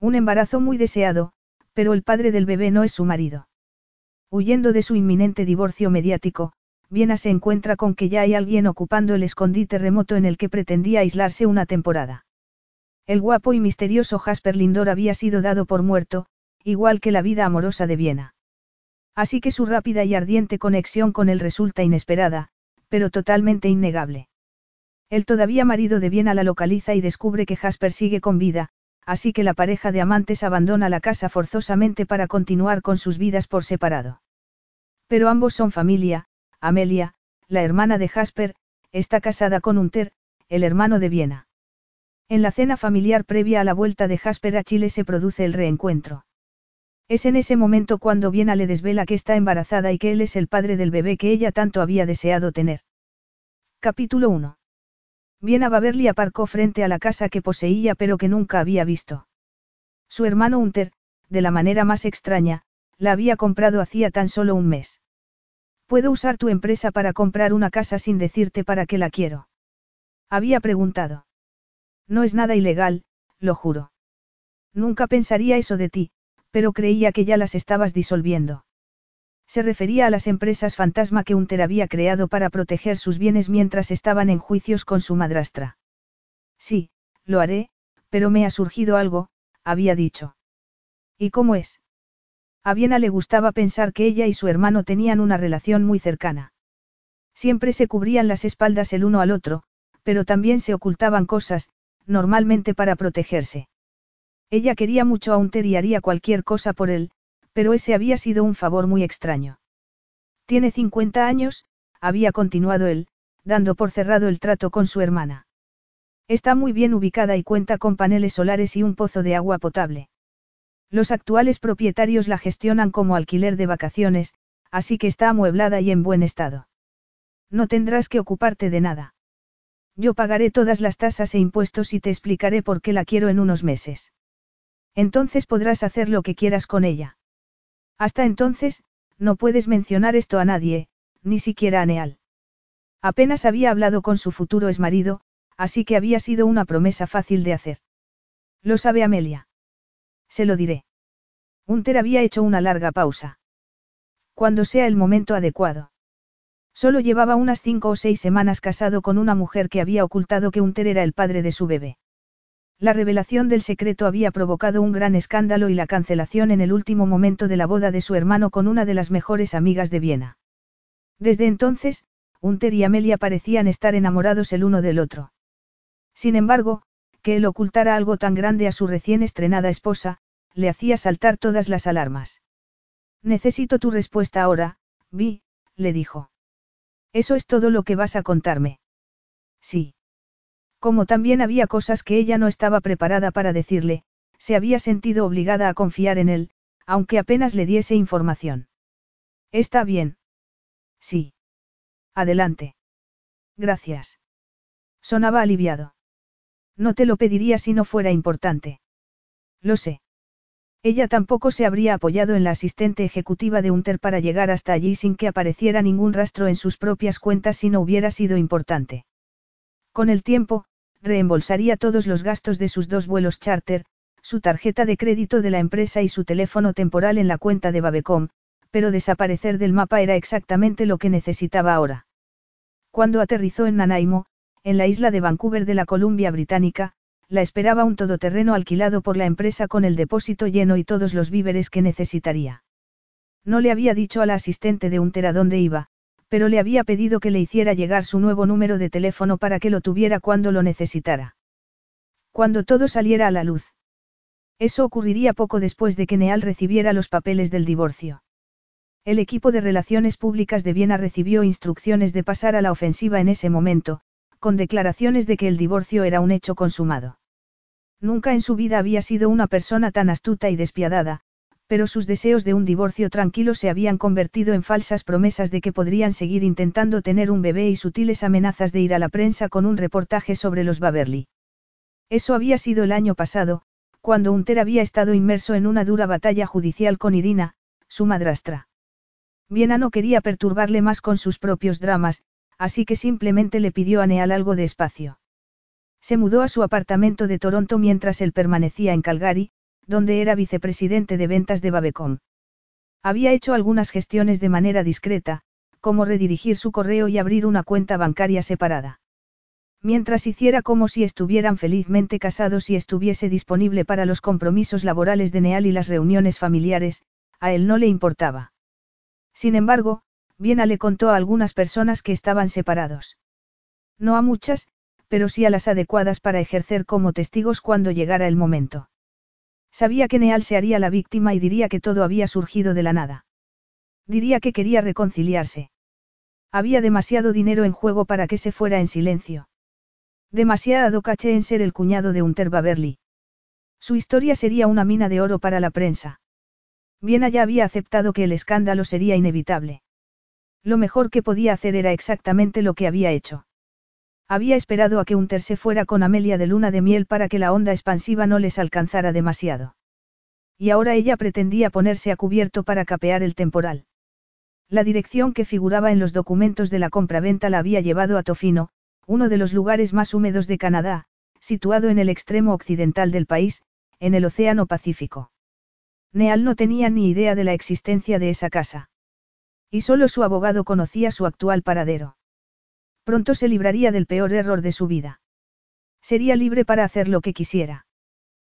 Un embarazo muy deseado, pero el padre del bebé no es su marido. Huyendo de su inminente divorcio mediático, Viena se encuentra con que ya hay alguien ocupando el escondite remoto en el que pretendía aislarse una temporada. El guapo y misterioso Jasper Lindor había sido dado por muerto, igual que la vida amorosa de Viena. Así que su rápida y ardiente conexión con él resulta inesperada, pero totalmente innegable. El todavía marido de Viena la localiza y descubre que Jasper sigue con vida, así que la pareja de amantes abandona la casa forzosamente para continuar con sus vidas por separado. Pero ambos son familia, Amelia, la hermana de Jasper, está casada con Unter, el hermano de Viena. En la cena familiar previa a la vuelta de Jasper a Chile se produce el reencuentro. Es en ese momento cuando Viena le desvela que está embarazada y que él es el padre del bebé que ella tanto había deseado tener. Capítulo 1. Viena Baverly aparcó frente a la casa que poseía pero que nunca había visto. Su hermano Hunter, de la manera más extraña, la había comprado hacía tan solo un mes. ¿Puedo usar tu empresa para comprar una casa sin decirte para qué la quiero? Había preguntado. No es nada ilegal, lo juro. Nunca pensaría eso de ti, pero creía que ya las estabas disolviendo. Se refería a las empresas fantasma que Unter había creado para proteger sus bienes mientras estaban en juicios con su madrastra. Sí, lo haré, pero me ha surgido algo, había dicho. ¿Y cómo es? A Viena le gustaba pensar que ella y su hermano tenían una relación muy cercana. Siempre se cubrían las espaldas el uno al otro, pero también se ocultaban cosas, normalmente para protegerse. Ella quería mucho a Unter y haría cualquier cosa por él, pero ese había sido un favor muy extraño. Tiene 50 años, había continuado él, dando por cerrado el trato con su hermana. Está muy bien ubicada y cuenta con paneles solares y un pozo de agua potable. Los actuales propietarios la gestionan como alquiler de vacaciones, así que está amueblada y en buen estado. No tendrás que ocuparte de nada. Yo pagaré todas las tasas e impuestos y te explicaré por qué la quiero en unos meses. Entonces podrás hacer lo que quieras con ella. Hasta entonces, no puedes mencionar esto a nadie, ni siquiera a Neal. Apenas había hablado con su futuro exmarido, así que había sido una promesa fácil de hacer. Lo sabe Amelia. Se lo diré. Unter había hecho una larga pausa. Cuando sea el momento adecuado. Solo llevaba unas cinco o seis semanas casado con una mujer que había ocultado que Unter era el padre de su bebé. La revelación del secreto había provocado un gran escándalo y la cancelación en el último momento de la boda de su hermano con una de las mejores amigas de Viena. Desde entonces, Unter y Amelia parecían estar enamorados el uno del otro. Sin embargo, que él ocultara algo tan grande a su recién estrenada esposa, le hacía saltar todas las alarmas. Necesito tu respuesta ahora, Vi, le dijo. ¿Eso es todo lo que vas a contarme? Sí. Como también había cosas que ella no estaba preparada para decirle, se había sentido obligada a confiar en él, aunque apenas le diese información. Está bien. Sí. Adelante. Gracias. Sonaba aliviado. No te lo pediría si no fuera importante. Lo sé. Ella tampoco se habría apoyado en la asistente ejecutiva de Unter para llegar hasta allí sin que apareciera ningún rastro en sus propias cuentas si no hubiera sido importante. Con el tiempo, reembolsaría todos los gastos de sus dos vuelos charter, su tarjeta de crédito de la empresa y su teléfono temporal en la cuenta de Babecom, pero desaparecer del mapa era exactamente lo que necesitaba ahora. Cuando aterrizó en Nanaimo, en la isla de Vancouver de la Columbia Británica, la esperaba un todoterreno alquilado por la empresa con el depósito lleno y todos los víveres que necesitaría. No le había dicho a la asistente de Unter a dónde iba, pero le había pedido que le hiciera llegar su nuevo número de teléfono para que lo tuviera cuando lo necesitara. Cuando todo saliera a la luz. Eso ocurriría poco después de que Neal recibiera los papeles del divorcio. El equipo de relaciones públicas de Viena recibió instrucciones de pasar a la ofensiva en ese momento, con declaraciones de que el divorcio era un hecho consumado. Nunca en su vida había sido una persona tan astuta y despiadada, pero sus deseos de un divorcio tranquilo se habían convertido en falsas promesas de que podrían seguir intentando tener un bebé y sutiles amenazas de ir a la prensa con un reportaje sobre los Baverly. Eso había sido el año pasado, cuando Unter había estado inmerso en una dura batalla judicial con Irina, su madrastra. Viena no quería perturbarle más con sus propios dramas, así que simplemente le pidió a Neal algo de espacio. Se mudó a su apartamento de Toronto mientras él permanecía en Calgary, donde era vicepresidente de ventas de Babecom. Había hecho algunas gestiones de manera discreta, como redirigir su correo y abrir una cuenta bancaria separada. Mientras hiciera como si estuvieran felizmente casados y estuviese disponible para los compromisos laborales de Neal y las reuniones familiares, a él no le importaba. Sin embargo, Viena le contó a algunas personas que estaban separados. No a muchas, pero sí a las adecuadas para ejercer como testigos cuando llegara el momento. Sabía que Neal se haría la víctima y diría que todo había surgido de la nada. Diría que quería reconciliarse. Había demasiado dinero en juego para que se fuera en silencio. Demasiado caché en ser el cuñado de Unter Baverly. Su historia sería una mina de oro para la prensa. Bien allá había aceptado que el escándalo sería inevitable. Lo mejor que podía hacer era exactamente lo que había hecho. Había esperado a que Unter se fuera con Amelia de luna de miel para que la onda expansiva no les alcanzara demasiado. Y ahora ella pretendía ponerse a cubierto para capear el temporal. La dirección que figuraba en los documentos de la compraventa la había llevado a Tofino, uno de los lugares más húmedos de Canadá, situado en el extremo occidental del país, en el Océano Pacífico. Neal no tenía ni idea de la existencia de esa casa. Y solo su abogado conocía su actual paradero. Pronto se libraría del peor error de su vida. Sería libre para hacer lo que quisiera.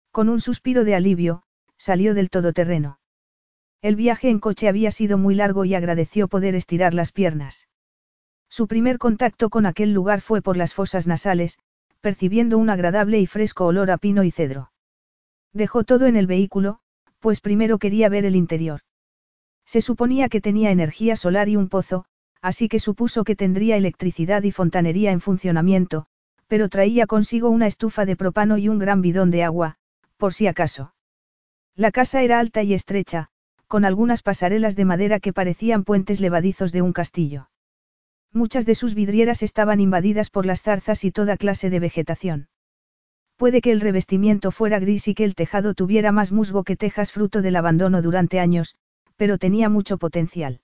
Con un suspiro de alivio, salió del todoterreno. El viaje en coche había sido muy largo y agradeció poder estirar las piernas. Su primer contacto con aquel lugar fue por las fosas nasales, percibiendo un agradable y fresco olor a pino y cedro. Dejó todo en el vehículo, pues primero quería ver el interior. Se suponía que tenía energía solar y un pozo, así que supuso que tendría electricidad y fontanería en funcionamiento, pero traía consigo una estufa de propano y un gran bidón de agua, por si acaso. La casa era alta y estrecha, con algunas pasarelas de madera que parecían puentes levadizos de un castillo. Muchas de sus vidrieras estaban invadidas por las zarzas y toda clase de vegetación. Puede que el revestimiento fuera gris y que el tejado tuviera más musgo que tejas fruto del abandono durante años, pero tenía mucho potencial.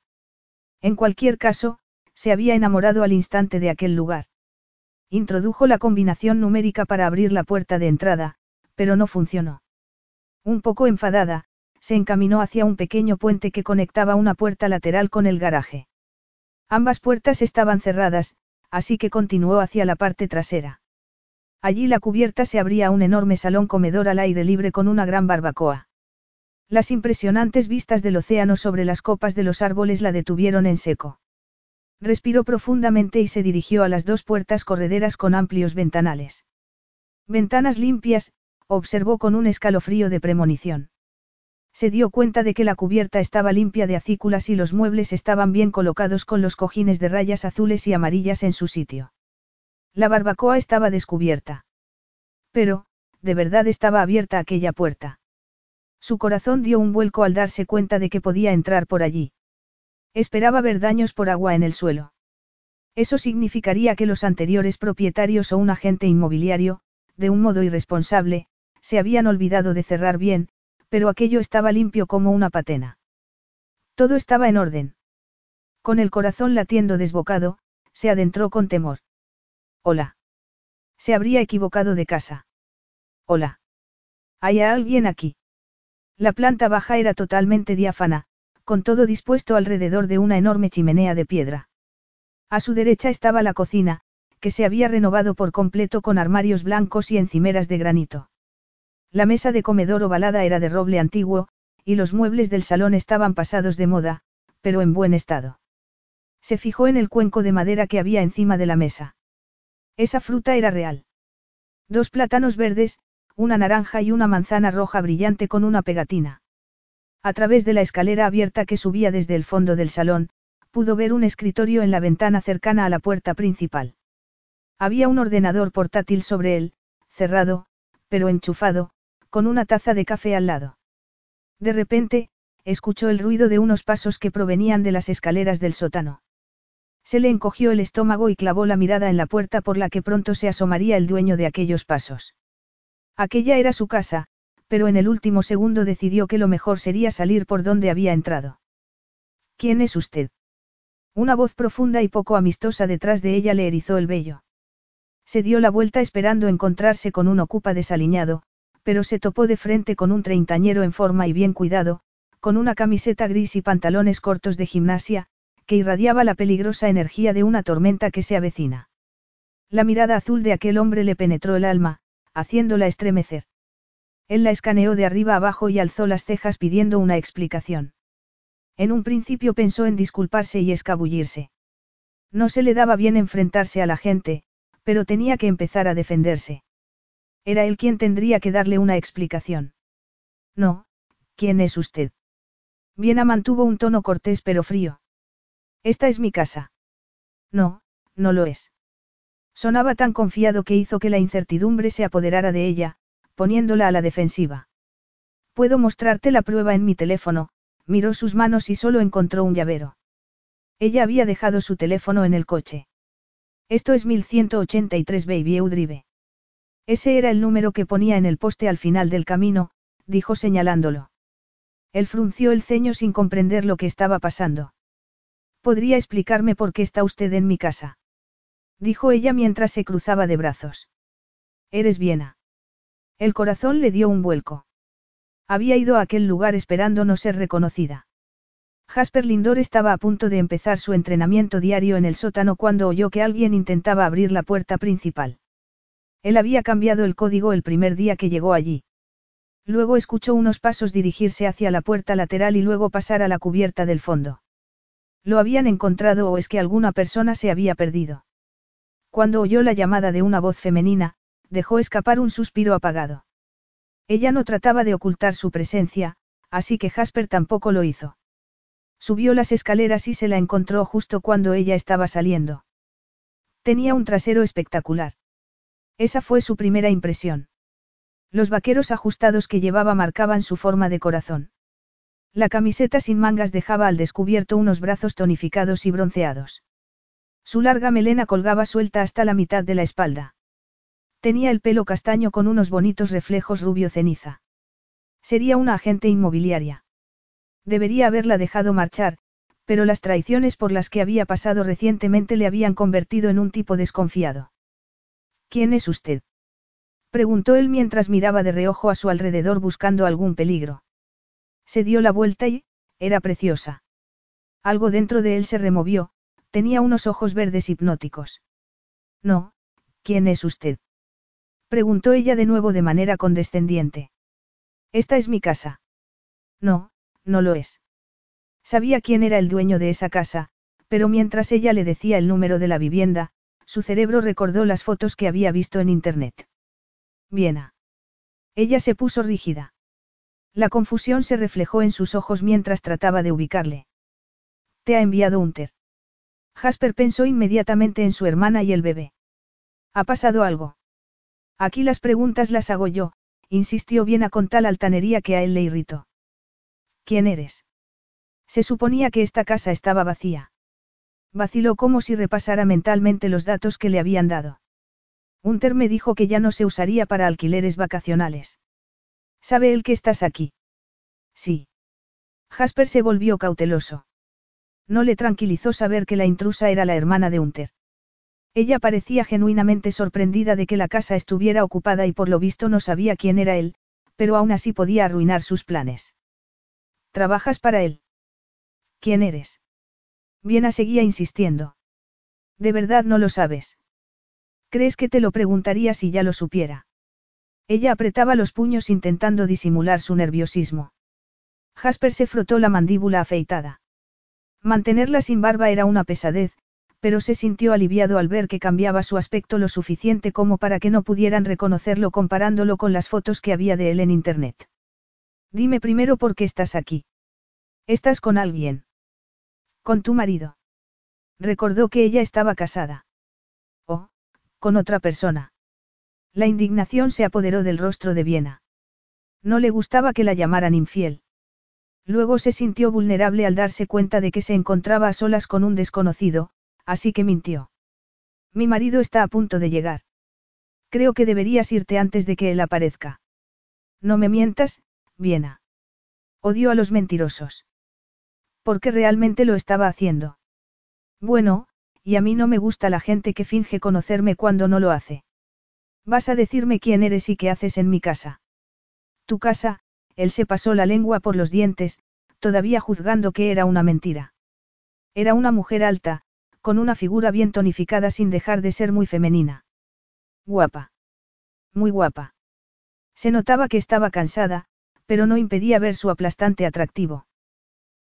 En cualquier caso, se había enamorado al instante de aquel lugar. Introdujo la combinación numérica para abrir la puerta de entrada, pero no funcionó. Un poco enfadada, se encaminó hacia un pequeño puente que conectaba una puerta lateral con el garaje. Ambas puertas estaban cerradas, así que continuó hacia la parte trasera. Allí la cubierta se abría a un enorme salón comedor al aire libre con una gran barbacoa. Las impresionantes vistas del océano sobre las copas de los árboles la detuvieron en seco. Respiró profundamente y se dirigió a las dos puertas correderas con amplios ventanales. Ventanas limpias, observó con un escalofrío de premonición. Se dio cuenta de que la cubierta estaba limpia de acículas y los muebles estaban bien colocados con los cojines de rayas azules y amarillas en su sitio. La barbacoa estaba descubierta. Pero, de verdad estaba abierta aquella puerta. Su corazón dio un vuelco al darse cuenta de que podía entrar por allí. Esperaba ver daños por agua en el suelo. Eso significaría que los anteriores propietarios o un agente inmobiliario, de un modo irresponsable, se habían olvidado de cerrar bien, pero aquello estaba limpio como una patena. Todo estaba en orden. Con el corazón latiendo desbocado, se adentró con temor. Hola. Se habría equivocado de casa. Hola. ¿Hay alguien aquí? La planta baja era totalmente diáfana, con todo dispuesto alrededor de una enorme chimenea de piedra. A su derecha estaba la cocina, que se había renovado por completo con armarios blancos y encimeras de granito. La mesa de comedor ovalada era de roble antiguo, y los muebles del salón estaban pasados de moda, pero en buen estado. Se fijó en el cuenco de madera que había encima de la mesa. Esa fruta era real. Dos plátanos verdes, una naranja y una manzana roja brillante con una pegatina. A través de la escalera abierta que subía desde el fondo del salón, pudo ver un escritorio en la ventana cercana a la puerta principal. Había un ordenador portátil sobre él, cerrado, pero enchufado, con una taza de café al lado. De repente, escuchó el ruido de unos pasos que provenían de las escaleras del sótano. Se le encogió el estómago y clavó la mirada en la puerta por la que pronto se asomaría el dueño de aquellos pasos. Aquella era su casa, pero en el último segundo decidió que lo mejor sería salir por donde había entrado. ¿Quién es usted? Una voz profunda y poco amistosa detrás de ella le erizó el vello. Se dio la vuelta esperando encontrarse con un ocupa desaliñado, pero se topó de frente con un treintañero en forma y bien cuidado, con una camiseta gris y pantalones cortos de gimnasia, que irradiaba la peligrosa energía de una tormenta que se avecina. La mirada azul de aquel hombre le penetró el alma, haciéndola estremecer. Él la escaneó de arriba abajo y alzó las cejas pidiendo una explicación. En un principio pensó en disculparse y escabullirse. No se le daba bien enfrentarse a la gente, pero tenía que empezar a defenderse. Era él quien tendría que darle una explicación. No, ¿quién es usted? Viena mantuvo un tono cortés pero frío. Esta es mi casa. No, no lo es. Sonaba tan confiado que hizo que la incertidumbre se apoderara de ella, poniéndola a la defensiva. Puedo mostrarte la prueba en mi teléfono, miró sus manos y solo encontró un llavero. Ella había dejado su teléfono en el coche. Esto es 1183 Baby Eudrive. Ese era el número que ponía en el poste al final del camino, dijo señalándolo. Él frunció el ceño sin comprender lo que estaba pasando. ¿Podría explicarme por qué está usted en mi casa? Dijo ella mientras se cruzaba de brazos. Eres Viena. El corazón le dio un vuelco. Había ido a aquel lugar esperando no ser reconocida. Jasper Lindor estaba a punto de empezar su entrenamiento diario en el sótano cuando oyó que alguien intentaba abrir la puerta principal. Él había cambiado el código el primer día que llegó allí. Luego escuchó unos pasos dirigirse hacia la puerta lateral y luego pasar a la cubierta del fondo. Lo habían encontrado o es que alguna persona se había perdido. Cuando oyó la llamada de una voz femenina, dejó escapar un suspiro apagado. Ella no trataba de ocultar su presencia, así que Jasper tampoco lo hizo. Subió las escaleras y se la encontró justo cuando ella estaba saliendo. Tenía un trasero espectacular. Esa fue su primera impresión. Los vaqueros ajustados que llevaba marcaban su forma de corazón. La camiseta sin mangas dejaba al descubierto unos brazos tonificados y bronceados. Su larga melena colgaba suelta hasta la mitad de la espalda. Tenía el pelo castaño con unos bonitos reflejos rubio ceniza. Sería una agente inmobiliaria. Debería haberla dejado marchar, pero las traiciones por las que había pasado recientemente le habían convertido en un tipo desconfiado. ¿Quién es usted? preguntó él mientras miraba de reojo a su alrededor buscando algún peligro. Se dio la vuelta y, era preciosa. Algo dentro de él se removió, tenía unos ojos verdes hipnóticos. No, ¿quién es usted? Preguntó ella de nuevo de manera condescendiente. Esta es mi casa. No, no lo es. Sabía quién era el dueño de esa casa, pero mientras ella le decía el número de la vivienda, su cerebro recordó las fotos que había visto en Internet. Viena. Ella se puso rígida. La confusión se reflejó en sus ojos mientras trataba de ubicarle. Te ha enviado Unter. Jasper pensó inmediatamente en su hermana y el bebé. ¿Ha pasado algo? Aquí las preguntas las hago yo, insistió Viena con tal altanería que a él le irritó. ¿Quién eres? Se suponía que esta casa estaba vacía. Vaciló como si repasara mentalmente los datos que le habían dado. Unter me dijo que ya no se usaría para alquileres vacacionales. ¿Sabe él que estás aquí? Sí. Jasper se volvió cauteloso. No le tranquilizó saber que la intrusa era la hermana de Unter. Ella parecía genuinamente sorprendida de que la casa estuviera ocupada y por lo visto no sabía quién era él, pero aún así podía arruinar sus planes. ¿Trabajas para él? ¿Quién eres? Viena seguía insistiendo. ¿De verdad no lo sabes? ¿Crees que te lo preguntaría si ya lo supiera? Ella apretaba los puños intentando disimular su nerviosismo. Jasper se frotó la mandíbula afeitada. Mantenerla sin barba era una pesadez, pero se sintió aliviado al ver que cambiaba su aspecto lo suficiente como para que no pudieran reconocerlo comparándolo con las fotos que había de él en Internet. Dime primero por qué estás aquí. ¿Estás con alguien? Con tu marido. Recordó que ella estaba casada. Oh, con otra persona. La indignación se apoderó del rostro de Viena. No le gustaba que la llamaran infiel. Luego se sintió vulnerable al darse cuenta de que se encontraba a solas con un desconocido, así que mintió. Mi marido está a punto de llegar. Creo que deberías irte antes de que él aparezca. No me mientas, Viena. Odio a los mentirosos. Porque realmente lo estaba haciendo. Bueno, y a mí no me gusta la gente que finge conocerme cuando no lo hace. Vas a decirme quién eres y qué haces en mi casa. Tu casa, él se pasó la lengua por los dientes, todavía juzgando que era una mentira. Era una mujer alta, con una figura bien tonificada sin dejar de ser muy femenina. Guapa. Muy guapa. Se notaba que estaba cansada, pero no impedía ver su aplastante atractivo.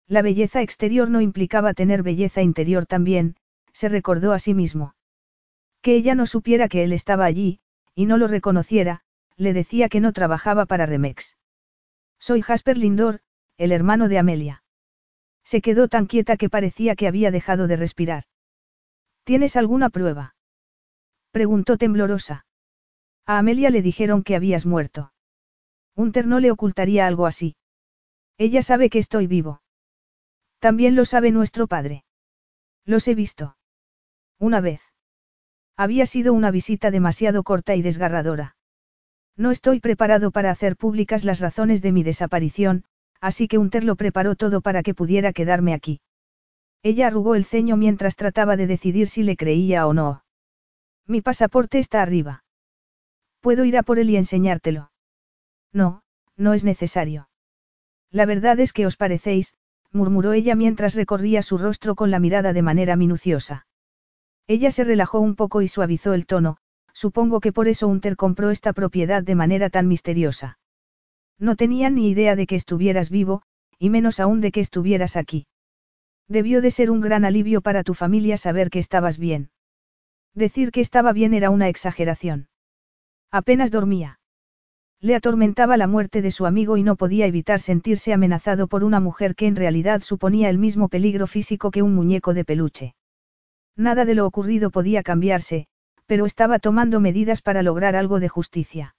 La belleza exterior no implicaba tener belleza interior también, se recordó a sí mismo. Que ella no supiera que él estaba allí, y no lo reconociera, le decía que no trabajaba para Remex. Soy Jasper Lindor, el hermano de Amelia. Se quedó tan quieta que parecía que había dejado de respirar. ¿Tienes alguna prueba? Preguntó temblorosa. A Amelia le dijeron que habías muerto. Unter no le ocultaría algo así. Ella sabe que estoy vivo. También lo sabe nuestro padre. Los he visto. Una vez. Había sido una visita demasiado corta y desgarradora. No estoy preparado para hacer públicas las razones de mi desaparición, así que Unter lo preparó todo para que pudiera quedarme aquí. Ella arrugó el ceño mientras trataba de decidir si le creía o no. Mi pasaporte está arriba. Puedo ir a por él y enseñártelo. No, no es necesario. La verdad es que os parecéis, murmuró ella mientras recorría su rostro con la mirada de manera minuciosa. Ella se relajó un poco y suavizó el tono, supongo que por eso Unter compró esta propiedad de manera tan misteriosa. No tenía ni idea de que estuvieras vivo, y menos aún de que estuvieras aquí. Debió de ser un gran alivio para tu familia saber que estabas bien. Decir que estaba bien era una exageración. Apenas dormía. Le atormentaba la muerte de su amigo y no podía evitar sentirse amenazado por una mujer que en realidad suponía el mismo peligro físico que un muñeco de peluche. Nada de lo ocurrido podía cambiarse, pero estaba tomando medidas para lograr algo de justicia.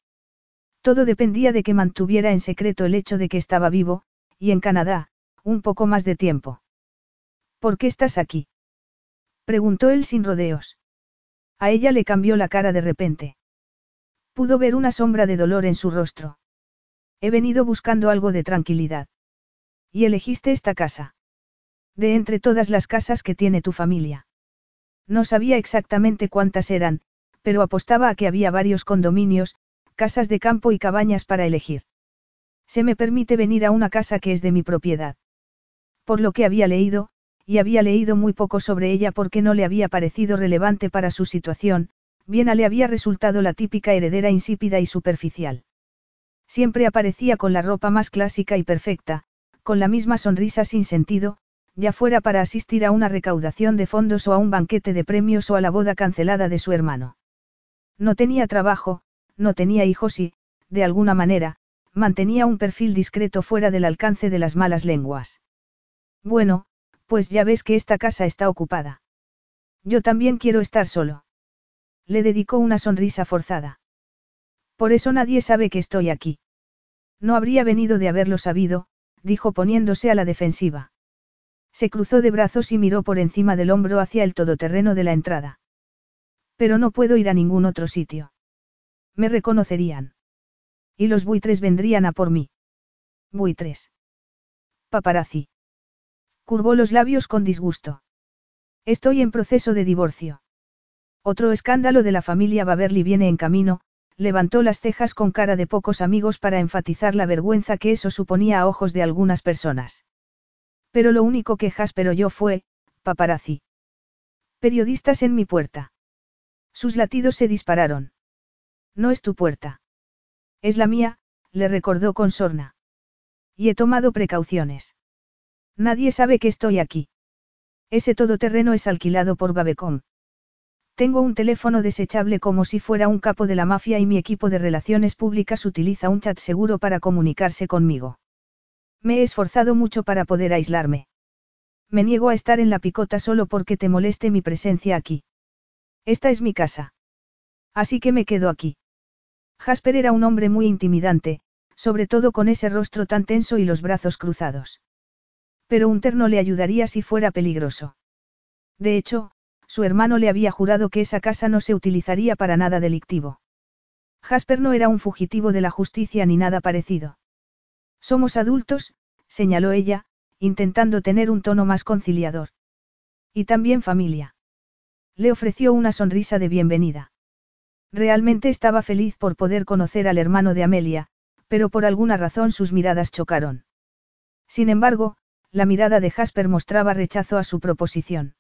Todo dependía de que mantuviera en secreto el hecho de que estaba vivo, y en Canadá, un poco más de tiempo. ¿Por qué estás aquí? preguntó él sin rodeos. A ella le cambió la cara de repente. Pudo ver una sombra de dolor en su rostro. He venido buscando algo de tranquilidad. Y elegiste esta casa. De entre todas las casas que tiene tu familia. No sabía exactamente cuántas eran, pero apostaba a que había varios condominios, casas de campo y cabañas para elegir. Se me permite venir a una casa que es de mi propiedad. Por lo que había leído, y había leído muy poco sobre ella porque no le había parecido relevante para su situación, bien le había resultado la típica heredera insípida y superficial. Siempre aparecía con la ropa más clásica y perfecta, con la misma sonrisa sin sentido, ya fuera para asistir a una recaudación de fondos o a un banquete de premios o a la boda cancelada de su hermano. No tenía trabajo, no tenía hijos y, de alguna manera, mantenía un perfil discreto fuera del alcance de las malas lenguas. Bueno, pues ya ves que esta casa está ocupada. Yo también quiero estar solo. Le dedicó una sonrisa forzada. Por eso nadie sabe que estoy aquí. No habría venido de haberlo sabido, dijo poniéndose a la defensiva. Se cruzó de brazos y miró por encima del hombro hacia el todoterreno de la entrada. Pero no puedo ir a ningún otro sitio. Me reconocerían. Y los buitres vendrían a por mí. Buitres. Paparazzi. Curvó los labios con disgusto. Estoy en proceso de divorcio. Otro escándalo de la familia Baverly viene en camino, levantó las cejas con cara de pocos amigos para enfatizar la vergüenza que eso suponía a ojos de algunas personas. Pero lo único que Jasper oyó fue, paparazzi. Periodistas en mi puerta. Sus latidos se dispararon. No es tu puerta. Es la mía, le recordó con sorna. Y he tomado precauciones. Nadie sabe que estoy aquí. Ese todoterreno es alquilado por Babecom. Tengo un teléfono desechable como si fuera un capo de la mafia y mi equipo de relaciones públicas utiliza un chat seguro para comunicarse conmigo. Me he esforzado mucho para poder aislarme. Me niego a estar en la picota solo porque te moleste mi presencia aquí. Esta es mi casa. Así que me quedo aquí. Jasper era un hombre muy intimidante, sobre todo con ese rostro tan tenso y los brazos cruzados. Pero un terno le ayudaría si fuera peligroso. De hecho, su hermano le había jurado que esa casa no se utilizaría para nada delictivo. Jasper no era un fugitivo de la justicia ni nada parecido. Somos adultos, señaló ella, intentando tener un tono más conciliador. Y también familia. Le ofreció una sonrisa de bienvenida. Realmente estaba feliz por poder conocer al hermano de Amelia, pero por alguna razón sus miradas chocaron. Sin embargo, la mirada de Jasper mostraba rechazo a su proposición.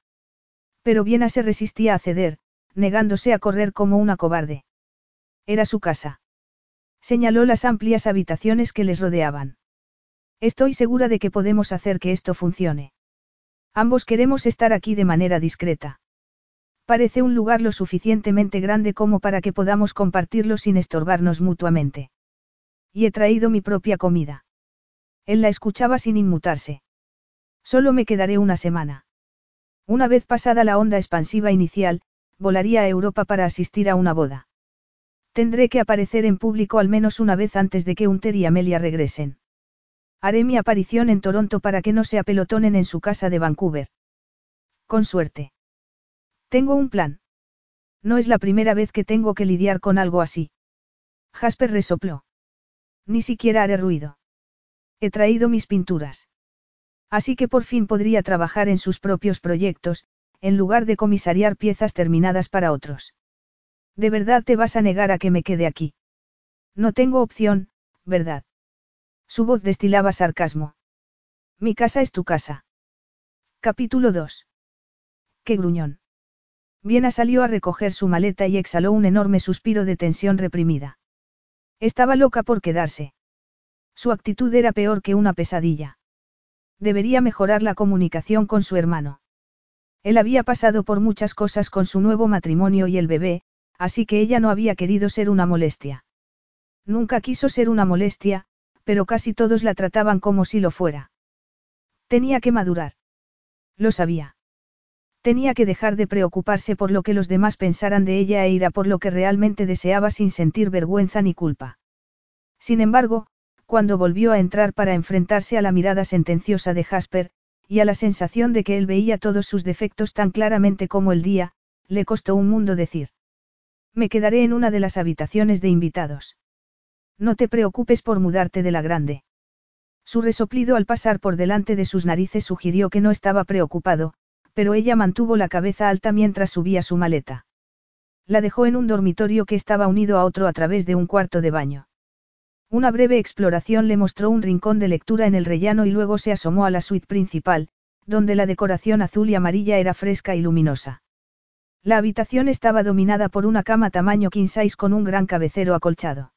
Pero Viena se resistía a ceder, negándose a correr como una cobarde. Era su casa. Señaló las amplias habitaciones que les rodeaban. Estoy segura de que podemos hacer que esto funcione. Ambos queremos estar aquí de manera discreta. Parece un lugar lo suficientemente grande como para que podamos compartirlo sin estorbarnos mutuamente. Y he traído mi propia comida. Él la escuchaba sin inmutarse. Solo me quedaré una semana. Una vez pasada la onda expansiva inicial, volaría a Europa para asistir a una boda. Tendré que aparecer en público al menos una vez antes de que Unter y Amelia regresen. Haré mi aparición en Toronto para que no se apelotonen en su casa de Vancouver. Con suerte. Tengo un plan. No es la primera vez que tengo que lidiar con algo así. Jasper resopló. Ni siquiera haré ruido. He traído mis pinturas. Así que por fin podría trabajar en sus propios proyectos, en lugar de comisariar piezas terminadas para otros. ¿De verdad te vas a negar a que me quede aquí? No tengo opción, ¿verdad? Su voz destilaba sarcasmo. Mi casa es tu casa. Capítulo 2. Qué gruñón. Viena salió a recoger su maleta y exhaló un enorme suspiro de tensión reprimida. Estaba loca por quedarse. Su actitud era peor que una pesadilla. Debería mejorar la comunicación con su hermano. Él había pasado por muchas cosas con su nuevo matrimonio y el bebé, así que ella no había querido ser una molestia. Nunca quiso ser una molestia, pero casi todos la trataban como si lo fuera. Tenía que madurar. Lo sabía. Tenía que dejar de preocuparse por lo que los demás pensaran de ella e ir a por lo que realmente deseaba sin sentir vergüenza ni culpa. Sin embargo, cuando volvió a entrar para enfrentarse a la mirada sentenciosa de Jasper, y a la sensación de que él veía todos sus defectos tan claramente como el día, le costó un mundo decir. Me quedaré en una de las habitaciones de invitados. No te preocupes por mudarte de la grande. Su resoplido al pasar por delante de sus narices sugirió que no estaba preocupado, pero ella mantuvo la cabeza alta mientras subía su maleta. La dejó en un dormitorio que estaba unido a otro a través de un cuarto de baño. Una breve exploración le mostró un rincón de lectura en el rellano y luego se asomó a la suite principal, donde la decoración azul y amarilla era fresca y luminosa. La habitación estaba dominada por una cama tamaño king size con un gran cabecero acolchado.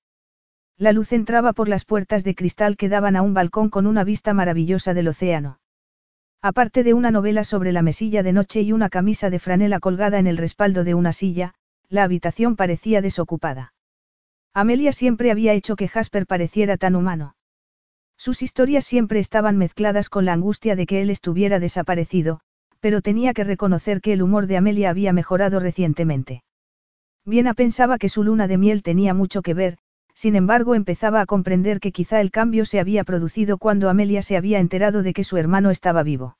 La luz entraba por las puertas de cristal que daban a un balcón con una vista maravillosa del océano. Aparte de una novela sobre la mesilla de noche y una camisa de franela colgada en el respaldo de una silla, la habitación parecía desocupada. Amelia siempre había hecho que Jasper pareciera tan humano. Sus historias siempre estaban mezcladas con la angustia de que él estuviera desaparecido, pero tenía que reconocer que el humor de Amelia había mejorado recientemente. Viena pensaba que su luna de miel tenía mucho que ver, sin embargo empezaba a comprender que quizá el cambio se había producido cuando Amelia se había enterado de que su hermano estaba vivo.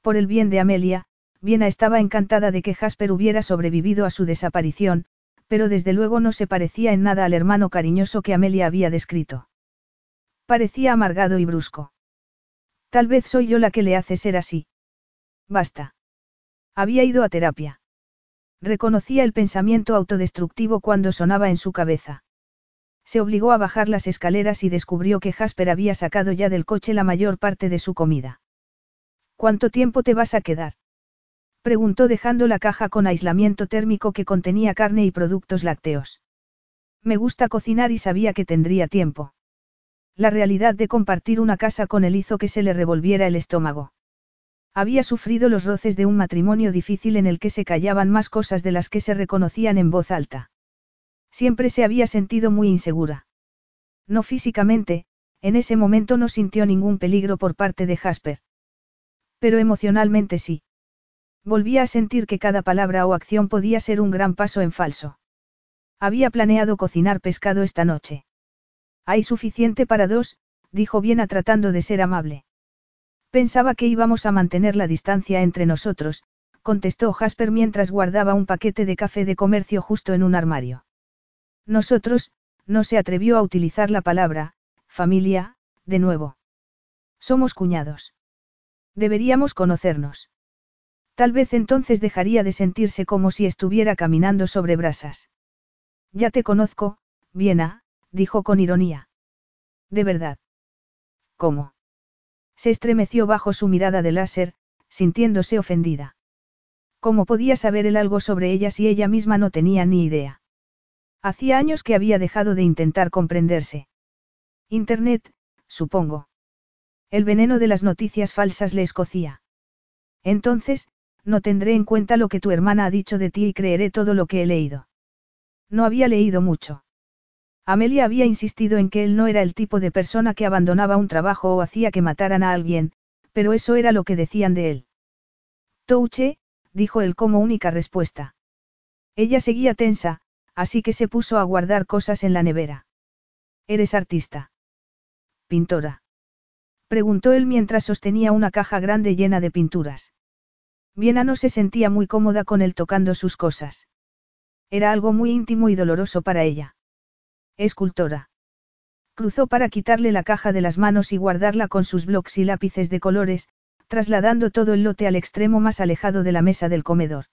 Por el bien de Amelia, Viena estaba encantada de que Jasper hubiera sobrevivido a su desaparición, pero desde luego no se parecía en nada al hermano cariñoso que Amelia había descrito. Parecía amargado y brusco. Tal vez soy yo la que le hace ser así. Basta. Había ido a terapia. Reconocía el pensamiento autodestructivo cuando sonaba en su cabeza. Se obligó a bajar las escaleras y descubrió que Jasper había sacado ya del coche la mayor parte de su comida. ¿Cuánto tiempo te vas a quedar? Preguntó dejando la caja con aislamiento térmico que contenía carne y productos lácteos. Me gusta cocinar y sabía que tendría tiempo. La realidad de compartir una casa con él hizo que se le revolviera el estómago. Había sufrido los roces de un matrimonio difícil en el que se callaban más cosas de las que se reconocían en voz alta. Siempre se había sentido muy insegura. No físicamente, en ese momento no sintió ningún peligro por parte de Jasper. Pero emocionalmente sí. Volvía a sentir que cada palabra o acción podía ser un gran paso en falso. Había planeado cocinar pescado esta noche. Hay suficiente para dos, dijo Viena tratando de ser amable. Pensaba que íbamos a mantener la distancia entre nosotros, contestó Jasper mientras guardaba un paquete de café de comercio justo en un armario. Nosotros, no se atrevió a utilizar la palabra, familia, de nuevo. Somos cuñados. Deberíamos conocernos. Tal vez entonces dejaría de sentirse como si estuviera caminando sobre brasas. Ya te conozco, Viena, dijo con ironía. De verdad. ¿Cómo? Se estremeció bajo su mirada de láser, sintiéndose ofendida. ¿Cómo podía saber él algo sobre ella si ella misma no tenía ni idea? Hacía años que había dejado de intentar comprenderse. Internet, supongo. El veneno de las noticias falsas le escocía. Entonces, no tendré en cuenta lo que tu hermana ha dicho de ti y creeré todo lo que he leído. No había leído mucho. Amelia había insistido en que él no era el tipo de persona que abandonaba un trabajo o hacía que mataran a alguien, pero eso era lo que decían de él. Touche, dijo él como única respuesta. Ella seguía tensa, así que se puso a guardar cosas en la nevera. ¿Eres artista? Pintora. Preguntó él mientras sostenía una caja grande llena de pinturas. Viena no se sentía muy cómoda con él tocando sus cosas. Era algo muy íntimo y doloroso para ella. Escultora. Cruzó para quitarle la caja de las manos y guardarla con sus blocs y lápices de colores, trasladando todo el lote al extremo más alejado de la mesa del comedor.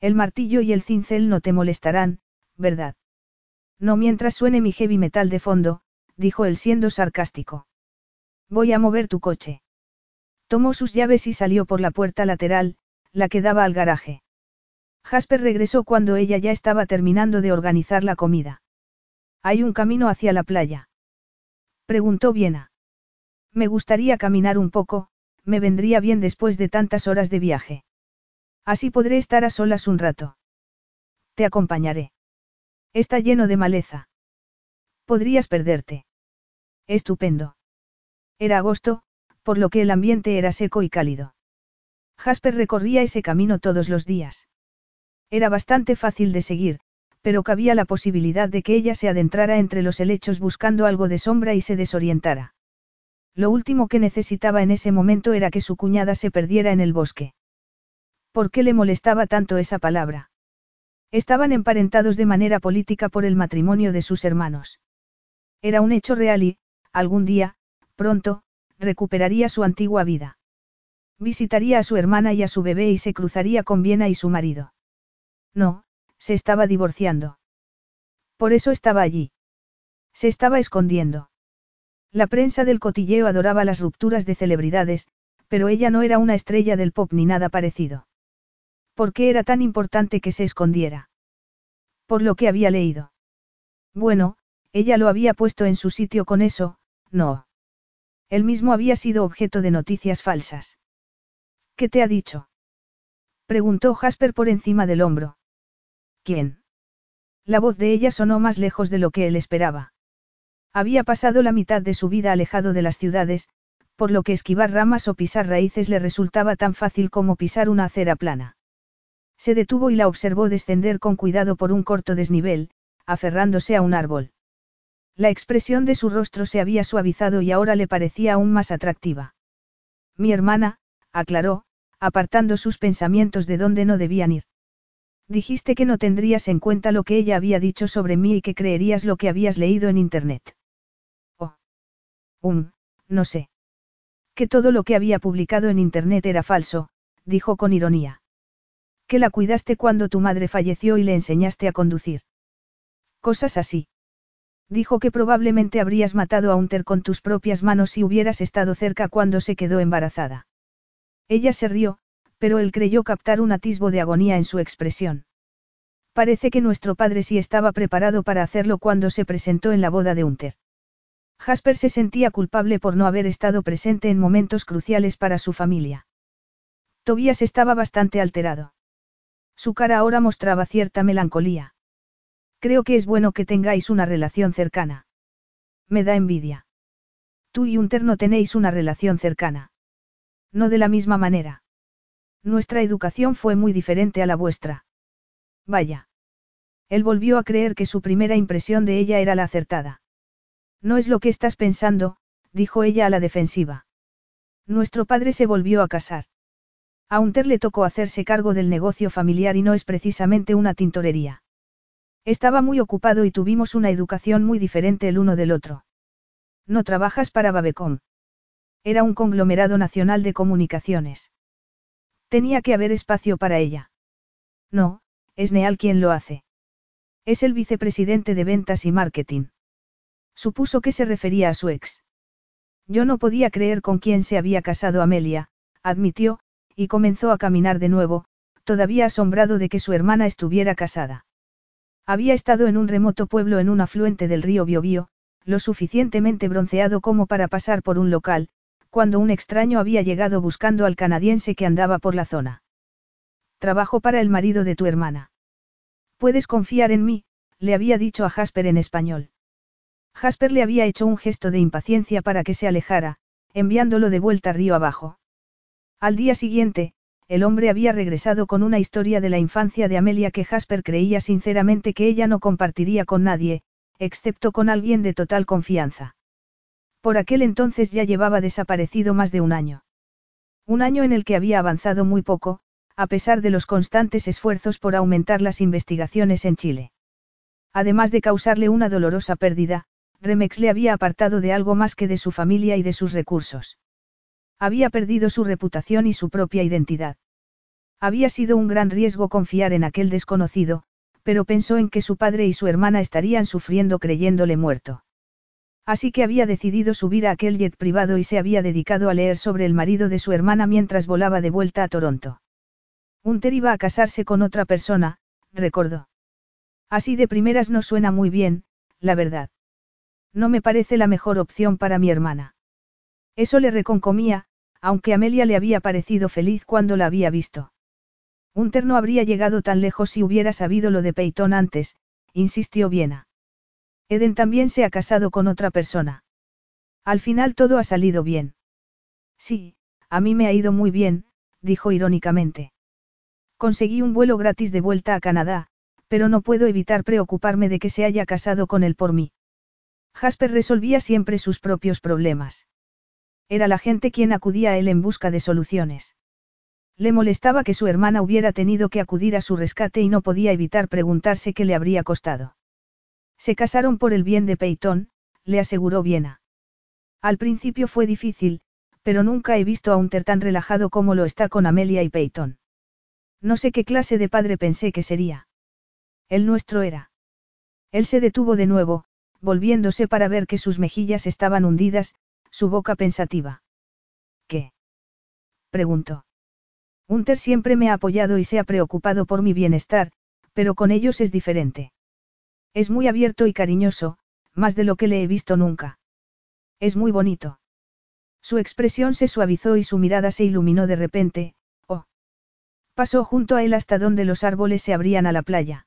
El martillo y el cincel no te molestarán, ¿verdad? No mientras suene mi heavy metal de fondo, dijo él siendo sarcástico. Voy a mover tu coche. Tomó sus llaves y salió por la puerta lateral, la que daba al garaje. Jasper regresó cuando ella ya estaba terminando de organizar la comida. ¿Hay un camino hacia la playa? Preguntó Viena. Me gustaría caminar un poco, me vendría bien después de tantas horas de viaje. Así podré estar a solas un rato. Te acompañaré. Está lleno de maleza. Podrías perderte. Estupendo. Era agosto, por lo que el ambiente era seco y cálido. Jasper recorría ese camino todos los días. Era bastante fácil de seguir, pero cabía la posibilidad de que ella se adentrara entre los helechos buscando algo de sombra y se desorientara. Lo último que necesitaba en ese momento era que su cuñada se perdiera en el bosque. ¿Por qué le molestaba tanto esa palabra? Estaban emparentados de manera política por el matrimonio de sus hermanos. Era un hecho real y, algún día, pronto, recuperaría su antigua vida. Visitaría a su hermana y a su bebé y se cruzaría con Viena y su marido. No, se estaba divorciando. Por eso estaba allí. Se estaba escondiendo. La prensa del cotilleo adoraba las rupturas de celebridades, pero ella no era una estrella del pop ni nada parecido. ¿Por qué era tan importante que se escondiera? Por lo que había leído. Bueno, ella lo había puesto en su sitio con eso, no. Él mismo había sido objeto de noticias falsas. ¿Qué te ha dicho? Preguntó Jasper por encima del hombro. ¿Quién? La voz de ella sonó más lejos de lo que él esperaba. Había pasado la mitad de su vida alejado de las ciudades, por lo que esquivar ramas o pisar raíces le resultaba tan fácil como pisar una acera plana. Se detuvo y la observó descender con cuidado por un corto desnivel, aferrándose a un árbol. La expresión de su rostro se había suavizado y ahora le parecía aún más atractiva. Mi hermana, aclaró, apartando sus pensamientos de donde no debían ir. Dijiste que no tendrías en cuenta lo que ella había dicho sobre mí y que creerías lo que habías leído en Internet. Oh. Um, no sé. Que todo lo que había publicado en Internet era falso, dijo con ironía. Que la cuidaste cuando tu madre falleció y le enseñaste a conducir. Cosas así. Dijo que probablemente habrías matado a Unter con tus propias manos si hubieras estado cerca cuando se quedó embarazada. Ella se rió, pero él creyó captar un atisbo de agonía en su expresión. Parece que nuestro padre sí estaba preparado para hacerlo cuando se presentó en la boda de Unter. Jasper se sentía culpable por no haber estado presente en momentos cruciales para su familia. Tobias estaba bastante alterado. Su cara ahora mostraba cierta melancolía. Creo que es bueno que tengáis una relación cercana. Me da envidia. Tú y Unter no tenéis una relación cercana. No de la misma manera. Nuestra educación fue muy diferente a la vuestra. Vaya. Él volvió a creer que su primera impresión de ella era la acertada. No es lo que estás pensando, dijo ella a la defensiva. Nuestro padre se volvió a casar. A Unter le tocó hacerse cargo del negocio familiar y no es precisamente una tintorería. Estaba muy ocupado y tuvimos una educación muy diferente el uno del otro. No trabajas para Babecom. Era un conglomerado nacional de comunicaciones. Tenía que haber espacio para ella. No, es Neal quien lo hace. Es el vicepresidente de ventas y marketing. Supuso que se refería a su ex. Yo no podía creer con quién se había casado Amelia, admitió, y comenzó a caminar de nuevo, todavía asombrado de que su hermana estuviera casada. Había estado en un remoto pueblo en un afluente del río Biobío, lo suficientemente bronceado como para pasar por un local, cuando un extraño había llegado buscando al canadiense que andaba por la zona. Trabajo para el marido de tu hermana. Puedes confiar en mí, le había dicho a Jasper en español. Jasper le había hecho un gesto de impaciencia para que se alejara, enviándolo de vuelta río abajo. Al día siguiente, el hombre había regresado con una historia de la infancia de Amelia que Jasper creía sinceramente que ella no compartiría con nadie, excepto con alguien de total confianza. Por aquel entonces ya llevaba desaparecido más de un año. Un año en el que había avanzado muy poco, a pesar de los constantes esfuerzos por aumentar las investigaciones en Chile. Además de causarle una dolorosa pérdida, Remex le había apartado de algo más que de su familia y de sus recursos. Había perdido su reputación y su propia identidad. Había sido un gran riesgo confiar en aquel desconocido, pero pensó en que su padre y su hermana estarían sufriendo creyéndole muerto. Así que había decidido subir a aquel jet privado y se había dedicado a leer sobre el marido de su hermana mientras volaba de vuelta a Toronto. Hunter iba a casarse con otra persona, recordó. Así de primeras no suena muy bien, la verdad. No me parece la mejor opción para mi hermana. Eso le reconcomía, aunque Amelia le había parecido feliz cuando la había visto. Hunter no habría llegado tan lejos si hubiera sabido lo de Peyton antes, insistió Viena. Eden también se ha casado con otra persona. Al final todo ha salido bien. Sí, a mí me ha ido muy bien, dijo irónicamente. Conseguí un vuelo gratis de vuelta a Canadá, pero no puedo evitar preocuparme de que se haya casado con él por mí. Jasper resolvía siempre sus propios problemas. Era la gente quien acudía a él en busca de soluciones. Le molestaba que su hermana hubiera tenido que acudir a su rescate y no podía evitar preguntarse qué le habría costado. Se casaron por el bien de Peyton, le aseguró Viena. Al principio fue difícil, pero nunca he visto a Unter tan relajado como lo está con Amelia y Peyton. No sé qué clase de padre pensé que sería. El nuestro era. Él se detuvo de nuevo, volviéndose para ver que sus mejillas estaban hundidas, su boca pensativa. ¿Qué? preguntó. Unter siempre me ha apoyado y se ha preocupado por mi bienestar, pero con ellos es diferente. Es muy abierto y cariñoso, más de lo que le he visto nunca. Es muy bonito. Su expresión se suavizó y su mirada se iluminó de repente, oh. Pasó junto a él hasta donde los árboles se abrían a la playa.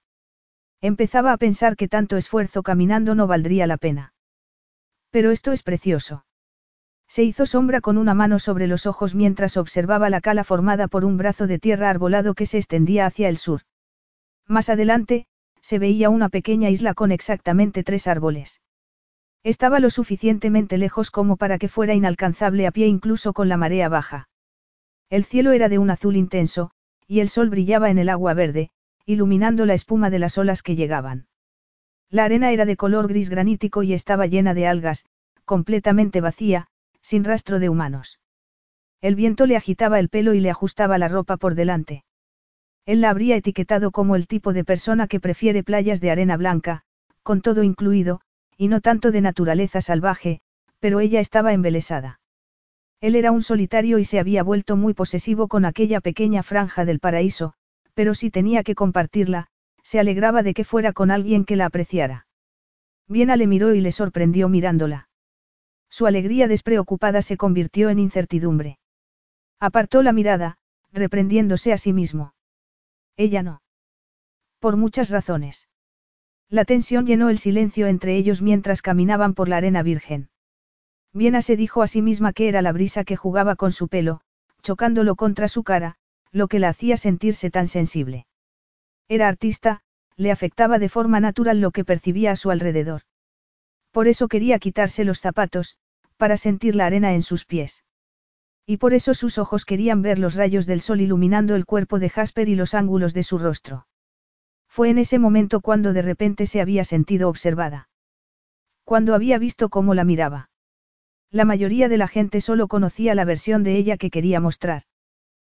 Empezaba a pensar que tanto esfuerzo caminando no valdría la pena. Pero esto es precioso. Se hizo sombra con una mano sobre los ojos mientras observaba la cala formada por un brazo de tierra arbolado que se extendía hacia el sur. Más adelante, se veía una pequeña isla con exactamente tres árboles. Estaba lo suficientemente lejos como para que fuera inalcanzable a pie incluso con la marea baja. El cielo era de un azul intenso, y el sol brillaba en el agua verde, iluminando la espuma de las olas que llegaban. La arena era de color gris granítico y estaba llena de algas, completamente vacía, sin rastro de humanos. El viento le agitaba el pelo y le ajustaba la ropa por delante. Él la habría etiquetado como el tipo de persona que prefiere playas de arena blanca, con todo incluido, y no tanto de naturaleza salvaje, pero ella estaba embelesada. Él era un solitario y se había vuelto muy posesivo con aquella pequeña franja del paraíso, pero si tenía que compartirla, se alegraba de que fuera con alguien que la apreciara. Viena le miró y le sorprendió mirándola. Su alegría despreocupada se convirtió en incertidumbre. Apartó la mirada, reprendiéndose a sí mismo. Ella no. Por muchas razones. La tensión llenó el silencio entre ellos mientras caminaban por la arena virgen. Viena se dijo a sí misma que era la brisa que jugaba con su pelo, chocándolo contra su cara, lo que la hacía sentirse tan sensible. Era artista, le afectaba de forma natural lo que percibía a su alrededor. Por eso quería quitarse los zapatos, para sentir la arena en sus pies. Y por eso sus ojos querían ver los rayos del sol iluminando el cuerpo de Jasper y los ángulos de su rostro. Fue en ese momento cuando de repente se había sentido observada. Cuando había visto cómo la miraba. La mayoría de la gente solo conocía la versión de ella que quería mostrar.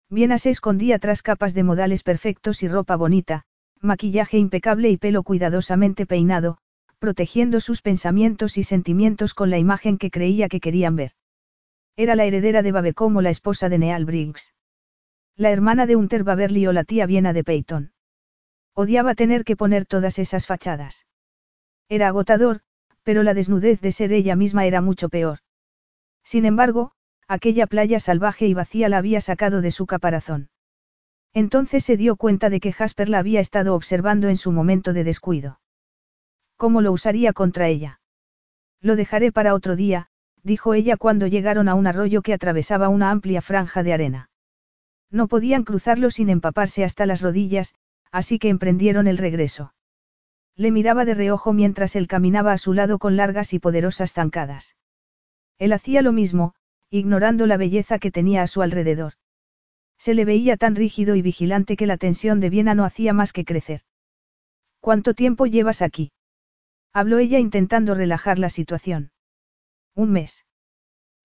Viena se escondía tras capas de modales perfectos y ropa bonita, maquillaje impecable y pelo cuidadosamente peinado, protegiendo sus pensamientos y sentimientos con la imagen que creía que querían ver. Era la heredera de Babe como la esposa de Neal Briggs. La hermana de Hunter Baberly o la tía Viena de Peyton. Odiaba tener que poner todas esas fachadas. Era agotador, pero la desnudez de ser ella misma era mucho peor. Sin embargo, aquella playa salvaje y vacía la había sacado de su caparazón. Entonces se dio cuenta de que Jasper la había estado observando en su momento de descuido. ¿Cómo lo usaría contra ella? Lo dejaré para otro día, dijo ella cuando llegaron a un arroyo que atravesaba una amplia franja de arena. No podían cruzarlo sin empaparse hasta las rodillas, así que emprendieron el regreso. Le miraba de reojo mientras él caminaba a su lado con largas y poderosas zancadas. Él hacía lo mismo, ignorando la belleza que tenía a su alrededor. Se le veía tan rígido y vigilante que la tensión de Viena no hacía más que crecer. ¿Cuánto tiempo llevas aquí? Habló ella intentando relajar la situación. Un mes.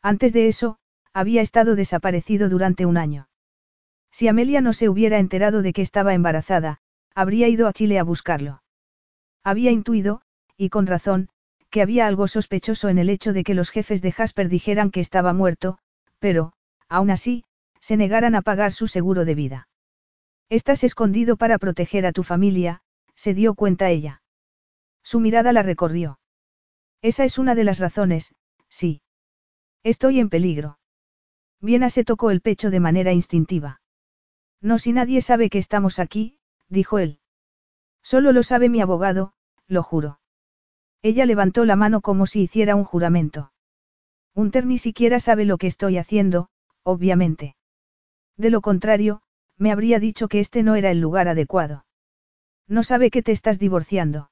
Antes de eso, había estado desaparecido durante un año. Si Amelia no se hubiera enterado de que estaba embarazada, habría ido a Chile a buscarlo. Había intuido, y con razón, que había algo sospechoso en el hecho de que los jefes de Jasper dijeran que estaba muerto, pero, aún así, se negaran a pagar su seguro de vida. Estás escondido para proteger a tu familia, se dio cuenta ella. Su mirada la recorrió. Esa es una de las razones, sí. Estoy en peligro. Viena se tocó el pecho de manera instintiva. No si nadie sabe que estamos aquí, dijo él. Solo lo sabe mi abogado, lo juro. Ella levantó la mano como si hiciera un juramento. Unter ni siquiera sabe lo que estoy haciendo, obviamente. De lo contrario, me habría dicho que este no era el lugar adecuado. No sabe que te estás divorciando.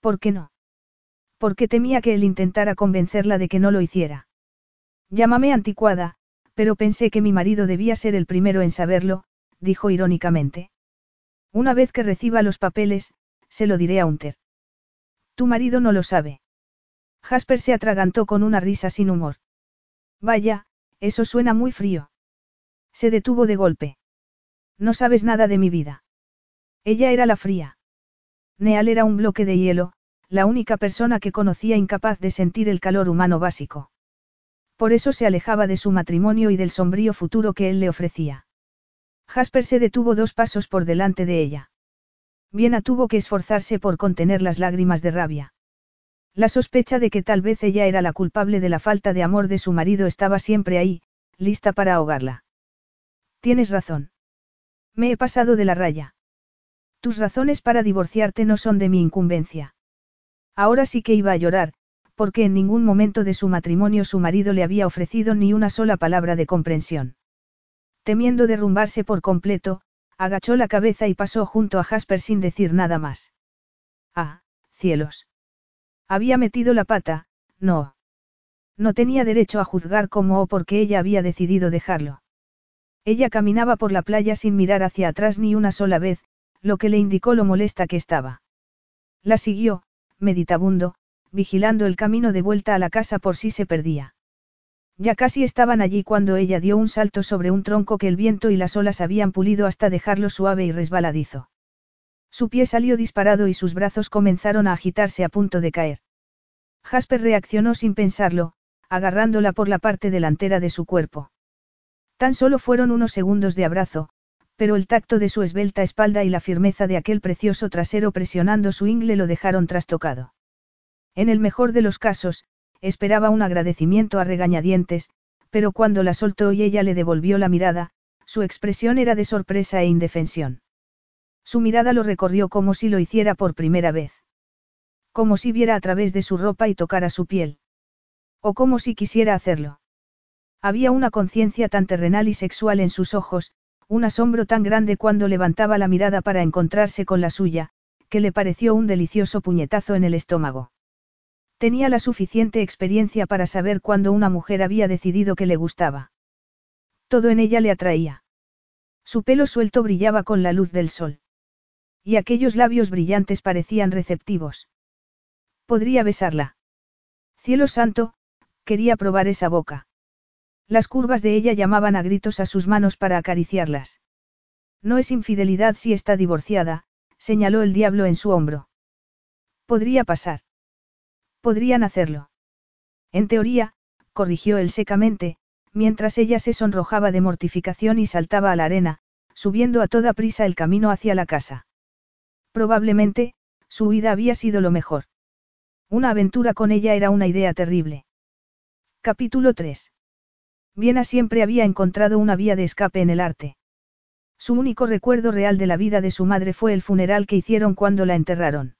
¿Por qué no? Porque temía que él intentara convencerla de que no lo hiciera. Llámame anticuada, pero pensé que mi marido debía ser el primero en saberlo, dijo irónicamente. Una vez que reciba los papeles, se lo diré a Unter. Tu marido no lo sabe. Jasper se atragantó con una risa sin humor. Vaya, eso suena muy frío. Se detuvo de golpe. No sabes nada de mi vida. Ella era la fría. Neal era un bloque de hielo, la única persona que conocía incapaz de sentir el calor humano básico. Por eso se alejaba de su matrimonio y del sombrío futuro que él le ofrecía. Jasper se detuvo dos pasos por delante de ella. Viena tuvo que esforzarse por contener las lágrimas de rabia. La sospecha de que tal vez ella era la culpable de la falta de amor de su marido estaba siempre ahí, lista para ahogarla. Tienes razón. Me he pasado de la raya. Tus razones para divorciarte no son de mi incumbencia. Ahora sí que iba a llorar, porque en ningún momento de su matrimonio su marido le había ofrecido ni una sola palabra de comprensión. Temiendo derrumbarse por completo, agachó la cabeza y pasó junto a Jasper sin decir nada más. Ah, cielos. Había metido la pata, no. No tenía derecho a juzgar cómo o por qué ella había decidido dejarlo. Ella caminaba por la playa sin mirar hacia atrás ni una sola vez, lo que le indicó lo molesta que estaba. La siguió, meditabundo, vigilando el camino de vuelta a la casa por si se perdía. Ya casi estaban allí cuando ella dio un salto sobre un tronco que el viento y las olas habían pulido hasta dejarlo suave y resbaladizo. Su pie salió disparado y sus brazos comenzaron a agitarse a punto de caer. Jasper reaccionó sin pensarlo, agarrándola por la parte delantera de su cuerpo. Tan solo fueron unos segundos de abrazo, pero el tacto de su esbelta espalda y la firmeza de aquel precioso trasero presionando su ingle lo dejaron trastocado. En el mejor de los casos, esperaba un agradecimiento a regañadientes, pero cuando la soltó y ella le devolvió la mirada, su expresión era de sorpresa e indefensión. Su mirada lo recorrió como si lo hiciera por primera vez. Como si viera a través de su ropa y tocara su piel. O como si quisiera hacerlo. Había una conciencia tan terrenal y sexual en sus ojos, un asombro tan grande cuando levantaba la mirada para encontrarse con la suya, que le pareció un delicioso puñetazo en el estómago. Tenía la suficiente experiencia para saber cuándo una mujer había decidido que le gustaba. Todo en ella le atraía. Su pelo suelto brillaba con la luz del sol. Y aquellos labios brillantes parecían receptivos. Podría besarla. Cielo santo, quería probar esa boca. Las curvas de ella llamaban a gritos a sus manos para acariciarlas. No es infidelidad si está divorciada, señaló el diablo en su hombro. Podría pasar. Podrían hacerlo. En teoría, corrigió él secamente, mientras ella se sonrojaba de mortificación y saltaba a la arena, subiendo a toda prisa el camino hacia la casa. Probablemente, su huida había sido lo mejor. Una aventura con ella era una idea terrible. Capítulo 3. Viena siempre había encontrado una vía de escape en el arte. Su único recuerdo real de la vida de su madre fue el funeral que hicieron cuando la enterraron.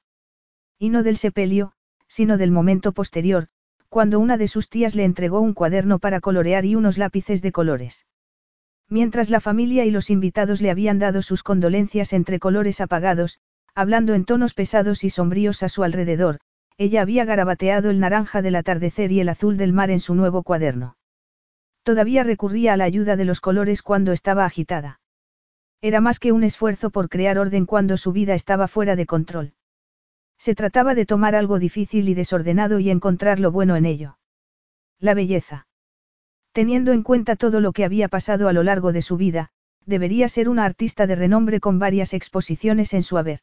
Y no del sepelio, sino del momento posterior, cuando una de sus tías le entregó un cuaderno para colorear y unos lápices de colores. Mientras la familia y los invitados le habían dado sus condolencias entre colores apagados, hablando en tonos pesados y sombríos a su alrededor, ella había garabateado el naranja del atardecer y el azul del mar en su nuevo cuaderno. Todavía recurría a la ayuda de los colores cuando estaba agitada. Era más que un esfuerzo por crear orden cuando su vida estaba fuera de control. Se trataba de tomar algo difícil y desordenado y encontrar lo bueno en ello. La belleza. Teniendo en cuenta todo lo que había pasado a lo largo de su vida, debería ser una artista de renombre con varias exposiciones en su haber.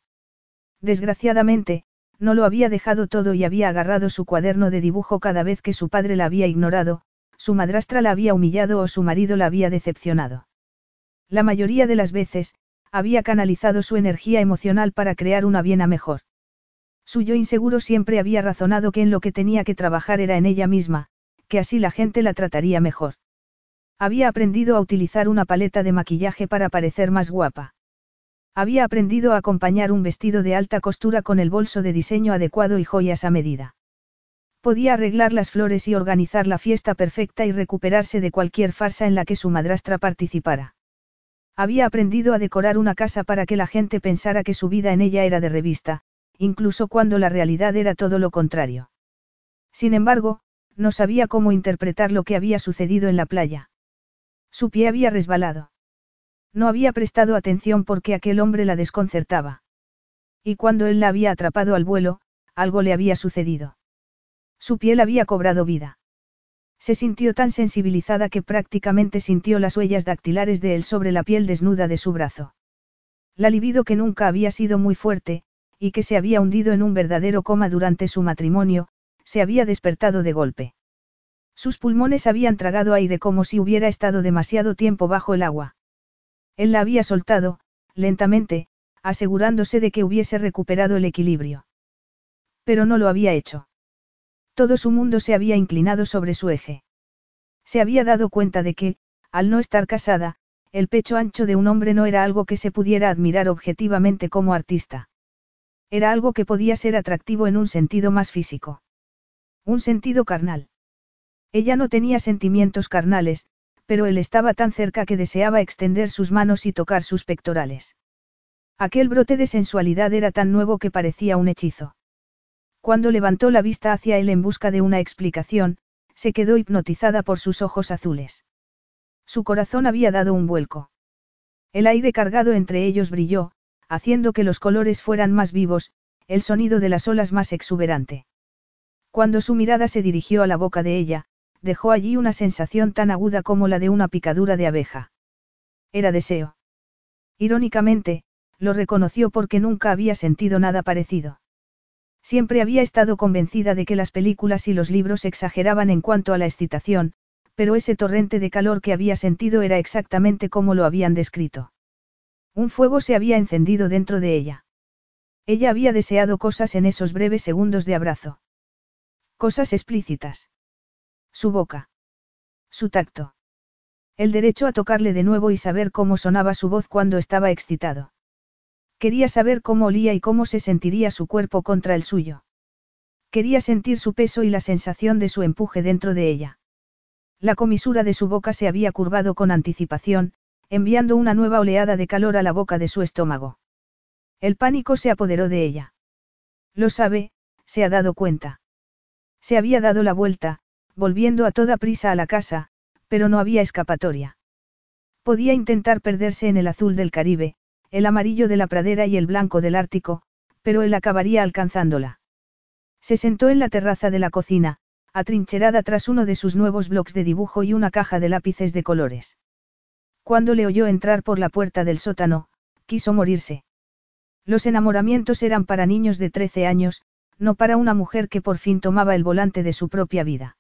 Desgraciadamente, no lo había dejado todo y había agarrado su cuaderno de dibujo cada vez que su padre la había ignorado, su madrastra la había humillado o su marido la había decepcionado. La mayoría de las veces, había canalizado su energía emocional para crear una Viena mejor. Su yo inseguro siempre había razonado que en lo que tenía que trabajar era en ella misma, que así la gente la trataría mejor. Había aprendido a utilizar una paleta de maquillaje para parecer más guapa. Había aprendido a acompañar un vestido de alta costura con el bolso de diseño adecuado y joyas a medida. Podía arreglar las flores y organizar la fiesta perfecta y recuperarse de cualquier farsa en la que su madrastra participara. Había aprendido a decorar una casa para que la gente pensara que su vida en ella era de revista, incluso cuando la realidad era todo lo contrario. Sin embargo, no sabía cómo interpretar lo que había sucedido en la playa. Su pie había resbalado. No había prestado atención porque aquel hombre la desconcertaba. Y cuando él la había atrapado al vuelo, algo le había sucedido. Su piel había cobrado vida. Se sintió tan sensibilizada que prácticamente sintió las huellas dactilares de él sobre la piel desnuda de su brazo. La libido que nunca había sido muy fuerte, y que se había hundido en un verdadero coma durante su matrimonio, se había despertado de golpe. Sus pulmones habían tragado aire como si hubiera estado demasiado tiempo bajo el agua. Él la había soltado, lentamente, asegurándose de que hubiese recuperado el equilibrio. Pero no lo había hecho. Todo su mundo se había inclinado sobre su eje. Se había dado cuenta de que, al no estar casada, el pecho ancho de un hombre no era algo que se pudiera admirar objetivamente como artista. Era algo que podía ser atractivo en un sentido más físico. Un sentido carnal. Ella no tenía sentimientos carnales, pero él estaba tan cerca que deseaba extender sus manos y tocar sus pectorales. Aquel brote de sensualidad era tan nuevo que parecía un hechizo. Cuando levantó la vista hacia él en busca de una explicación, se quedó hipnotizada por sus ojos azules. Su corazón había dado un vuelco. El aire cargado entre ellos brilló, haciendo que los colores fueran más vivos, el sonido de las olas más exuberante. Cuando su mirada se dirigió a la boca de ella, dejó allí una sensación tan aguda como la de una picadura de abeja. Era deseo. Irónicamente, lo reconoció porque nunca había sentido nada parecido. Siempre había estado convencida de que las películas y los libros exageraban en cuanto a la excitación, pero ese torrente de calor que había sentido era exactamente como lo habían descrito. Un fuego se había encendido dentro de ella. Ella había deseado cosas en esos breves segundos de abrazo. Cosas explícitas. Su boca. Su tacto. El derecho a tocarle de nuevo y saber cómo sonaba su voz cuando estaba excitado. Quería saber cómo olía y cómo se sentiría su cuerpo contra el suyo. Quería sentir su peso y la sensación de su empuje dentro de ella. La comisura de su boca se había curvado con anticipación, enviando una nueva oleada de calor a la boca de su estómago. El pánico se apoderó de ella. Lo sabe, se ha dado cuenta. Se había dado la vuelta, volviendo a toda prisa a la casa, pero no había escapatoria. Podía intentar perderse en el azul del Caribe, el amarillo de la pradera y el blanco del Ártico, pero él acabaría alcanzándola. Se sentó en la terraza de la cocina, atrincherada tras uno de sus nuevos blocs de dibujo y una caja de lápices de colores. Cuando le oyó entrar por la puerta del sótano, quiso morirse. Los enamoramientos eran para niños de 13 años, no para una mujer que por fin tomaba el volante de su propia vida.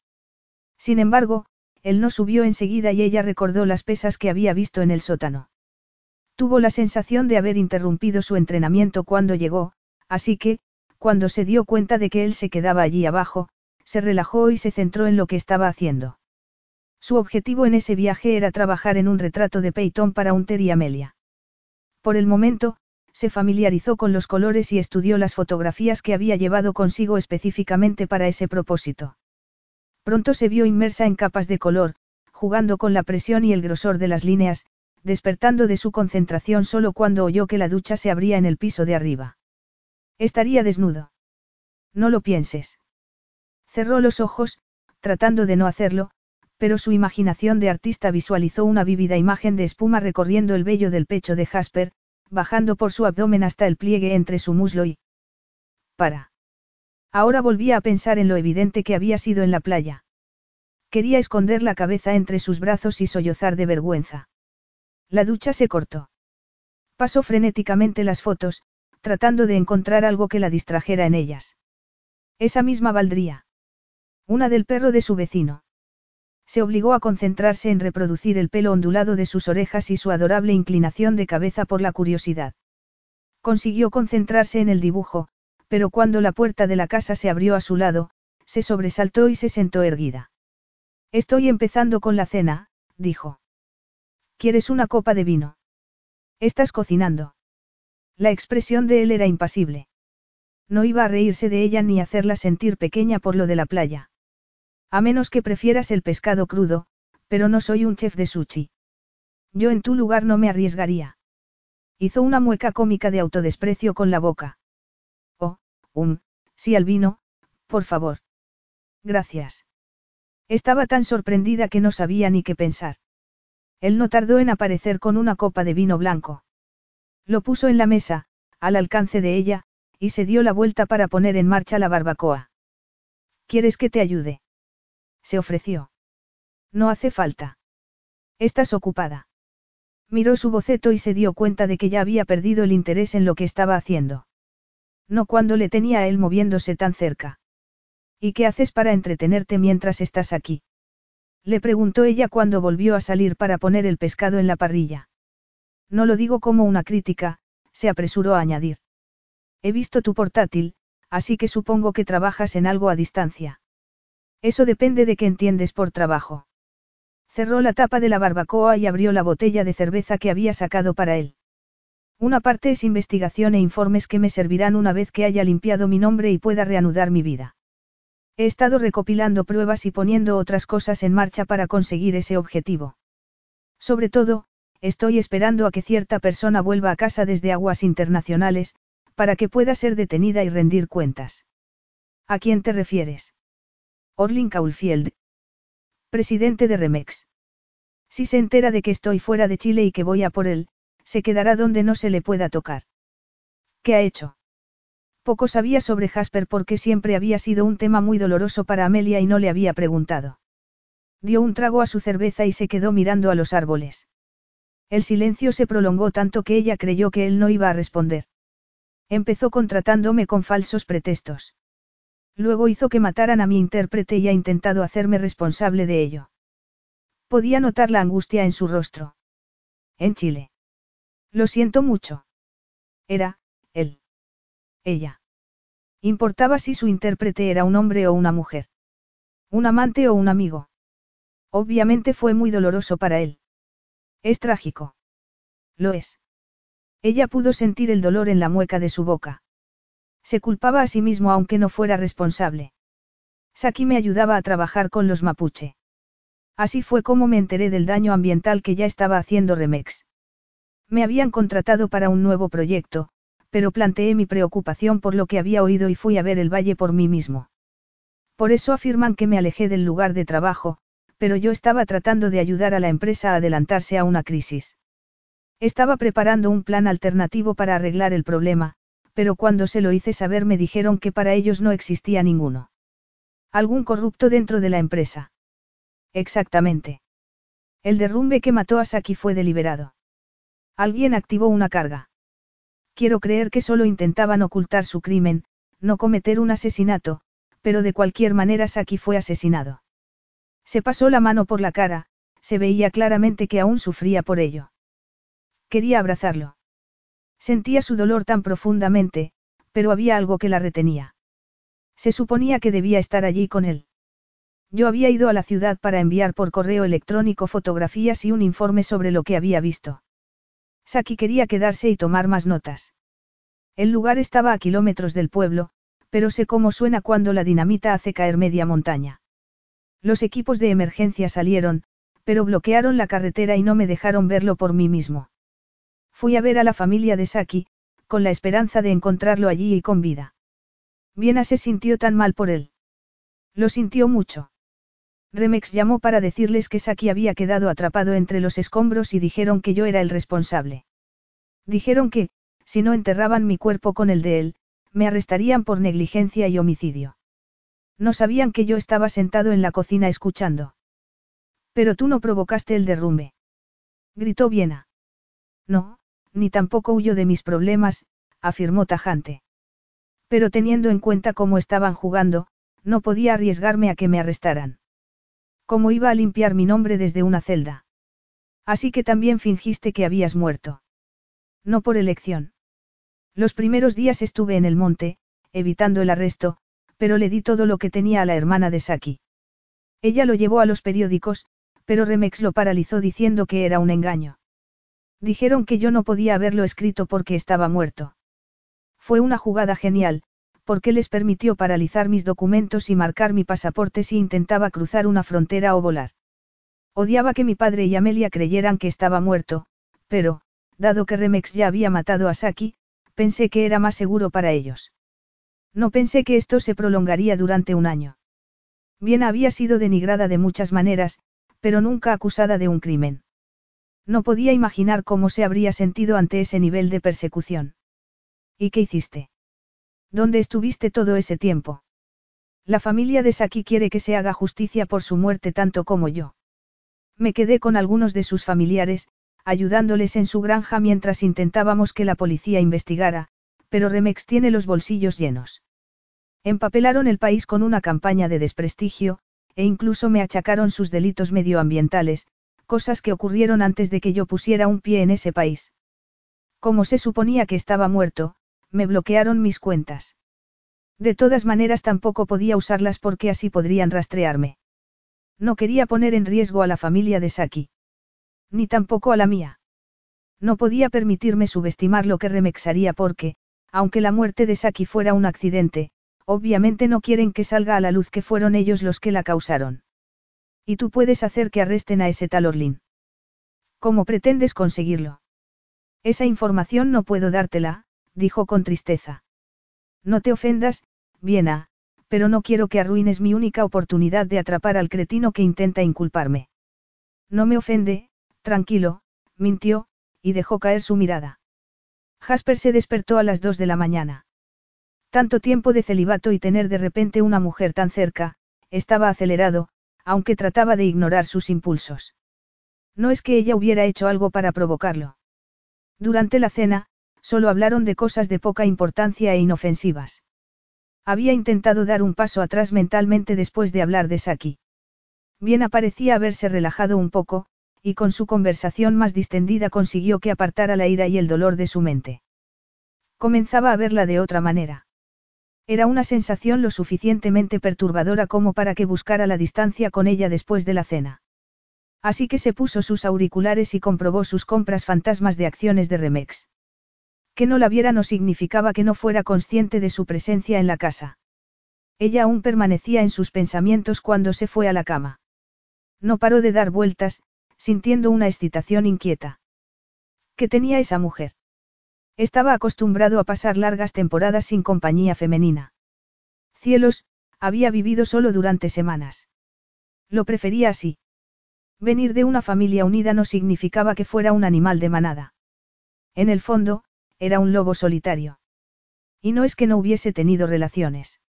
Sin embargo, él no subió enseguida y ella recordó las pesas que había visto en el sótano. Tuvo la sensación de haber interrumpido su entrenamiento cuando llegó, así que, cuando se dio cuenta de que él se quedaba allí abajo, se relajó y se centró en lo que estaba haciendo. Su objetivo en ese viaje era trabajar en un retrato de Peyton para Unter y Amelia. Por el momento, se familiarizó con los colores y estudió las fotografías que había llevado consigo específicamente para ese propósito. Pronto se vio inmersa en capas de color, jugando con la presión y el grosor de las líneas, despertando de su concentración solo cuando oyó que la ducha se abría en el piso de arriba. Estaría desnudo. No lo pienses. Cerró los ojos, tratando de no hacerlo, pero su imaginación de artista visualizó una vívida imagen de espuma recorriendo el vello del pecho de Jasper, bajando por su abdomen hasta el pliegue entre su muslo y... Para. Ahora volvía a pensar en lo evidente que había sido en la playa. Quería esconder la cabeza entre sus brazos y sollozar de vergüenza. La ducha se cortó. Pasó frenéticamente las fotos, tratando de encontrar algo que la distrajera en ellas. Esa misma valdría. Una del perro de su vecino. Se obligó a concentrarse en reproducir el pelo ondulado de sus orejas y su adorable inclinación de cabeza por la curiosidad. Consiguió concentrarse en el dibujo, pero cuando la puerta de la casa se abrió a su lado, se sobresaltó y se sentó erguida. Estoy empezando con la cena, dijo. ¿Quieres una copa de vino? Estás cocinando. La expresión de él era impasible. No iba a reírse de ella ni hacerla sentir pequeña por lo de la playa. A menos que prefieras el pescado crudo, pero no soy un chef de sushi. Yo en tu lugar no me arriesgaría. Hizo una mueca cómica de autodesprecio con la boca. Oh, um, sí al vino, por favor. Gracias. Estaba tan sorprendida que no sabía ni qué pensar. Él no tardó en aparecer con una copa de vino blanco. Lo puso en la mesa, al alcance de ella, y se dio la vuelta para poner en marcha la barbacoa. ¿Quieres que te ayude? se ofreció. No hace falta. Estás ocupada. Miró su boceto y se dio cuenta de que ya había perdido el interés en lo que estaba haciendo. No cuando le tenía a él moviéndose tan cerca. ¿Y qué haces para entretenerte mientras estás aquí? Le preguntó ella cuando volvió a salir para poner el pescado en la parrilla. No lo digo como una crítica, se apresuró a añadir. He visto tu portátil, así que supongo que trabajas en algo a distancia. Eso depende de qué entiendes por trabajo. Cerró la tapa de la barbacoa y abrió la botella de cerveza que había sacado para él. Una parte es investigación e informes que me servirán una vez que haya limpiado mi nombre y pueda reanudar mi vida. He estado recopilando pruebas y poniendo otras cosas en marcha para conseguir ese objetivo. Sobre todo, estoy esperando a que cierta persona vuelva a casa desde aguas internacionales, para que pueda ser detenida y rendir cuentas. ¿A quién te refieres? Orlin Caulfield. Presidente de Remex. Si se entera de que estoy fuera de Chile y que voy a por él, se quedará donde no se le pueda tocar. ¿Qué ha hecho? Poco sabía sobre Jasper porque siempre había sido un tema muy doloroso para Amelia y no le había preguntado. Dio un trago a su cerveza y se quedó mirando a los árboles. El silencio se prolongó tanto que ella creyó que él no iba a responder. Empezó contratándome con falsos pretextos. Luego hizo que mataran a mi intérprete y ha intentado hacerme responsable de ello. Podía notar la angustia en su rostro. En Chile. Lo siento mucho. Era, él. Ella. Importaba si su intérprete era un hombre o una mujer. Un amante o un amigo. Obviamente fue muy doloroso para él. Es trágico. Lo es. Ella pudo sentir el dolor en la mueca de su boca. Se culpaba a sí mismo aunque no fuera responsable. Saki me ayudaba a trabajar con los mapuche. Así fue como me enteré del daño ambiental que ya estaba haciendo Remex. Me habían contratado para un nuevo proyecto, pero planteé mi preocupación por lo que había oído y fui a ver el valle por mí mismo. Por eso afirman que me alejé del lugar de trabajo, pero yo estaba tratando de ayudar a la empresa a adelantarse a una crisis. Estaba preparando un plan alternativo para arreglar el problema, pero cuando se lo hice saber me dijeron que para ellos no existía ninguno. ¿Algún corrupto dentro de la empresa? Exactamente. El derrumbe que mató a Saki fue deliberado. Alguien activó una carga. Quiero creer que solo intentaban ocultar su crimen, no cometer un asesinato, pero de cualquier manera Saki fue asesinado. Se pasó la mano por la cara, se veía claramente que aún sufría por ello. Quería abrazarlo. Sentía su dolor tan profundamente, pero había algo que la retenía. Se suponía que debía estar allí con él. Yo había ido a la ciudad para enviar por correo electrónico fotografías y un informe sobre lo que había visto. Saki quería quedarse y tomar más notas. El lugar estaba a kilómetros del pueblo, pero sé cómo suena cuando la dinamita hace caer media montaña. Los equipos de emergencia salieron, pero bloquearon la carretera y no me dejaron verlo por mí mismo. Fui a ver a la familia de Saki, con la esperanza de encontrarlo allí y con vida. Viena se sintió tan mal por él. Lo sintió mucho. Remex llamó para decirles que Saki había quedado atrapado entre los escombros y dijeron que yo era el responsable. Dijeron que, si no enterraban mi cuerpo con el de él, me arrestarían por negligencia y homicidio. No sabían que yo estaba sentado en la cocina escuchando. Pero tú no provocaste el derrumbe. Gritó Viena. No, ni tampoco huyó de mis problemas, afirmó tajante. Pero teniendo en cuenta cómo estaban jugando, no podía arriesgarme a que me arrestaran. ¿Cómo iba a limpiar mi nombre desde una celda? Así que también fingiste que habías muerto. No por elección. Los primeros días estuve en el monte, evitando el arresto, pero le di todo lo que tenía a la hermana de Saki. Ella lo llevó a los periódicos, pero Remex lo paralizó diciendo que era un engaño. Dijeron que yo no podía haberlo escrito porque estaba muerto. Fue una jugada genial, porque les permitió paralizar mis documentos y marcar mi pasaporte si intentaba cruzar una frontera o volar. Odiaba que mi padre y Amelia creyeran que estaba muerto, pero, dado que Remex ya había matado a Saki, pensé que era más seguro para ellos. No pensé que esto se prolongaría durante un año. Bien había sido denigrada de muchas maneras, pero nunca acusada de un crimen. No podía imaginar cómo se habría sentido ante ese nivel de persecución. ¿Y qué hiciste? ¿Dónde estuviste todo ese tiempo? La familia de Saki quiere que se haga justicia por su muerte tanto como yo. Me quedé con algunos de sus familiares, ayudándoles en su granja mientras intentábamos que la policía investigara, pero Remex tiene los bolsillos llenos. Empapelaron el país con una campaña de desprestigio, e incluso me achacaron sus delitos medioambientales, cosas que ocurrieron antes de que yo pusiera un pie en ese país. Como se suponía que estaba muerto, me bloquearon mis cuentas. De todas maneras tampoco podía usarlas porque así podrían rastrearme. No quería poner en riesgo a la familia de Saki. Ni tampoco a la mía. No podía permitirme subestimar lo que remexaría porque, aunque la muerte de Saki fuera un accidente, Obviamente no quieren que salga a la luz que fueron ellos los que la causaron. Y tú puedes hacer que arresten a ese tal Orlin. ¿Cómo pretendes conseguirlo? Esa información no puedo dártela, dijo con tristeza. No te ofendas, Viena, pero no quiero que arruines mi única oportunidad de atrapar al cretino que intenta inculparme. No me ofende, tranquilo, mintió, y dejó caer su mirada. Jasper se despertó a las dos de la mañana. Tanto tiempo de celibato y tener de repente una mujer tan cerca, estaba acelerado, aunque trataba de ignorar sus impulsos. No es que ella hubiera hecho algo para provocarlo. Durante la cena, solo hablaron de cosas de poca importancia e inofensivas. Había intentado dar un paso atrás mentalmente después de hablar de Saki. Bien parecía haberse relajado un poco, y con su conversación más distendida consiguió que apartara la ira y el dolor de su mente. Comenzaba a verla de otra manera. Era una sensación lo suficientemente perturbadora como para que buscara la distancia con ella después de la cena. Así que se puso sus auriculares y comprobó sus compras fantasmas de acciones de Remex. Que no la viera no significaba que no fuera consciente de su presencia en la casa. Ella aún permanecía en sus pensamientos cuando se fue a la cama. No paró de dar vueltas, sintiendo una excitación inquieta. ¿Qué tenía esa mujer? Estaba acostumbrado a pasar largas temporadas sin compañía femenina. Cielos, había vivido solo durante semanas. Lo prefería así. Venir de una familia unida no significaba que fuera un animal de manada. En el fondo, era un lobo solitario. Y no es que no hubiese tenido relaciones.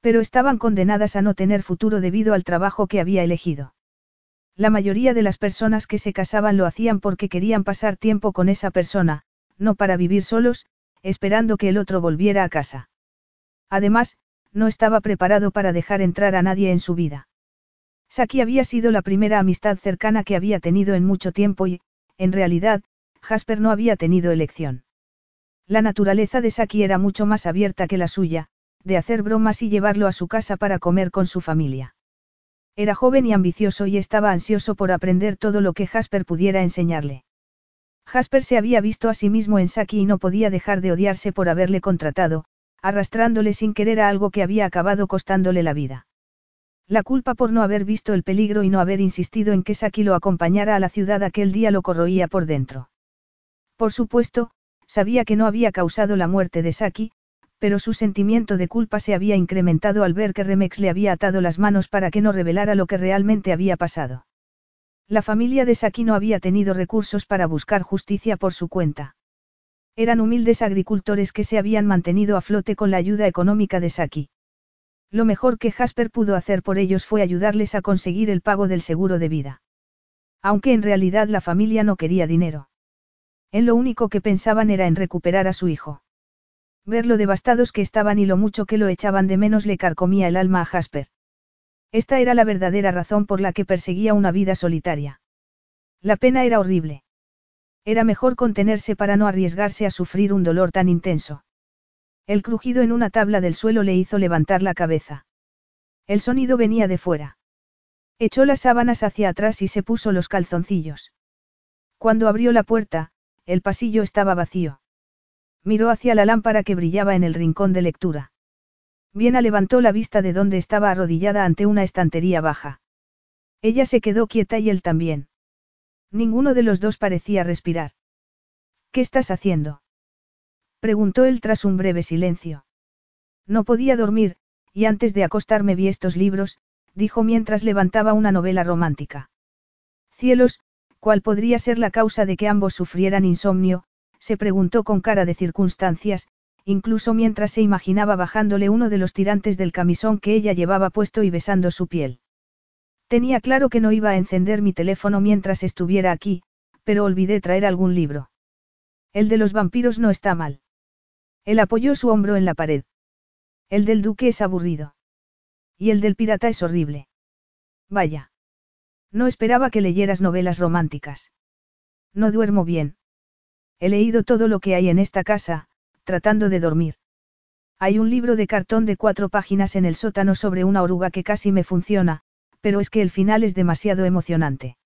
Pero estaban condenadas a no tener futuro debido al trabajo que había elegido. La mayoría de las personas que se casaban lo hacían porque querían pasar tiempo con esa persona, no para vivir solos, esperando que el otro volviera a casa. Además, no estaba preparado para dejar entrar a nadie en su vida. Saki había sido la primera amistad cercana que había tenido en mucho tiempo y, en realidad, Jasper no había tenido elección. La naturaleza de Saki era mucho más abierta que la suya, de hacer bromas y llevarlo a su casa para comer con su familia. Era joven y ambicioso y estaba ansioso por aprender todo lo que Jasper pudiera enseñarle. Jasper se había visto a sí mismo en Saki y no podía dejar de odiarse por haberle contratado, arrastrándole sin querer a algo que había acabado costándole la vida. La culpa por no haber visto el peligro y no haber insistido en que Saki lo acompañara a la ciudad aquel día lo corroía por dentro. Por supuesto, sabía que no había causado la muerte de Saki, pero su sentimiento de culpa se había incrementado al ver que Remex le había atado las manos para que no revelara lo que realmente había pasado. La familia de Saki no había tenido recursos para buscar justicia por su cuenta. Eran humildes agricultores que se habían mantenido a flote con la ayuda económica de Saki. Lo mejor que Jasper pudo hacer por ellos fue ayudarles a conseguir el pago del seguro de vida. Aunque en realidad la familia no quería dinero. En lo único que pensaban era en recuperar a su hijo. Ver lo devastados que estaban y lo mucho que lo echaban de menos le carcomía el alma a Jasper. Esta era la verdadera razón por la que perseguía una vida solitaria. La pena era horrible. Era mejor contenerse para no arriesgarse a sufrir un dolor tan intenso. El crujido en una tabla del suelo le hizo levantar la cabeza. El sonido venía de fuera. Echó las sábanas hacia atrás y se puso los calzoncillos. Cuando abrió la puerta, el pasillo estaba vacío. Miró hacia la lámpara que brillaba en el rincón de lectura. Viena levantó la vista de donde estaba arrodillada ante una estantería baja. Ella se quedó quieta y él también. Ninguno de los dos parecía respirar. ¿Qué estás haciendo? Preguntó él tras un breve silencio. No podía dormir, y antes de acostarme vi estos libros, dijo mientras levantaba una novela romántica. Cielos, ¿cuál podría ser la causa de que ambos sufrieran insomnio? se preguntó con cara de circunstancias, incluso mientras se imaginaba bajándole uno de los tirantes del camisón que ella llevaba puesto y besando su piel. Tenía claro que no iba a encender mi teléfono mientras estuviera aquí, pero olvidé traer algún libro. El de los vampiros no está mal. Él apoyó su hombro en la pared. El del duque es aburrido. Y el del pirata es horrible. Vaya. No esperaba que leyeras novelas románticas. No duermo bien. He leído todo lo que hay en esta casa, tratando de dormir. Hay un libro de cartón de cuatro páginas en el sótano sobre una oruga que casi me funciona, pero es que el final es demasiado emocionante.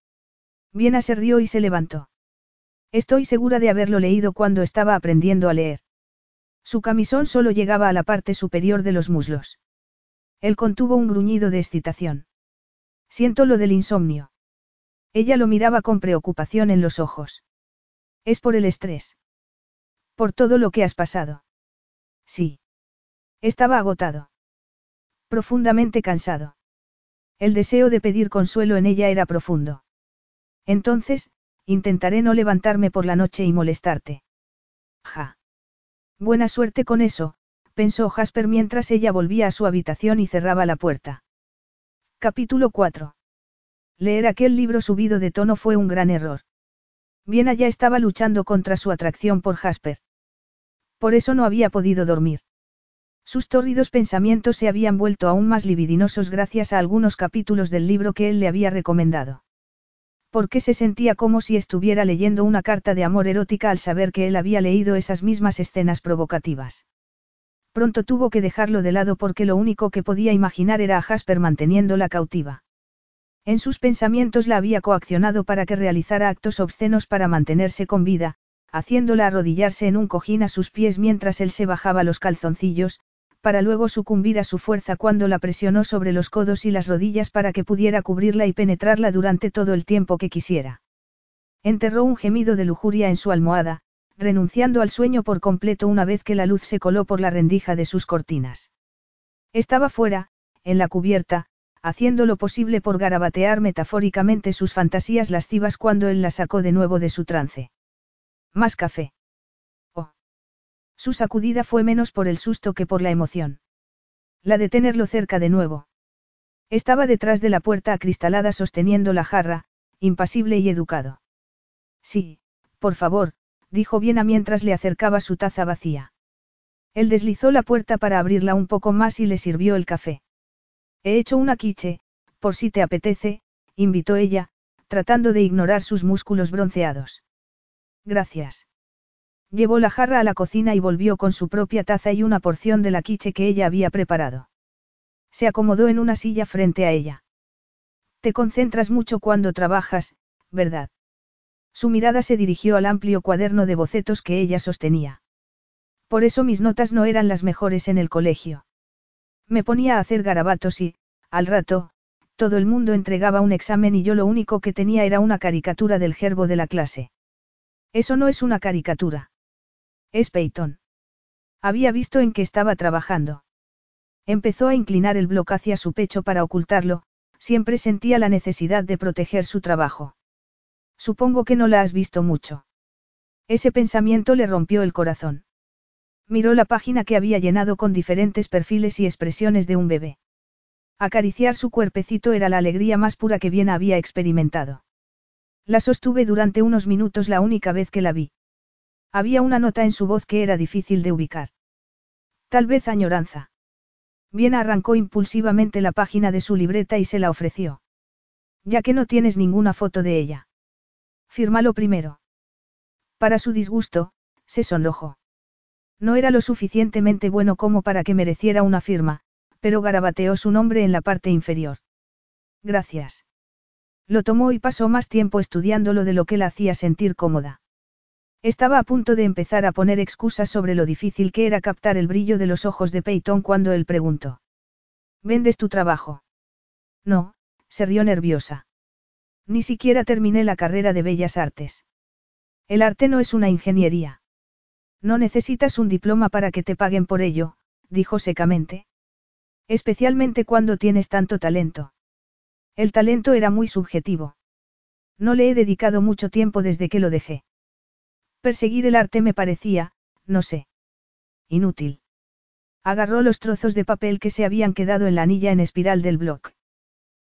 Viena se rió y se levantó. Estoy segura de haberlo leído cuando estaba aprendiendo a leer. Su camisón solo llegaba a la parte superior de los muslos. Él contuvo un gruñido de excitación. Siento lo del insomnio. Ella lo miraba con preocupación en los ojos. Es por el estrés. Por todo lo que has pasado. Sí. Estaba agotado. Profundamente cansado. El deseo de pedir consuelo en ella era profundo. Entonces, intentaré no levantarme por la noche y molestarte. Ja. Buena suerte con eso, pensó Jasper mientras ella volvía a su habitación y cerraba la puerta. Capítulo 4. Leer aquel libro subido de tono fue un gran error. Bien allá estaba luchando contra su atracción por Jasper. Por eso no había podido dormir. Sus tórridos pensamientos se habían vuelto aún más libidinosos gracias a algunos capítulos del libro que él le había recomendado porque se sentía como si estuviera leyendo una carta de amor erótica al saber que él había leído esas mismas escenas provocativas. Pronto tuvo que dejarlo de lado porque lo único que podía imaginar era a Jasper manteniéndola cautiva. En sus pensamientos la había coaccionado para que realizara actos obscenos para mantenerse con vida, haciéndola arrodillarse en un cojín a sus pies mientras él se bajaba los calzoncillos, para luego sucumbir a su fuerza cuando la presionó sobre los codos y las rodillas para que pudiera cubrirla y penetrarla durante todo el tiempo que quisiera. Enterró un gemido de lujuria en su almohada, renunciando al sueño por completo una vez que la luz se coló por la rendija de sus cortinas. Estaba fuera, en la cubierta, haciendo lo posible por garabatear metafóricamente sus fantasías lascivas cuando él la sacó de nuevo de su trance. Más café. Oh. Su sacudida fue menos por el susto que por la emoción. La de tenerlo cerca de nuevo. Estaba detrás de la puerta acristalada sosteniendo la jarra, impasible y educado. Sí, por favor, dijo Viena mientras le acercaba su taza vacía. Él deslizó la puerta para abrirla un poco más y le sirvió el café. He hecho una quiche, por si te apetece, invitó ella, tratando de ignorar sus músculos bronceados. Gracias. Llevó la jarra a la cocina y volvió con su propia taza y una porción de la quiche que ella había preparado. Se acomodó en una silla frente a ella. Te concentras mucho cuando trabajas, ¿verdad? Su mirada se dirigió al amplio cuaderno de bocetos que ella sostenía. Por eso mis notas no eran las mejores en el colegio. Me ponía a hacer garabatos y, al rato, todo el mundo entregaba un examen y yo lo único que tenía era una caricatura del gerbo de la clase. Eso no es una caricatura. Es Peyton. Había visto en qué estaba trabajando. Empezó a inclinar el bloque hacia su pecho para ocultarlo, siempre sentía la necesidad de proteger su trabajo. Supongo que no la has visto mucho. Ese pensamiento le rompió el corazón. Miró la página que había llenado con diferentes perfiles y expresiones de un bebé. Acariciar su cuerpecito era la alegría más pura que bien había experimentado. La sostuve durante unos minutos la única vez que la vi. Había una nota en su voz que era difícil de ubicar. Tal vez añoranza. Bien arrancó impulsivamente la página de su libreta y se la ofreció. Ya que no tienes ninguna foto de ella. Fírmalo primero. Para su disgusto, se sonrojó. No era lo suficientemente bueno como para que mereciera una firma, pero garabateó su nombre en la parte inferior. Gracias. Lo tomó y pasó más tiempo estudiándolo de lo que la hacía sentir cómoda. Estaba a punto de empezar a poner excusas sobre lo difícil que era captar el brillo de los ojos de Peyton cuando él preguntó. ¿Vendes tu trabajo? No, se rió nerviosa. Ni siquiera terminé la carrera de Bellas Artes. El arte no es una ingeniería. No necesitas un diploma para que te paguen por ello, dijo secamente. Especialmente cuando tienes tanto talento. El talento era muy subjetivo. No le he dedicado mucho tiempo desde que lo dejé. Perseguir el arte me parecía, no sé. Inútil. Agarró los trozos de papel que se habían quedado en la anilla en espiral del bloc.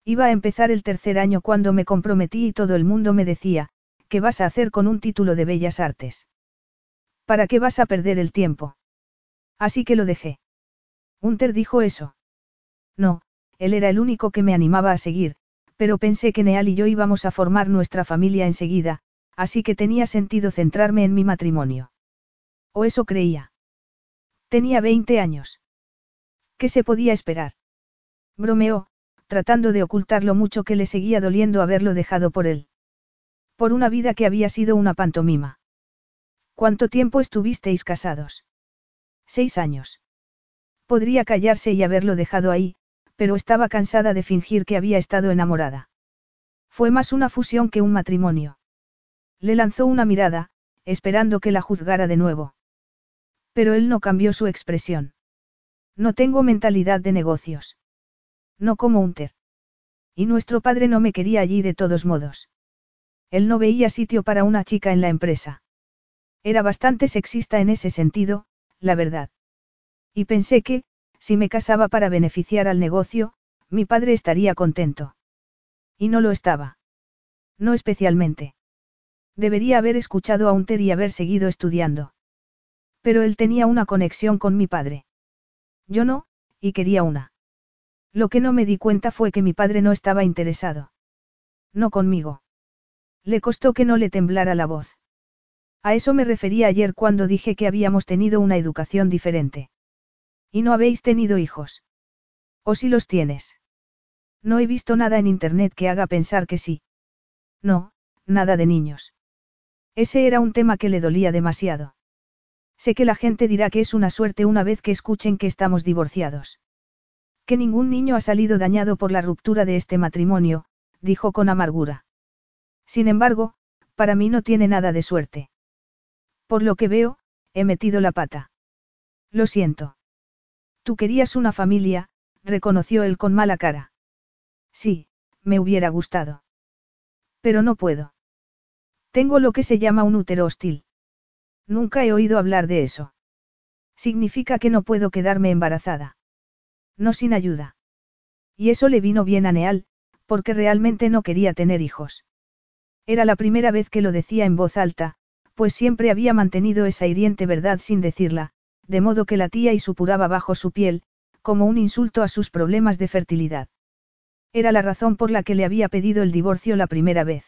Iba a empezar el tercer año cuando me comprometí y todo el mundo me decía, ¿qué vas a hacer con un título de bellas artes? ¿Para qué vas a perder el tiempo? Así que lo dejé. Hunter dijo eso. No, él era el único que me animaba a seguir, pero pensé que Neal y yo íbamos a formar nuestra familia enseguida, así que tenía sentido centrarme en mi matrimonio. O eso creía. Tenía 20 años. ¿Qué se podía esperar? Bromeó, tratando de ocultar lo mucho que le seguía doliendo haberlo dejado por él. Por una vida que había sido una pantomima. ¿Cuánto tiempo estuvisteis casados? Seis años. Podría callarse y haberlo dejado ahí, pero estaba cansada de fingir que había estado enamorada. Fue más una fusión que un matrimonio. Le lanzó una mirada, esperando que la juzgara de nuevo. Pero él no cambió su expresión. No tengo mentalidad de negocios. No como Unter. Y nuestro padre no me quería allí de todos modos. Él no veía sitio para una chica en la empresa. Era bastante sexista en ese sentido, la verdad. Y pensé que, si me casaba para beneficiar al negocio, mi padre estaría contento. Y no lo estaba. No especialmente. Debería haber escuchado a Unter y haber seguido estudiando. Pero él tenía una conexión con mi padre. Yo no, y quería una. Lo que no me di cuenta fue que mi padre no estaba interesado. No conmigo. Le costó que no le temblara la voz. A eso me refería ayer cuando dije que habíamos tenido una educación diferente. Y no habéis tenido hijos. ¿O si los tienes? No he visto nada en internet que haga pensar que sí. No, nada de niños. Ese era un tema que le dolía demasiado. Sé que la gente dirá que es una suerte una vez que escuchen que estamos divorciados. Que ningún niño ha salido dañado por la ruptura de este matrimonio, dijo con amargura. Sin embargo, para mí no tiene nada de suerte. Por lo que veo, he metido la pata. Lo siento. Tú querías una familia, reconoció él con mala cara. Sí, me hubiera gustado. Pero no puedo. Tengo lo que se llama un útero hostil. Nunca he oído hablar de eso. Significa que no puedo quedarme embarazada. No sin ayuda. Y eso le vino bien a Neal, porque realmente no quería tener hijos. Era la primera vez que lo decía en voz alta, pues siempre había mantenido esa hiriente verdad sin decirla, de modo que la tía y supuraba bajo su piel, como un insulto a sus problemas de fertilidad. Era la razón por la que le había pedido el divorcio la primera vez.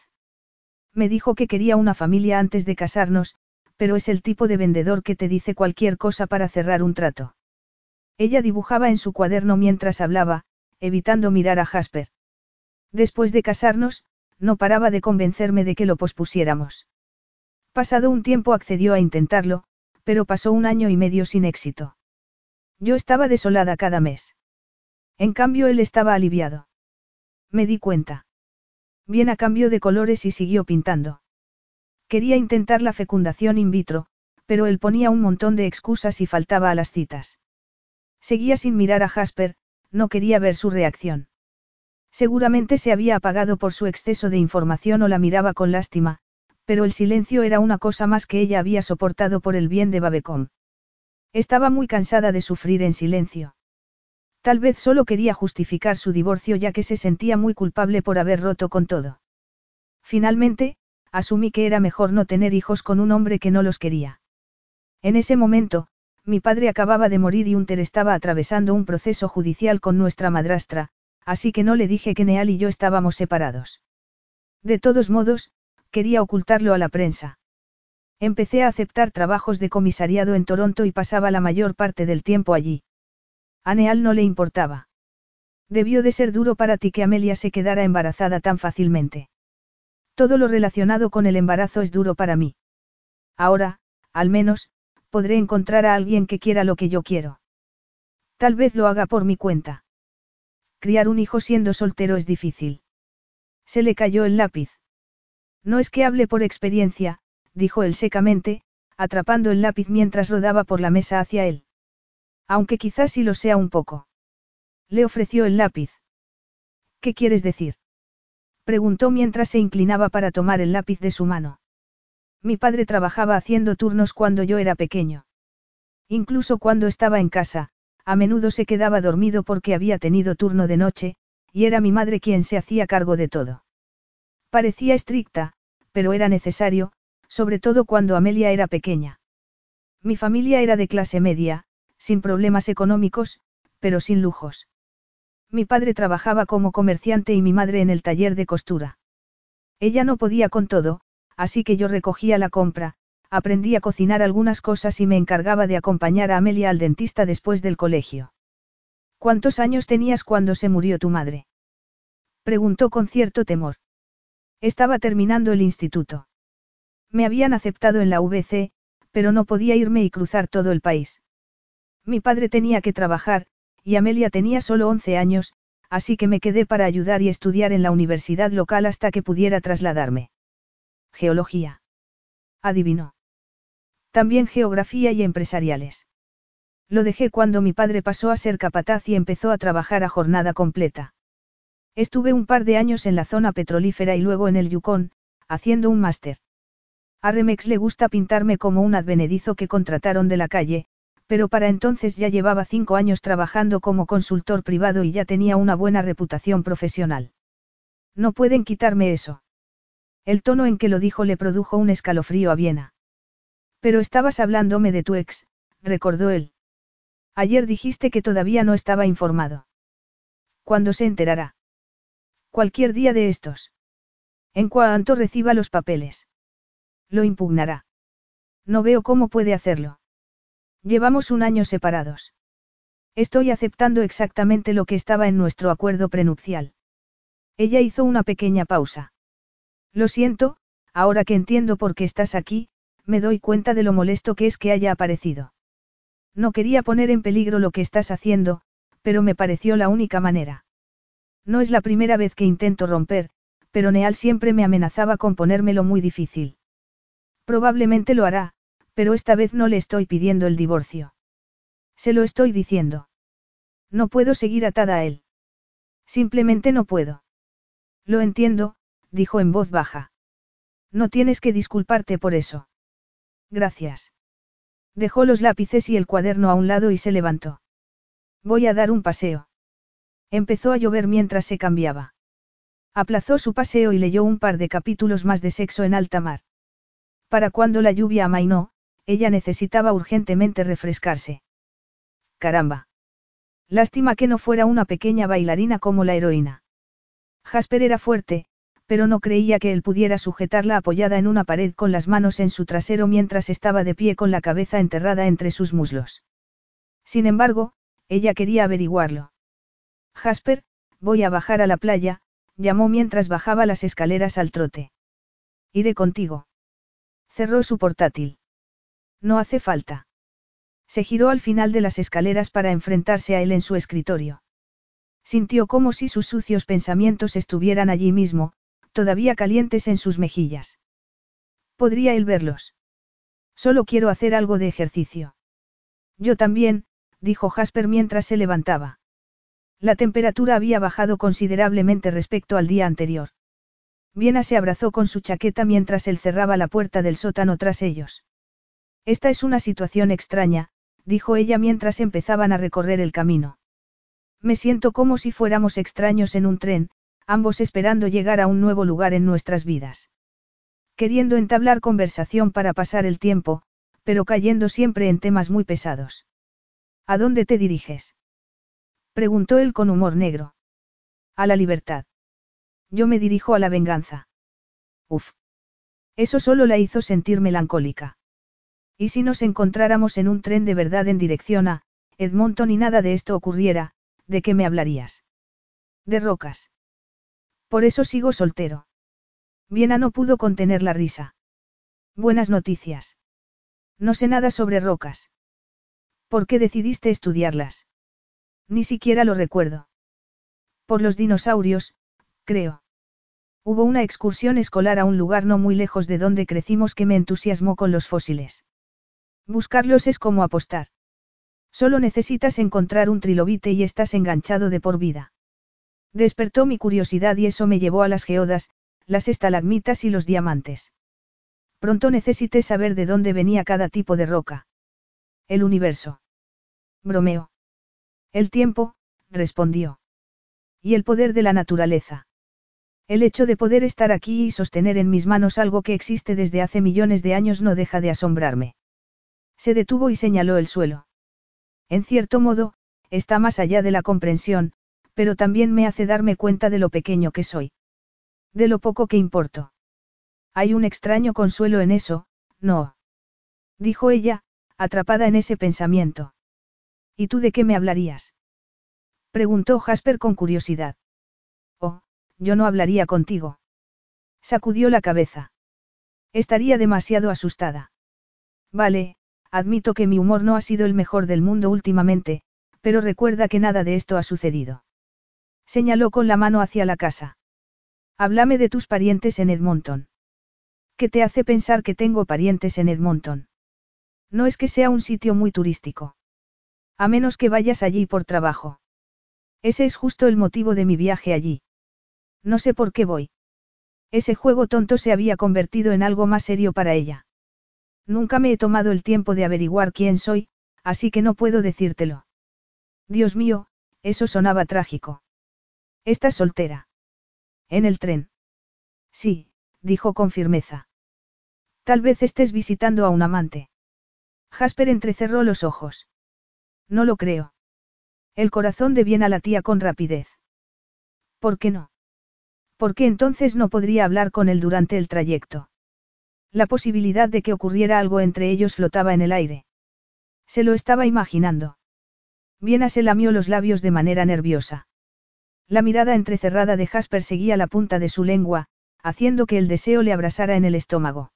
Me dijo que quería una familia antes de casarnos, pero es el tipo de vendedor que te dice cualquier cosa para cerrar un trato. Ella dibujaba en su cuaderno mientras hablaba, evitando mirar a Jasper. Después de casarnos, no paraba de convencerme de que lo pospusiéramos. Pasado un tiempo accedió a intentarlo, pero pasó un año y medio sin éxito. Yo estaba desolada cada mes. En cambio él estaba aliviado. Me di cuenta. Bien a cambio de colores y siguió pintando. Quería intentar la fecundación in vitro, pero él ponía un montón de excusas y faltaba a las citas. Seguía sin mirar a Jasper, no quería ver su reacción. Seguramente se había apagado por su exceso de información o la miraba con lástima, pero el silencio era una cosa más que ella había soportado por el bien de Babecom. Estaba muy cansada de sufrir en silencio. Tal vez solo quería justificar su divorcio ya que se sentía muy culpable por haber roto con todo. Finalmente, asumí que era mejor no tener hijos con un hombre que no los quería. En ese momento, mi padre acababa de morir y Unter estaba atravesando un proceso judicial con nuestra madrastra, así que no le dije que Neal y yo estábamos separados. De todos modos, quería ocultarlo a la prensa. Empecé a aceptar trabajos de comisariado en Toronto y pasaba la mayor parte del tiempo allí. A Neal no le importaba. Debió de ser duro para ti que Amelia se quedara embarazada tan fácilmente. Todo lo relacionado con el embarazo es duro para mí. Ahora, al menos, podré encontrar a alguien que quiera lo que yo quiero. Tal vez lo haga por mi cuenta. Criar un hijo siendo soltero es difícil. Se le cayó el lápiz. No es que hable por experiencia, dijo él secamente, atrapando el lápiz mientras rodaba por la mesa hacia él. Aunque quizás sí lo sea un poco. Le ofreció el lápiz. ¿Qué quieres decir? Preguntó mientras se inclinaba para tomar el lápiz de su mano. Mi padre trabajaba haciendo turnos cuando yo era pequeño. Incluso cuando estaba en casa, a menudo se quedaba dormido porque había tenido turno de noche, y era mi madre quien se hacía cargo de todo. Parecía estricta, pero era necesario, sobre todo cuando Amelia era pequeña. Mi familia era de clase media, sin problemas económicos, pero sin lujos. Mi padre trabajaba como comerciante y mi madre en el taller de costura. Ella no podía con todo, así que yo recogía la compra, aprendí a cocinar algunas cosas y me encargaba de acompañar a Amelia al dentista después del colegio. ¿Cuántos años tenías cuando se murió tu madre? Preguntó con cierto temor. Estaba terminando el instituto. Me habían aceptado en la VC, pero no podía irme y cruzar todo el país. Mi padre tenía que trabajar, y Amelia tenía solo 11 años, así que me quedé para ayudar y estudiar en la universidad local hasta que pudiera trasladarme. Geología. Adivinó. También geografía y empresariales. Lo dejé cuando mi padre pasó a ser capataz y empezó a trabajar a jornada completa. Estuve un par de años en la zona petrolífera y luego en el Yukon, haciendo un máster. A Remex le gusta pintarme como un advenedizo que contrataron de la calle, pero para entonces ya llevaba cinco años trabajando como consultor privado y ya tenía una buena reputación profesional. No pueden quitarme eso. El tono en que lo dijo le produjo un escalofrío a Viena. Pero estabas hablándome de tu ex, recordó él. Ayer dijiste que todavía no estaba informado. ¿Cuándo se enterará? Cualquier día de estos. En cuanto reciba los papeles. Lo impugnará. No veo cómo puede hacerlo. Llevamos un año separados. Estoy aceptando exactamente lo que estaba en nuestro acuerdo prenupcial. Ella hizo una pequeña pausa. Lo siento, ahora que entiendo por qué estás aquí, me doy cuenta de lo molesto que es que haya aparecido. No quería poner en peligro lo que estás haciendo, pero me pareció la única manera. No es la primera vez que intento romper, pero Neal siempre me amenazaba con ponérmelo muy difícil. Probablemente lo hará, Pero esta vez no le estoy pidiendo el divorcio. Se lo estoy diciendo. No puedo seguir atada a él. Simplemente no puedo. Lo entiendo, dijo en voz baja. No tienes que disculparte por eso. Gracias. Dejó los lápices y el cuaderno a un lado y se levantó. Voy a dar un paseo. Empezó a llover mientras se cambiaba. Aplazó su paseo y leyó un par de capítulos más de sexo en alta mar. Para cuando la lluvia amainó, ella necesitaba urgentemente refrescarse. Caramba. Lástima que no fuera una pequeña bailarina como la heroína. Jasper era fuerte, pero no creía que él pudiera sujetarla apoyada en una pared con las manos en su trasero mientras estaba de pie con la cabeza enterrada entre sus muslos. Sin embargo, ella quería averiguarlo. Jasper, voy a bajar a la playa, llamó mientras bajaba las escaleras al trote. Iré contigo. Cerró su portátil. No hace falta. Se giró al final de las escaleras para enfrentarse a él en su escritorio. Sintió como si sus sucios pensamientos estuvieran allí mismo, todavía calientes en sus mejillas. ¿Podría él verlos? Solo quiero hacer algo de ejercicio. Yo también, dijo Jasper mientras se levantaba. La temperatura había bajado considerablemente respecto al día anterior. Viena se abrazó con su chaqueta mientras él cerraba la puerta del sótano tras ellos. Esta es una situación extraña, dijo ella mientras empezaban a recorrer el camino. Me siento como si fuéramos extraños en un tren, ambos esperando llegar a un nuevo lugar en nuestras vidas. Queriendo entablar conversación para pasar el tiempo, pero cayendo siempre en temas muy pesados. ¿A dónde te diriges? Preguntó él con humor negro. A la libertad. Yo me dirijo a la venganza. Uf. Eso solo la hizo sentir melancólica. ¿Y si nos encontráramos en un tren de verdad en dirección a Edmonton y nada de esto ocurriera, de qué me hablarías? De rocas. Por eso sigo soltero. Viena no pudo contener la risa. Buenas noticias. No sé nada sobre rocas. ¿Por qué decidiste estudiarlas? Ni siquiera lo recuerdo. Por los dinosaurios, creo. Hubo una excursión escolar a un lugar no muy lejos de donde crecimos que me entusiasmó con los fósiles. Buscarlos es como apostar. Solo necesitas encontrar un trilobite y estás enganchado de por vida. Despertó mi curiosidad y eso me llevó a las geodas, las estalagmitas y los diamantes. Pronto necesité saber de dónde venía cada tipo de roca. El universo. Bromeo. El tiempo, respondió. Y el poder de la naturaleza. El hecho de poder estar aquí y sostener en mis manos algo que existe desde hace millones de años no deja de asombrarme. Se detuvo y señaló el suelo. En cierto modo, está más allá de la comprensión, pero también me hace darme cuenta de lo pequeño que soy. De lo poco que importo. Hay un extraño consuelo en eso, no. Dijo ella, atrapada en ese pensamiento. ¿Y tú de qué me hablarías? Preguntó Jasper con curiosidad. Oh, yo no hablaría contigo. Sacudió la cabeza. Estaría demasiado asustada. Vale, admito que mi humor no ha sido el mejor del mundo últimamente, pero recuerda que nada de esto ha sucedido. Señaló con la mano hacia la casa. Háblame de tus parientes en Edmonton. ¿Qué te hace pensar que tengo parientes en Edmonton? No es que sea un sitio muy turístico. A menos que vayas allí por trabajo. Ese es justo el motivo de mi viaje allí. No sé por qué voy. Ese juego tonto se había convertido en algo más serio para ella. Nunca me he tomado el tiempo de averiguar quién soy, así que no puedo decírtelo. Dios mío, eso sonaba trágico. ¿Estás soltera? En el tren. Sí, dijo con firmeza. Tal vez estés visitando a un amante. Jasper entrecerró los ojos. No lo creo. El corazón de bien latía con rapidez. ¿Por qué no? Porque entonces no podría hablar con él durante el trayecto. La posibilidad de que ocurriera algo entre ellos flotaba en el aire. Se lo estaba imaginando. Viena se lamió los labios de manera nerviosa. La mirada entrecerrada de Jasper seguía la punta de su lengua, haciendo que el deseo le abrasara en el estómago.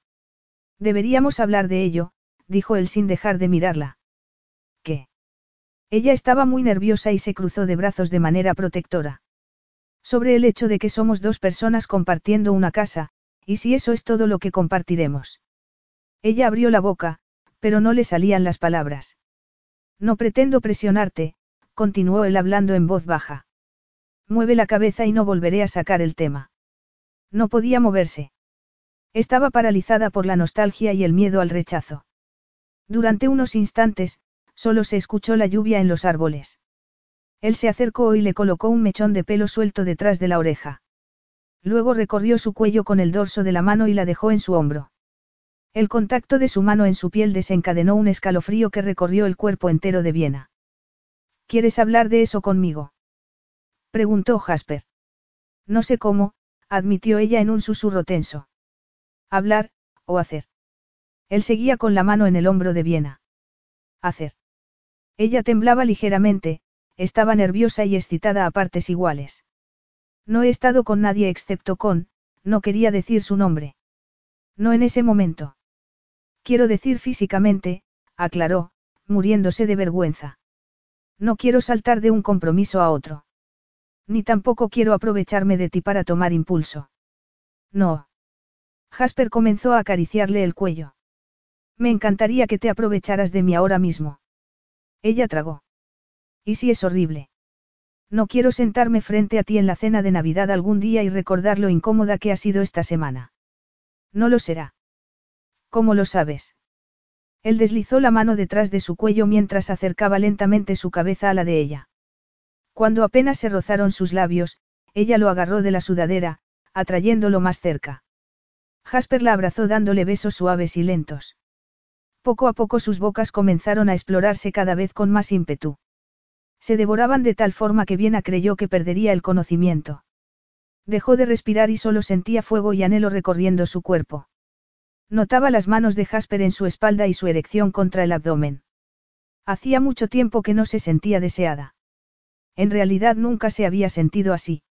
Deberíamos hablar de ello, dijo él sin dejar de mirarla. ¿Qué? Ella estaba muy nerviosa y se cruzó de brazos de manera protectora. Sobre el hecho de que somos dos personas compartiendo una casa, ¿Y si eso es todo lo que compartiremos? Ella abrió la boca, pero no le salían las palabras. No pretendo presionarte, continuó él hablando en voz baja. Mueve la cabeza y no volveré a sacar el tema. No podía moverse. Estaba paralizada por la nostalgia y el miedo al rechazo. Durante unos instantes, solo se escuchó la lluvia en los árboles. Él se acercó y le colocó un mechón de pelo suelto detrás de la oreja. Luego recorrió su cuello con el dorso de la mano y la dejó en su hombro. El contacto de su mano en su piel desencadenó un escalofrío que recorrió el cuerpo entero de Viena. ¿Quieres hablar de eso conmigo? Preguntó Jasper. No sé cómo, admitió ella en un susurro tenso. Hablar, o hacer. Él seguía con la mano en el hombro de Viena. Hacer. Ella temblaba ligeramente, estaba nerviosa y excitada a partes iguales. No he estado con nadie excepto con, no quería decir su nombre. No en ese momento. Quiero decir físicamente, aclaró, muriéndose de vergüenza. No quiero saltar de un compromiso a otro. Ni tampoco quiero aprovecharme de ti para tomar impulso. No. Jasper comenzó a acariciarle el cuello. Me encantaría que te aprovecharas de mí ahora mismo. Ella tragó. ¿Y si es horrible? No quiero sentarme frente a ti en la cena de Navidad algún día y recordar lo incómoda que ha sido esta semana. No lo será. ¿Cómo lo sabes? Él deslizó la mano detrás de su cuello mientras acercaba lentamente su cabeza a la de ella. Cuando apenas se rozaron sus labios, ella lo agarró de la sudadera, atrayéndolo más cerca. Jasper la abrazó dándole besos suaves y lentos. Poco a poco sus bocas comenzaron a explorarse cada vez con más ímpetu. Se devoraban de tal forma que Viena creyó que perdería el conocimiento. Dejó de respirar y solo sentía fuego y anhelo recorriendo su cuerpo. Notaba las manos de Jasper en su espalda y su erección contra el abdomen. Hacía mucho tiempo que no se sentía deseada. En realidad nunca se había sentido así.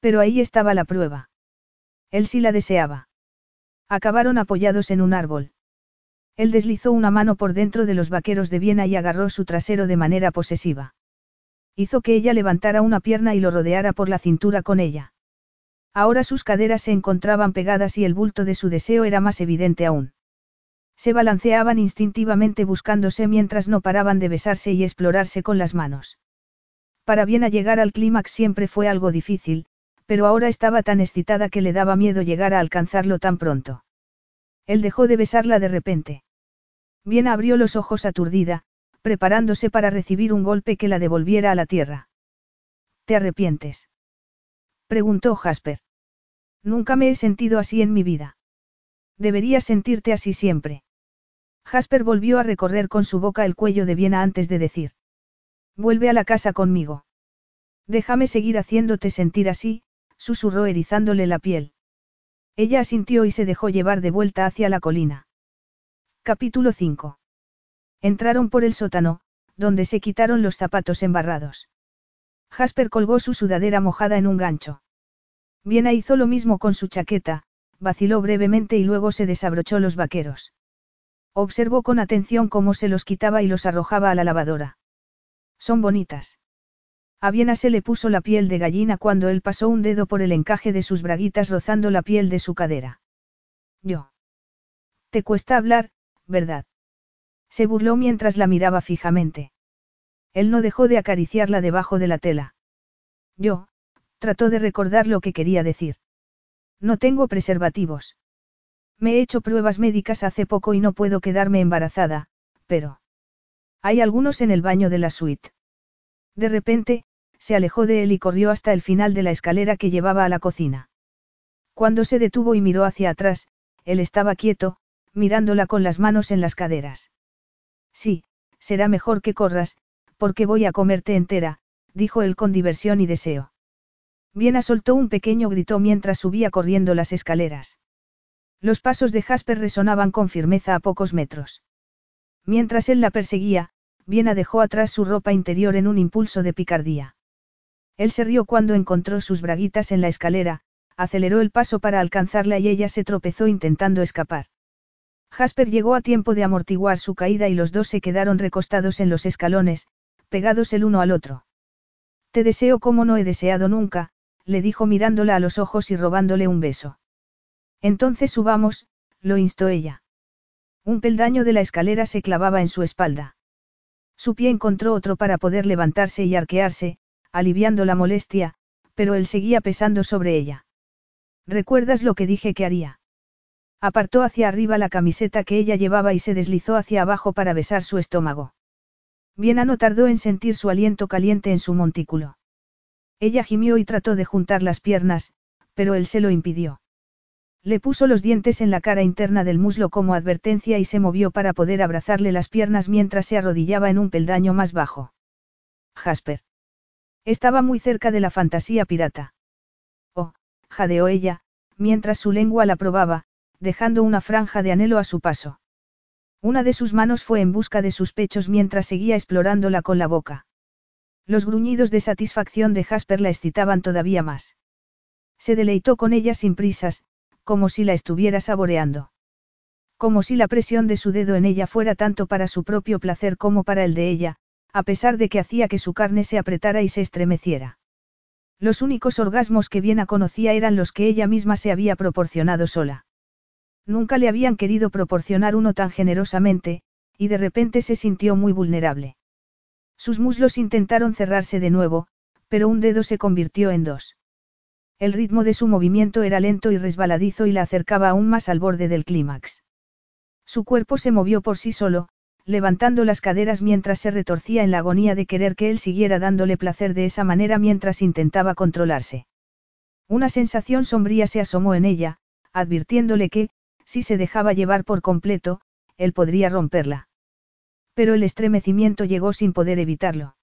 Pero ahí estaba la prueba. Él sí la deseaba. Acabaron apoyados en un árbol. Él deslizó una mano por dentro de los vaqueros de Viena y agarró su trasero de manera posesiva. Hizo que ella levantara una pierna y lo rodeara por la cintura con ella. Ahora sus caderas se encontraban pegadas y el bulto de su deseo era más evidente aún. Se balanceaban instintivamente buscándose mientras no paraban de besarse y explorarse con las manos. Para Viena llegar al clímax siempre fue algo difícil, pero ahora estaba tan excitada que le daba miedo llegar a alcanzarlo tan pronto. Él dejó de besarla de repente. Bien abrió los ojos aturdida, preparándose para recibir un golpe que la devolviera a la tierra. ¿Te arrepientes? preguntó Jasper. Nunca me he sentido así en mi vida. Deberías sentirte así siempre. Jasper volvió a recorrer con su boca el cuello de Viena antes de decir. Vuelve a la casa conmigo. Déjame seguir haciéndote sentir así, susurró erizándole la piel. Ella asintió y se dejó llevar de vuelta hacia la colina. Capítulo 5. Entraron por el sótano, donde se quitaron los zapatos embarrados. Jasper colgó su sudadera mojada en un gancho. Viena hizo lo mismo con su chaqueta, vaciló brevemente y luego se desabrochó los vaqueros. Observó con atención cómo se los quitaba y los arrojaba a la lavadora. Son bonitas. A Viena se le puso la piel de gallina cuando él pasó un dedo por el encaje de sus braguitas rozando la piel de su cadera. Yo. Te cuesta hablar, ¿verdad? Se burló mientras la miraba fijamente. Él no dejó de acariciarla debajo de la tela. Yo, trató de recordar lo que quería decir. No tengo preservativos. Me he hecho pruebas médicas hace poco y no puedo quedarme embarazada, pero... Hay algunos en el baño de la suite. De repente, se alejó de él y corrió hasta el final de la escalera que llevaba a la cocina. Cuando se detuvo y miró hacia atrás, él estaba quieto, mirándola con las manos en las caderas. Sí, será mejor que corras, porque voy a comerte entera, dijo él con diversión y deseo. Viena soltó un pequeño grito mientras subía corriendo las escaleras. Los pasos de Jasper resonaban con firmeza a pocos metros. Mientras él la perseguía, Viena dejó atrás su ropa interior en un impulso de picardía. Él se rió cuando encontró sus braguitas en la escalera, aceleró el paso para alcanzarla y ella se tropezó intentando escapar. Jasper llegó a tiempo de amortiguar su caída y los dos se quedaron recostados en los escalones, pegados el uno al otro. Te deseo como no he deseado nunca, le dijo mirándola a los ojos y robándole un beso. Entonces subamos, lo instó ella. Un peldaño de la escalera se clavaba en su espalda. Su pie encontró otro para poder levantarse y arquearse, aliviando la molestia, pero él seguía pesando sobre ella. ¿Recuerdas lo que dije que haría? Apartó hacia arriba la camiseta que ella llevaba y se deslizó hacia abajo para besar su estómago. Viena no tardó en sentir su aliento caliente en su montículo. Ella gimió y trató de juntar las piernas, pero él se lo impidió. Le puso los dientes en la cara interna del muslo como advertencia y se movió para poder abrazarle las piernas mientras se arrodillaba en un peldaño más bajo. Jasper. Estaba muy cerca de la fantasía pirata. Oh, jadeó ella, mientras su lengua la probaba, dejando una franja de anhelo a su paso. Una de sus manos fue en busca de sus pechos mientras seguía explorándola con la boca. Los gruñidos de satisfacción de Jasper la excitaban todavía más. Se deleitó con ella sin prisas, como si la estuviera saboreando. Como si la presión de su dedo en ella fuera tanto para su propio placer como para el de ella, a pesar de que hacía que su carne se apretara y se estremeciera. Los únicos orgasmos que Viena conocía eran los que ella misma se había proporcionado sola. Nunca le habían querido proporcionar uno tan generosamente, y de repente se sintió muy vulnerable. Sus muslos intentaron cerrarse de nuevo, pero un dedo se convirtió en dos. El ritmo de su movimiento era lento y resbaladizo y la acercaba aún más al borde del clímax. Su cuerpo se movió por sí solo, levantando las caderas mientras se retorcía en la agonía de querer que él siguiera dándole placer de esa manera mientras intentaba controlarse. Una sensación sombría se asomó en ella, advirtiéndole que, si se dejaba llevar por completo, él podría romperla. Pero el estremecimiento llegó sin poder evitarlo.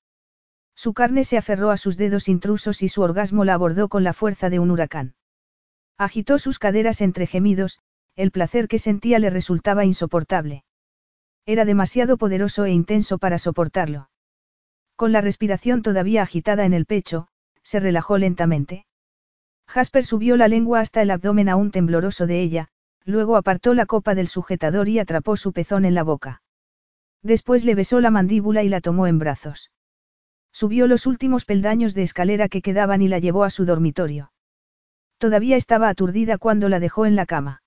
Su carne se aferró a sus dedos intrusos y su orgasmo la abordó con la fuerza de un huracán. Agitó sus caderas entre gemidos, el placer que sentía le resultaba insoportable. Era demasiado poderoso e intenso para soportarlo. Con la respiración todavía agitada en el pecho, se relajó lentamente. Jasper subió la lengua hasta el abdomen aún tembloroso de ella, luego apartó la copa del sujetador y atrapó su pezón en la boca. Después le besó la mandíbula y la tomó en brazos. Subió los últimos peldaños de escalera que quedaban y la llevó a su dormitorio. Todavía estaba aturdida cuando la dejó en la cama.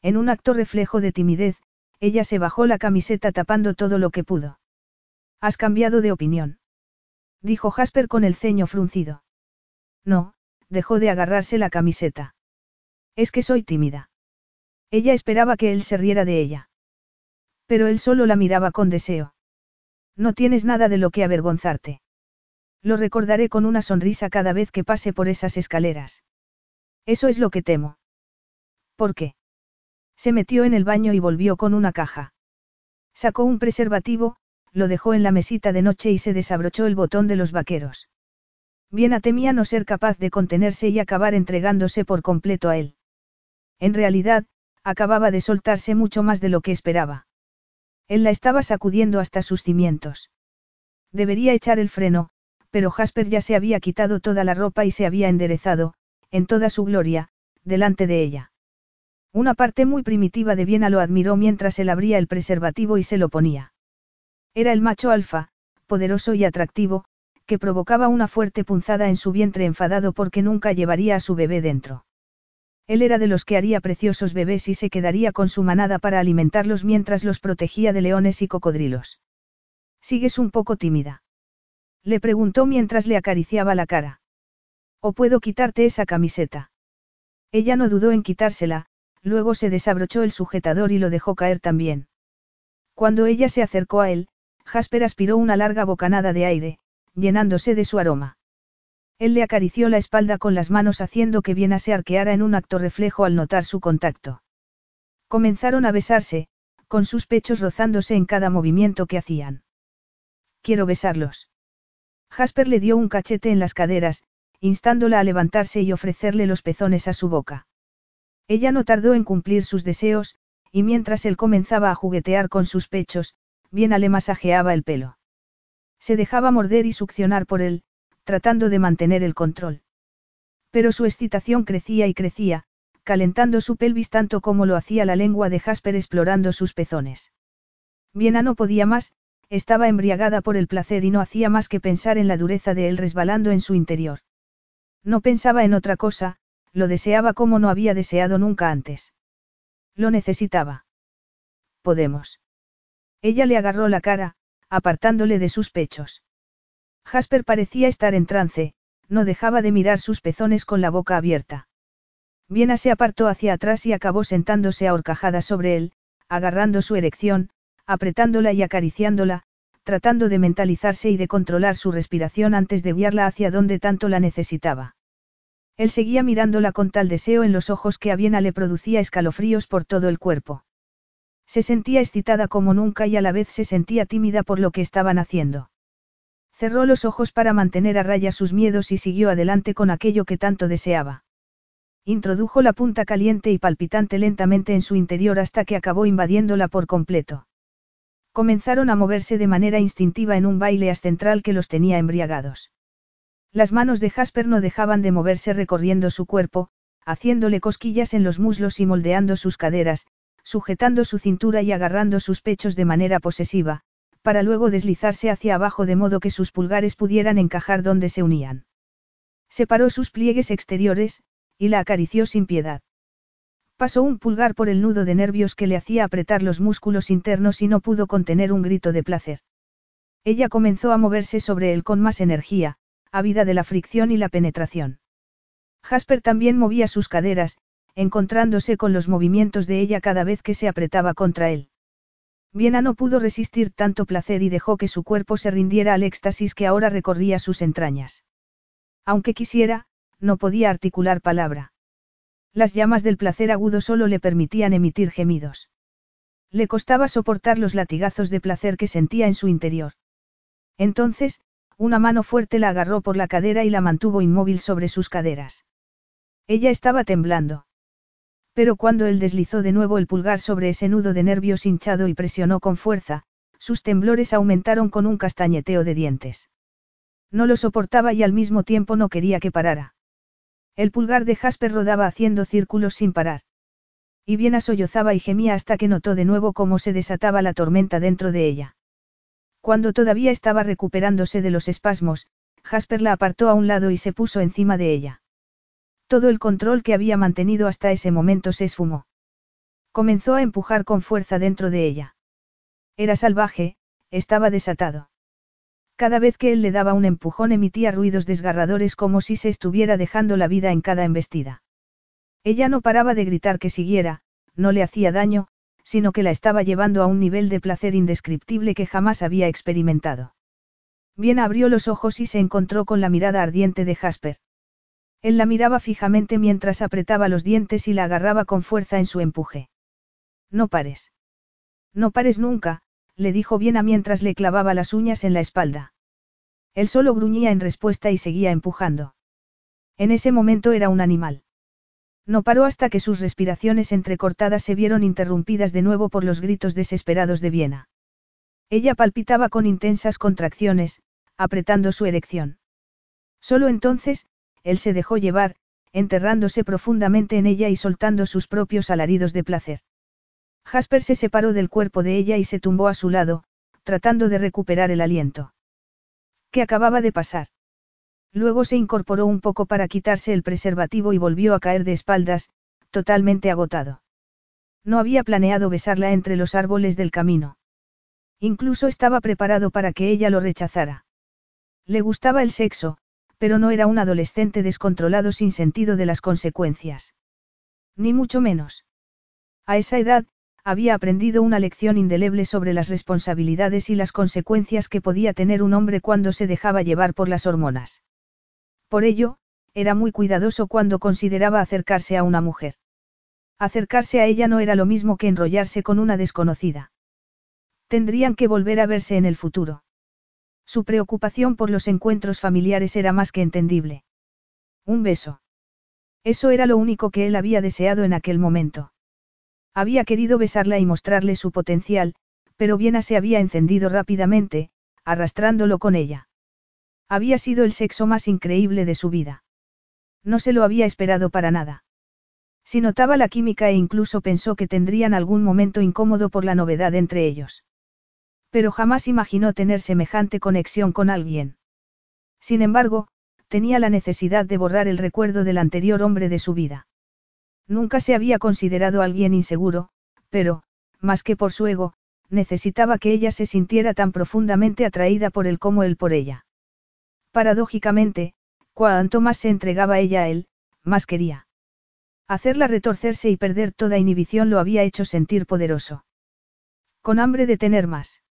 En un acto reflejo de timidez, ella se bajó la camiseta tapando todo lo que pudo. ¿Has cambiado de opinión? Dijo Jasper con el ceño fruncido. No, dejó de agarrarse la camiseta. Es que soy tímida. Ella esperaba que él se riera de ella. Pero él solo la miraba con deseo. No tienes nada de lo que avergonzarte. Lo recordaré con una sonrisa cada vez que pase por esas escaleras. Eso es lo que temo. ¿Por qué? Se metió en el baño y volvió con una caja. Sacó un preservativo, lo dejó en la mesita de noche y se desabrochó el botón de los vaqueros. Bien temía no ser capaz de contenerse y acabar entregándose por completo a él. En realidad, acababa de soltarse mucho más de lo que esperaba. Él la estaba sacudiendo hasta sus cimientos. Debería echar el freno, pero Jasper ya se había quitado toda la ropa y se había enderezado, en toda su gloria, delante de ella. Una parte muy primitiva de Viena lo admiró mientras él abría el preservativo y se lo ponía. Era el macho alfa, poderoso y atractivo, que provocaba una fuerte punzada en su vientre enfadado porque nunca llevaría a su bebé dentro. Él era de los que haría preciosos bebés y se quedaría con su manada para alimentarlos mientras los protegía de leones y cocodrilos. Sigues un poco tímida. Le preguntó mientras le acariciaba la cara. ¿O puedo quitarte esa camiseta? Ella no dudó en quitársela, luego se desabrochó el sujetador y lo dejó caer también. Cuando ella se acercó a él, Jasper aspiró una larga bocanada de aire, llenándose de su aroma. Él le acarició la espalda con las manos haciendo que Viena se arqueara en un acto reflejo al notar su contacto. Comenzaron a besarse, con sus pechos rozándose en cada movimiento que hacían. Quiero besarlos. Jasper le dio un cachete en las caderas, instándola a levantarse y ofrecerle los pezones a su boca. Ella no tardó en cumplir sus deseos, y mientras él comenzaba a juguetear con sus pechos, Viena le masajeaba el pelo. Se dejaba morder y succionar por él, tratando de mantener el control. Pero su excitación crecía y crecía, calentando su pelvis tanto como lo hacía la lengua de Jasper explorando sus pezones. Viena no podía más, estaba embriagada por el placer y no hacía más que pensar en la dureza de él resbalando en su interior. No pensaba en otra cosa, lo deseaba como no había deseado nunca antes. Lo necesitaba. podemos. Ella le agarró la cara, apartándole de sus pechos. Jasper parecía estar en trance, no dejaba de mirar sus pezones con la boca abierta. Viena se apartó hacia atrás y acabó sentándose a horcajadas sobre él, agarrando su erección, apretándola y acariciándola, tratando de mentalizarse y de controlar su respiración antes de guiarla hacia donde tanto la necesitaba. Él seguía mirándola con tal deseo en los ojos que a Viena le producía escalofríos por todo el cuerpo. Se sentía excitada como nunca y a la vez se sentía tímida por lo que estaban haciendo. Cerró los ojos para mantener a raya sus miedos y siguió adelante con aquello que tanto deseaba. Introdujo la punta caliente y palpitante lentamente en su interior hasta que acabó invadiéndola por completo. Comenzaron a moverse de manera instintiva en un baile ascentral que los tenía embriagados. Las manos de Jasper no dejaban de moverse recorriendo su cuerpo, haciéndole cosquillas en los muslos y moldeando sus caderas, sujetando su cintura y agarrando sus pechos de manera posesiva, para luego deslizarse hacia abajo de modo que sus pulgares pudieran encajar donde se unían. Separó sus pliegues exteriores, y la acarició sin piedad. Pasó un pulgar por el nudo de nervios que le hacía apretar los músculos internos y no pudo contener un grito de placer. Ella comenzó a moverse sobre él con más energía, ávida de la fricción y la penetración. Jasper también movía sus caderas, encontrándose con los movimientos de ella cada vez que se apretaba contra él. Viena no pudo resistir tanto placer y dejó que su cuerpo se rindiera al éxtasis que ahora recorría sus entrañas. Aunque quisiera, no podía articular palabra. Las llamas del placer agudo solo le permitían emitir gemidos. Le costaba soportar los latigazos de placer que sentía en su interior. Entonces, una mano fuerte la agarró por la cadera y la mantuvo inmóvil sobre sus caderas. Ella estaba temblando. Pero cuando él deslizó de nuevo el pulgar sobre ese nudo de nervios hinchado y presionó con fuerza, sus temblores aumentaron con un castañeteo de dientes. No lo soportaba y al mismo tiempo no quería que parara. El pulgar de Jasper rodaba haciendo círculos sin parar. Y bien sollozaba y gemía hasta que notó de nuevo cómo se desataba la tormenta dentro de ella. Cuando todavía estaba recuperándose de los espasmos, Jasper la apartó a un lado y se puso encima de ella. Todo el control que había mantenido hasta ese momento se esfumó. Comenzó a empujar con fuerza dentro de ella. Era salvaje, estaba desatado. Cada vez que él le daba un empujón emitía ruidos desgarradores como si se estuviera dejando la vida en cada embestida. Ella no paraba de gritar que siguiera, no le hacía daño, sino que la estaba llevando a un nivel de placer indescriptible que jamás había experimentado. Bien abrió los ojos y se encontró con la mirada ardiente de Jasper. Él la miraba fijamente mientras apretaba los dientes y la agarraba con fuerza en su empuje. No pares. No pares nunca, le dijo Viena mientras le clavaba las uñas en la espalda. Él solo gruñía en respuesta y seguía empujando. En ese momento era un animal. No paró hasta que sus respiraciones entrecortadas se vieron interrumpidas de nuevo por los gritos desesperados de Viena. Ella palpitaba con intensas contracciones, apretando su erección. Solo entonces, él se dejó llevar, enterrándose profundamente en ella y soltando sus propios alaridos de placer. Jasper se separó del cuerpo de ella y se tumbó a su lado, tratando de recuperar el aliento. ¿Qué acababa de pasar? Luego se incorporó un poco para quitarse el preservativo y volvió a caer de espaldas, totalmente agotado. No había planeado besarla entre los árboles del camino. Incluso estaba preparado para que ella lo rechazara. Le gustaba el sexo, pero no era un adolescente descontrolado sin sentido de las consecuencias. Ni mucho menos. A esa edad, había aprendido una lección indeleble sobre las responsabilidades y las consecuencias que podía tener un hombre cuando se dejaba llevar por las hormonas. Por ello, era muy cuidadoso cuando consideraba acercarse a una mujer. Acercarse a ella no era lo mismo que enrollarse con una desconocida. Tendrían que volver a verse en el futuro. Su preocupación por los encuentros familiares era más que entendible. Un beso. Eso era lo único que él había deseado en aquel momento. Había querido besarla y mostrarle su potencial, pero Viena se había encendido rápidamente, arrastrándolo con ella. Había sido el sexo más increíble de su vida. No se lo había esperado para nada. Si notaba la química e incluso pensó que tendrían algún momento incómodo por la novedad entre ellos. Pero jamás imaginó tener semejante conexión con alguien. Sin embargo, tenía la necesidad de borrar el recuerdo del anterior hombre de su vida. Nunca se había considerado alguien inseguro, pero, más que por su ego, necesitaba que ella se sintiera tan profundamente atraída por él como él por ella. Paradójicamente, cuanto más se entregaba ella a él, más quería. Hacerla retorcerse y perder toda inhibición lo había hecho sentir poderoso. Con hambre de tener más.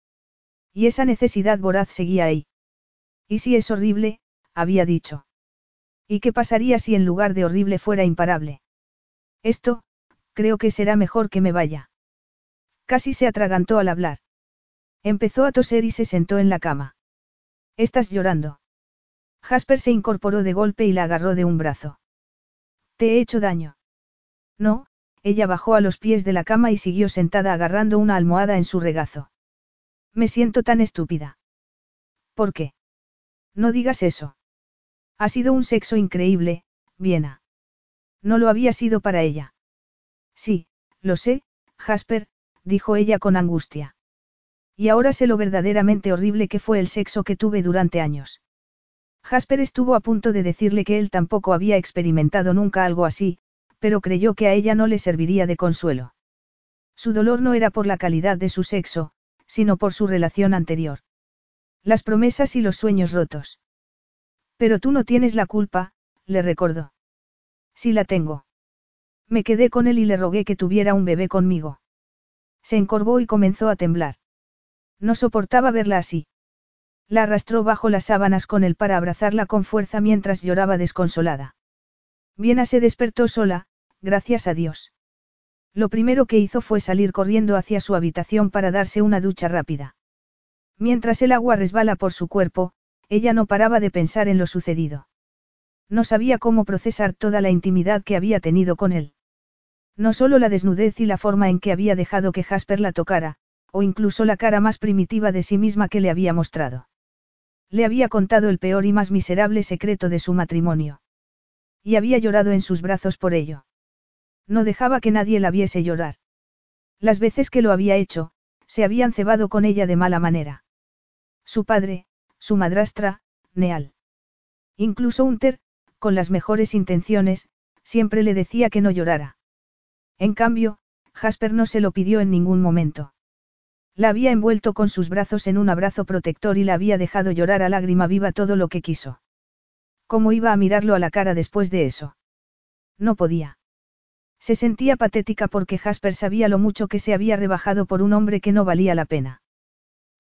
Y esa necesidad voraz seguía ahí. ¿Y si es horrible? había dicho. ¿Y qué pasaría si en lugar de horrible fuera imparable? Esto, creo que será mejor que me vaya. Casi se atragantó al hablar. Empezó a toser y se sentó en la cama. ¿Estás llorando? Jasper se incorporó de golpe y la agarró de un brazo. ¿Te he hecho daño? No, ella bajó a los pies de la cama y siguió sentada agarrando una almohada en su regazo. Me siento tan estúpida. ¿Por qué? No digas eso. Ha sido un sexo increíble, Viena. No lo había sido para ella. Sí, lo sé, Jasper, dijo ella con angustia. Y ahora sé lo verdaderamente horrible que fue el sexo que tuve durante años. Jasper estuvo a punto de decirle que él tampoco había experimentado nunca algo así, pero creyó que a ella no le serviría de consuelo. Su dolor no era por la calidad de su sexo, sino por su relación anterior. Las promesas y los sueños rotos. Pero tú no tienes la culpa, le recordó. Sí la tengo. Me quedé con él y le rogué que tuviera un bebé conmigo. Se encorvó y comenzó a temblar. No soportaba verla así. La arrastró bajo las sábanas con él para abrazarla con fuerza mientras lloraba desconsolada. Viena se despertó sola, gracias a Dios. Lo primero que hizo fue salir corriendo hacia su habitación para darse una ducha rápida. Mientras el agua resbala por su cuerpo, ella no paraba de pensar en lo sucedido. No sabía cómo procesar toda la intimidad que había tenido con él. No solo la desnudez y la forma en que había dejado que Jasper la tocara, o incluso la cara más primitiva de sí misma que le había mostrado. Le había contado el peor y más miserable secreto de su matrimonio. Y había llorado en sus brazos por ello. No dejaba que nadie la viese llorar. Las veces que lo había hecho, se habían cebado con ella de mala manera. Su padre, su madrastra, Neal. Incluso Unter, con las mejores intenciones, siempre le decía que no llorara. En cambio, Jasper no se lo pidió en ningún momento. La había envuelto con sus brazos en un abrazo protector y la había dejado llorar a lágrima viva todo lo que quiso. ¿Cómo iba a mirarlo a la cara después de eso? No podía. Se sentía patética porque Jasper sabía lo mucho que se había rebajado por un hombre que no valía la pena.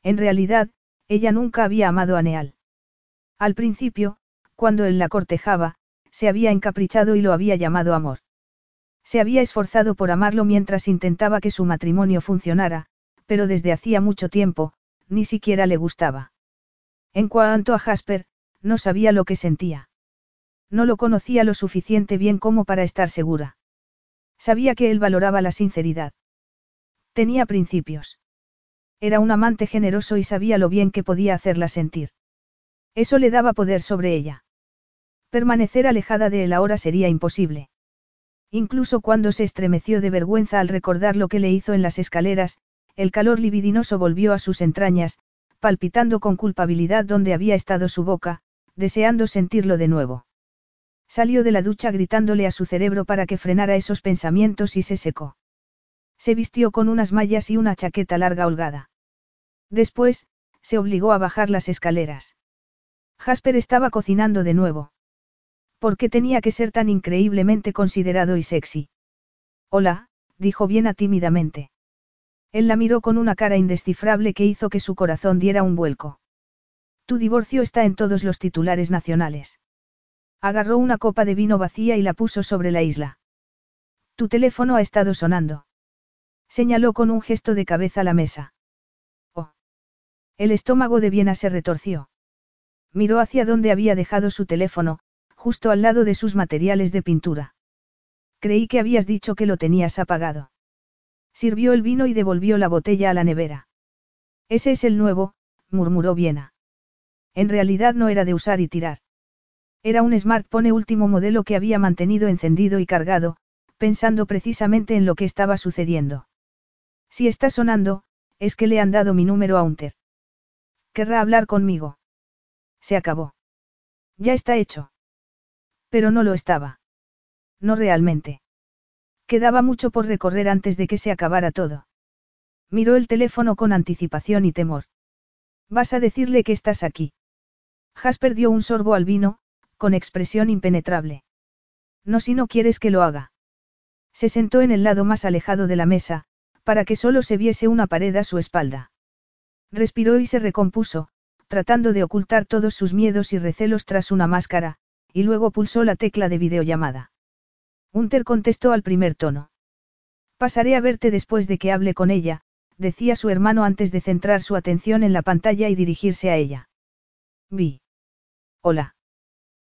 En realidad, ella nunca había amado a Neal. Al principio, cuando él la cortejaba, se había encaprichado y lo había llamado amor. Se había esforzado por amarlo mientras intentaba que su matrimonio funcionara, pero desde hacía mucho tiempo, ni siquiera le gustaba. En cuanto a Jasper, no sabía lo que sentía. No lo conocía lo suficiente bien como para estar segura. Sabía que él valoraba la sinceridad. Tenía principios. Era un amante generoso y sabía lo bien que podía hacerla sentir. Eso le daba poder sobre ella. Permanecer alejada de él ahora sería imposible. Incluso cuando se estremeció de vergüenza al recordar lo que le hizo en las escaleras, el calor libidinoso volvió a sus entrañas, palpitando con culpabilidad donde había estado su boca, deseando sentirlo de nuevo. Salió de la ducha gritándole a su cerebro para que frenara esos pensamientos y se secó. Se vistió con unas mallas y una chaqueta larga holgada. Después, se obligó a bajar las escaleras. Jasper estaba cocinando de nuevo. ¿Por qué tenía que ser tan increíblemente considerado y sexy? Hola, dijo Viena tímidamente. Él la miró con una cara indescifrable que hizo que su corazón diera un vuelco. Tu divorcio está en todos los titulares nacionales. Agarró una copa de vino vacía y la puso sobre la isla. Tu teléfono ha estado sonando. Señaló con un gesto de cabeza la mesa. Oh. El estómago de Viena se retorció. Miró hacia donde había dejado su teléfono, justo al lado de sus materiales de pintura. Creí que habías dicho que lo tenías apagado. Sirvió el vino y devolvió la botella a la nevera. Ese es el nuevo, murmuró Viena. En realidad no era de usar y tirar. Era un smartphone último modelo que había mantenido encendido y cargado, pensando precisamente en lo que estaba sucediendo. Si está sonando, es que le han dado mi número a Unter. ¿Querrá hablar conmigo? Se acabó. Ya está hecho. Pero no lo estaba. No realmente. Quedaba mucho por recorrer antes de que se acabara todo. Miró el teléfono con anticipación y temor. Vas a decirle que estás aquí. Jasper dio un sorbo al vino, con expresión impenetrable. No si no quieres que lo haga. Se sentó en el lado más alejado de la mesa, para que solo se viese una pared a su espalda. Respiró y se recompuso, tratando de ocultar todos sus miedos y recelos tras una máscara, y luego pulsó la tecla de videollamada. Hunter contestó al primer tono. Pasaré a verte después de que hable con ella, decía su hermano antes de centrar su atención en la pantalla y dirigirse a ella. Vi. Hola.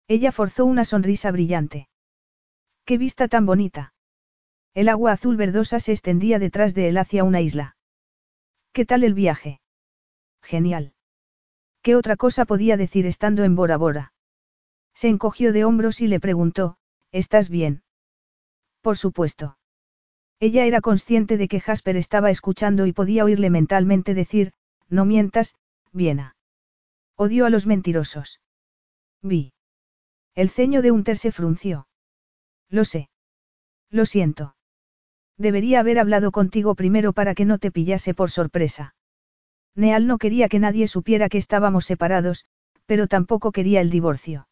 Ella forzó una sonrisa brillante. ¡Qué vista tan bonita! El agua azul verdosa se extendía detrás de él hacia una isla. ¿Qué tal el viaje? Genial. ¿Qué otra cosa podía decir estando en Bora Bora? Se encogió de hombros y le preguntó, ¿estás bien? Por supuesto. Ella era consciente de que Jasper estaba escuchando y podía oírle mentalmente decir, no mientas, Viena. Odio a los mentirosos. Vi. El ceño de Unter se frunció. Lo sé. Lo siento. Debería haber hablado contigo primero para que no te pillase por sorpresa. Neal no quería que nadie supiera que estábamos separados, pero tampoco quería el divorcio.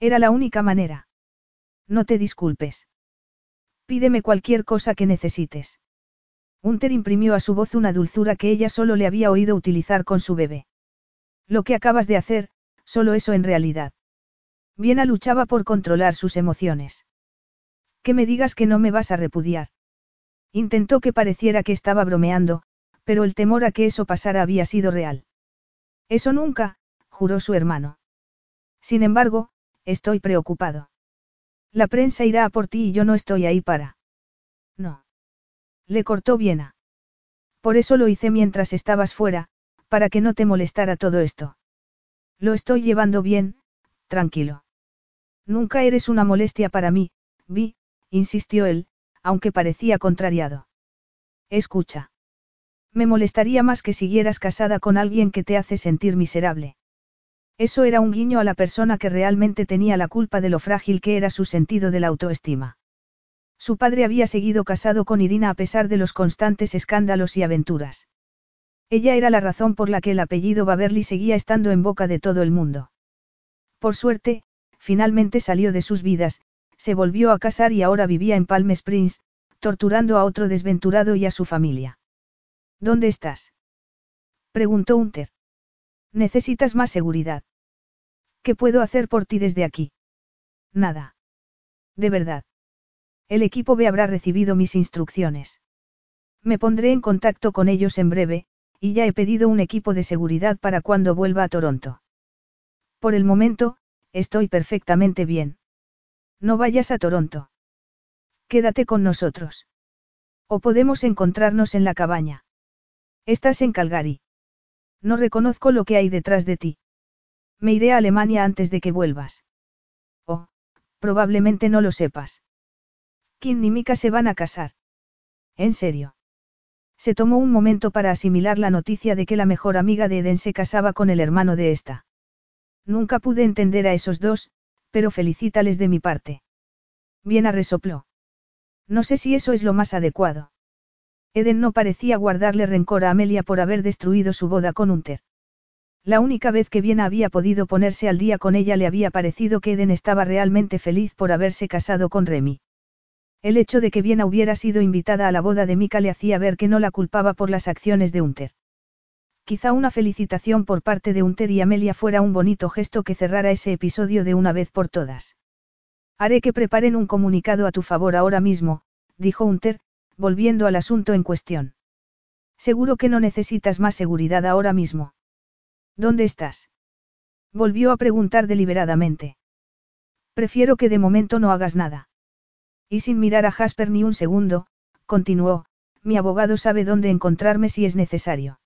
Era la única manera. No te disculpes. Pídeme cualquier cosa que necesites. Unter imprimió a su voz una dulzura que ella solo le había oído utilizar con su bebé. Lo que acabas de hacer, solo eso en realidad. Viena luchaba por controlar sus emociones. Que me digas que no me vas a repudiar. Intentó que pareciera que estaba bromeando, pero el temor a que eso pasara había sido real. Eso nunca, juró su hermano. Sin embargo, estoy preocupado. La prensa irá a por ti y yo no estoy ahí para. No. Le cortó Viena. Por eso lo hice mientras estabas fuera, para que no te molestara todo esto. Lo estoy llevando bien, tranquilo. Nunca eres una molestia para mí, Vi, insistió él, aunque parecía contrariado. Escucha. Me molestaría más que siguieras casada con alguien que te hace sentir miserable. Eso era un guiño a la persona que realmente tenía la culpa de lo frágil que era su sentido de la autoestima. Su padre había seguido casado con Irina a pesar de los constantes escándalos y aventuras. Ella era la razón por la que el apellido Baverly seguía estando en boca de todo el mundo. Por suerte, finalmente salió de sus vidas, se volvió a casar y ahora vivía en Palm Springs, torturando a otro desventurado y a su familia. ¿Dónde estás? preguntó Unter. Necesitas más seguridad. ¿Qué puedo hacer por ti desde aquí? Nada. De verdad. El equipo B habrá recibido mis instrucciones. Me pondré en contacto con ellos en breve, y ya he pedido un equipo de seguridad para cuando vuelva a Toronto. Por el momento, estoy perfectamente bien. No vayas a Toronto. Quédate con nosotros. O podemos encontrarnos en la cabaña. Estás en Calgary. No reconozco lo que hay detrás de ti. Me iré a Alemania antes de que vuelvas. Oh, probablemente no lo sepas. Kim y Mika se van a casar. ¿En serio? Se tomó un momento para asimilar la noticia de que la mejor amiga de Eden se casaba con el hermano de esta. Nunca pude entender a esos dos, pero felicítales de mi parte. Viena resopló. No sé si eso es lo más adecuado. Eden no parecía guardarle rencor a Amelia por haber destruido su boda con Unter. La única vez que Viena había podido ponerse al día con ella le había parecido que Eden estaba realmente feliz por haberse casado con Remy. El hecho de que Viena hubiera sido invitada a la boda de Mika le hacía ver que no la culpaba por las acciones de Unter. Quizá una felicitación por parte de Unter y Amelia fuera un bonito gesto que cerrara ese episodio de una vez por todas. Haré que preparen un comunicado a tu favor ahora mismo, dijo Unter, volviendo al asunto en cuestión. Seguro que no necesitas más seguridad ahora mismo. ¿Dónde estás? Volvió a preguntar deliberadamente. Prefiero que de momento no hagas nada. Y sin mirar a Jasper ni un segundo, continuó, mi abogado sabe dónde encontrarme si es necesario.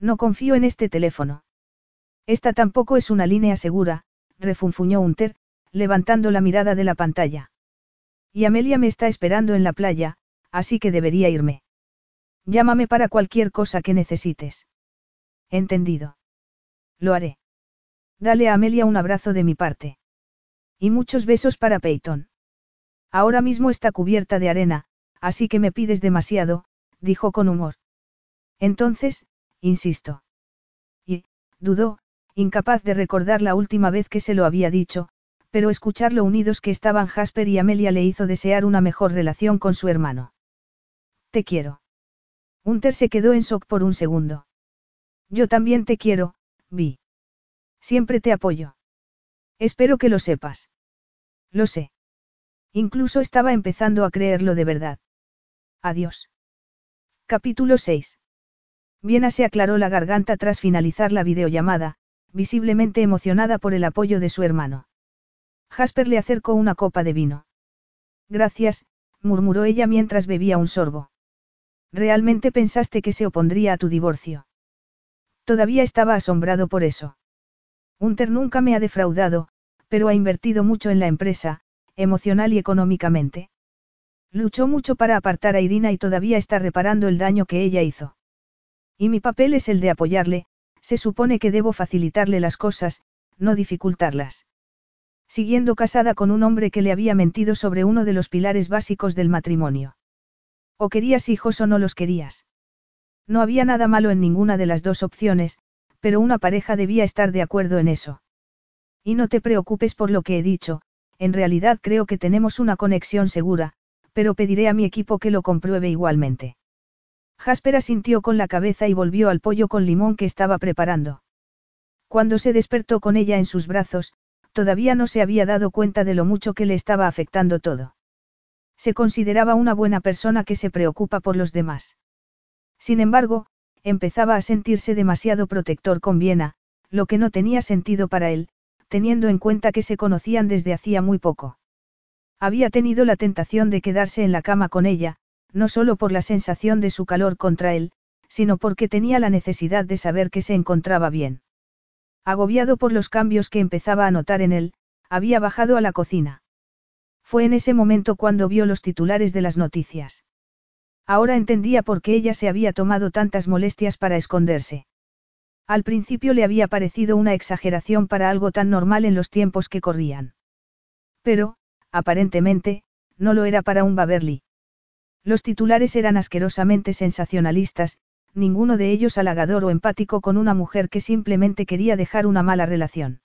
No confío en este teléfono. Esta tampoco es una línea segura, refunfuñó Unter, levantando la mirada de la pantalla. Y Amelia me está esperando en la playa, así que debería irme. Llámame para cualquier cosa que necesites. Entendido. Lo haré. Dale a Amelia un abrazo de mi parte. Y muchos besos para Peyton. Ahora mismo está cubierta de arena, así que me pides demasiado, dijo con humor. Entonces, insisto. Y, dudó, incapaz de recordar la última vez que se lo había dicho, pero escuchar lo unidos que estaban Jasper y Amelia le hizo desear una mejor relación con su hermano. Te quiero. Hunter se quedó en shock por un segundo. Yo también te quiero, Vi. Siempre te apoyo. Espero que lo sepas. Lo sé. Incluso estaba empezando a creerlo de verdad. Adiós. Capítulo 6. Viena se aclaró la garganta tras finalizar la videollamada, visiblemente emocionada por el apoyo de su hermano. Jasper le acercó una copa de vino. Gracias, murmuró ella mientras bebía un sorbo. ¿Realmente pensaste que se opondría a tu divorcio? Todavía estaba asombrado por eso. Hunter nunca me ha defraudado, pero ha invertido mucho en la empresa, emocional y económicamente. Luchó mucho para apartar a Irina y todavía está reparando el daño que ella hizo. Y mi papel es el de apoyarle, se supone que debo facilitarle las cosas, no dificultarlas. Siguiendo casada con un hombre que le había mentido sobre uno de los pilares básicos del matrimonio. O querías hijos o no los querías. No había nada malo en ninguna de las dos opciones, pero una pareja debía estar de acuerdo en eso. Y no te preocupes por lo que he dicho, en realidad creo que tenemos una conexión segura, pero pediré a mi equipo que lo compruebe igualmente. Jasper asintió con la cabeza y volvió al pollo con limón que estaba preparando. Cuando se despertó con ella en sus brazos, todavía no se había dado cuenta de lo mucho que le estaba afectando todo. Se consideraba una buena persona que se preocupa por los demás. Sin embargo, empezaba a sentirse demasiado protector con Viena, lo que no tenía sentido para él, teniendo en cuenta que se conocían desde hacía muy poco. Había tenido la tentación de quedarse en la cama con ella, no solo por la sensación de su calor contra él, sino porque tenía la necesidad de saber que se encontraba bien. Agobiado por los cambios que empezaba a notar en él, había bajado a la cocina. Fue en ese momento cuando vio los titulares de las noticias. Ahora entendía por qué ella se había tomado tantas molestias para esconderse. Al principio le había parecido una exageración para algo tan normal en los tiempos que corrían. Pero, aparentemente, no lo era para un Baverly. Los titulares eran asquerosamente sensacionalistas, ninguno de ellos halagador o empático con una mujer que simplemente quería dejar una mala relación.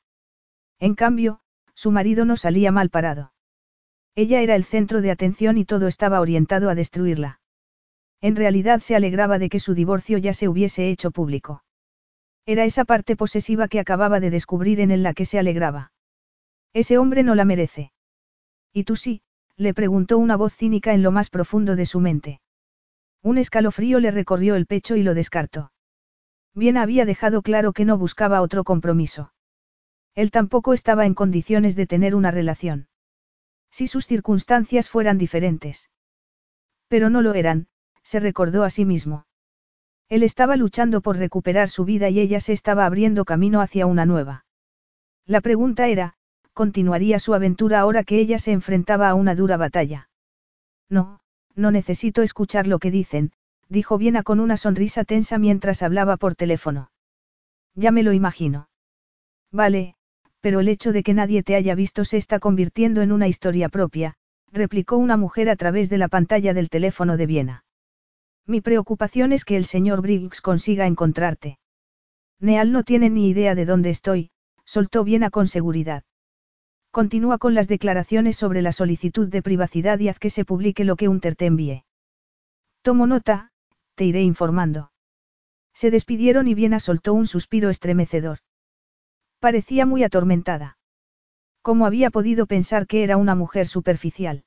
En cambio, su marido no salía mal parado. Ella era el centro de atención y todo estaba orientado a destruirla. En realidad se alegraba de que su divorcio ya se hubiese hecho público. Era esa parte posesiva que acababa de descubrir en él la que se alegraba. Ese hombre no la merece. ¿Y tú sí? le preguntó una voz cínica en lo más profundo de su mente. Un escalofrío le recorrió el pecho y lo descartó. Bien había dejado claro que no buscaba otro compromiso. Él tampoco estaba en condiciones de tener una relación. Si sus circunstancias fueran diferentes. Pero no lo eran, se recordó a sí mismo. Él estaba luchando por recuperar su vida y ella se estaba abriendo camino hacia una nueva. La pregunta era, continuaría su aventura ahora que ella se enfrentaba a una dura batalla. No, no necesito escuchar lo que dicen, dijo Viena con una sonrisa tensa mientras hablaba por teléfono. Ya me lo imagino. Vale, pero el hecho de que nadie te haya visto se está convirtiendo en una historia propia, replicó una mujer a través de la pantalla del teléfono de Viena. Mi preocupación es que el señor Briggs consiga encontrarte. Neal no tiene ni idea de dónde estoy, soltó Viena con seguridad. Continúa con las declaraciones sobre la solicitud de privacidad y haz que se publique lo que Unter te envíe. Tomo nota, te iré informando. Se despidieron y Viena soltó un suspiro estremecedor. Parecía muy atormentada. ¿Cómo había podido pensar que era una mujer superficial?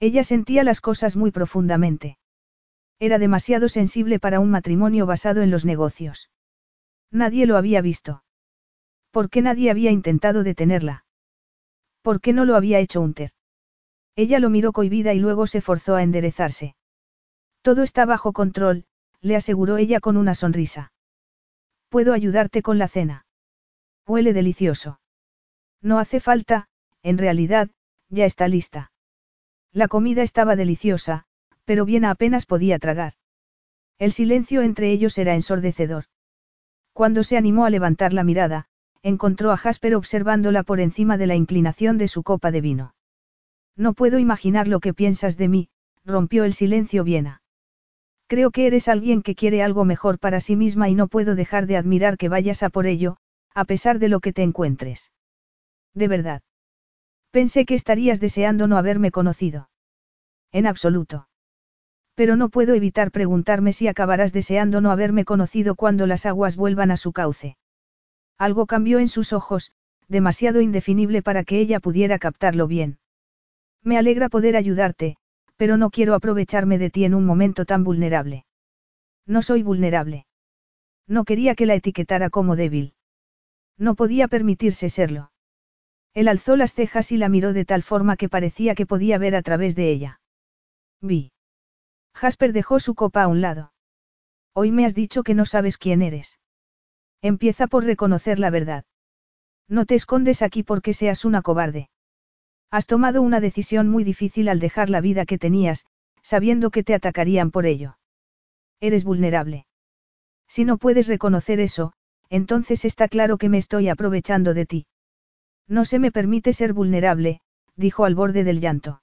Ella sentía las cosas muy profundamente. Era demasiado sensible para un matrimonio basado en los negocios. Nadie lo había visto. ¿Por qué nadie había intentado detenerla? ¿Por qué no lo había hecho Unter? Ella lo miró cohibida y luego se forzó a enderezarse. Todo está bajo control, le aseguró ella con una sonrisa. Puedo ayudarte con la cena. Huele delicioso. No hace falta, en realidad, ya está lista. La comida estaba deliciosa, pero bien apenas podía tragar. El silencio entre ellos era ensordecedor. Cuando se animó a levantar la mirada, encontró a Jasper observándola por encima de la inclinación de su copa de vino. No puedo imaginar lo que piensas de mí, rompió el silencio Viena. Creo que eres alguien que quiere algo mejor para sí misma y no puedo dejar de admirar que vayas a por ello, a pesar de lo que te encuentres. De verdad. Pensé que estarías deseando no haberme conocido. En absoluto. Pero no puedo evitar preguntarme si acabarás deseando no haberme conocido cuando las aguas vuelvan a su cauce. Algo cambió en sus ojos, demasiado indefinible para que ella pudiera captarlo bien. Me alegra poder ayudarte, pero no quiero aprovecharme de ti en un momento tan vulnerable. No soy vulnerable. No quería que la etiquetara como débil. No podía permitirse serlo. Él alzó las cejas y la miró de tal forma que parecía que podía ver a través de ella. Vi. Jasper dejó su copa a un lado. Hoy me has dicho que no sabes quién eres. Empieza por reconocer la verdad. No te escondes aquí porque seas una cobarde. Has tomado una decisión muy difícil al dejar la vida que tenías, sabiendo que te atacarían por ello. Eres vulnerable. Si no puedes reconocer eso, entonces está claro que me estoy aprovechando de ti. No se me permite ser vulnerable, dijo al borde del llanto.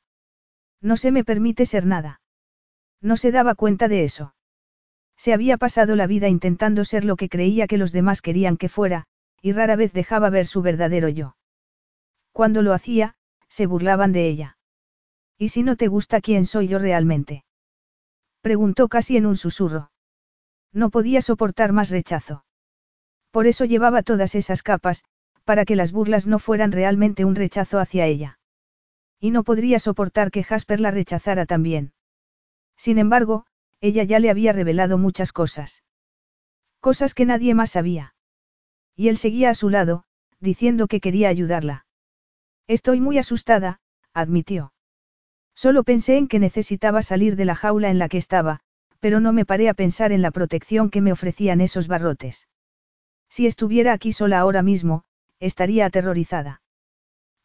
No se me permite ser nada. No se daba cuenta de eso. Se había pasado la vida intentando ser lo que creía que los demás querían que fuera, y rara vez dejaba ver su verdadero yo. Cuando lo hacía, se burlaban de ella. ¿Y si no te gusta quién soy yo realmente? Preguntó casi en un susurro. No podía soportar más rechazo. Por eso llevaba todas esas capas, para que las burlas no fueran realmente un rechazo hacia ella. Y no podría soportar que Jasper la rechazara también. Sin embargo, ella ya le había revelado muchas cosas. Cosas que nadie más sabía. Y él seguía a su lado, diciendo que quería ayudarla. Estoy muy asustada, admitió. Solo pensé en que necesitaba salir de la jaula en la que estaba, pero no me paré a pensar en la protección que me ofrecían esos barrotes. Si estuviera aquí sola ahora mismo, estaría aterrorizada.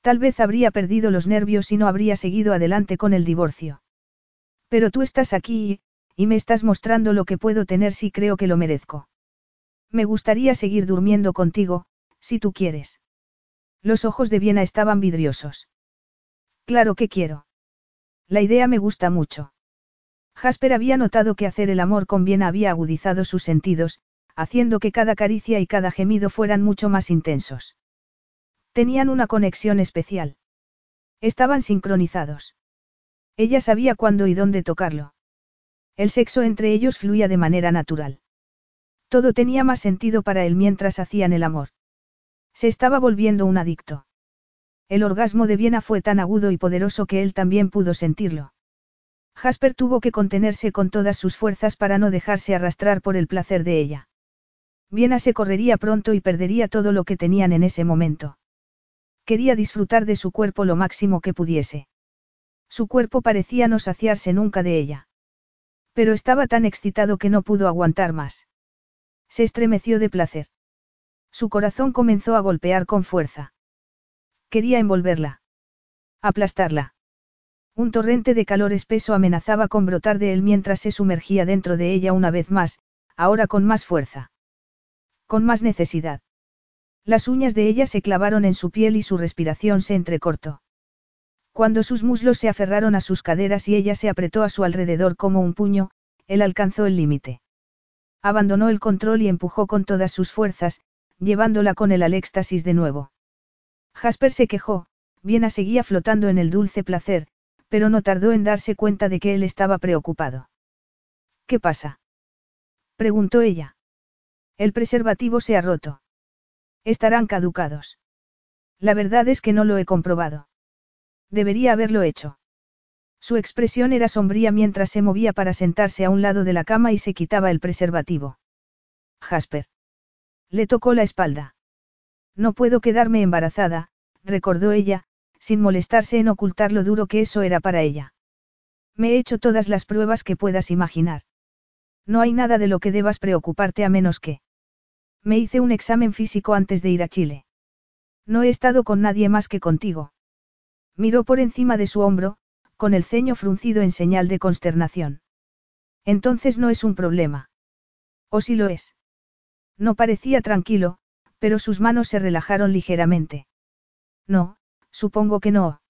Tal vez habría perdido los nervios y no habría seguido adelante con el divorcio. Pero tú estás aquí y, y me estás mostrando lo que puedo tener si creo que lo merezco. Me gustaría seguir durmiendo contigo, si tú quieres. Los ojos de Viena estaban vidriosos. Claro que quiero. La idea me gusta mucho. Jasper había notado que hacer el amor con Viena había agudizado sus sentidos, haciendo que cada caricia y cada gemido fueran mucho más intensos. Tenían una conexión especial. Estaban sincronizados. Ella sabía cuándo y dónde tocarlo. El sexo entre ellos fluía de manera natural. Todo tenía más sentido para él mientras hacían el amor. Se estaba volviendo un adicto. El orgasmo de Viena fue tan agudo y poderoso que él también pudo sentirlo. Jasper tuvo que contenerse con todas sus fuerzas para no dejarse arrastrar por el placer de ella. Viena se correría pronto y perdería todo lo que tenían en ese momento. Quería disfrutar de su cuerpo lo máximo que pudiese. Su cuerpo parecía no saciarse nunca de ella. Pero estaba tan excitado que no pudo aguantar más. Se estremeció de placer. Su corazón comenzó a golpear con fuerza. Quería envolverla. Aplastarla. Un torrente de calor espeso amenazaba con brotar de él mientras se sumergía dentro de ella una vez más, ahora con más fuerza. Con más necesidad. Las uñas de ella se clavaron en su piel y su respiración se entrecortó. Cuando sus muslos se aferraron a sus caderas y ella se apretó a su alrededor como un puño, él alcanzó el límite. Abandonó el control y empujó con todas sus fuerzas, llevándola con él al éxtasis de nuevo. Jasper se quejó, Viena seguía flotando en el dulce placer, pero no tardó en darse cuenta de que él estaba preocupado. ¿Qué pasa? preguntó ella. El preservativo se ha roto. Estarán caducados. La verdad es que no lo he comprobado. Debería haberlo hecho. Su expresión era sombría mientras se movía para sentarse a un lado de la cama y se quitaba el preservativo. Jasper. Le tocó la espalda. No puedo quedarme embarazada, recordó ella, sin molestarse en ocultar lo duro que eso era para ella. Me he hecho todas las pruebas que puedas imaginar. No hay nada de lo que debas preocuparte a menos que... Me hice un examen físico antes de ir a Chile. No he estado con nadie más que contigo. Miró por encima de su hombro, con el ceño fruncido en señal de consternación. Entonces no es un problema. ¿O si lo es? No parecía tranquilo, pero sus manos se relajaron ligeramente. No, supongo que no.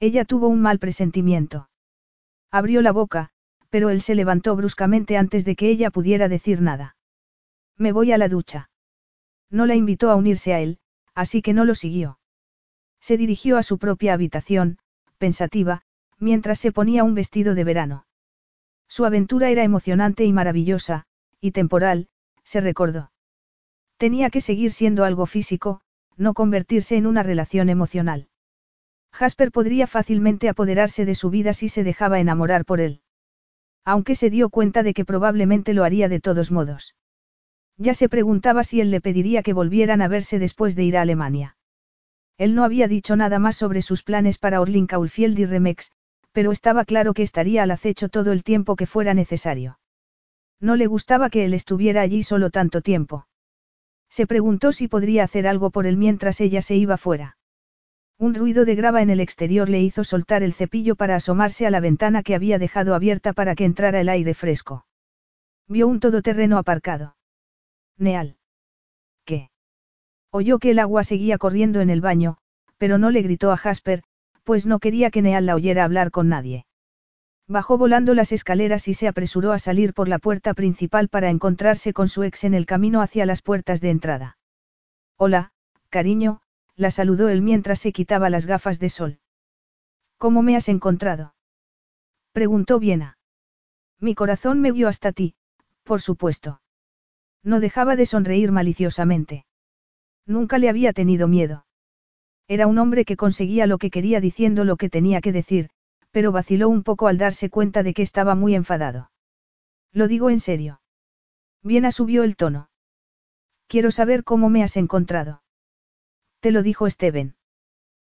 Ella tuvo un mal presentimiento. Abrió la boca, pero él se levantó bruscamente antes de que ella pudiera decir nada. Me voy a la ducha. No la invitó a unirse a él, así que no lo siguió. Se dirigió a su propia habitación, pensativa, mientras se ponía un vestido de verano. Su aventura era emocionante y maravillosa, y temporal, se recordó. Tenía que seguir siendo algo físico, no convertirse en una relación emocional. Jasper podría fácilmente apoderarse de su vida si se dejaba enamorar por él. Aunque se dio cuenta de que probablemente lo haría de todos modos. Ya se preguntaba si él le pediría que volvieran a verse después de ir a Alemania. Él no había dicho nada más sobre sus planes para Orlin Caulfield y Remex, pero estaba claro que estaría al acecho todo el tiempo que fuera necesario. No le gustaba que él estuviera allí solo tanto tiempo. Se preguntó si podría hacer algo por él mientras ella se iba fuera. Un ruido de grava en el exterior le hizo soltar el cepillo para asomarse a la ventana que había dejado abierta para que entrara el aire fresco. Vio un todoterreno aparcado. Neal. ¿Qué? Oyó que el agua seguía corriendo en el baño, pero no le gritó a Jasper, pues no quería que Neal la oyera hablar con nadie. Bajó volando las escaleras y se apresuró a salir por la puerta principal para encontrarse con su ex en el camino hacia las puertas de entrada. Hola, cariño, la saludó él mientras se quitaba las gafas de sol. ¿Cómo me has encontrado? preguntó Viena. Mi corazón me guió hasta ti, por supuesto. No dejaba de sonreír maliciosamente. Nunca le había tenido miedo. Era un hombre que conseguía lo que quería diciendo lo que tenía que decir, pero vaciló un poco al darse cuenta de que estaba muy enfadado. Lo digo en serio. Viena subió el tono. Quiero saber cómo me has encontrado. Te lo dijo Steven.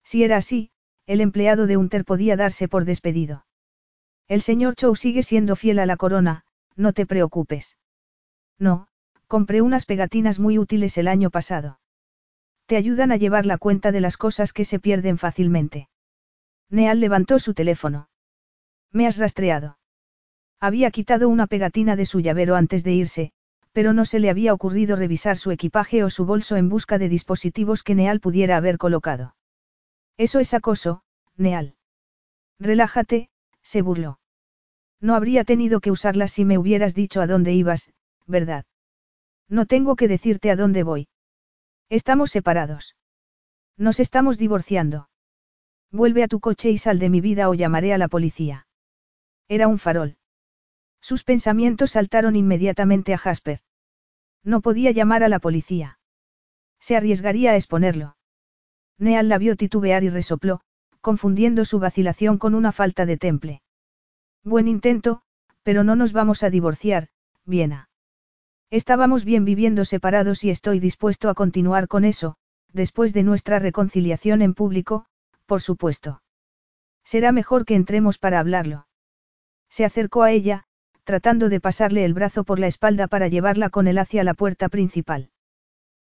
Si era así, el empleado de Unter podía darse por despedido. El señor Chow sigue siendo fiel a la corona, no te preocupes. No, compré unas pegatinas muy útiles el año pasado. Te ayudan a llevar la cuenta de las cosas que se pierden fácilmente. Neal levantó su teléfono. Me has rastreado. Había quitado una pegatina de su llavero antes de irse, pero no se le había ocurrido revisar su equipaje o su bolso en busca de dispositivos que Neal pudiera haber colocado. Eso es acoso, Neal. Relájate, se burló. No habría tenido que usarlas si me hubieras dicho a dónde ibas, ¿verdad? No tengo que decirte a dónde voy. Estamos separados. Nos estamos divorciando. Vuelve a tu coche y sal de mi vida o llamaré a la policía. Era un farol. Sus pensamientos saltaron inmediatamente a Jasper. No podía llamar a la policía. Se arriesgaría a exponerlo. Neal la vio titubear y resopló, confundiendo su vacilación con una falta de temple. Buen intento, pero no nos vamos a divorciar, Viena. Estábamos bien viviendo separados y estoy dispuesto a continuar con eso, después de nuestra reconciliación en público, por supuesto. Será mejor que entremos para hablarlo. Se acercó a ella, tratando de pasarle el brazo por la espalda para llevarla con él hacia la puerta principal.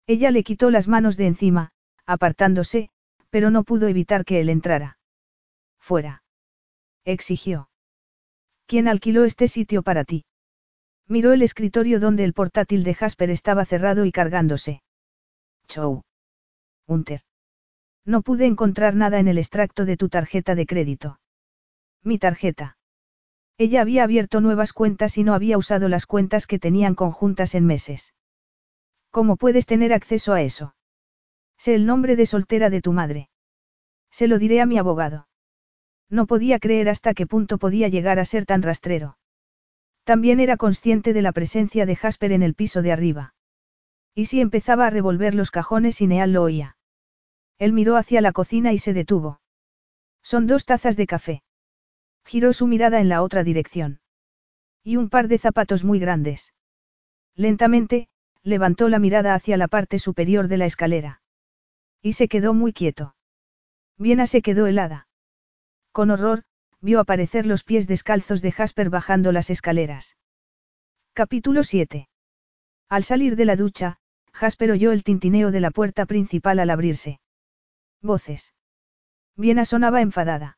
Ella le quitó las manos de encima, apartándose, pero no pudo evitar que él entrara. Fuera. Exigió. ¿Quién alquiló este sitio para ti? Miró el escritorio donde el portátil de Jasper estaba cerrado y cargándose. Chow. Hunter. No pude encontrar nada en el extracto de tu tarjeta de crédito. Mi tarjeta. Ella había abierto nuevas cuentas y no había usado las cuentas que tenían conjuntas en meses. ¿Cómo puedes tener acceso a eso? Sé el nombre de soltera de tu madre. Se lo diré a mi abogado. No podía creer hasta qué punto podía llegar a ser tan rastrero. También era consciente de la presencia de Jasper en el piso de arriba. ¿Y si empezaba a revolver los cajones y Neal lo oía? Él miró hacia la cocina y se detuvo. Son dos tazas de café. Giró su mirada en la otra dirección. Y un par de zapatos muy grandes. Lentamente, levantó la mirada hacia la parte superior de la escalera. Y se quedó muy quieto. Viena se quedó helada. Con horror, vio aparecer los pies descalzos de Jasper bajando las escaleras. Capítulo 7. Al salir de la ducha, Jasper oyó el tintineo de la puerta principal al abrirse. Voces. Viena sonaba enfadada.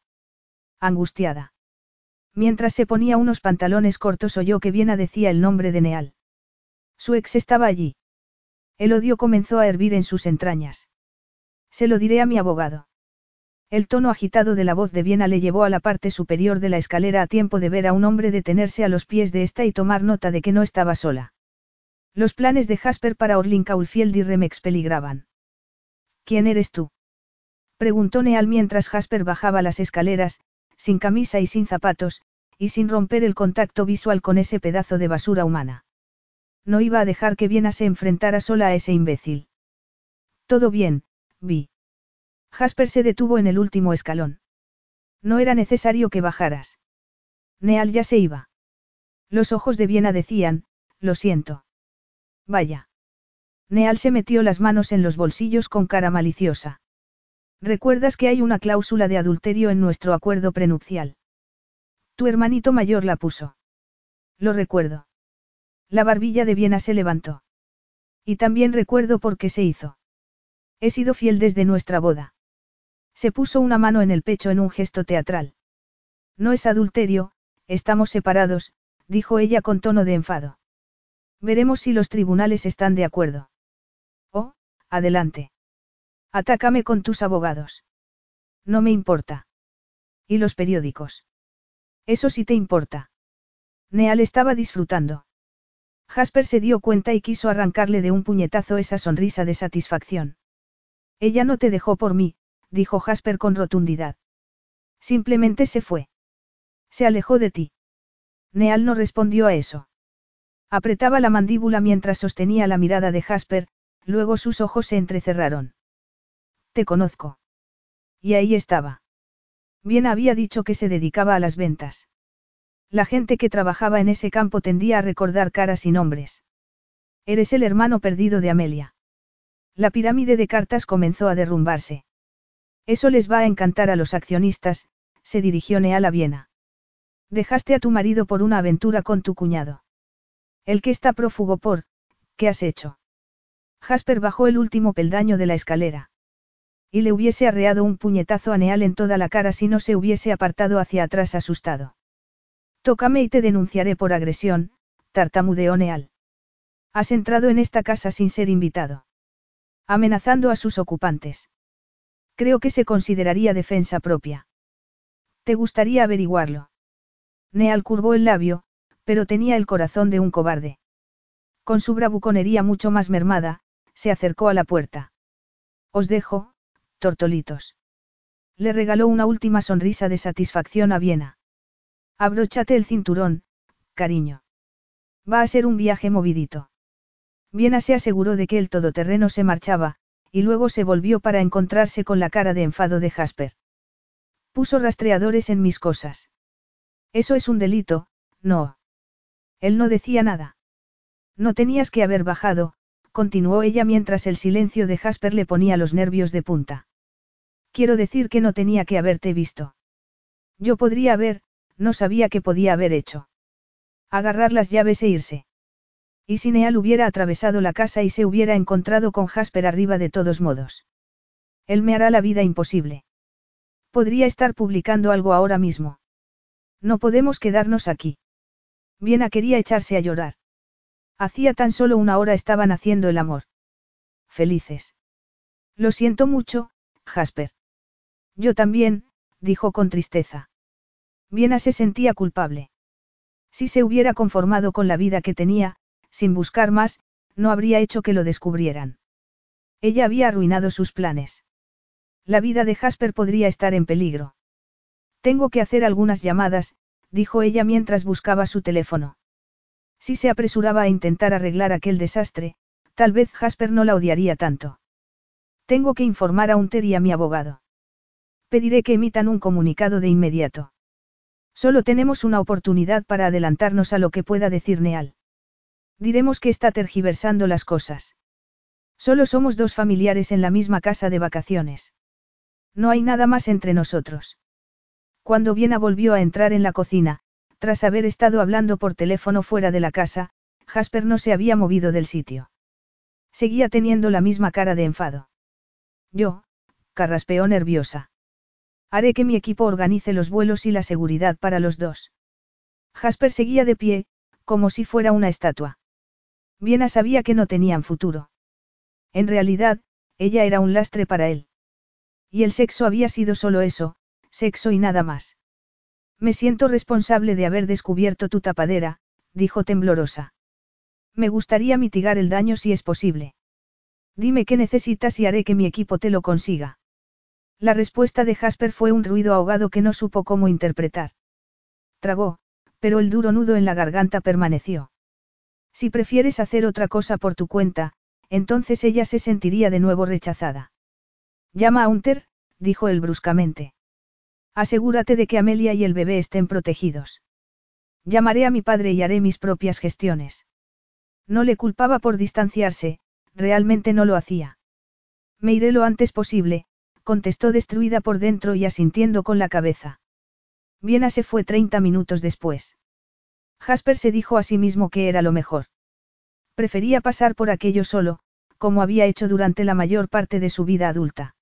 Angustiada. Mientras se ponía unos pantalones cortos oyó que Viena decía el nombre de Neal. Su ex estaba allí. El odio comenzó a hervir en sus entrañas. Se lo diré a mi abogado. El tono agitado de la voz de Viena le llevó a la parte superior de la escalera a tiempo de ver a un hombre detenerse a los pies de esta y tomar nota de que no estaba sola. Los planes de Jasper para Orlin Caulfield y Remex peligraban. ¿Quién eres tú? Preguntó Neal mientras Jasper bajaba las escaleras, sin camisa y sin zapatos, y sin romper el contacto visual con ese pedazo de basura humana. No iba a dejar que Viena se enfrentara sola a ese imbécil. Todo bien, vi. Jasper se detuvo en el último escalón. No era necesario que bajaras. Neal ya se iba. Los ojos de Viena decían, lo siento. Vaya. Neal se metió las manos en los bolsillos con cara maliciosa. ¿Recuerdas que hay una cláusula de adulterio en nuestro acuerdo prenupcial? Tu hermanito mayor la puso. Lo recuerdo. La barbilla de Viena se levantó. Y también recuerdo por qué se hizo. He sido fiel desde nuestra boda. Se puso una mano en el pecho en un gesto teatral. No es adulterio, estamos separados, dijo ella con tono de enfado. Veremos si los tribunales están de acuerdo. Oh, adelante. Atácame con tus abogados. No me importa. ¿Y los periódicos? Eso sí te importa. Neal estaba disfrutando. Jasper se dio cuenta y quiso arrancarle de un puñetazo esa sonrisa de satisfacción. Ella no te dejó por mí, dijo Jasper con rotundidad. Simplemente se fue. Se alejó de ti. Neal no respondió a eso. Apretaba la mandíbula mientras sostenía la mirada de Jasper, luego sus ojos se entrecerraron. Te conozco. Y ahí estaba. Bien había dicho que se dedicaba a las ventas. La gente que trabajaba en ese campo tendía a recordar caras y nombres. Eres el hermano perdido de Amelia. La pirámide de cartas comenzó a derrumbarse. Eso les va a encantar a los accionistas, se dirigió Neal a Viena. Dejaste a tu marido por una aventura con tu cuñado. El que está prófugo por, ¿qué has hecho? Jasper bajó el último peldaño de la escalera. Y le hubiese arreado un puñetazo a Neal en toda la cara si no se hubiese apartado hacia atrás asustado. Tócame y te denunciaré por agresión, tartamudeó Neal. Has entrado en esta casa sin ser invitado. Amenazando a sus ocupantes. Creo que se consideraría defensa propia. ¿Te gustaría averiguarlo? Neal curvó el labio, pero tenía el corazón de un cobarde. Con su bravuconería mucho más mermada, se acercó a la puerta. Os dejo, tortolitos. Le regaló una última sonrisa de satisfacción a Viena. Abróchate el cinturón, cariño. Va a ser un viaje movidito. Viena se aseguró de que el todoterreno se marchaba, y luego se volvió para encontrarse con la cara de enfado de Jasper. Puso rastreadores en mis cosas. Eso es un delito, no. Él no decía nada. No tenías que haber bajado, continuó ella mientras el silencio de Jasper le ponía los nervios de punta. Quiero decir que no tenía que haberte visto. Yo podría haber, no sabía que podía haber hecho. Agarrar las llaves e irse. Y si Neal hubiera atravesado la casa y se hubiera encontrado con Jasper arriba de todos modos. Él me hará la vida imposible. Podría estar publicando algo ahora mismo. No podemos quedarnos aquí. Viena quería echarse a llorar. Hacía tan solo una hora estaban haciendo el amor. Felices. Lo siento mucho, Jasper. Yo también, dijo con tristeza. Viena se sentía culpable. Si se hubiera conformado con la vida que tenía, sin buscar más, no habría hecho que lo descubrieran. Ella había arruinado sus planes. La vida de Jasper podría estar en peligro. Tengo que hacer algunas llamadas, dijo ella mientras buscaba su teléfono. Si se apresuraba a intentar arreglar aquel desastre, tal vez Jasper no la odiaría tanto. Tengo que informar a Unter y a mi abogado. Pediré que emitan un comunicado de inmediato. Solo tenemos una oportunidad para adelantarnos a lo que pueda decir Neal. Diremos que está tergiversando las cosas. Solo somos dos familiares en la misma casa de vacaciones. No hay nada más entre nosotros. Cuando Viena volvió a entrar en la cocina, tras haber estado hablando por teléfono fuera de la casa, Jasper no se había movido del sitio. Seguía teniendo la misma cara de enfado. Yo, carraspeó nerviosa. Haré que mi equipo organice los vuelos y la seguridad para los dos. Jasper seguía de pie, como si fuera una estatua. Viena sabía que no tenían futuro. En realidad, ella era un lastre para él. Y el sexo había sido solo eso, sexo y nada más. Me siento responsable de haber descubierto tu tapadera, dijo temblorosa. Me gustaría mitigar el daño si es posible. Dime qué necesitas y haré que mi equipo te lo consiga. La respuesta de Jasper fue un ruido ahogado que no supo cómo interpretar. Tragó, pero el duro nudo en la garganta permaneció. Si prefieres hacer otra cosa por tu cuenta, entonces ella se sentiría de nuevo rechazada. Llama a Hunter, dijo él bruscamente. Asegúrate de que Amelia y el bebé estén protegidos. Llamaré a mi padre y haré mis propias gestiones. No le culpaba por distanciarse, realmente no lo hacía. Me iré lo antes posible, contestó destruida por dentro y asintiendo con la cabeza. Viena se fue 30 minutos después. Jasper se dijo a sí mismo que era lo mejor. Prefería pasar por aquello solo, como había hecho durante la mayor parte de su vida adulta.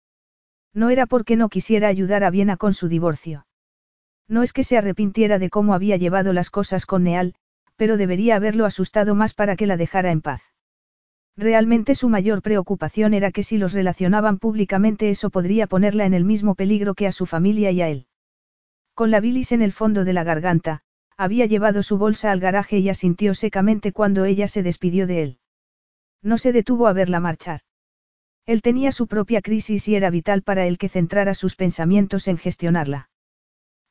No era porque no quisiera ayudar a Viena con su divorcio. No es que se arrepintiera de cómo había llevado las cosas con Neal, pero debería haberlo asustado más para que la dejara en paz. Realmente su mayor preocupación era que si los relacionaban públicamente eso podría ponerla en el mismo peligro que a su familia y a él. Con la bilis en el fondo de la garganta, había llevado su bolsa al garaje y asintió secamente cuando ella se despidió de él. No se detuvo a verla marchar. Él tenía su propia crisis y era vital para él que centrara sus pensamientos en gestionarla.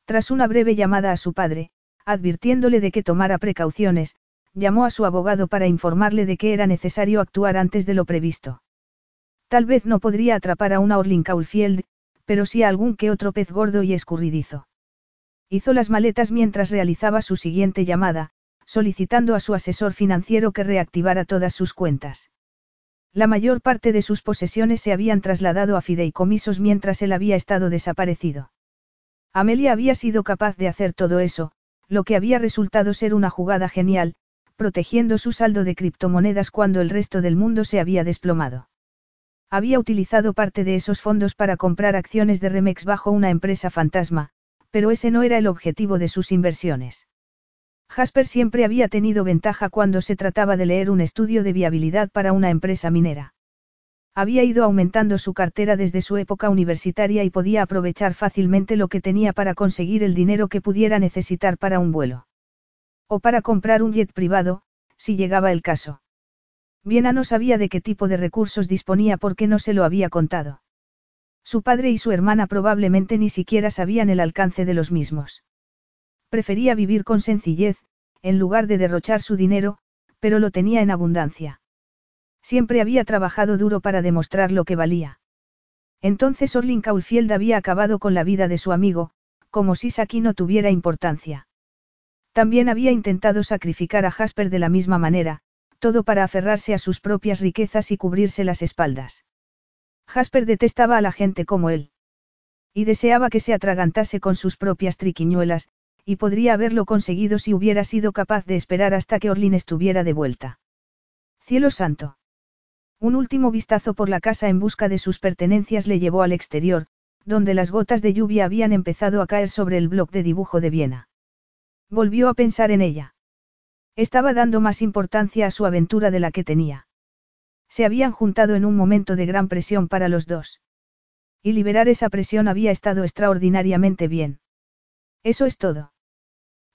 Tras una breve llamada a su padre, advirtiéndole de que tomara precauciones, llamó a su abogado para informarle de que era necesario actuar antes de lo previsto. Tal vez no podría atrapar a una Orlin Caulfield, pero sí a algún que otro pez gordo y escurridizo. Hizo las maletas mientras realizaba su siguiente llamada, solicitando a su asesor financiero que reactivara todas sus cuentas. La mayor parte de sus posesiones se habían trasladado a fideicomisos mientras él había estado desaparecido. Amelia había sido capaz de hacer todo eso, lo que había resultado ser una jugada genial, protegiendo su saldo de criptomonedas cuando el resto del mundo se había desplomado. Había utilizado parte de esos fondos para comprar acciones de Remex bajo una empresa fantasma, pero ese no era el objetivo de sus inversiones. Jasper siempre había tenido ventaja cuando se trataba de leer un estudio de viabilidad para una empresa minera. Había ido aumentando su cartera desde su época universitaria y podía aprovechar fácilmente lo que tenía para conseguir el dinero que pudiera necesitar para un vuelo. O para comprar un jet privado, si llegaba el caso. Viena no sabía de qué tipo de recursos disponía porque no se lo había contado. Su padre y su hermana probablemente ni siquiera sabían el alcance de los mismos. Prefería vivir con sencillez, en lugar de derrochar su dinero, pero lo tenía en abundancia. Siempre había trabajado duro para demostrar lo que valía. Entonces Orlin Caulfield había acabado con la vida de su amigo, como si Saki no tuviera importancia. También había intentado sacrificar a Jasper de la misma manera, todo para aferrarse a sus propias riquezas y cubrirse las espaldas. Jasper detestaba a la gente como él. Y deseaba que se atragantase con sus propias triquiñuelas, y podría haberlo conseguido si hubiera sido capaz de esperar hasta que Orlin estuviera de vuelta. Cielo santo. Un último vistazo por la casa en busca de sus pertenencias le llevó al exterior, donde las gotas de lluvia habían empezado a caer sobre el bloc de dibujo de Viena. Volvió a pensar en ella. Estaba dando más importancia a su aventura de la que tenía. Se habían juntado en un momento de gran presión para los dos. Y liberar esa presión había estado extraordinariamente bien. Eso es todo.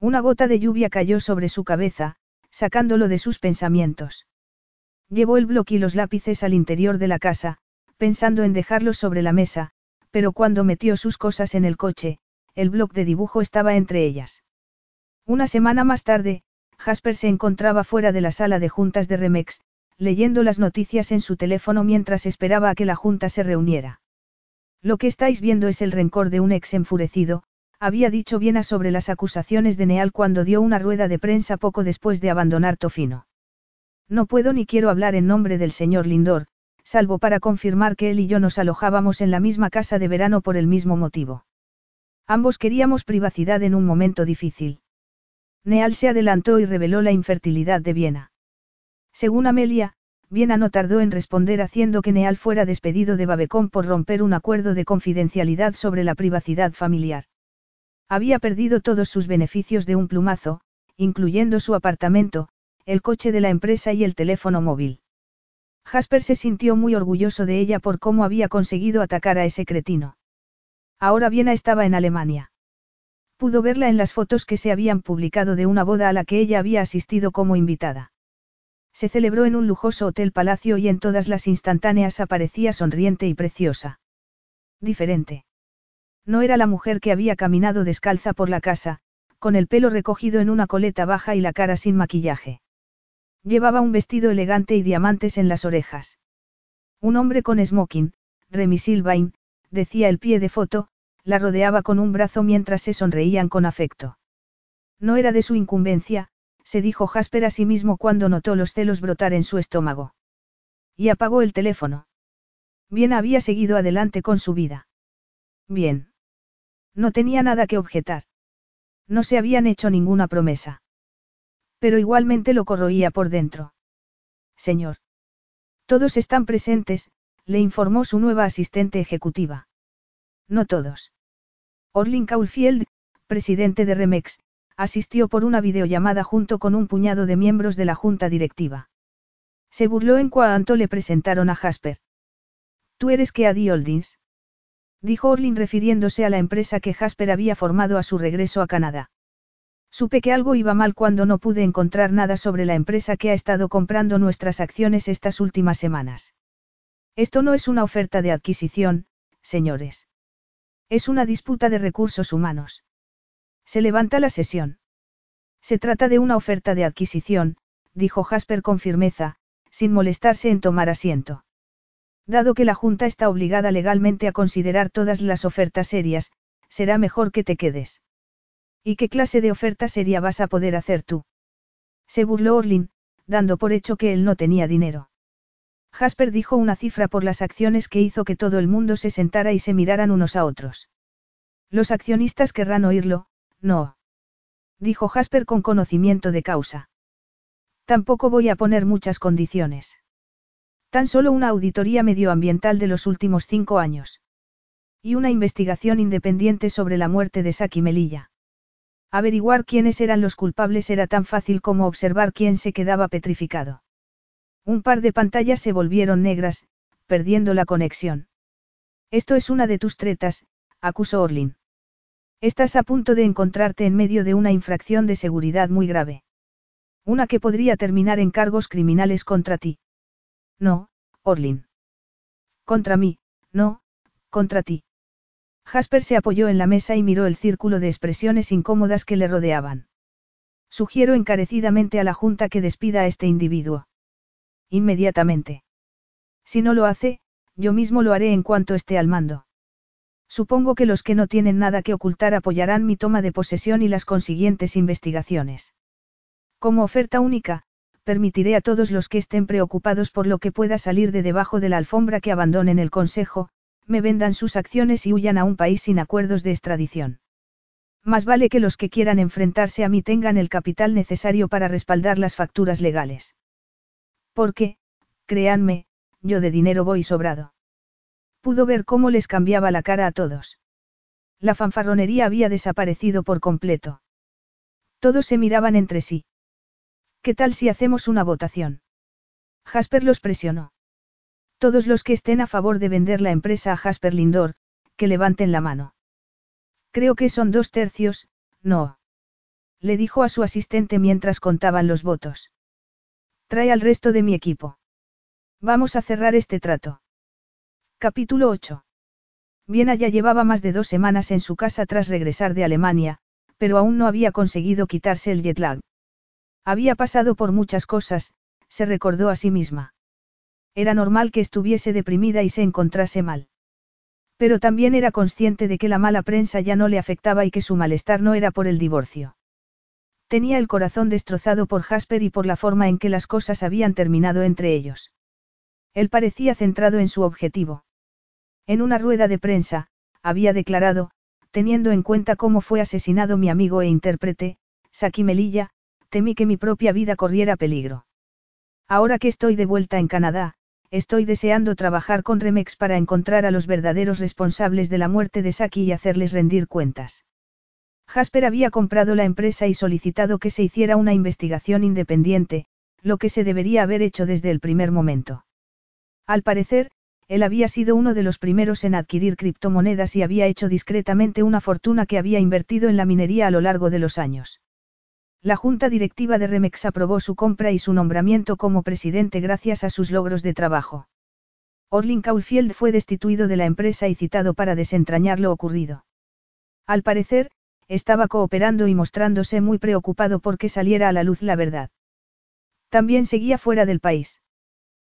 Una gota de lluvia cayó sobre su cabeza, sacándolo de sus pensamientos. Llevó el bloque y los lápices al interior de la casa, pensando en dejarlos sobre la mesa, pero cuando metió sus cosas en el coche, el bloc de dibujo estaba entre ellas. Una semana más tarde, Jasper se encontraba fuera de la sala de juntas de Remex, leyendo las noticias en su teléfono mientras esperaba a que la junta se reuniera. Lo que estáis viendo es el rencor de un ex enfurecido, había dicho Viena sobre las acusaciones de Neal cuando dio una rueda de prensa poco después de abandonar Tofino. No puedo ni quiero hablar en nombre del señor Lindor, salvo para confirmar que él y yo nos alojábamos en la misma casa de verano por el mismo motivo. Ambos queríamos privacidad en un momento difícil. Neal se adelantó y reveló la infertilidad de Viena. Según Amelia, Viena no tardó en responder haciendo que Neal fuera despedido de Babecón por romper un acuerdo de confidencialidad sobre la privacidad familiar. Había perdido todos sus beneficios de un plumazo, incluyendo su apartamento, el coche de la empresa y el teléfono móvil. Jasper se sintió muy orgulloso de ella por cómo había conseguido atacar a ese cretino. Ahora Viena estaba en Alemania. Pudo verla en las fotos que se habían publicado de una boda a la que ella había asistido como invitada. Se celebró en un lujoso hotel palacio y en todas las instantáneas aparecía sonriente y preciosa. Diferente. No era la mujer que había caminado descalza por la casa, con el pelo recogido en una coleta baja y la cara sin maquillaje. Llevaba un vestido elegante y diamantes en las orejas. Un hombre con smoking, Remy Silvain, decía el pie de foto, la rodeaba con un brazo mientras se sonreían con afecto. No era de su incumbencia, se dijo Jasper a sí mismo cuando notó los celos brotar en su estómago. Y apagó el teléfono. Bien había seguido adelante con su vida. Bien. No tenía nada que objetar. No se habían hecho ninguna promesa. Pero igualmente lo corroía por dentro. Señor. Todos están presentes, le informó su nueva asistente ejecutiva. No todos. Orlin Caulfield, presidente de Remex, asistió por una videollamada junto con un puñado de miembros de la junta directiva. Se burló en cuanto le presentaron a Jasper. Tú eres Keadi Holdings dijo Orlin refiriéndose a la empresa que Jasper había formado a su regreso a Canadá. Supe que algo iba mal cuando no pude encontrar nada sobre la empresa que ha estado comprando nuestras acciones estas últimas semanas. Esto no es una oferta de adquisición, señores. Es una disputa de recursos humanos. Se levanta la sesión. Se trata de una oferta de adquisición, dijo Jasper con firmeza, sin molestarse en tomar asiento. Dado que la Junta está obligada legalmente a considerar todas las ofertas serias, será mejor que te quedes. ¿Y qué clase de oferta seria vas a poder hacer tú? Se burló Orlin, dando por hecho que él no tenía dinero. Jasper dijo una cifra por las acciones que hizo que todo el mundo se sentara y se miraran unos a otros. Los accionistas querrán oírlo, no. Dijo Jasper con conocimiento de causa. Tampoco voy a poner muchas condiciones. Tan solo una auditoría medioambiental de los últimos cinco años. Y una investigación independiente sobre la muerte de Saki Melilla. Averiguar quiénes eran los culpables era tan fácil como observar quién se quedaba petrificado. Un par de pantallas se volvieron negras, perdiendo la conexión. Esto es una de tus tretas, acusó Orlin. Estás a punto de encontrarte en medio de una infracción de seguridad muy grave. Una que podría terminar en cargos criminales contra ti. No, Orlin. Contra mí, no, contra ti. Jasper se apoyó en la mesa y miró el círculo de expresiones incómodas que le rodeaban. Sugiero encarecidamente a la Junta que despida a este individuo. Inmediatamente. Si no lo hace, yo mismo lo haré en cuanto esté al mando. Supongo que los que no tienen nada que ocultar apoyarán mi toma de posesión y las consiguientes investigaciones. Como oferta única, permitiré a todos los que estén preocupados por lo que pueda salir de debajo de la alfombra que abandonen el Consejo, me vendan sus acciones y huyan a un país sin acuerdos de extradición. Más vale que los que quieran enfrentarse a mí tengan el capital necesario para respaldar las facturas legales. Porque, créanme, yo de dinero voy sobrado. Pudo ver cómo les cambiaba la cara a todos. La fanfarronería había desaparecido por completo. Todos se miraban entre sí. ¿Qué tal si hacemos una votación? Jasper los presionó. Todos los que estén a favor de vender la empresa a Jasper Lindor, que levanten la mano. Creo que son dos tercios, no. Le dijo a su asistente mientras contaban los votos. Trae al resto de mi equipo. Vamos a cerrar este trato. Capítulo 8. Viena ya llevaba más de dos semanas en su casa tras regresar de Alemania, pero aún no había conseguido quitarse el jet lag. Había pasado por muchas cosas, se recordó a sí misma. Era normal que estuviese deprimida y se encontrase mal. Pero también era consciente de que la mala prensa ya no le afectaba y que su malestar no era por el divorcio. Tenía el corazón destrozado por Jasper y por la forma en que las cosas habían terminado entre ellos. Él parecía centrado en su objetivo. En una rueda de prensa, había declarado, teniendo en cuenta cómo fue asesinado mi amigo e intérprete, Saki Melilla, temí que mi propia vida corriera peligro. Ahora que estoy de vuelta en Canadá, estoy deseando trabajar con Remex para encontrar a los verdaderos responsables de la muerte de Saki y hacerles rendir cuentas. Jasper había comprado la empresa y solicitado que se hiciera una investigación independiente, lo que se debería haber hecho desde el primer momento. Al parecer, él había sido uno de los primeros en adquirir criptomonedas y había hecho discretamente una fortuna que había invertido en la minería a lo largo de los años. La junta directiva de Remex aprobó su compra y su nombramiento como presidente gracias a sus logros de trabajo. Orlin Caulfield fue destituido de la empresa y citado para desentrañar lo ocurrido. Al parecer, estaba cooperando y mostrándose muy preocupado porque saliera a la luz la verdad. También seguía fuera del país.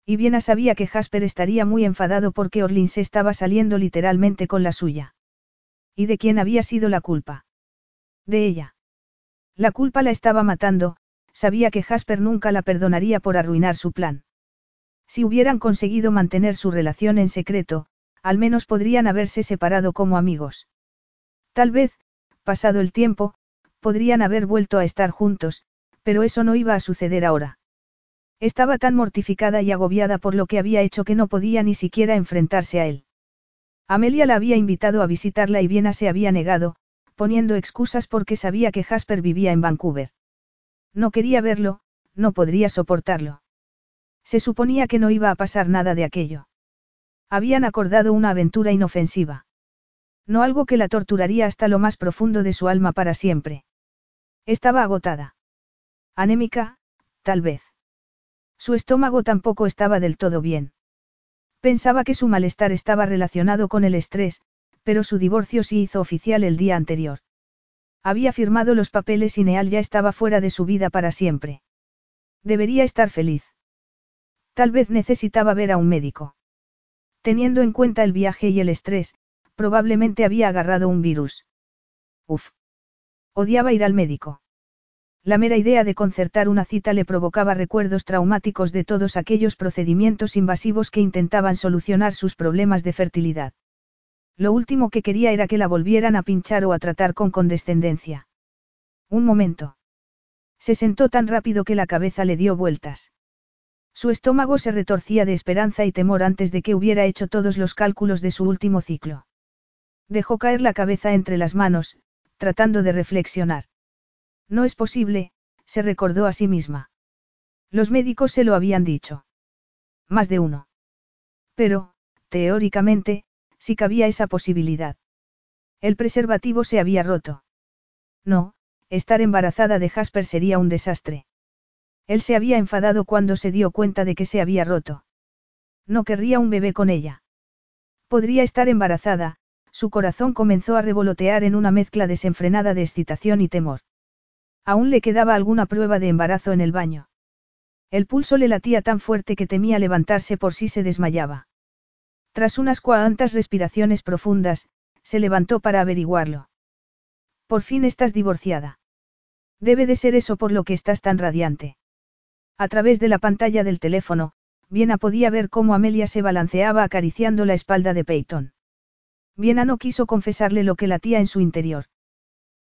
Y Viena sabía que Jasper estaría muy enfadado porque Orlin se estaba saliendo literalmente con la suya. ¿Y de quién había sido la culpa? De ella. La culpa la estaba matando, sabía que Jasper nunca la perdonaría por arruinar su plan. Si hubieran conseguido mantener su relación en secreto, al menos podrían haberse separado como amigos. Tal vez, pasado el tiempo, podrían haber vuelto a estar juntos, pero eso no iba a suceder ahora. Estaba tan mortificada y agobiada por lo que había hecho que no podía ni siquiera enfrentarse a él. Amelia la había invitado a visitarla y Viena se había negado, poniendo excusas porque sabía que Jasper vivía en Vancouver. No quería verlo, no podría soportarlo. Se suponía que no iba a pasar nada de aquello. Habían acordado una aventura inofensiva. No algo que la torturaría hasta lo más profundo de su alma para siempre. Estaba agotada. Anémica, tal vez. Su estómago tampoco estaba del todo bien. Pensaba que su malestar estaba relacionado con el estrés, pero su divorcio sí hizo oficial el día anterior. Había firmado los papeles y Neal ya estaba fuera de su vida para siempre. Debería estar feliz. Tal vez necesitaba ver a un médico. Teniendo en cuenta el viaje y el estrés, probablemente había agarrado un virus. Uf. Odiaba ir al médico. La mera idea de concertar una cita le provocaba recuerdos traumáticos de todos aquellos procedimientos invasivos que intentaban solucionar sus problemas de fertilidad. Lo último que quería era que la volvieran a pinchar o a tratar con condescendencia. Un momento. Se sentó tan rápido que la cabeza le dio vueltas. Su estómago se retorcía de esperanza y temor antes de que hubiera hecho todos los cálculos de su último ciclo. Dejó caer la cabeza entre las manos, tratando de reflexionar. No es posible, se recordó a sí misma. Los médicos se lo habían dicho. Más de uno. Pero, teóricamente, sí cabía esa posibilidad. El preservativo se había roto. No, estar embarazada de Jasper sería un desastre. Él se había enfadado cuando se dio cuenta de que se había roto. No querría un bebé con ella. Podría estar embarazada, su corazón comenzó a revolotear en una mezcla desenfrenada de excitación y temor. Aún le quedaba alguna prueba de embarazo en el baño. El pulso le latía tan fuerte que temía levantarse por si se desmayaba. Tras unas cuantas respiraciones profundas, se levantó para averiguarlo. Por fin estás divorciada. Debe de ser eso por lo que estás tan radiante. A través de la pantalla del teléfono, Viena podía ver cómo Amelia se balanceaba acariciando la espalda de Peyton. Viena no quiso confesarle lo que latía en su interior.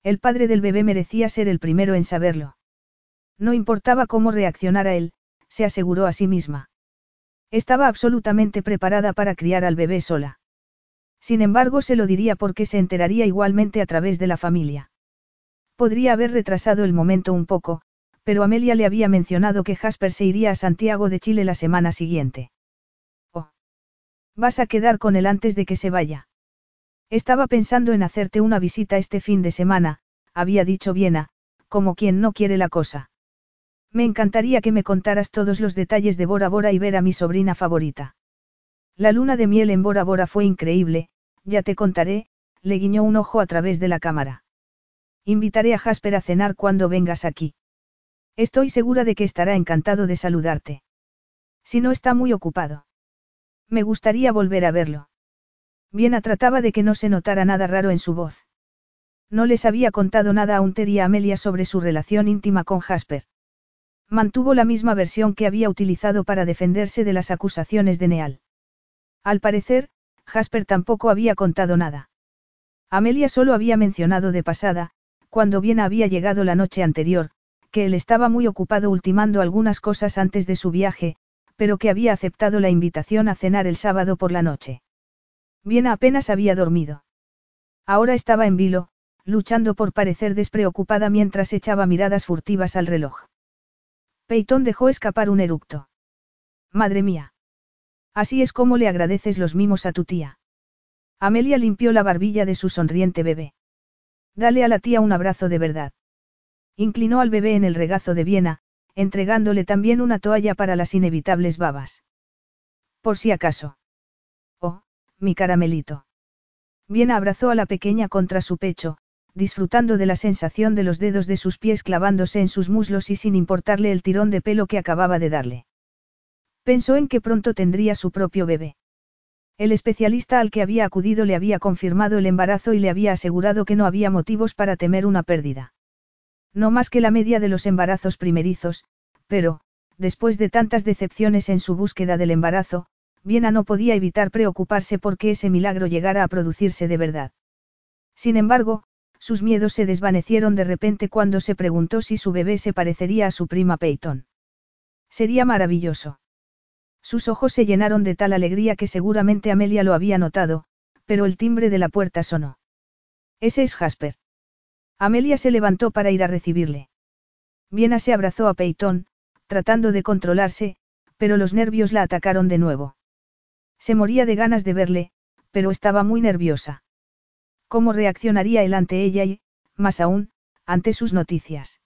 El padre del bebé merecía ser el primero en saberlo. No importaba cómo reaccionara él, se aseguró a sí misma. Estaba absolutamente preparada para criar al bebé sola. Sin embargo, se lo diría porque se enteraría igualmente a través de la familia. Podría haber retrasado el momento un poco, pero Amelia le había mencionado que Jasper se iría a Santiago de Chile la semana siguiente. Oh. Vas a quedar con él antes de que se vaya. Estaba pensando en hacerte una visita este fin de semana, había dicho Viena, como quien no quiere la cosa. Me encantaría que me contaras todos los detalles de Bora Bora y ver a mi sobrina favorita. La luna de miel en Bora Bora fue increíble, ya te contaré, le guiñó un ojo a través de la cámara. Invitaré a Jasper a cenar cuando vengas aquí. Estoy segura de que estará encantado de saludarte. Si no está muy ocupado. Me gustaría volver a verlo. Viena trataba de que no se notara nada raro en su voz. No les había contado nada a Unter y a Amelia sobre su relación íntima con Jasper. Mantuvo la misma versión que había utilizado para defenderse de las acusaciones de Neal. Al parecer, Jasper tampoco había contado nada. Amelia solo había mencionado de pasada, cuando bien había llegado la noche anterior, que él estaba muy ocupado ultimando algunas cosas antes de su viaje, pero que había aceptado la invitación a cenar el sábado por la noche. Viena apenas había dormido. Ahora estaba en vilo, luchando por parecer despreocupada mientras echaba miradas furtivas al reloj. Peyton dejó escapar un eructo. Madre mía. Así es como le agradeces los mimos a tu tía. Amelia limpió la barbilla de su sonriente bebé. Dale a la tía un abrazo de verdad. Inclinó al bebé en el regazo de Viena, entregándole también una toalla para las inevitables babas. Por si acaso. Oh, mi caramelito. Viena abrazó a la pequeña contra su pecho, disfrutando de la sensación de los dedos de sus pies clavándose en sus muslos y sin importarle el tirón de pelo que acababa de darle. Pensó en que pronto tendría su propio bebé. El especialista al que había acudido le había confirmado el embarazo y le había asegurado que no había motivos para temer una pérdida. No más que la media de los embarazos primerizos, pero, después de tantas decepciones en su búsqueda del embarazo, Viena no podía evitar preocuparse porque ese milagro llegara a producirse de verdad. Sin embargo, sus miedos se desvanecieron de repente cuando se preguntó si su bebé se parecería a su prima Peyton. Sería maravilloso. Sus ojos se llenaron de tal alegría que seguramente Amelia lo había notado, pero el timbre de la puerta sonó. Ese es Jasper. Amelia se levantó para ir a recibirle. Viena se abrazó a Peyton, tratando de controlarse, pero los nervios la atacaron de nuevo. Se moría de ganas de verle, pero estaba muy nerviosa. ¿Cómo reaccionaría él ante ella y, más aún, ante sus noticias?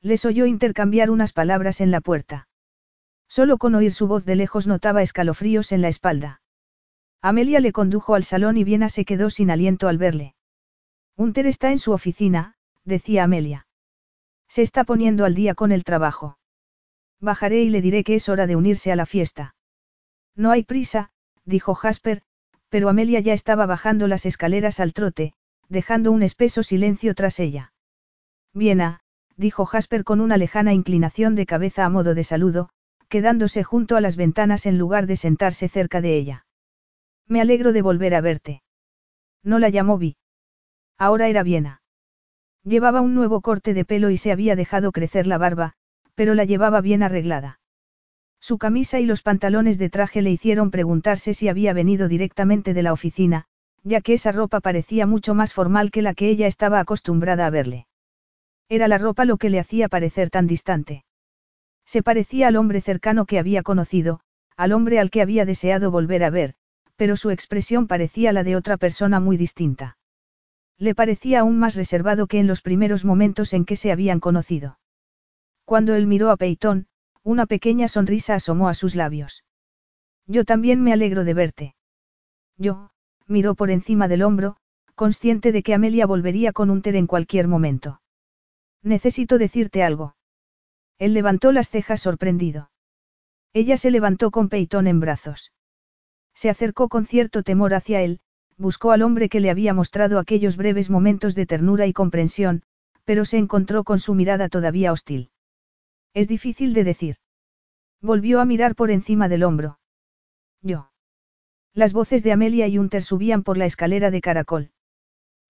Les oyó intercambiar unas palabras en la puerta. Solo con oír su voz de lejos notaba escalofríos en la espalda. Amelia le condujo al salón y Viena se quedó sin aliento al verle. Unter está en su oficina, decía Amelia. Se está poniendo al día con el trabajo. Bajaré y le diré que es hora de unirse a la fiesta. No hay prisa, dijo Jasper, pero Amelia ya estaba bajando las escaleras al trote, dejando un espeso silencio tras ella. Viena, dijo Jasper con una lejana inclinación de cabeza a modo de saludo, quedándose junto a las ventanas en lugar de sentarse cerca de ella. Me alegro de volver a verte. No la llamó Vi. Ahora era Viena. Llevaba un nuevo corte de pelo y se había dejado crecer la barba, pero la llevaba bien arreglada. Su camisa y los pantalones de traje le hicieron preguntarse si había venido directamente de la oficina, ya que esa ropa parecía mucho más formal que la que ella estaba acostumbrada a verle. Era la ropa lo que le hacía parecer tan distante. Se parecía al hombre cercano que había conocido, al hombre al que había deseado volver a ver, pero su expresión parecía la de otra persona muy distinta. Le parecía aún más reservado que en los primeros momentos en que se habían conocido. Cuando él miró a Peyton, una pequeña sonrisa asomó a sus labios. Yo también me alegro de verte. Yo, miró por encima del hombro, consciente de que Amelia volvería con un ter en cualquier momento. Necesito decirte algo. Él levantó las cejas sorprendido. Ella se levantó con Peitón en brazos. Se acercó con cierto temor hacia él, buscó al hombre que le había mostrado aquellos breves momentos de ternura y comprensión, pero se encontró con su mirada todavía hostil. Es difícil de decir. Volvió a mirar por encima del hombro. Yo. Las voces de Amelia y Unter subían por la escalera de caracol.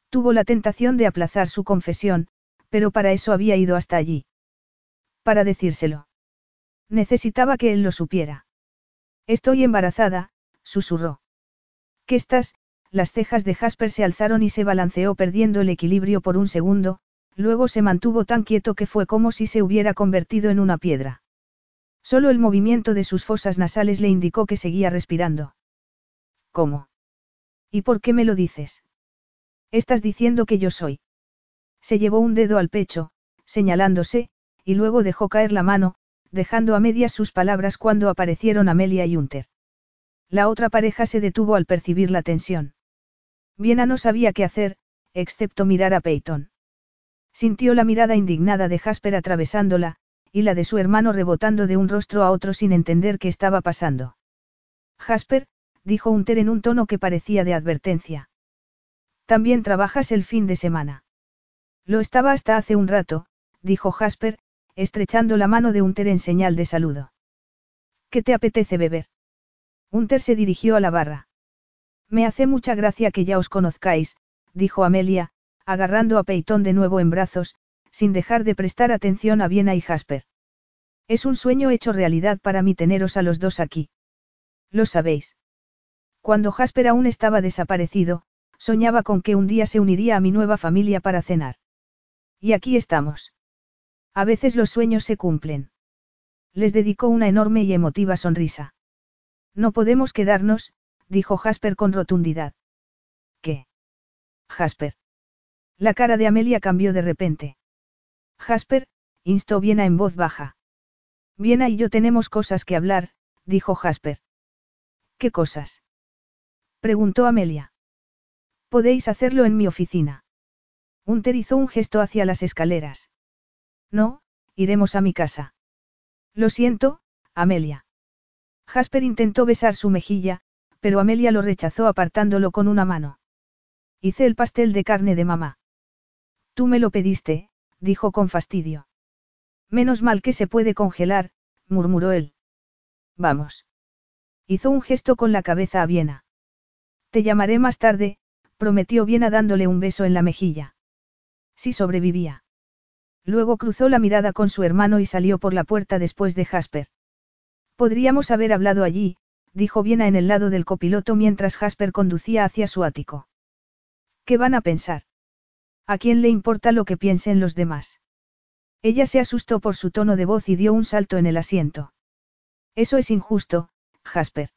Tuvo la tentación de aplazar su confesión, pero para eso había ido hasta allí. Para decírselo. Necesitaba que él lo supiera. Estoy embarazada, susurró. ¿Qué estás? Las cejas de Jasper se alzaron y se balanceó perdiendo el equilibrio por un segundo, luego se mantuvo tan quieto que fue como si se hubiera convertido en una piedra. Solo el movimiento de sus fosas nasales le indicó que seguía respirando. ¿Cómo? ¿Y por qué me lo dices? Estás diciendo que yo soy. Se llevó un dedo al pecho, señalándose, y luego dejó caer la mano, dejando a medias sus palabras cuando aparecieron Amelia y Unter. La otra pareja se detuvo al percibir la tensión. Viena no sabía qué hacer, excepto mirar a Peyton. Sintió la mirada indignada de Jasper atravesándola, y la de su hermano rebotando de un rostro a otro sin entender qué estaba pasando. Jasper, dijo Unter en un tono que parecía de advertencia. También trabajas el fin de semana. Lo estaba hasta hace un rato, dijo Jasper, estrechando la mano de Unter en señal de saludo. ¿Qué te apetece beber? Unter se dirigió a la barra. Me hace mucha gracia que ya os conozcáis, dijo Amelia, agarrando a Peitón de nuevo en brazos, sin dejar de prestar atención a Viena y Jasper. Es un sueño hecho realidad para mí teneros a los dos aquí. Lo sabéis. Cuando Jasper aún estaba desaparecido, soñaba con que un día se uniría a mi nueva familia para cenar. Y aquí estamos. A veces los sueños se cumplen. Les dedicó una enorme y emotiva sonrisa. No podemos quedarnos, dijo Jasper con rotundidad. ¿Qué? Jasper. La cara de Amelia cambió de repente. Jasper, instó Viena en voz baja. Viena y yo tenemos cosas que hablar, dijo Jasper. ¿Qué cosas? preguntó Amelia. Podéis hacerlo en mi oficina. Unter hizo un gesto hacia las escaleras. No, iremos a mi casa. Lo siento, Amelia. Jasper intentó besar su mejilla, pero Amelia lo rechazó apartándolo con una mano. Hice el pastel de carne de mamá. Tú me lo pediste, dijo con fastidio. Menos mal que se puede congelar, murmuró él. Vamos. Hizo un gesto con la cabeza a Viena. Te llamaré más tarde, prometió Viena dándole un beso en la mejilla. Si sobrevivía. Luego cruzó la mirada con su hermano y salió por la puerta después de Jasper. Podríamos haber hablado allí, dijo Viena en el lado del copiloto mientras Jasper conducía hacia su ático. ¿Qué van a pensar? ¿A quién le importa lo que piensen los demás? Ella se asustó por su tono de voz y dio un salto en el asiento. Eso es injusto, Jasper.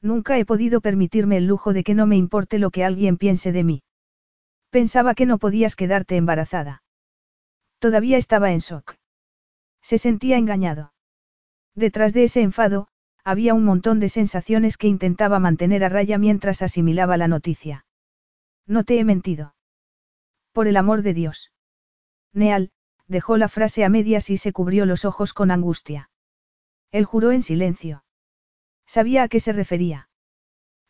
Nunca he podido permitirme el lujo de que no me importe lo que alguien piense de mí. Pensaba que no podías quedarte embarazada. Todavía estaba en shock. Se sentía engañado. Detrás de ese enfado, había un montón de sensaciones que intentaba mantener a raya mientras asimilaba la noticia. No te he mentido. Por el amor de Dios. Neal, dejó la frase a medias y se cubrió los ojos con angustia. Él juró en silencio. Sabía a qué se refería.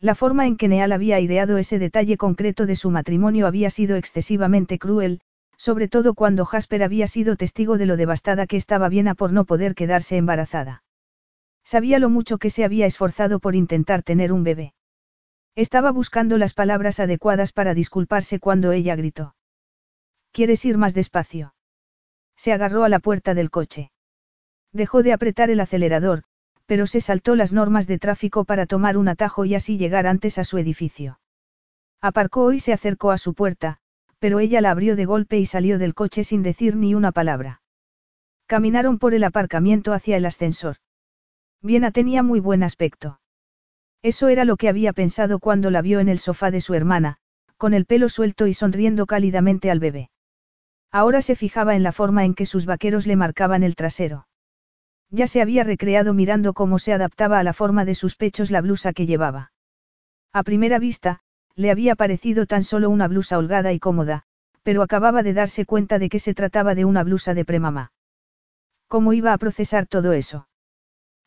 La forma en que Neal había aireado ese detalle concreto de su matrimonio había sido excesivamente cruel, sobre todo cuando Jasper había sido testigo de lo devastada que estaba Viena por no poder quedarse embarazada. Sabía lo mucho que se había esforzado por intentar tener un bebé. Estaba buscando las palabras adecuadas para disculparse cuando ella gritó. ¿Quieres ir más despacio? Se agarró a la puerta del coche. Dejó de apretar el acelerador, pero se saltó las normas de tráfico para tomar un atajo y así llegar antes a su edificio. Aparcó y se acercó a su puerta, pero ella la abrió de golpe y salió del coche sin decir ni una palabra. Caminaron por el aparcamiento hacia el ascensor. Viena tenía muy buen aspecto. Eso era lo que había pensado cuando la vio en el sofá de su hermana, con el pelo suelto y sonriendo cálidamente al bebé. Ahora se fijaba en la forma en que sus vaqueros le marcaban el trasero. Ya se había recreado mirando cómo se adaptaba a la forma de sus pechos la blusa que llevaba. A primera vista, le había parecido tan solo una blusa holgada y cómoda, pero acababa de darse cuenta de que se trataba de una blusa de premamá. ¿Cómo iba a procesar todo eso?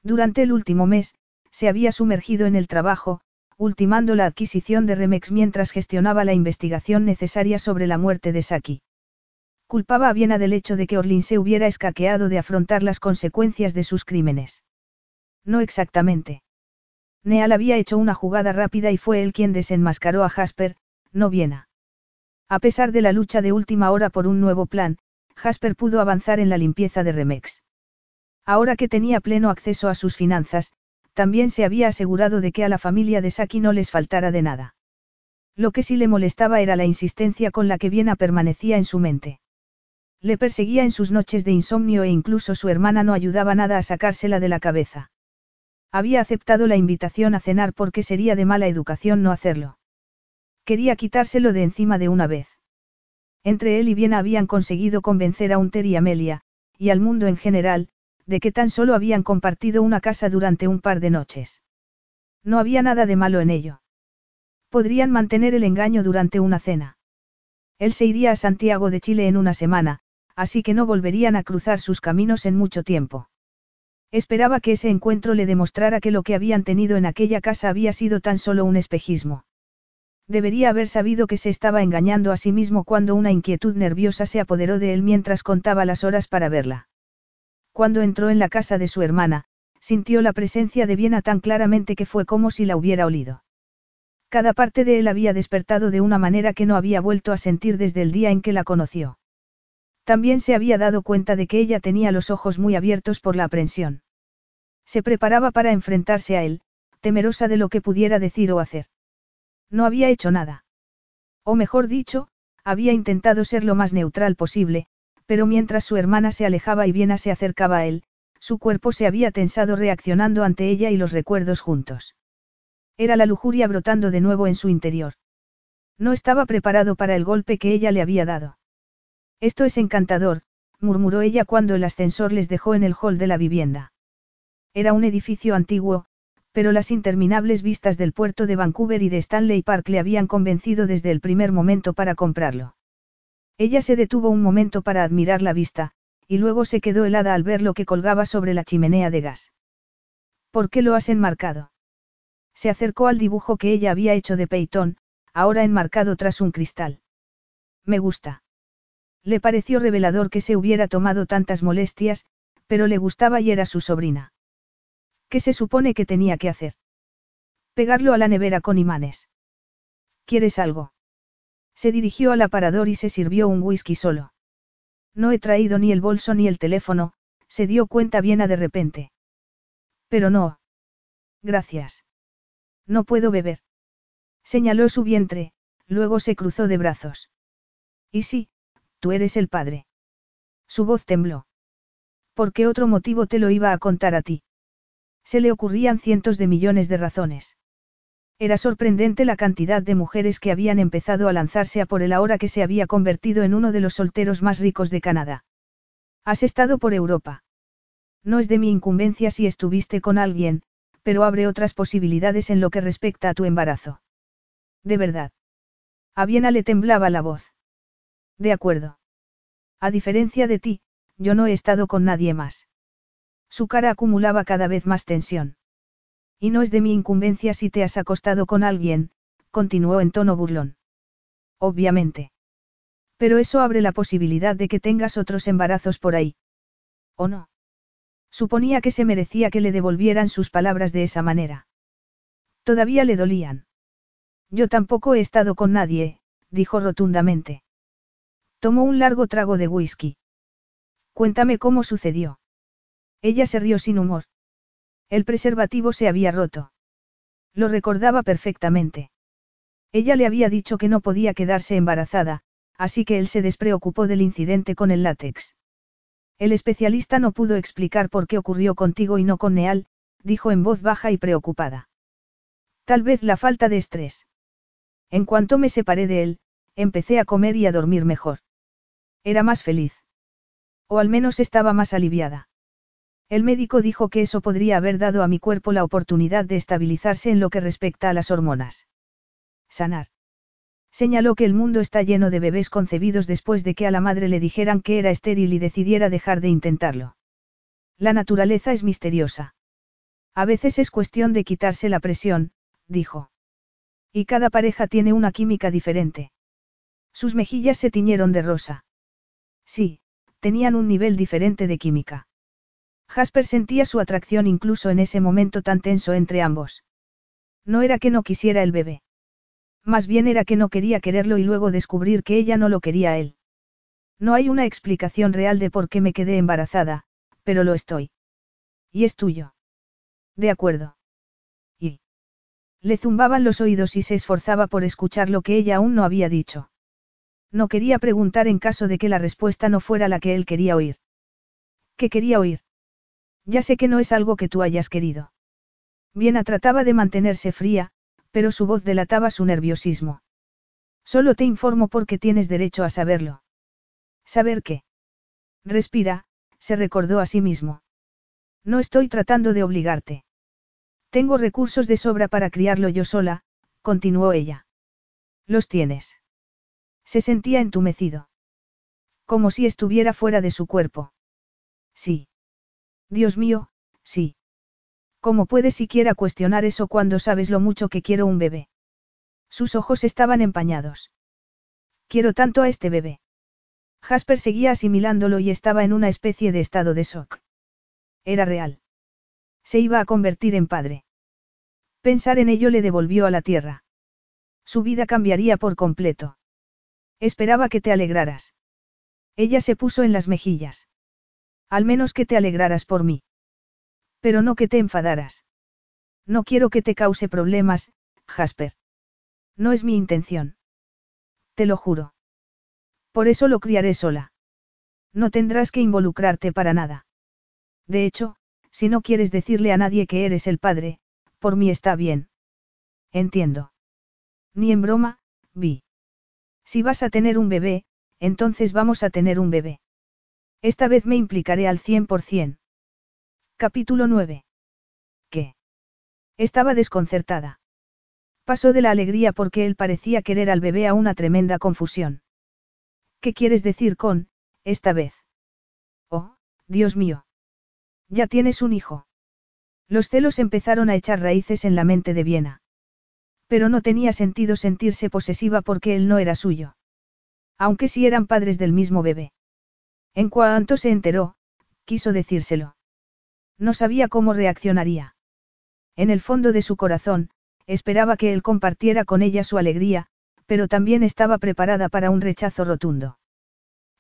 Durante el último mes, se había sumergido en el trabajo, ultimando la adquisición de Remex mientras gestionaba la investigación necesaria sobre la muerte de Saki. Culpaba a Viena del hecho de que Orlin se hubiera escaqueado de afrontar las consecuencias de sus crímenes. No exactamente. Neal había hecho una jugada rápida y fue él quien desenmascaró a Jasper, no Viena. A pesar de la lucha de última hora por un nuevo plan, Jasper pudo avanzar en la limpieza de Remex. Ahora que tenía pleno acceso a sus finanzas, también se había asegurado de que a la familia de Saki no les faltara de nada. Lo que sí le molestaba era la insistencia con la que Viena permanecía en su mente. Le perseguía en sus noches de insomnio e incluso su hermana no ayudaba nada a sacársela de la cabeza. Había aceptado la invitación a cenar porque sería de mala educación no hacerlo. Quería quitárselo de encima de una vez. Entre él y Viena habían conseguido convencer a Unter y Amelia, y al mundo en general, de que tan solo habían compartido una casa durante un par de noches. No había nada de malo en ello. Podrían mantener el engaño durante una cena. Él se iría a Santiago de Chile en una semana, así que no volverían a cruzar sus caminos en mucho tiempo. Esperaba que ese encuentro le demostrara que lo que habían tenido en aquella casa había sido tan solo un espejismo. Debería haber sabido que se estaba engañando a sí mismo cuando una inquietud nerviosa se apoderó de él mientras contaba las horas para verla. Cuando entró en la casa de su hermana, sintió la presencia de Viena tan claramente que fue como si la hubiera olido. Cada parte de él había despertado de una manera que no había vuelto a sentir desde el día en que la conoció. También se había dado cuenta de que ella tenía los ojos muy abiertos por la aprensión. Se preparaba para enfrentarse a él, temerosa de lo que pudiera decir o hacer. No había hecho nada. O mejor dicho, había intentado ser lo más neutral posible, pero mientras su hermana se alejaba y Viena se acercaba a él, su cuerpo se había tensado reaccionando ante ella y los recuerdos juntos. Era la lujuria brotando de nuevo en su interior. No estaba preparado para el golpe que ella le había dado. Esto es encantador, murmuró ella cuando el ascensor les dejó en el hall de la vivienda. Era un edificio antiguo, pero las interminables vistas del puerto de Vancouver y de Stanley Park le habían convencido desde el primer momento para comprarlo. Ella se detuvo un momento para admirar la vista, y luego se quedó helada al ver lo que colgaba sobre la chimenea de gas. ¿Por qué lo has enmarcado? Se acercó al dibujo que ella había hecho de Peyton, ahora enmarcado tras un cristal. Me gusta. Le pareció revelador que se hubiera tomado tantas molestias, pero le gustaba y era su sobrina. ¿Qué se supone que tenía que hacer? Pegarlo a la nevera con imanes. ¿Quieres algo? Se dirigió al aparador y se sirvió un whisky solo. No he traído ni el bolso ni el teléfono, se dio cuenta bien de repente. Pero no. Gracias. No puedo beber. Señaló su vientre, luego se cruzó de brazos. Y sí, tú eres el padre. Su voz tembló. ¿Por qué otro motivo te lo iba a contar a ti? Se le ocurrían cientos de millones de razones. Era sorprendente la cantidad de mujeres que habían empezado a lanzarse a por él ahora que se había convertido en uno de los solteros más ricos de Canadá. Has estado por Europa. No es de mi incumbencia si estuviste con alguien, pero abre otras posibilidades en lo que respecta a tu embarazo. De verdad. A Viena le temblaba la voz. De acuerdo. A diferencia de ti, yo no he estado con nadie más. Su cara acumulaba cada vez más tensión. Y no es de mi incumbencia si te has acostado con alguien, continuó en tono burlón. Obviamente. Pero eso abre la posibilidad de que tengas otros embarazos por ahí. ¿O no? Suponía que se merecía que le devolvieran sus palabras de esa manera. Todavía le dolían. Yo tampoco he estado con nadie, dijo rotundamente. Tomó un largo trago de whisky. Cuéntame cómo sucedió. Ella se rió sin humor. El preservativo se había roto. Lo recordaba perfectamente. Ella le había dicho que no podía quedarse embarazada, así que él se despreocupó del incidente con el látex. El especialista no pudo explicar por qué ocurrió contigo y no con Neal, dijo en voz baja y preocupada. Tal vez la falta de estrés. En cuanto me separé de él, empecé a comer y a dormir mejor. Era más feliz. O al menos estaba más aliviada. El médico dijo que eso podría haber dado a mi cuerpo la oportunidad de estabilizarse en lo que respecta a las hormonas. Sanar. Señaló que el mundo está lleno de bebés concebidos después de que a la madre le dijeran que era estéril y decidiera dejar de intentarlo. La naturaleza es misteriosa. A veces es cuestión de quitarse la presión, dijo. Y cada pareja tiene una química diferente. Sus mejillas se tiñeron de rosa. Sí, tenían un nivel diferente de química. Jasper sentía su atracción incluso en ese momento tan tenso entre ambos. No era que no quisiera el bebé. Más bien era que no quería quererlo y luego descubrir que ella no lo quería a él. No hay una explicación real de por qué me quedé embarazada, pero lo estoy. Y es tuyo. De acuerdo. Y. Le zumbaban los oídos y se esforzaba por escuchar lo que ella aún no había dicho. No quería preguntar en caso de que la respuesta no fuera la que él quería oír. ¿Qué quería oír? Ya sé que no es algo que tú hayas querido. Viena trataba de mantenerse fría, pero su voz delataba su nerviosismo. Solo te informo porque tienes derecho a saberlo. ¿Saber qué? Respira, se recordó a sí mismo. No estoy tratando de obligarte. Tengo recursos de sobra para criarlo yo sola, continuó ella. Los tienes. Se sentía entumecido. Como si estuviera fuera de su cuerpo. Sí. Dios mío, sí. ¿Cómo puedes siquiera cuestionar eso cuando sabes lo mucho que quiero un bebé? Sus ojos estaban empañados. Quiero tanto a este bebé. Jasper seguía asimilándolo y estaba en una especie de estado de shock. Era real. Se iba a convertir en padre. Pensar en ello le devolvió a la tierra. Su vida cambiaría por completo. Esperaba que te alegraras. Ella se puso en las mejillas. Al menos que te alegraras por mí. Pero no que te enfadaras. No quiero que te cause problemas, Jasper. No es mi intención. Te lo juro. Por eso lo criaré sola. No tendrás que involucrarte para nada. De hecho, si no quieres decirle a nadie que eres el padre, por mí está bien. Entiendo. Ni en broma, vi. Si vas a tener un bebé, entonces vamos a tener un bebé. Esta vez me implicaré al 100%. Capítulo 9. ¿Qué? Estaba desconcertada. Pasó de la alegría porque él parecía querer al bebé a una tremenda confusión. ¿Qué quieres decir con, esta vez? Oh, Dios mío. Ya tienes un hijo. Los celos empezaron a echar raíces en la mente de Viena. Pero no tenía sentido sentirse posesiva porque él no era suyo. Aunque sí eran padres del mismo bebé. En cuanto se enteró, quiso decírselo. No sabía cómo reaccionaría. En el fondo de su corazón, esperaba que él compartiera con ella su alegría, pero también estaba preparada para un rechazo rotundo.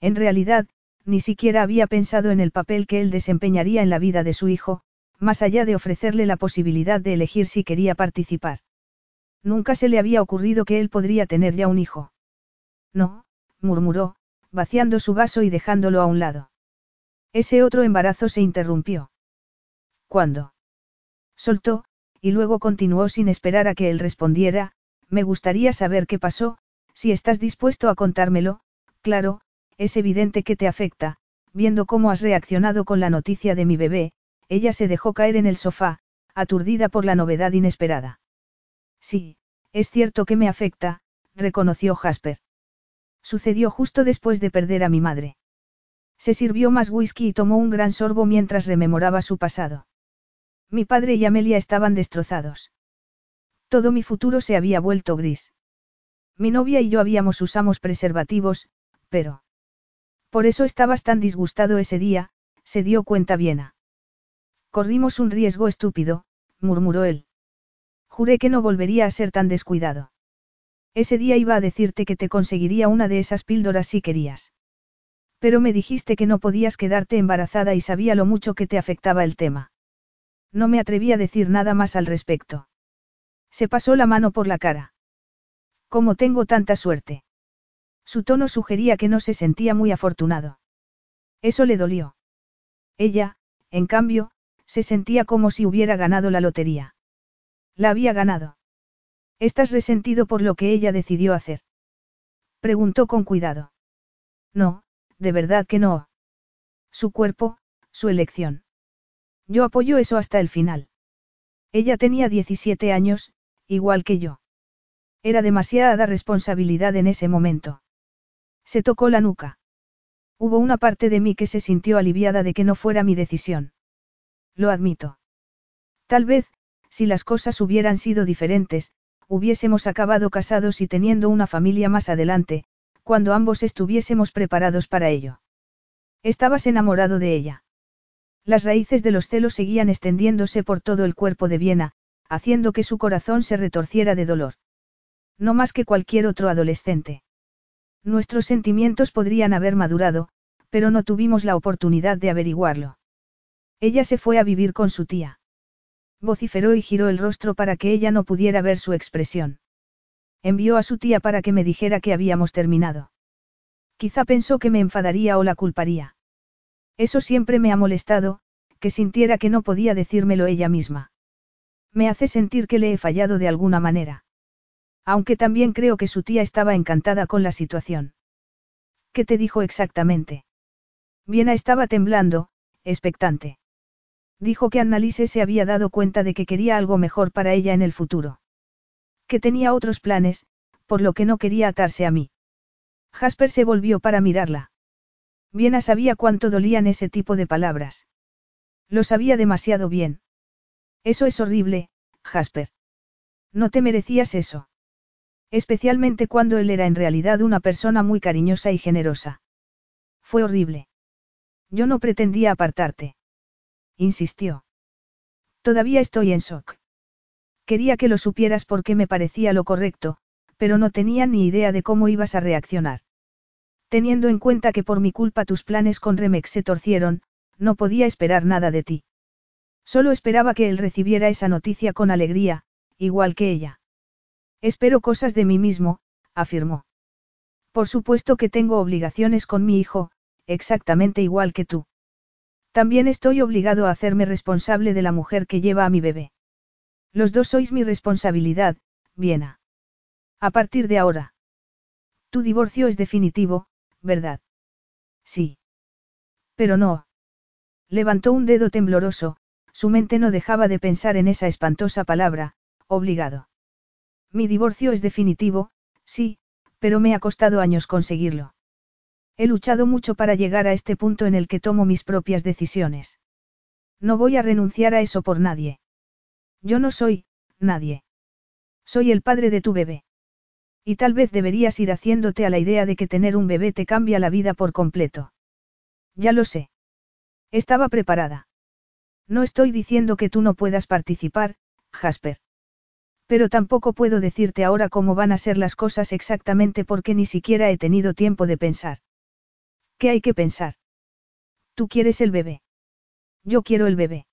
En realidad, ni siquiera había pensado en el papel que él desempeñaría en la vida de su hijo, más allá de ofrecerle la posibilidad de elegir si quería participar. Nunca se le había ocurrido que él podría tener ya un hijo. No, murmuró, vaciando su vaso y dejándolo a un lado. Ese otro embarazo se interrumpió. ¿Cuándo? Soltó, y luego continuó sin esperar a que él respondiera, me gustaría saber qué pasó, si estás dispuesto a contármelo, claro, es evidente que te afecta, viendo cómo has reaccionado con la noticia de mi bebé, ella se dejó caer en el sofá, aturdida por la novedad inesperada. Sí, es cierto que me afecta, reconoció Jasper. Sucedió justo después de perder a mi madre. Se sirvió más whisky y tomó un gran sorbo mientras rememoraba su pasado. Mi padre y Amelia estaban destrozados. Todo mi futuro se había vuelto gris. Mi novia y yo habíamos usamos preservativos, pero... Por eso estabas tan disgustado ese día, se dio cuenta Viena. Corrimos un riesgo estúpido, murmuró él. Juré que no volvería a ser tan descuidado. Ese día iba a decirte que te conseguiría una de esas píldoras si querías. Pero me dijiste que no podías quedarte embarazada y sabía lo mucho que te afectaba el tema. No me atreví a decir nada más al respecto. Se pasó la mano por la cara. ¿Cómo tengo tanta suerte? Su tono sugería que no se sentía muy afortunado. Eso le dolió. Ella, en cambio, se sentía como si hubiera ganado la lotería. La había ganado. ¿Estás resentido por lo que ella decidió hacer? Preguntó con cuidado. No, de verdad que no. Su cuerpo, su elección. Yo apoyo eso hasta el final. Ella tenía 17 años, igual que yo. Era demasiada responsabilidad en ese momento. Se tocó la nuca. Hubo una parte de mí que se sintió aliviada de que no fuera mi decisión. Lo admito. Tal vez, si las cosas hubieran sido diferentes, hubiésemos acabado casados y teniendo una familia más adelante, cuando ambos estuviésemos preparados para ello. Estabas enamorado de ella. Las raíces de los celos seguían extendiéndose por todo el cuerpo de Viena, haciendo que su corazón se retorciera de dolor. No más que cualquier otro adolescente. Nuestros sentimientos podrían haber madurado, pero no tuvimos la oportunidad de averiguarlo. Ella se fue a vivir con su tía. Vociferó y giró el rostro para que ella no pudiera ver su expresión. Envió a su tía para que me dijera que habíamos terminado. Quizá pensó que me enfadaría o la culparía. Eso siempre me ha molestado, que sintiera que no podía decírmelo ella misma. Me hace sentir que le he fallado de alguna manera. Aunque también creo que su tía estaba encantada con la situación. ¿Qué te dijo exactamente? Viena estaba temblando, expectante. Dijo que Annalise se había dado cuenta de que quería algo mejor para ella en el futuro. Que tenía otros planes, por lo que no quería atarse a mí. Jasper se volvió para mirarla. Viena sabía cuánto dolían ese tipo de palabras. Lo sabía demasiado bien. Eso es horrible, Jasper. No te merecías eso. Especialmente cuando él era en realidad una persona muy cariñosa y generosa. Fue horrible. Yo no pretendía apartarte. Insistió. Todavía estoy en shock. Quería que lo supieras porque me parecía lo correcto, pero no tenía ni idea de cómo ibas a reaccionar. Teniendo en cuenta que por mi culpa tus planes con Remex se torcieron, no podía esperar nada de ti. Solo esperaba que él recibiera esa noticia con alegría, igual que ella. Espero cosas de mí mismo, afirmó. Por supuesto que tengo obligaciones con mi hijo, exactamente igual que tú. También estoy obligado a hacerme responsable de la mujer que lleva a mi bebé. Los dos sois mi responsabilidad, Viena. A partir de ahora. Tu divorcio es definitivo, ¿verdad? Sí. Pero no. Levantó un dedo tembloroso, su mente no dejaba de pensar en esa espantosa palabra, obligado. Mi divorcio es definitivo, sí, pero me ha costado años conseguirlo. He luchado mucho para llegar a este punto en el que tomo mis propias decisiones. No voy a renunciar a eso por nadie. Yo no soy, nadie. Soy el padre de tu bebé. Y tal vez deberías ir haciéndote a la idea de que tener un bebé te cambia la vida por completo. Ya lo sé. Estaba preparada. No estoy diciendo que tú no puedas participar, Jasper. Pero tampoco puedo decirte ahora cómo van a ser las cosas exactamente porque ni siquiera he tenido tiempo de pensar. ¿Qué hay que pensar? Tú quieres el bebé. Yo quiero el bebé.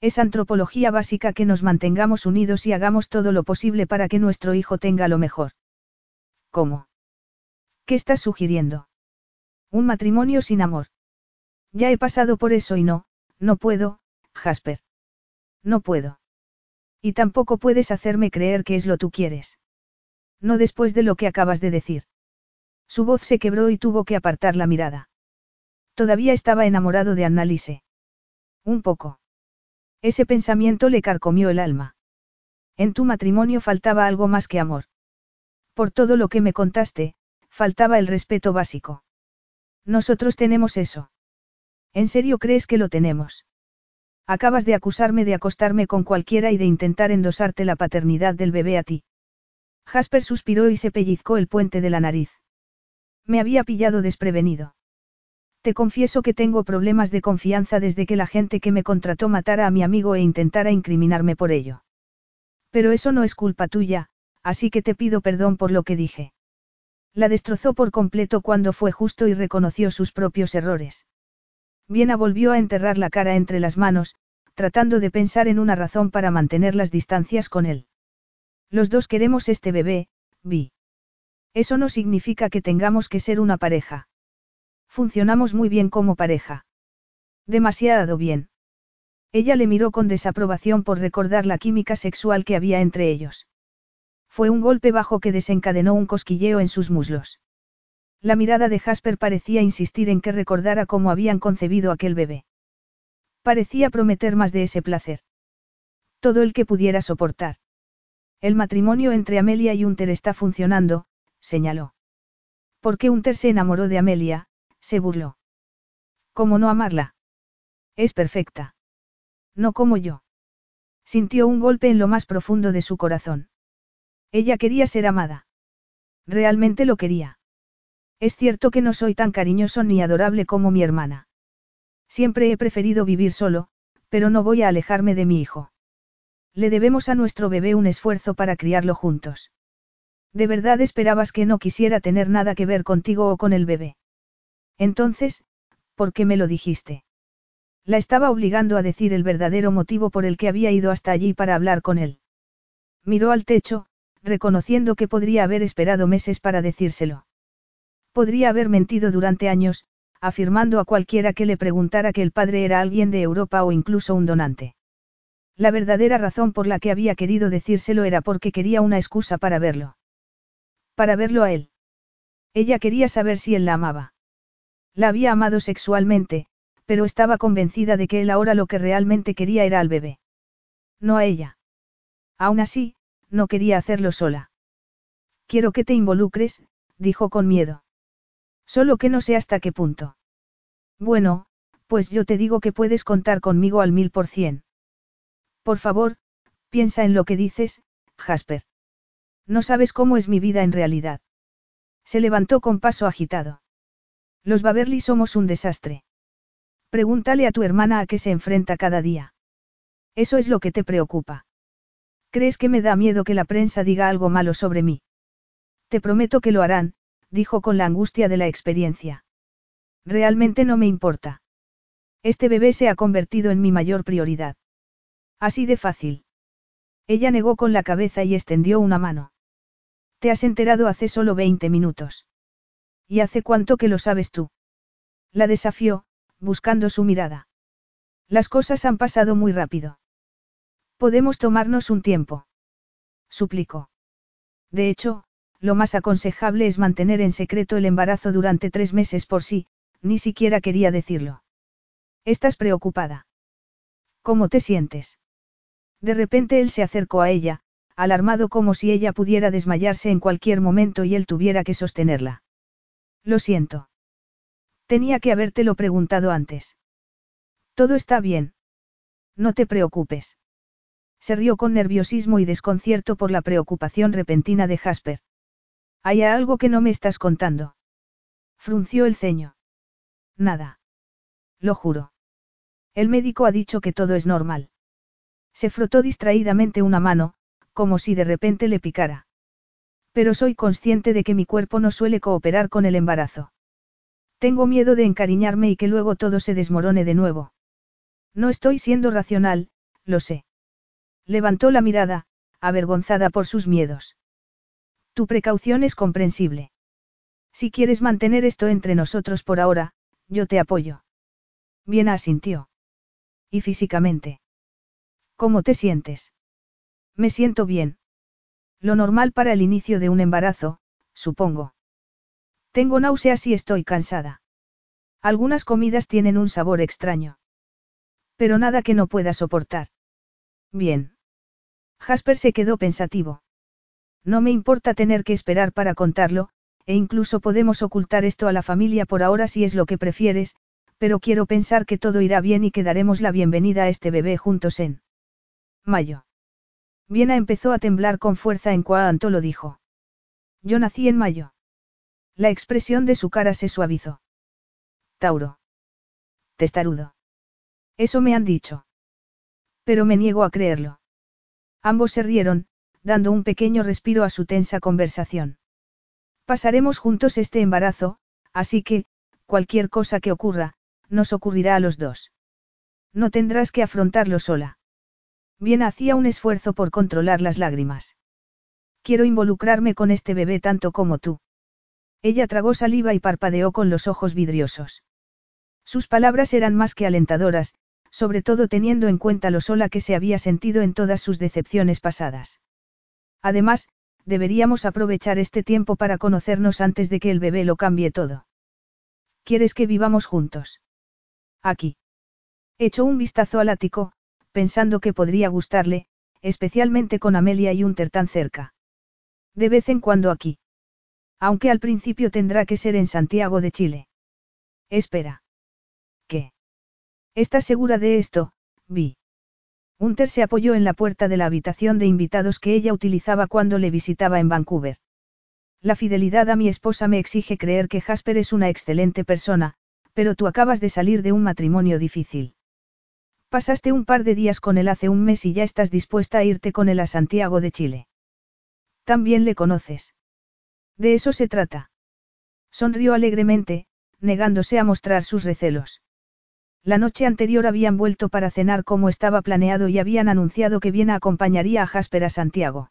Es antropología básica que nos mantengamos unidos y hagamos todo lo posible para que nuestro hijo tenga lo mejor. ¿Cómo? ¿Qué estás sugiriendo? Un matrimonio sin amor. Ya he pasado por eso y no, no puedo, Jasper. No puedo. Y tampoco puedes hacerme creer que es lo tú quieres. No después de lo que acabas de decir. Su voz se quebró y tuvo que apartar la mirada. Todavía estaba enamorado de Annalise. Un poco. Ese pensamiento le carcomió el alma. En tu matrimonio faltaba algo más que amor. Por todo lo que me contaste, faltaba el respeto básico. Nosotros tenemos eso. ¿En serio crees que lo tenemos? Acabas de acusarme de acostarme con cualquiera y de intentar endosarte la paternidad del bebé a ti. Jasper suspiró y se pellizcó el puente de la nariz. Me había pillado desprevenido. Te confieso que tengo problemas de confianza desde que la gente que me contrató matara a mi amigo e intentara incriminarme por ello. Pero eso no es culpa tuya, así que te pido perdón por lo que dije. La destrozó por completo cuando fue justo y reconoció sus propios errores. Viena volvió a enterrar la cara entre las manos, tratando de pensar en una razón para mantener las distancias con él. Los dos queremos este bebé, Vi. Eso no significa que tengamos que ser una pareja. Funcionamos muy bien como pareja. Demasiado bien. Ella le miró con desaprobación por recordar la química sexual que había entre ellos. Fue un golpe bajo que desencadenó un cosquilleo en sus muslos. La mirada de Jasper parecía insistir en que recordara cómo habían concebido aquel bebé. Parecía prometer más de ese placer. Todo el que pudiera soportar. El matrimonio entre Amelia y Unter está funcionando, señaló. ¿Por qué Unter se enamoró de Amelia? se burló. ¿Cómo no amarla? Es perfecta. No como yo. Sintió un golpe en lo más profundo de su corazón. Ella quería ser amada. Realmente lo quería. Es cierto que no soy tan cariñoso ni adorable como mi hermana. Siempre he preferido vivir solo, pero no voy a alejarme de mi hijo. Le debemos a nuestro bebé un esfuerzo para criarlo juntos. ¿De verdad esperabas que no quisiera tener nada que ver contigo o con el bebé? Entonces, ¿por qué me lo dijiste? La estaba obligando a decir el verdadero motivo por el que había ido hasta allí para hablar con él. Miró al techo, reconociendo que podría haber esperado meses para decírselo. Podría haber mentido durante años, afirmando a cualquiera que le preguntara que el padre era alguien de Europa o incluso un donante. La verdadera razón por la que había querido decírselo era porque quería una excusa para verlo. Para verlo a él. Ella quería saber si él la amaba. La había amado sexualmente, pero estaba convencida de que él ahora lo que realmente quería era al bebé. No a ella. Aún así, no quería hacerlo sola. Quiero que te involucres, dijo con miedo. Solo que no sé hasta qué punto. Bueno, pues yo te digo que puedes contar conmigo al mil por cien. Por favor, piensa en lo que dices, Jasper. No sabes cómo es mi vida en realidad. Se levantó con paso agitado. Los Baverly somos un desastre. Pregúntale a tu hermana a qué se enfrenta cada día. Eso es lo que te preocupa. ¿Crees que me da miedo que la prensa diga algo malo sobre mí? Te prometo que lo harán, dijo con la angustia de la experiencia. Realmente no me importa. Este bebé se ha convertido en mi mayor prioridad. Así de fácil. Ella negó con la cabeza y extendió una mano. Te has enterado hace solo 20 minutos. ¿Y hace cuánto que lo sabes tú? La desafió, buscando su mirada. Las cosas han pasado muy rápido. Podemos tomarnos un tiempo. Suplicó. De hecho, lo más aconsejable es mantener en secreto el embarazo durante tres meses por sí, ni siquiera quería decirlo. ¿Estás preocupada? ¿Cómo te sientes? De repente él se acercó a ella, alarmado como si ella pudiera desmayarse en cualquier momento y él tuviera que sostenerla. Lo siento. Tenía que habértelo preguntado antes. Todo está bien. No te preocupes. Se rió con nerviosismo y desconcierto por la preocupación repentina de Jasper. ¿Hay algo que no me estás contando? Frunció el ceño. Nada. Lo juro. El médico ha dicho que todo es normal. Se frotó distraídamente una mano, como si de repente le picara. Pero soy consciente de que mi cuerpo no suele cooperar con el embarazo. Tengo miedo de encariñarme y que luego todo se desmorone de nuevo. No estoy siendo racional, lo sé. Levantó la mirada, avergonzada por sus miedos. Tu precaución es comprensible. Si quieres mantener esto entre nosotros por ahora, yo te apoyo. Bien asintió. ¿Y físicamente? ¿Cómo te sientes? Me siento bien. Lo normal para el inicio de un embarazo, supongo. Tengo náuseas y estoy cansada. Algunas comidas tienen un sabor extraño. Pero nada que no pueda soportar. Bien. Jasper se quedó pensativo. No me importa tener que esperar para contarlo, e incluso podemos ocultar esto a la familia por ahora si es lo que prefieres, pero quiero pensar que todo irá bien y que daremos la bienvenida a este bebé juntos en mayo. Viena empezó a temblar con fuerza en cuanto lo dijo. Yo nací en mayo. La expresión de su cara se suavizó. Tauro. Testarudo. Eso me han dicho. Pero me niego a creerlo. Ambos se rieron, dando un pequeño respiro a su tensa conversación. Pasaremos juntos este embarazo, así que, cualquier cosa que ocurra, nos ocurrirá a los dos. No tendrás que afrontarlo sola. Bien hacía un esfuerzo por controlar las lágrimas. Quiero involucrarme con este bebé tanto como tú. Ella tragó saliva y parpadeó con los ojos vidriosos. Sus palabras eran más que alentadoras, sobre todo teniendo en cuenta lo sola que se había sentido en todas sus decepciones pasadas. Además, deberíamos aprovechar este tiempo para conocernos antes de que el bebé lo cambie todo. ¿Quieres que vivamos juntos? Aquí. Echó un vistazo al ático, pensando que podría gustarle, especialmente con Amelia y Unter tan cerca. De vez en cuando aquí. Aunque al principio tendrá que ser en Santiago de Chile. Espera. ¿Qué? ¿Estás segura de esto, Vi? Hunter se apoyó en la puerta de la habitación de invitados que ella utilizaba cuando le visitaba en Vancouver. La fidelidad a mi esposa me exige creer que Jasper es una excelente persona, pero tú acabas de salir de un matrimonio difícil. Pasaste un par de días con él hace un mes y ya estás dispuesta a irte con él a Santiago de Chile. También le conoces. De eso se trata. Sonrió alegremente, negándose a mostrar sus recelos. La noche anterior habían vuelto para cenar como estaba planeado y habían anunciado que Viena acompañaría a Jasper a Santiago.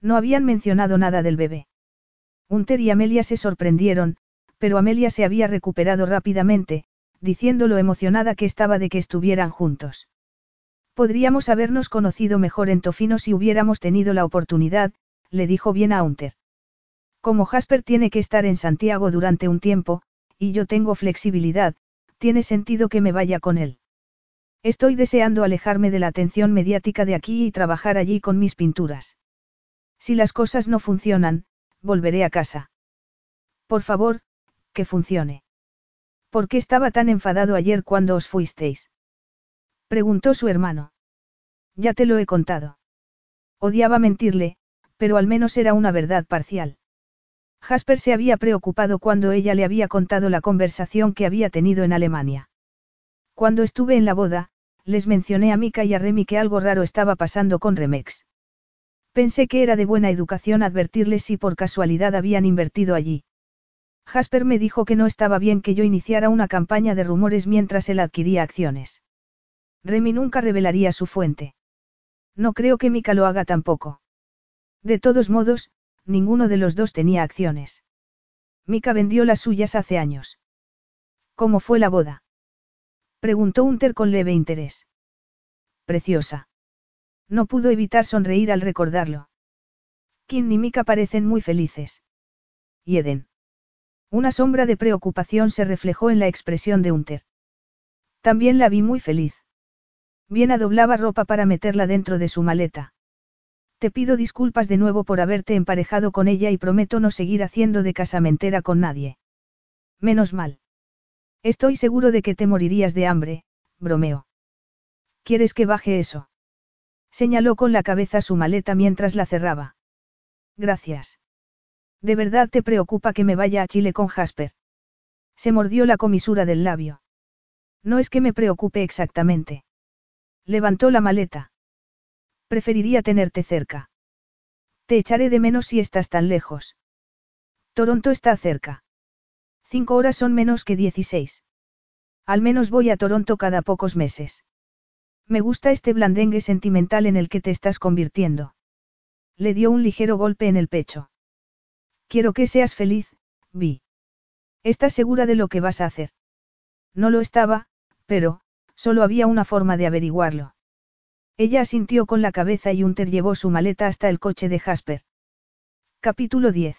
No habían mencionado nada del bebé. Unter y Amelia se sorprendieron, pero Amelia se había recuperado rápidamente, diciendo lo emocionada que estaba de que estuvieran juntos. Podríamos habernos conocido mejor en Tofino si hubiéramos tenido la oportunidad, le dijo bien a Unter. Como Jasper tiene que estar en Santiago durante un tiempo, y yo tengo flexibilidad, tiene sentido que me vaya con él. Estoy deseando alejarme de la atención mediática de aquí y trabajar allí con mis pinturas. Si las cosas no funcionan, volveré a casa. Por favor, que funcione. ¿Por qué estaba tan enfadado ayer cuando os fuisteis? Preguntó su hermano. Ya te lo he contado. Odiaba mentirle, pero al menos era una verdad parcial. Jasper se había preocupado cuando ella le había contado la conversación que había tenido en Alemania. Cuando estuve en la boda, les mencioné a Mika y a Remy que algo raro estaba pasando con Remex. Pensé que era de buena educación advertirles si por casualidad habían invertido allí. Jasper me dijo que no estaba bien que yo iniciara una campaña de rumores mientras él adquiría acciones. Remy nunca revelaría su fuente. No creo que Mika lo haga tampoco. De todos modos, ninguno de los dos tenía acciones. Mika vendió las suyas hace años. ¿Cómo fue la boda? Preguntó Unter con leve interés. Preciosa. No pudo evitar sonreír al recordarlo. Kim y Mika parecen muy felices. ¿Y Eden? Una sombra de preocupación se reflejó en la expresión de Unter. También la vi muy feliz. Bien doblaba ropa para meterla dentro de su maleta. Te pido disculpas de nuevo por haberte emparejado con ella y prometo no seguir haciendo de casamentera con nadie. Menos mal. Estoy seguro de que te morirías de hambre, bromeo. ¿Quieres que baje eso? Señaló con la cabeza su maleta mientras la cerraba. Gracias. ¿De verdad te preocupa que me vaya a Chile con Jasper? Se mordió la comisura del labio. No es que me preocupe exactamente. Levantó la maleta. Preferiría tenerte cerca. Te echaré de menos si estás tan lejos. Toronto está cerca. Cinco horas son menos que dieciséis. Al menos voy a Toronto cada pocos meses. Me gusta este blandengue sentimental en el que te estás convirtiendo. Le dio un ligero golpe en el pecho. Quiero que seas feliz, Vi. ¿Estás segura de lo que vas a hacer? No lo estaba, pero, solo había una forma de averiguarlo. Ella asintió con la cabeza y Unter llevó su maleta hasta el coche de Jasper. Capítulo 10.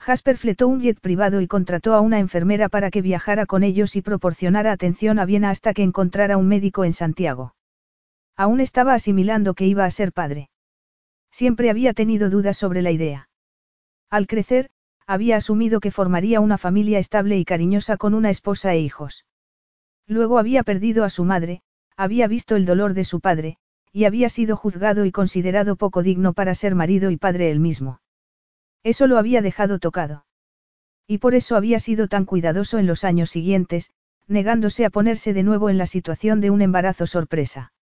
Jasper fletó un jet privado y contrató a una enfermera para que viajara con ellos y proporcionara atención a Viena hasta que encontrara un médico en Santiago. Aún estaba asimilando que iba a ser padre. Siempre había tenido dudas sobre la idea. Al crecer, había asumido que formaría una familia estable y cariñosa con una esposa e hijos. Luego había perdido a su madre, había visto el dolor de su padre, y había sido juzgado y considerado poco digno para ser marido y padre él mismo. Eso lo había dejado tocado. Y por eso había sido tan cuidadoso en los años siguientes, negándose a ponerse de nuevo en la situación de un embarazo sorpresa.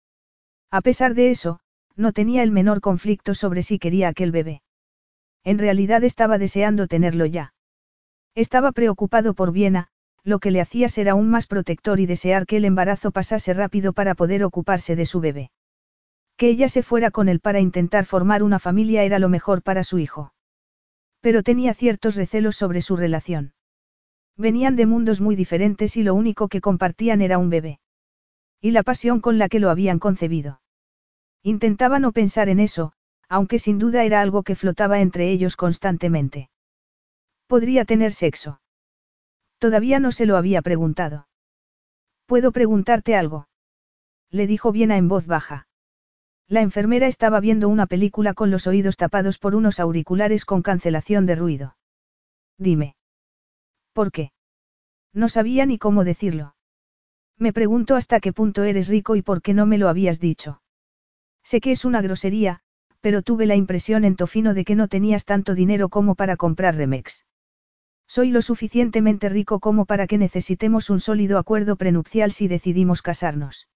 A pesar de eso, no tenía el menor conflicto sobre si quería aquel bebé. En realidad estaba deseando tenerlo ya. Estaba preocupado por Viena, lo que le hacía ser aún más protector y desear que el embarazo pasase rápido para poder ocuparse de su bebé. Que ella se fuera con él para intentar formar una familia era lo mejor para su hijo. Pero tenía ciertos recelos sobre su relación. Venían de mundos muy diferentes y lo único que compartían era un bebé. Y la pasión con la que lo habían concebido. Intentaba no pensar en eso, aunque sin duda era algo que flotaba entre ellos constantemente. Podría tener sexo. Todavía no se lo había preguntado. ¿Puedo preguntarte algo? Le dijo Viena en voz baja. La enfermera estaba viendo una película con los oídos tapados por unos auriculares con cancelación de ruido. Dime. ¿Por qué? No sabía ni cómo decirlo. Me pregunto hasta qué punto eres rico y por qué no me lo habías dicho. Sé que es una grosería, pero tuve la impresión en Tofino de que no tenías tanto dinero como para comprar Remex. Soy lo suficientemente rico como para que necesitemos un sólido acuerdo prenupcial si decidimos casarnos.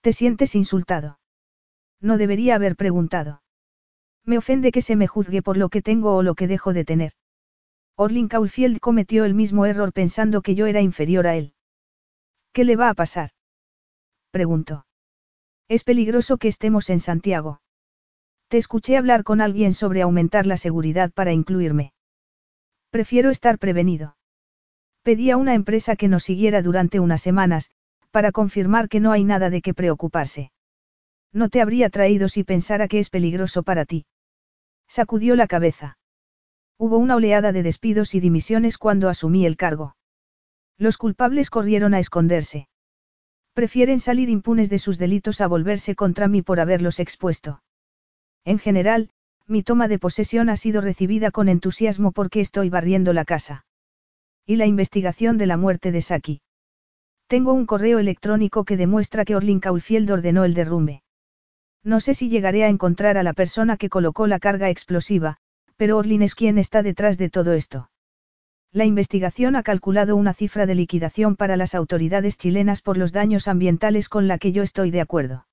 ¿Te sientes insultado? No debería haber preguntado. Me ofende que se me juzgue por lo que tengo o lo que dejo de tener. Orlin Caulfield cometió el mismo error pensando que yo era inferior a él. ¿Qué le va a pasar? Preguntó. Es peligroso que estemos en Santiago. Te escuché hablar con alguien sobre aumentar la seguridad para incluirme. Prefiero estar prevenido. Pedí a una empresa que nos siguiera durante unas semanas, para confirmar que no hay nada de qué preocuparse. No te habría traído si pensara que es peligroso para ti. Sacudió la cabeza. Hubo una oleada de despidos y dimisiones cuando asumí el cargo. Los culpables corrieron a esconderse. Prefieren salir impunes de sus delitos a volverse contra mí por haberlos expuesto. En general, mi toma de posesión ha sido recibida con entusiasmo porque estoy barriendo la casa. Y la investigación de la muerte de Saki. Tengo un correo electrónico que demuestra que Orlin Caulfield ordenó el derrumbe. No sé si llegaré a encontrar a la persona que colocó la carga explosiva, pero Orlin es quien está detrás de todo esto. La investigación ha calculado una cifra de liquidación para las autoridades chilenas por los daños ambientales con la que yo estoy de acuerdo.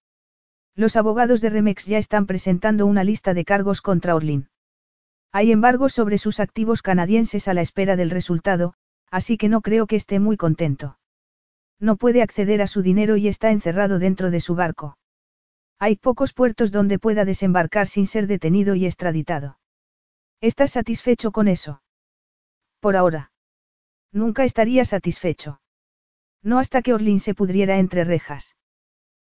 Los abogados de Remex ya están presentando una lista de cargos contra Orlin. Hay embargos sobre sus activos canadienses a la espera del resultado, así que no creo que esté muy contento. No puede acceder a su dinero y está encerrado dentro de su barco. Hay pocos puertos donde pueda desembarcar sin ser detenido y extraditado. ¿Estás satisfecho con eso? Por ahora. Nunca estaría satisfecho. No hasta que Orlin se pudriera entre rejas.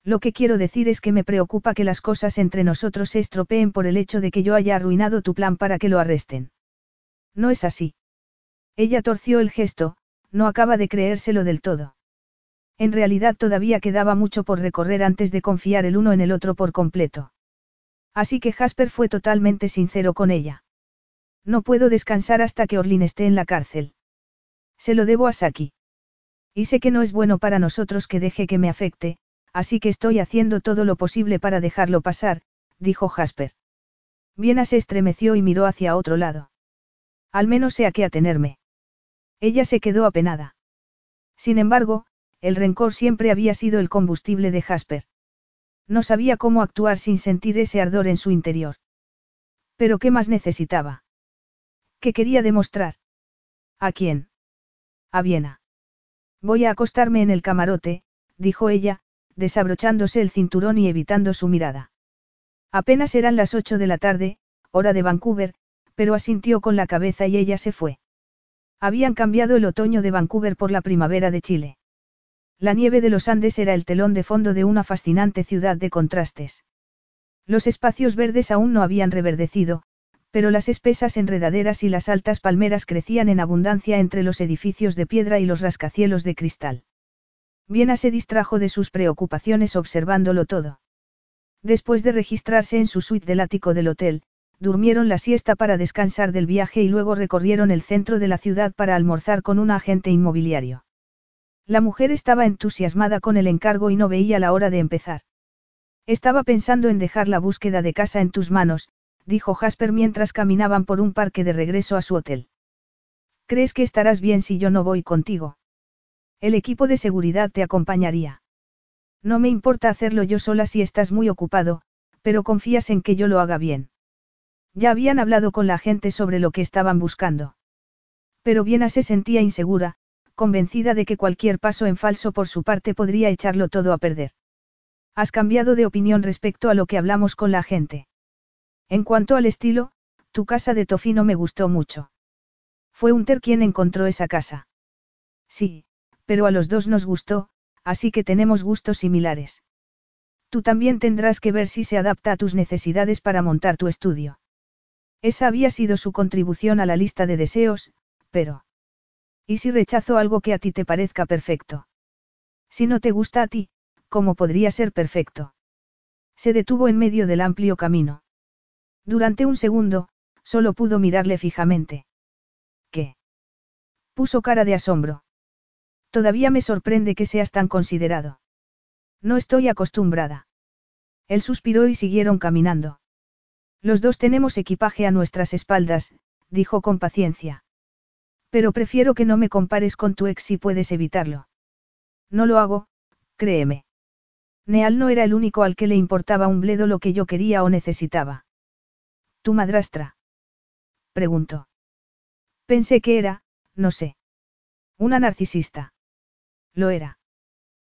Lo que quiero decir es que me preocupa que las cosas entre nosotros se estropeen por el hecho de que yo haya arruinado tu plan para que lo arresten. No es así. Ella torció el gesto, no acaba de creérselo del todo. En realidad todavía quedaba mucho por recorrer antes de confiar el uno en el otro por completo. Así que Jasper fue totalmente sincero con ella. No puedo descansar hasta que Orlin esté en la cárcel. Se lo debo a Saki. Y sé que no es bueno para nosotros que deje que me afecte, así que estoy haciendo todo lo posible para dejarlo pasar, dijo Jasper. Viena se estremeció y miró hacia otro lado. Al menos sé a qué atenerme. Ella se quedó apenada. Sin embargo, el rencor siempre había sido el combustible de Jasper. No sabía cómo actuar sin sentir ese ardor en su interior. Pero ¿qué más necesitaba? ¿Qué quería demostrar? ¿A quién? A Viena. Voy a acostarme en el camarote, dijo ella, desabrochándose el cinturón y evitando su mirada. Apenas eran las ocho de la tarde, hora de Vancouver, pero asintió con la cabeza y ella se fue. Habían cambiado el otoño de Vancouver por la primavera de Chile. La nieve de los Andes era el telón de fondo de una fascinante ciudad de contrastes. Los espacios verdes aún no habían reverdecido, pero las espesas enredaderas y las altas palmeras crecían en abundancia entre los edificios de piedra y los rascacielos de cristal. Viena se distrajo de sus preocupaciones observándolo todo. Después de registrarse en su suite del ático del hotel, durmieron la siesta para descansar del viaje y luego recorrieron el centro de la ciudad para almorzar con un agente inmobiliario. La mujer estaba entusiasmada con el encargo y no veía la hora de empezar. Estaba pensando en dejar la búsqueda de casa en tus manos, dijo Jasper mientras caminaban por un parque de regreso a su hotel. ¿Crees que estarás bien si yo no voy contigo? El equipo de seguridad te acompañaría. No me importa hacerlo yo sola si estás muy ocupado, pero confías en que yo lo haga bien. Ya habían hablado con la gente sobre lo que estaban buscando. Pero Viena se sentía insegura, convencida de que cualquier paso en falso por su parte podría echarlo todo a perder. Has cambiado de opinión respecto a lo que hablamos con la gente. En cuanto al estilo, tu casa de Tofino me gustó mucho. Fue Unter quien encontró esa casa. Sí, pero a los dos nos gustó, así que tenemos gustos similares. Tú también tendrás que ver si se adapta a tus necesidades para montar tu estudio. Esa había sido su contribución a la lista de deseos, pero... ¿Y si rechazo algo que a ti te parezca perfecto? Si no te gusta a ti, ¿cómo podría ser perfecto? Se detuvo en medio del amplio camino. Durante un segundo, solo pudo mirarle fijamente. ¿Qué? Puso cara de asombro. Todavía me sorprende que seas tan considerado. No estoy acostumbrada. Él suspiró y siguieron caminando. Los dos tenemos equipaje a nuestras espaldas, dijo con paciencia. Pero prefiero que no me compares con tu ex si puedes evitarlo. No lo hago, créeme. Neal no era el único al que le importaba un bledo lo que yo quería o necesitaba. ¿Tu madrastra? Preguntó. Pensé que era, no sé. Una narcisista. Lo era.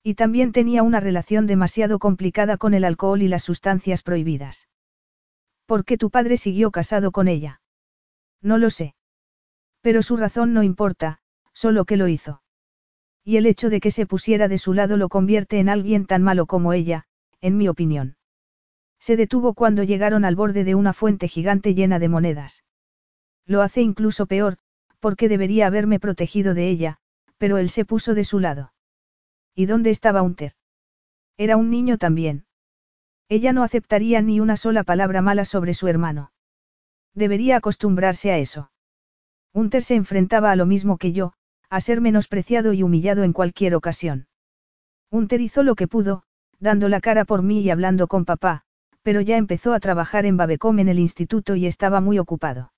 Y también tenía una relación demasiado complicada con el alcohol y las sustancias prohibidas. ¿Por qué tu padre siguió casado con ella? No lo sé. Pero su razón no importa, solo que lo hizo. Y el hecho de que se pusiera de su lado lo convierte en alguien tan malo como ella, en mi opinión. Se detuvo cuando llegaron al borde de una fuente gigante llena de monedas. Lo hace incluso peor, porque debería haberme protegido de ella, pero él se puso de su lado. ¿Y dónde estaba Unter? Era un niño también. Ella no aceptaría ni una sola palabra mala sobre su hermano. Debería acostumbrarse a eso. Unter se enfrentaba a lo mismo que yo, a ser menospreciado y humillado en cualquier ocasión. Unter hizo lo que pudo, dando la cara por mí y hablando con papá, pero ya empezó a trabajar en Babecom en el instituto y estaba muy ocupado.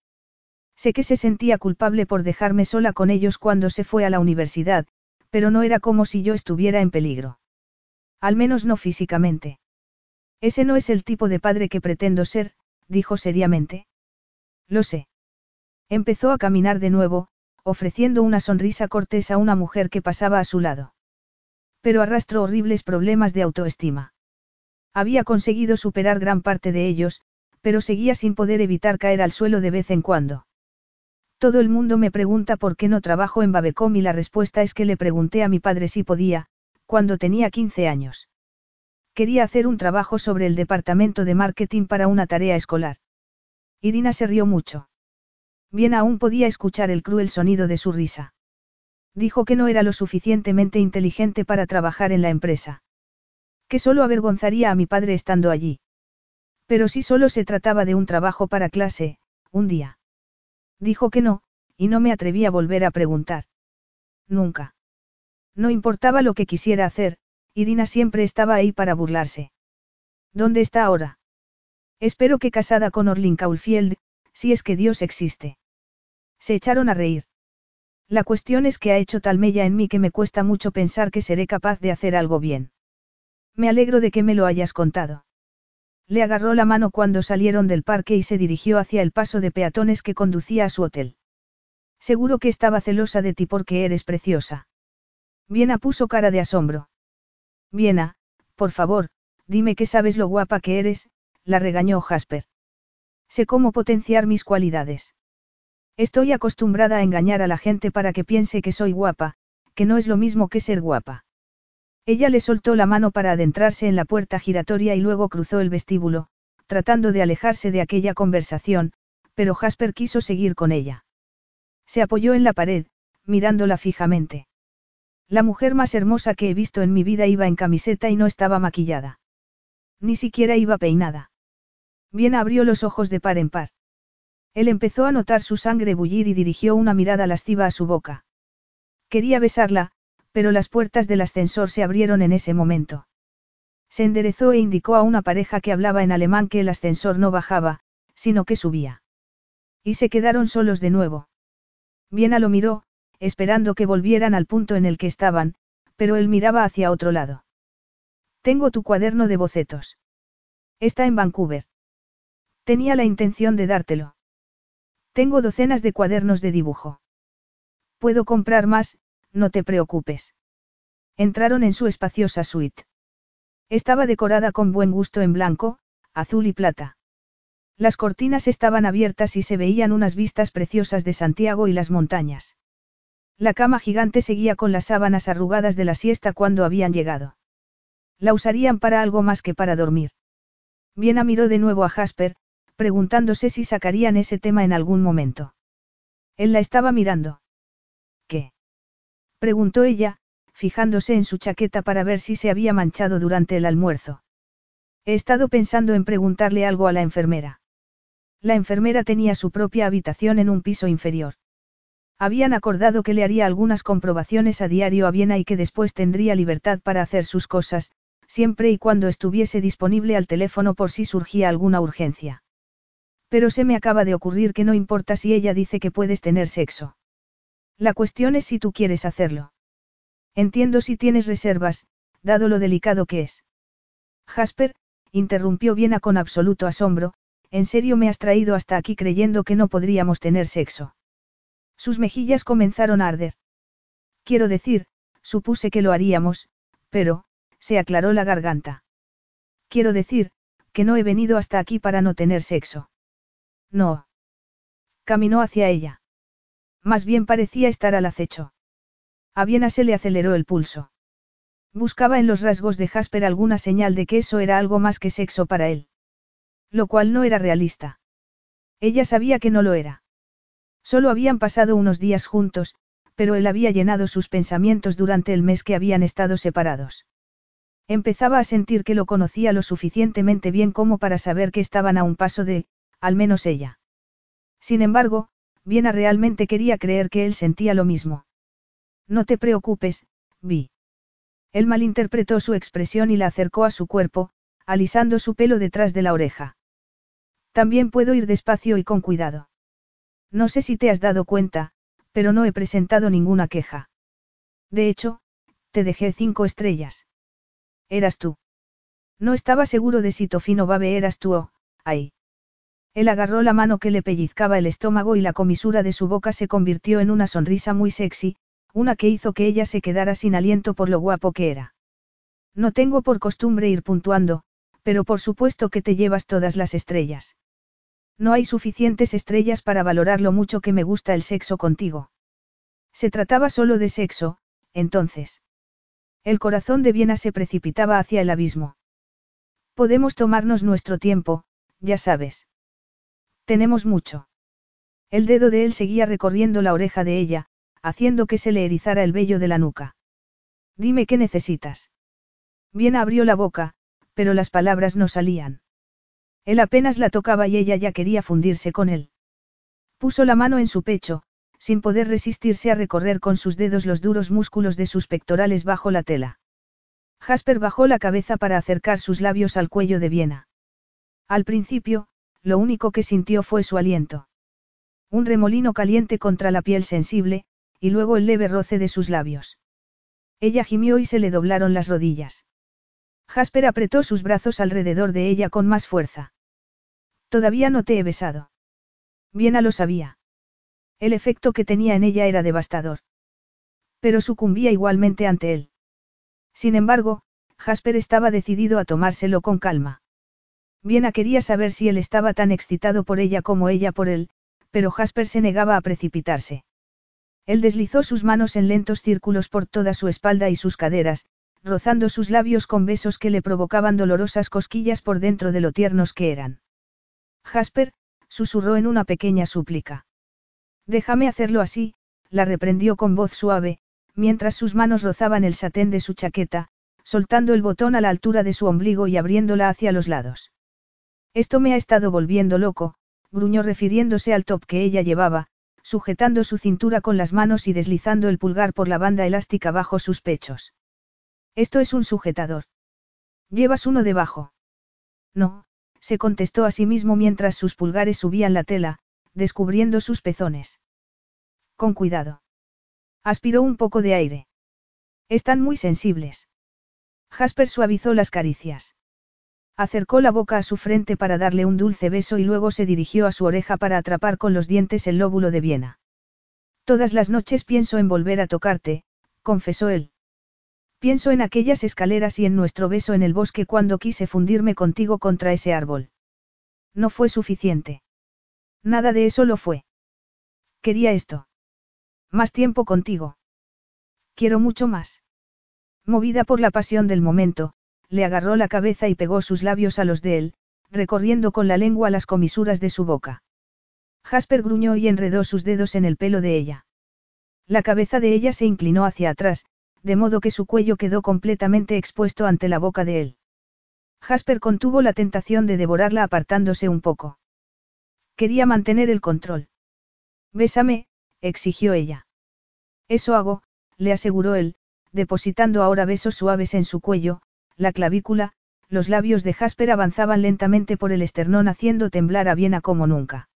Sé que se sentía culpable por dejarme sola con ellos cuando se fue a la universidad, pero no era como si yo estuviera en peligro. Al menos no físicamente. Ese no es el tipo de padre que pretendo ser, dijo seriamente. Lo sé. Empezó a caminar de nuevo, ofreciendo una sonrisa cortés a una mujer que pasaba a su lado. Pero arrastró horribles problemas de autoestima. Había conseguido superar gran parte de ellos, pero seguía sin poder evitar caer al suelo de vez en cuando. Todo el mundo me pregunta por qué no trabajo en Babecom y la respuesta es que le pregunté a mi padre si podía, cuando tenía 15 años. Quería hacer un trabajo sobre el departamento de marketing para una tarea escolar. Irina se rió mucho. Bien aún podía escuchar el cruel sonido de su risa. Dijo que no era lo suficientemente inteligente para trabajar en la empresa. Que solo avergonzaría a mi padre estando allí. Pero si solo se trataba de un trabajo para clase, un día. Dijo que no, y no me atreví a volver a preguntar. Nunca. No importaba lo que quisiera hacer, Irina siempre estaba ahí para burlarse. ¿Dónde está ahora? Espero que casada con Orlin Caulfield, si es que Dios existe. Se echaron a reír. La cuestión es que ha hecho tal mella en mí que me cuesta mucho pensar que seré capaz de hacer algo bien. Me alegro de que me lo hayas contado. Le agarró la mano cuando salieron del parque y se dirigió hacia el paso de peatones que conducía a su hotel. Seguro que estaba celosa de ti porque eres preciosa. Viena puso cara de asombro. Viena, por favor, dime que sabes lo guapa que eres, la regañó Jasper. Sé cómo potenciar mis cualidades. Estoy acostumbrada a engañar a la gente para que piense que soy guapa, que no es lo mismo que ser guapa. Ella le soltó la mano para adentrarse en la puerta giratoria y luego cruzó el vestíbulo, tratando de alejarse de aquella conversación, pero Jasper quiso seguir con ella. Se apoyó en la pared, mirándola fijamente. La mujer más hermosa que he visto en mi vida iba en camiseta y no estaba maquillada. Ni siquiera iba peinada. Bien abrió los ojos de par en par. Él empezó a notar su sangre bullir y dirigió una mirada lasciva a su boca. Quería besarla, pero las puertas del ascensor se abrieron en ese momento. Se enderezó e indicó a una pareja que hablaba en alemán que el ascensor no bajaba, sino que subía. Y se quedaron solos de nuevo. Viena lo miró, esperando que volvieran al punto en el que estaban, pero él miraba hacia otro lado. Tengo tu cuaderno de bocetos. Está en Vancouver. Tenía la intención de dártelo. Tengo docenas de cuadernos de dibujo. Puedo comprar más, no te preocupes. Entraron en su espaciosa suite. Estaba decorada con buen gusto en blanco, azul y plata. Las cortinas estaban abiertas y se veían unas vistas preciosas de Santiago y las montañas. La cama gigante seguía con las sábanas arrugadas de la siesta cuando habían llegado. La usarían para algo más que para dormir. Viena miró de nuevo a Jasper, preguntándose si sacarían ese tema en algún momento. Él la estaba mirando. Preguntó ella, fijándose en su chaqueta para ver si se había manchado durante el almuerzo. He estado pensando en preguntarle algo a la enfermera. La enfermera tenía su propia habitación en un piso inferior. Habían acordado que le haría algunas comprobaciones a diario a Viena y que después tendría libertad para hacer sus cosas, siempre y cuando estuviese disponible al teléfono por si surgía alguna urgencia. Pero se me acaba de ocurrir que no importa si ella dice que puedes tener sexo. La cuestión es si tú quieres hacerlo. Entiendo si tienes reservas, dado lo delicado que es. Jasper, interrumpió Viena con absoluto asombro, ¿en serio me has traído hasta aquí creyendo que no podríamos tener sexo? Sus mejillas comenzaron a arder. Quiero decir, supuse que lo haríamos, pero, se aclaró la garganta. Quiero decir, que no he venido hasta aquí para no tener sexo. No. Caminó hacia ella. Más bien parecía estar al acecho. A Viena se le aceleró el pulso. Buscaba en los rasgos de Jasper alguna señal de que eso era algo más que sexo para él. Lo cual no era realista. Ella sabía que no lo era. Solo habían pasado unos días juntos, pero él había llenado sus pensamientos durante el mes que habían estado separados. Empezaba a sentir que lo conocía lo suficientemente bien como para saber que estaban a un paso de, al menos ella. Sin embargo, Viena realmente quería creer que él sentía lo mismo. No te preocupes, Vi. Él malinterpretó su expresión y la acercó a su cuerpo, alisando su pelo detrás de la oreja. También puedo ir despacio y con cuidado. No sé si te has dado cuenta, pero no he presentado ninguna queja. De hecho, te dejé cinco estrellas. Eras tú. No estaba seguro de si Tofino Babe eras tú o, ay. Él agarró la mano que le pellizcaba el estómago y la comisura de su boca se convirtió en una sonrisa muy sexy, una que hizo que ella se quedara sin aliento por lo guapo que era. No tengo por costumbre ir puntuando, pero por supuesto que te llevas todas las estrellas. No hay suficientes estrellas para valorar lo mucho que me gusta el sexo contigo. Se trataba solo de sexo, entonces. El corazón de Viena se precipitaba hacia el abismo. Podemos tomarnos nuestro tiempo, ya sabes. Tenemos mucho. El dedo de él seguía recorriendo la oreja de ella, haciendo que se le erizara el vello de la nuca. Dime qué necesitas. Viena abrió la boca, pero las palabras no salían. Él apenas la tocaba y ella ya quería fundirse con él. Puso la mano en su pecho, sin poder resistirse a recorrer con sus dedos los duros músculos de sus pectorales bajo la tela. Jasper bajó la cabeza para acercar sus labios al cuello de Viena. Al principio, lo único que sintió fue su aliento. Un remolino caliente contra la piel sensible, y luego el leve roce de sus labios. Ella gimió y se le doblaron las rodillas. Jasper apretó sus brazos alrededor de ella con más fuerza. Todavía no te he besado. Viena lo sabía. El efecto que tenía en ella era devastador. Pero sucumbía igualmente ante él. Sin embargo, Jasper estaba decidido a tomárselo con calma. Viena quería saber si él estaba tan excitado por ella como ella por él, pero Jasper se negaba a precipitarse. Él deslizó sus manos en lentos círculos por toda su espalda y sus caderas, rozando sus labios con besos que le provocaban dolorosas cosquillas por dentro de lo tiernos que eran. Jasper, susurró en una pequeña súplica. Déjame hacerlo así, la reprendió con voz suave, mientras sus manos rozaban el satén de su chaqueta, soltando el botón a la altura de su ombligo y abriéndola hacia los lados. Esto me ha estado volviendo loco, gruñó refiriéndose al top que ella llevaba, sujetando su cintura con las manos y deslizando el pulgar por la banda elástica bajo sus pechos. Esto es un sujetador. ¿Llevas uno debajo? No, se contestó a sí mismo mientras sus pulgares subían la tela, descubriendo sus pezones. Con cuidado. Aspiró un poco de aire. Están muy sensibles. Jasper suavizó las caricias. Acercó la boca a su frente para darle un dulce beso y luego se dirigió a su oreja para atrapar con los dientes el lóbulo de Viena. Todas las noches pienso en volver a tocarte, confesó él. Pienso en aquellas escaleras y en nuestro beso en el bosque cuando quise fundirme contigo contra ese árbol. No fue suficiente. Nada de eso lo fue. Quería esto. Más tiempo contigo. Quiero mucho más. Movida por la pasión del momento, le agarró la cabeza y pegó sus labios a los de él, recorriendo con la lengua las comisuras de su boca. Jasper gruñó y enredó sus dedos en el pelo de ella. La cabeza de ella se inclinó hacia atrás, de modo que su cuello quedó completamente expuesto ante la boca de él. Jasper contuvo la tentación de devorarla apartándose un poco. Quería mantener el control. Bésame, exigió ella. Eso hago, le aseguró él, depositando ahora besos suaves en su cuello, la clavícula, los labios de Jasper avanzaban lentamente por el esternón haciendo temblar a Viena como nunca.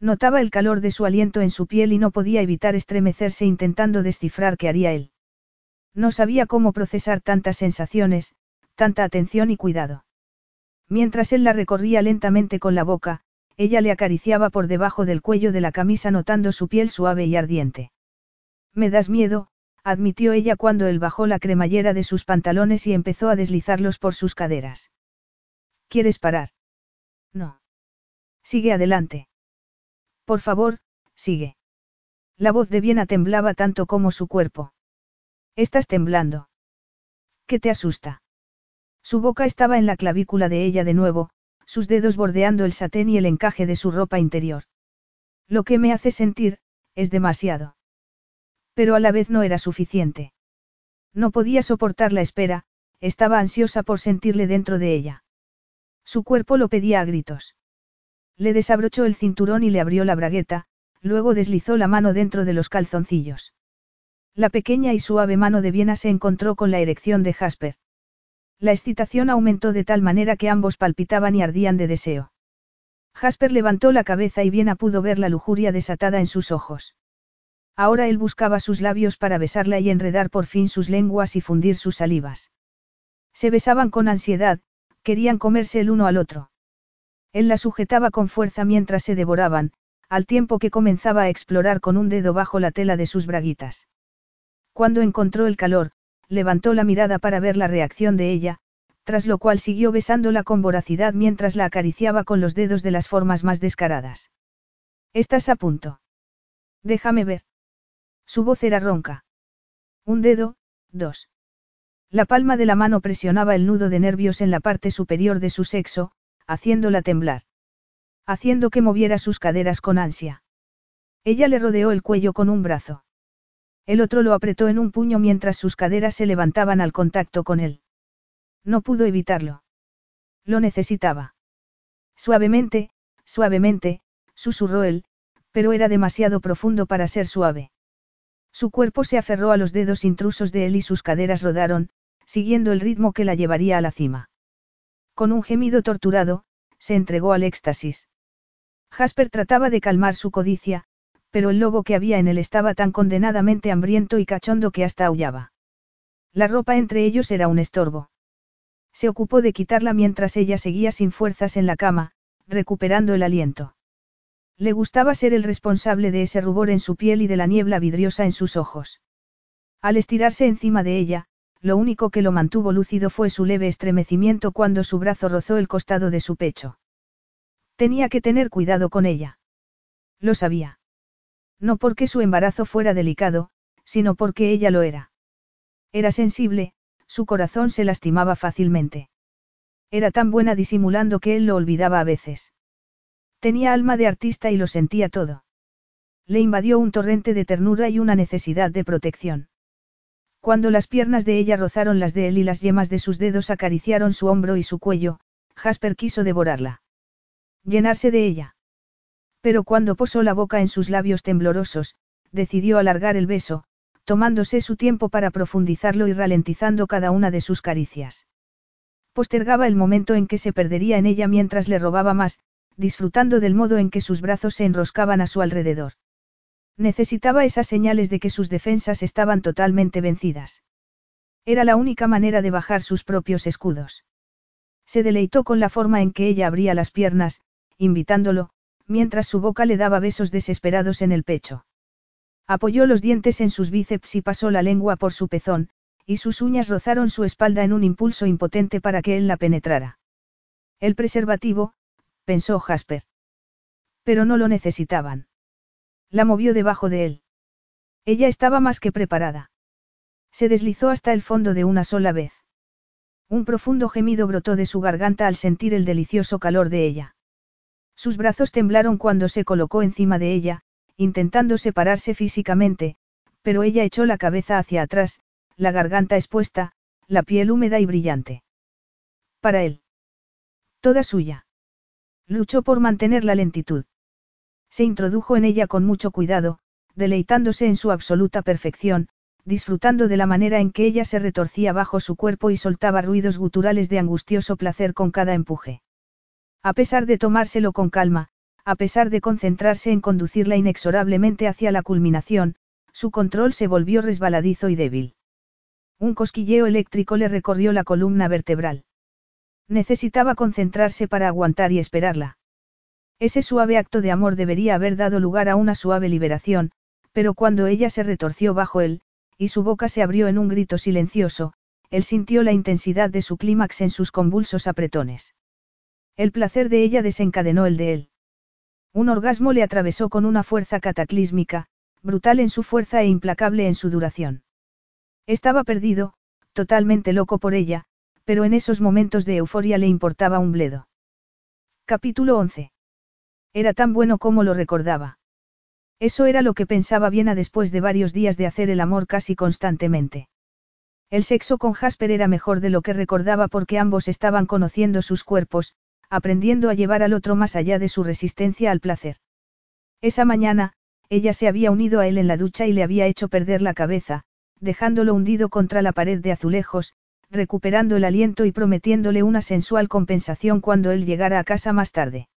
Notaba el calor de su aliento en su piel y no podía evitar estremecerse intentando descifrar qué haría él. No sabía cómo procesar tantas sensaciones, tanta atención y cuidado. Mientras él la recorría lentamente con la boca, ella le acariciaba por debajo del cuello de la camisa notando su piel suave y ardiente. Me das miedo, admitió ella cuando él bajó la cremallera de sus pantalones y empezó a deslizarlos por sus caderas. ¿Quieres parar? No. Sigue adelante. Por favor, sigue. La voz de Viena temblaba tanto como su cuerpo. Estás temblando. ¿Qué te asusta? Su boca estaba en la clavícula de ella de nuevo, sus dedos bordeando el satén y el encaje de su ropa interior. Lo que me hace sentir, es demasiado. Pero a la vez no era suficiente. No podía soportar la espera, estaba ansiosa por sentirle dentro de ella. Su cuerpo lo pedía a gritos. Le desabrochó el cinturón y le abrió la bragueta, luego deslizó la mano dentro de los calzoncillos. La pequeña y suave mano de Viena se encontró con la erección de Jasper. La excitación aumentó de tal manera que ambos palpitaban y ardían de deseo. Jasper levantó la cabeza y Viena pudo ver la lujuria desatada en sus ojos. Ahora él buscaba sus labios para besarla y enredar por fin sus lenguas y fundir sus salivas. Se besaban con ansiedad, querían comerse el uno al otro. Él la sujetaba con fuerza mientras se devoraban, al tiempo que comenzaba a explorar con un dedo bajo la tela de sus braguitas. Cuando encontró el calor, levantó la mirada para ver la reacción de ella, tras lo cual siguió besándola con voracidad mientras la acariciaba con los dedos de las formas más descaradas. ¿Estás a punto? Déjame ver. Su voz era ronca. Un dedo, dos. La palma de la mano presionaba el nudo de nervios en la parte superior de su sexo, haciéndola temblar. Haciendo que moviera sus caderas con ansia. Ella le rodeó el cuello con un brazo. El otro lo apretó en un puño mientras sus caderas se levantaban al contacto con él. No pudo evitarlo. Lo necesitaba. Suavemente, suavemente, susurró él, pero era demasiado profundo para ser suave. Su cuerpo se aferró a los dedos intrusos de él y sus caderas rodaron, siguiendo el ritmo que la llevaría a la cima. Con un gemido torturado, se entregó al éxtasis. Jasper trataba de calmar su codicia, pero el lobo que había en él estaba tan condenadamente hambriento y cachondo que hasta aullaba. La ropa entre ellos era un estorbo. Se ocupó de quitarla mientras ella seguía sin fuerzas en la cama, recuperando el aliento. Le gustaba ser el responsable de ese rubor en su piel y de la niebla vidriosa en sus ojos. Al estirarse encima de ella, lo único que lo mantuvo lúcido fue su leve estremecimiento cuando su brazo rozó el costado de su pecho. Tenía que tener cuidado con ella. Lo sabía. No porque su embarazo fuera delicado, sino porque ella lo era. Era sensible, su corazón se lastimaba fácilmente. Era tan buena disimulando que él lo olvidaba a veces. Tenía alma de artista y lo sentía todo. Le invadió un torrente de ternura y una necesidad de protección. Cuando las piernas de ella rozaron las de él y las yemas de sus dedos acariciaron su hombro y su cuello, Jasper quiso devorarla. Llenarse de ella. Pero cuando posó la boca en sus labios temblorosos, decidió alargar el beso, tomándose su tiempo para profundizarlo y ralentizando cada una de sus caricias. Postergaba el momento en que se perdería en ella mientras le robaba más, disfrutando del modo en que sus brazos se enroscaban a su alrededor. Necesitaba esas señales de que sus defensas estaban totalmente vencidas. Era la única manera de bajar sus propios escudos. Se deleitó con la forma en que ella abría las piernas, invitándolo, mientras su boca le daba besos desesperados en el pecho. Apoyó los dientes en sus bíceps y pasó la lengua por su pezón, y sus uñas rozaron su espalda en un impulso impotente para que él la penetrara. El preservativo, pensó Jasper. Pero no lo necesitaban. La movió debajo de él. Ella estaba más que preparada. Se deslizó hasta el fondo de una sola vez. Un profundo gemido brotó de su garganta al sentir el delicioso calor de ella. Sus brazos temblaron cuando se colocó encima de ella, intentando separarse físicamente, pero ella echó la cabeza hacia atrás, la garganta expuesta, la piel húmeda y brillante. Para él. Toda suya. Luchó por mantener la lentitud. Se introdujo en ella con mucho cuidado, deleitándose en su absoluta perfección, disfrutando de la manera en que ella se retorcía bajo su cuerpo y soltaba ruidos guturales de angustioso placer con cada empuje. A pesar de tomárselo con calma, a pesar de concentrarse en conducirla inexorablemente hacia la culminación, su control se volvió resbaladizo y débil. Un cosquilleo eléctrico le recorrió la columna vertebral. Necesitaba concentrarse para aguantar y esperarla. Ese suave acto de amor debería haber dado lugar a una suave liberación, pero cuando ella se retorció bajo él, y su boca se abrió en un grito silencioso, él sintió la intensidad de su clímax en sus convulsos apretones. El placer de ella desencadenó el de él. Un orgasmo le atravesó con una fuerza cataclísmica, brutal en su fuerza e implacable en su duración. Estaba perdido, totalmente loco por ella, pero en esos momentos de euforia le importaba un bledo. Capítulo 11. Era tan bueno como lo recordaba. Eso era lo que pensaba Viena después de varios días de hacer el amor casi constantemente. El sexo con Jasper era mejor de lo que recordaba porque ambos estaban conociendo sus cuerpos, aprendiendo a llevar al otro más allá de su resistencia al placer. Esa mañana, ella se había unido a él en la ducha y le había hecho perder la cabeza, dejándolo hundido contra la pared de azulejos, recuperando el aliento y prometiéndole una sensual compensación cuando él llegara a casa más tarde.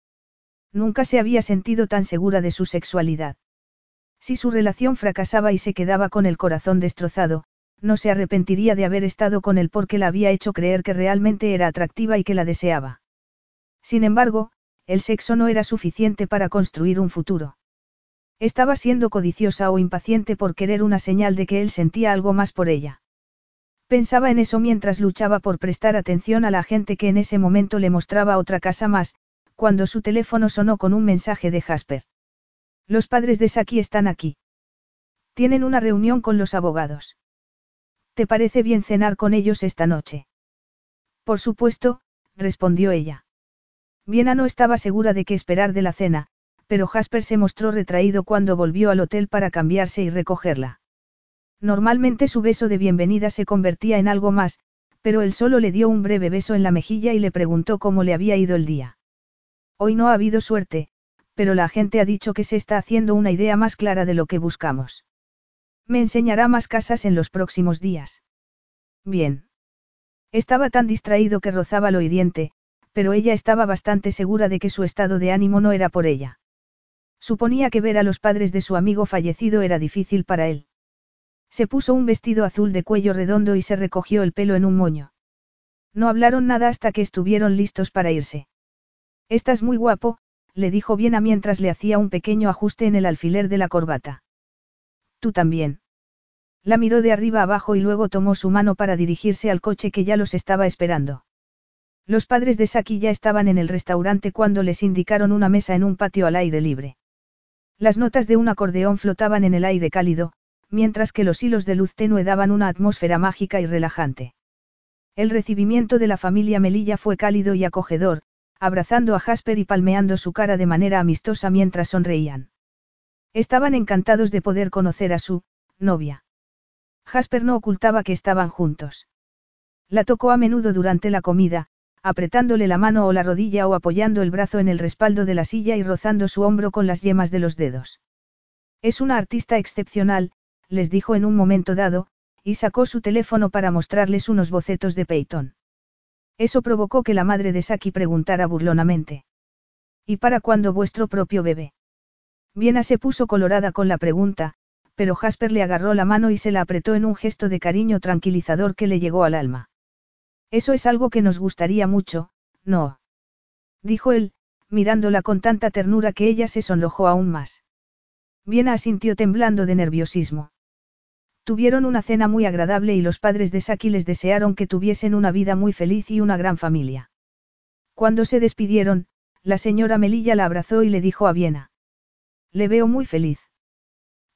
Nunca se había sentido tan segura de su sexualidad. Si su relación fracasaba y se quedaba con el corazón destrozado, no se arrepentiría de haber estado con él porque la había hecho creer que realmente era atractiva y que la deseaba. Sin embargo, el sexo no era suficiente para construir un futuro. Estaba siendo codiciosa o impaciente por querer una señal de que él sentía algo más por ella. Pensaba en eso mientras luchaba por prestar atención a la gente que en ese momento le mostraba otra casa más, cuando su teléfono sonó con un mensaje de Jasper. Los padres de Saki están aquí. Tienen una reunión con los abogados. ¿Te parece bien cenar con ellos esta noche? Por supuesto, respondió ella. Viena no estaba segura de qué esperar de la cena, pero Jasper se mostró retraído cuando volvió al hotel para cambiarse y recogerla. Normalmente su beso de bienvenida se convertía en algo más, pero él solo le dio un breve beso en la mejilla y le preguntó cómo le había ido el día. Hoy no ha habido suerte, pero la gente ha dicho que se está haciendo una idea más clara de lo que buscamos. Me enseñará más casas en los próximos días. Bien. Estaba tan distraído que rozaba lo hiriente, pero ella estaba bastante segura de que su estado de ánimo no era por ella. Suponía que ver a los padres de su amigo fallecido era difícil para él. Se puso un vestido azul de cuello redondo y se recogió el pelo en un moño. No hablaron nada hasta que estuvieron listos para irse. Estás muy guapo, le dijo Viena mientras le hacía un pequeño ajuste en el alfiler de la corbata. Tú también. La miró de arriba abajo y luego tomó su mano para dirigirse al coche que ya los estaba esperando. Los padres de Saki ya estaban en el restaurante cuando les indicaron una mesa en un patio al aire libre. Las notas de un acordeón flotaban en el aire cálido, mientras que los hilos de luz tenue daban una atmósfera mágica y relajante. El recibimiento de la familia Melilla fue cálido y acogedor, abrazando a Jasper y palmeando su cara de manera amistosa mientras sonreían. Estaban encantados de poder conocer a su novia. Jasper no ocultaba que estaban juntos. La tocó a menudo durante la comida, apretándole la mano o la rodilla o apoyando el brazo en el respaldo de la silla y rozando su hombro con las yemas de los dedos. Es una artista excepcional, les dijo en un momento dado, y sacó su teléfono para mostrarles unos bocetos de Peyton. Eso provocó que la madre de Saki preguntara burlonamente. ¿Y para cuándo vuestro propio bebé? Viena se puso colorada con la pregunta, pero Jasper le agarró la mano y se la apretó en un gesto de cariño tranquilizador que le llegó al alma. Eso es algo que nos gustaría mucho, ¿no? Dijo él, mirándola con tanta ternura que ella se sonrojó aún más. Viena asintió temblando de nerviosismo. Tuvieron una cena muy agradable y los padres de Saki les desearon que tuviesen una vida muy feliz y una gran familia. Cuando se despidieron, la señora Melilla la abrazó y le dijo a Viena. Le veo muy feliz.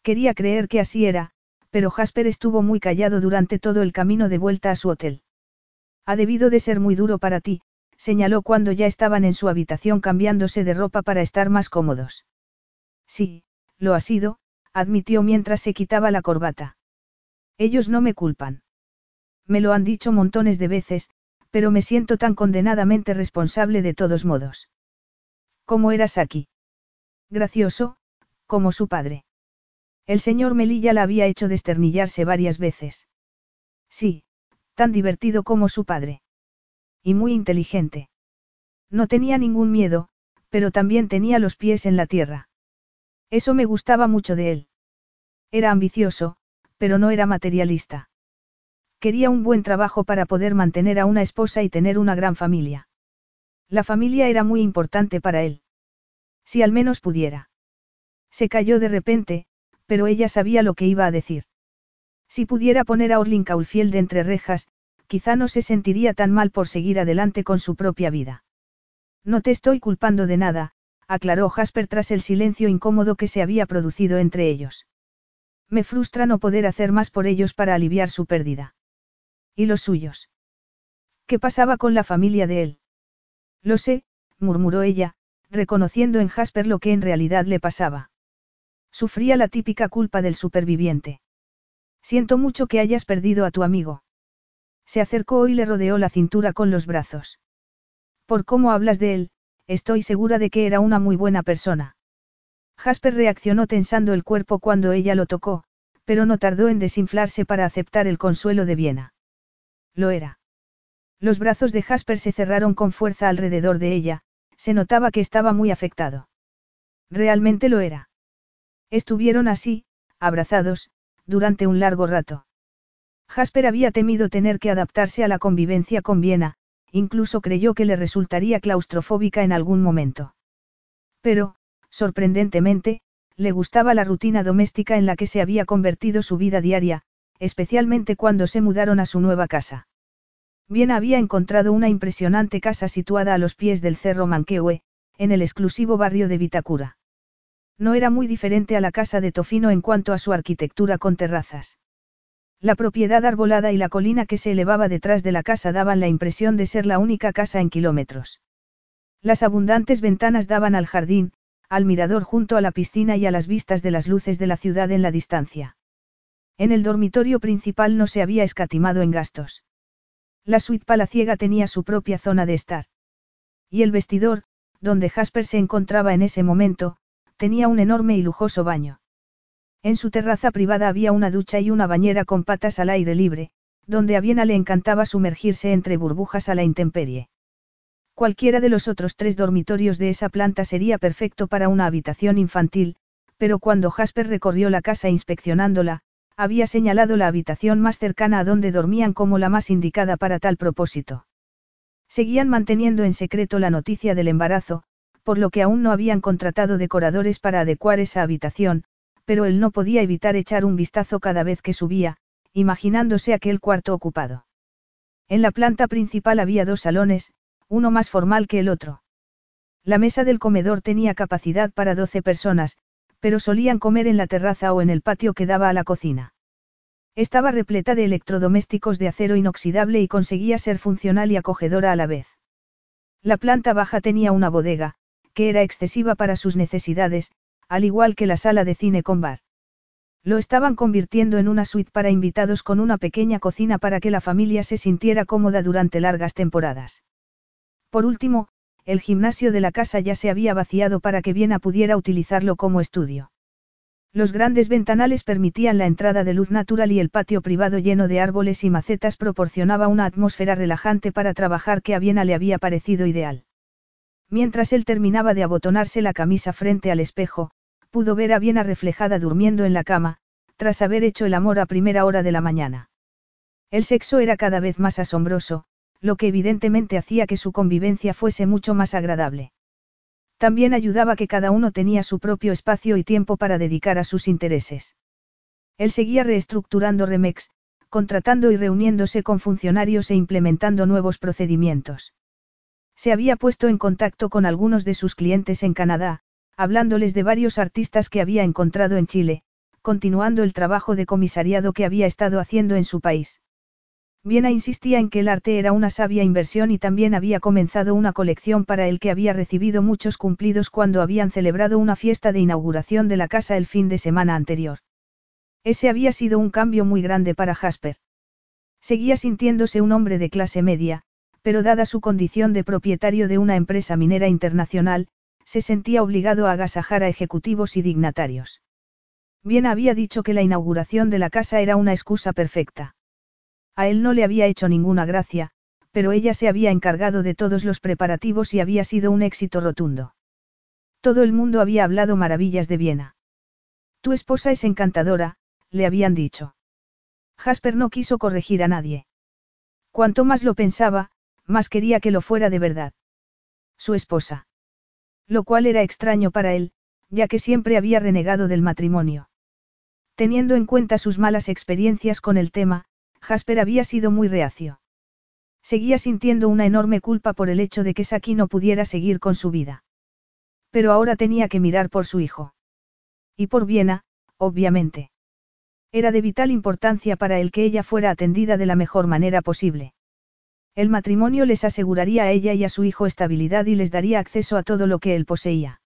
Quería creer que así era, pero Jasper estuvo muy callado durante todo el camino de vuelta a su hotel. Ha debido de ser muy duro para ti, señaló cuando ya estaban en su habitación cambiándose de ropa para estar más cómodos. Sí, lo ha sido, admitió mientras se quitaba la corbata. Ellos no me culpan. Me lo han dicho montones de veces, pero me siento tan condenadamente responsable de todos modos. ¿Cómo eras aquí? Gracioso, como su padre. El señor Melilla la había hecho desternillarse varias veces. Sí, tan divertido como su padre. Y muy inteligente. No tenía ningún miedo, pero también tenía los pies en la tierra. Eso me gustaba mucho de él. Era ambicioso, pero no era materialista. Quería un buen trabajo para poder mantener a una esposa y tener una gran familia. La familia era muy importante para él. Si al menos pudiera. Se cayó de repente, pero ella sabía lo que iba a decir. Si pudiera poner a Orlin Caulfield entre rejas, quizá no se sentiría tan mal por seguir adelante con su propia vida. No te estoy culpando de nada, aclaró Jasper tras el silencio incómodo que se había producido entre ellos. Me frustra no poder hacer más por ellos para aliviar su pérdida. ¿Y los suyos? ¿Qué pasaba con la familia de él? Lo sé, murmuró ella, reconociendo en Jasper lo que en realidad le pasaba. Sufría la típica culpa del superviviente. Siento mucho que hayas perdido a tu amigo. Se acercó y le rodeó la cintura con los brazos. Por cómo hablas de él, estoy segura de que era una muy buena persona. Jasper reaccionó tensando el cuerpo cuando ella lo tocó, pero no tardó en desinflarse para aceptar el consuelo de Viena. Lo era. Los brazos de Jasper se cerraron con fuerza alrededor de ella, se notaba que estaba muy afectado. Realmente lo era. Estuvieron así, abrazados, durante un largo rato. Jasper había temido tener que adaptarse a la convivencia con Viena, incluso creyó que le resultaría claustrofóbica en algún momento. Pero, sorprendentemente, le gustaba la rutina doméstica en la que se había convertido su vida diaria, especialmente cuando se mudaron a su nueva casa. Bien había encontrado una impresionante casa situada a los pies del Cerro Manquehue, en el exclusivo barrio de Vitacura. No era muy diferente a la casa de Tofino en cuanto a su arquitectura con terrazas. La propiedad arbolada y la colina que se elevaba detrás de la casa daban la impresión de ser la única casa en kilómetros. Las abundantes ventanas daban al jardín, al mirador junto a la piscina y a las vistas de las luces de la ciudad en la distancia. En el dormitorio principal no se había escatimado en gastos. La suite palaciega tenía su propia zona de estar. Y el vestidor, donde Jasper se encontraba en ese momento, tenía un enorme y lujoso baño. En su terraza privada había una ducha y una bañera con patas al aire libre, donde a Viena le encantaba sumergirse entre burbujas a la intemperie. Cualquiera de los otros tres dormitorios de esa planta sería perfecto para una habitación infantil, pero cuando Jasper recorrió la casa inspeccionándola, había señalado la habitación más cercana a donde dormían como la más indicada para tal propósito. Seguían manteniendo en secreto la noticia del embarazo, por lo que aún no habían contratado decoradores para adecuar esa habitación, pero él no podía evitar echar un vistazo cada vez que subía, imaginándose aquel cuarto ocupado. En la planta principal había dos salones, uno más formal que el otro. La mesa del comedor tenía capacidad para doce personas, pero solían comer en la terraza o en el patio que daba a la cocina. Estaba repleta de electrodomésticos de acero inoxidable y conseguía ser funcional y acogedora a la vez. La planta baja tenía una bodega, que era excesiva para sus necesidades, al igual que la sala de cine con bar. Lo estaban convirtiendo en una suite para invitados con una pequeña cocina para que la familia se sintiera cómoda durante largas temporadas. Por último, el gimnasio de la casa ya se había vaciado para que Viena pudiera utilizarlo como estudio. Los grandes ventanales permitían la entrada de luz natural y el patio privado lleno de árboles y macetas proporcionaba una atmósfera relajante para trabajar que a Viena le había parecido ideal. Mientras él terminaba de abotonarse la camisa frente al espejo, pudo ver a Viena reflejada durmiendo en la cama, tras haber hecho el amor a primera hora de la mañana. El sexo era cada vez más asombroso, lo que evidentemente hacía que su convivencia fuese mucho más agradable. También ayudaba que cada uno tenía su propio espacio y tiempo para dedicar a sus intereses. Él seguía reestructurando Remex, contratando y reuniéndose con funcionarios e implementando nuevos procedimientos. Se había puesto en contacto con algunos de sus clientes en Canadá, hablándoles de varios artistas que había encontrado en Chile, continuando el trabajo de comisariado que había estado haciendo en su país. Viena insistía en que el arte era una sabia inversión y también había comenzado una colección para el que había recibido muchos cumplidos cuando habían celebrado una fiesta de inauguración de la casa el fin de semana anterior. Ese había sido un cambio muy grande para Jasper. Seguía sintiéndose un hombre de clase media, pero dada su condición de propietario de una empresa minera internacional, se sentía obligado a agasajar a ejecutivos y dignatarios. Bien había dicho que la inauguración de la casa era una excusa perfecta. A él no le había hecho ninguna gracia, pero ella se había encargado de todos los preparativos y había sido un éxito rotundo. Todo el mundo había hablado maravillas de Viena. Tu esposa es encantadora, le habían dicho. Jasper no quiso corregir a nadie. Cuanto más lo pensaba, más quería que lo fuera de verdad. Su esposa. Lo cual era extraño para él, ya que siempre había renegado del matrimonio. Teniendo en cuenta sus malas experiencias con el tema, Jasper había sido muy reacio. Seguía sintiendo una enorme culpa por el hecho de que Saki no pudiera seguir con su vida. Pero ahora tenía que mirar por su hijo. Y por Viena, obviamente. Era de vital importancia para él que ella fuera atendida de la mejor manera posible. El matrimonio les aseguraría a ella y a su hijo estabilidad y les daría acceso a todo lo que él poseía.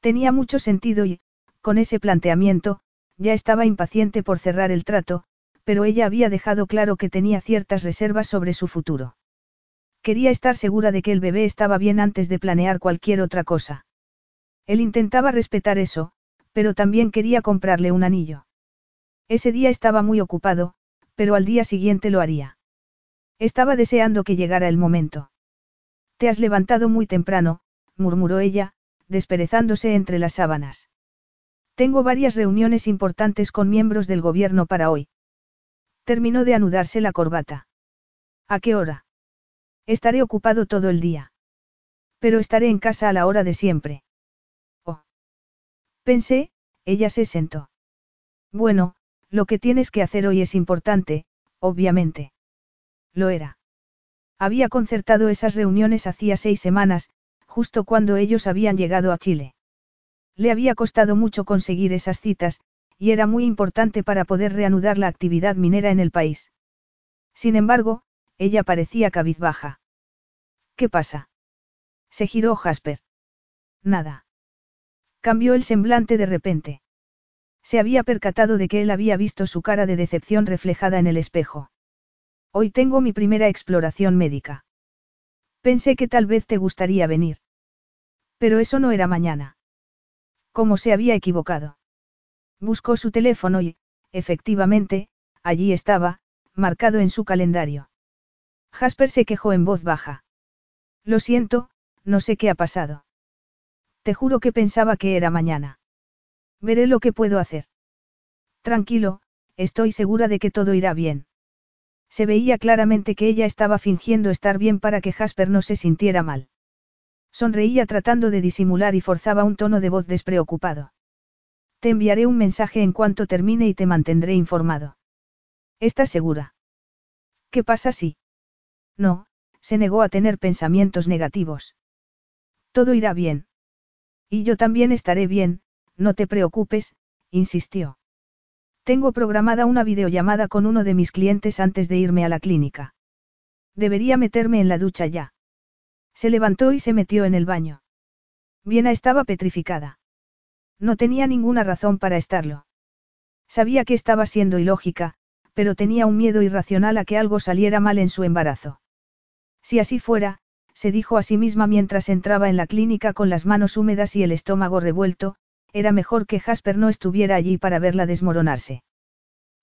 Tenía mucho sentido y, con ese planteamiento, ya estaba impaciente por cerrar el trato, pero ella había dejado claro que tenía ciertas reservas sobre su futuro. Quería estar segura de que el bebé estaba bien antes de planear cualquier otra cosa. Él intentaba respetar eso, pero también quería comprarle un anillo. Ese día estaba muy ocupado, pero al día siguiente lo haría. Estaba deseando que llegara el momento. Te has levantado muy temprano, murmuró ella, desperezándose entre las sábanas. Tengo varias reuniones importantes con miembros del gobierno para hoy. Terminó de anudarse la corbata. ¿A qué hora? Estaré ocupado todo el día. Pero estaré en casa a la hora de siempre. Oh. Pensé, ella se sentó. Bueno, Lo que tienes que hacer hoy es importante, obviamente. Lo era. Había concertado esas reuniones hacía seis semanas, justo cuando ellos habían llegado a Chile. Le había costado mucho conseguir esas citas, y era muy importante para poder reanudar la actividad minera en el país. Sin embargo, ella parecía cabizbaja. ¿Qué pasa? Se giró Jasper. Nada. Cambió el semblante de repente. Se había percatado de que él había visto su cara de decepción reflejada en el espejo. Hoy tengo mi primera exploración médica. Pensé que tal vez te gustaría venir. Pero eso no era mañana. ¿Cómo se había equivocado? Buscó su teléfono y, efectivamente, allí estaba, marcado en su calendario. Jasper se quejó en voz baja. Lo siento, no sé qué ha pasado. Te juro que pensaba que era mañana. Veré lo que puedo hacer. Tranquilo, estoy segura de que todo irá bien. Se veía claramente que ella estaba fingiendo estar bien para que Jasper no se sintiera mal. Sonreía tratando de disimular y forzaba un tono de voz despreocupado. Te enviaré un mensaje en cuanto termine y te mantendré informado. ¿Estás segura? ¿Qué pasa si? No, se negó a tener pensamientos negativos. Todo irá bien. Y yo también estaré bien, no te preocupes, insistió. Tengo programada una videollamada con uno de mis clientes antes de irme a la clínica. Debería meterme en la ducha ya. Se levantó y se metió en el baño. Viena estaba petrificada. No tenía ninguna razón para estarlo. Sabía que estaba siendo ilógica, pero tenía un miedo irracional a que algo saliera mal en su embarazo. Si así fuera, se dijo a sí misma mientras entraba en la clínica con las manos húmedas y el estómago revuelto, era mejor que Jasper no estuviera allí para verla desmoronarse.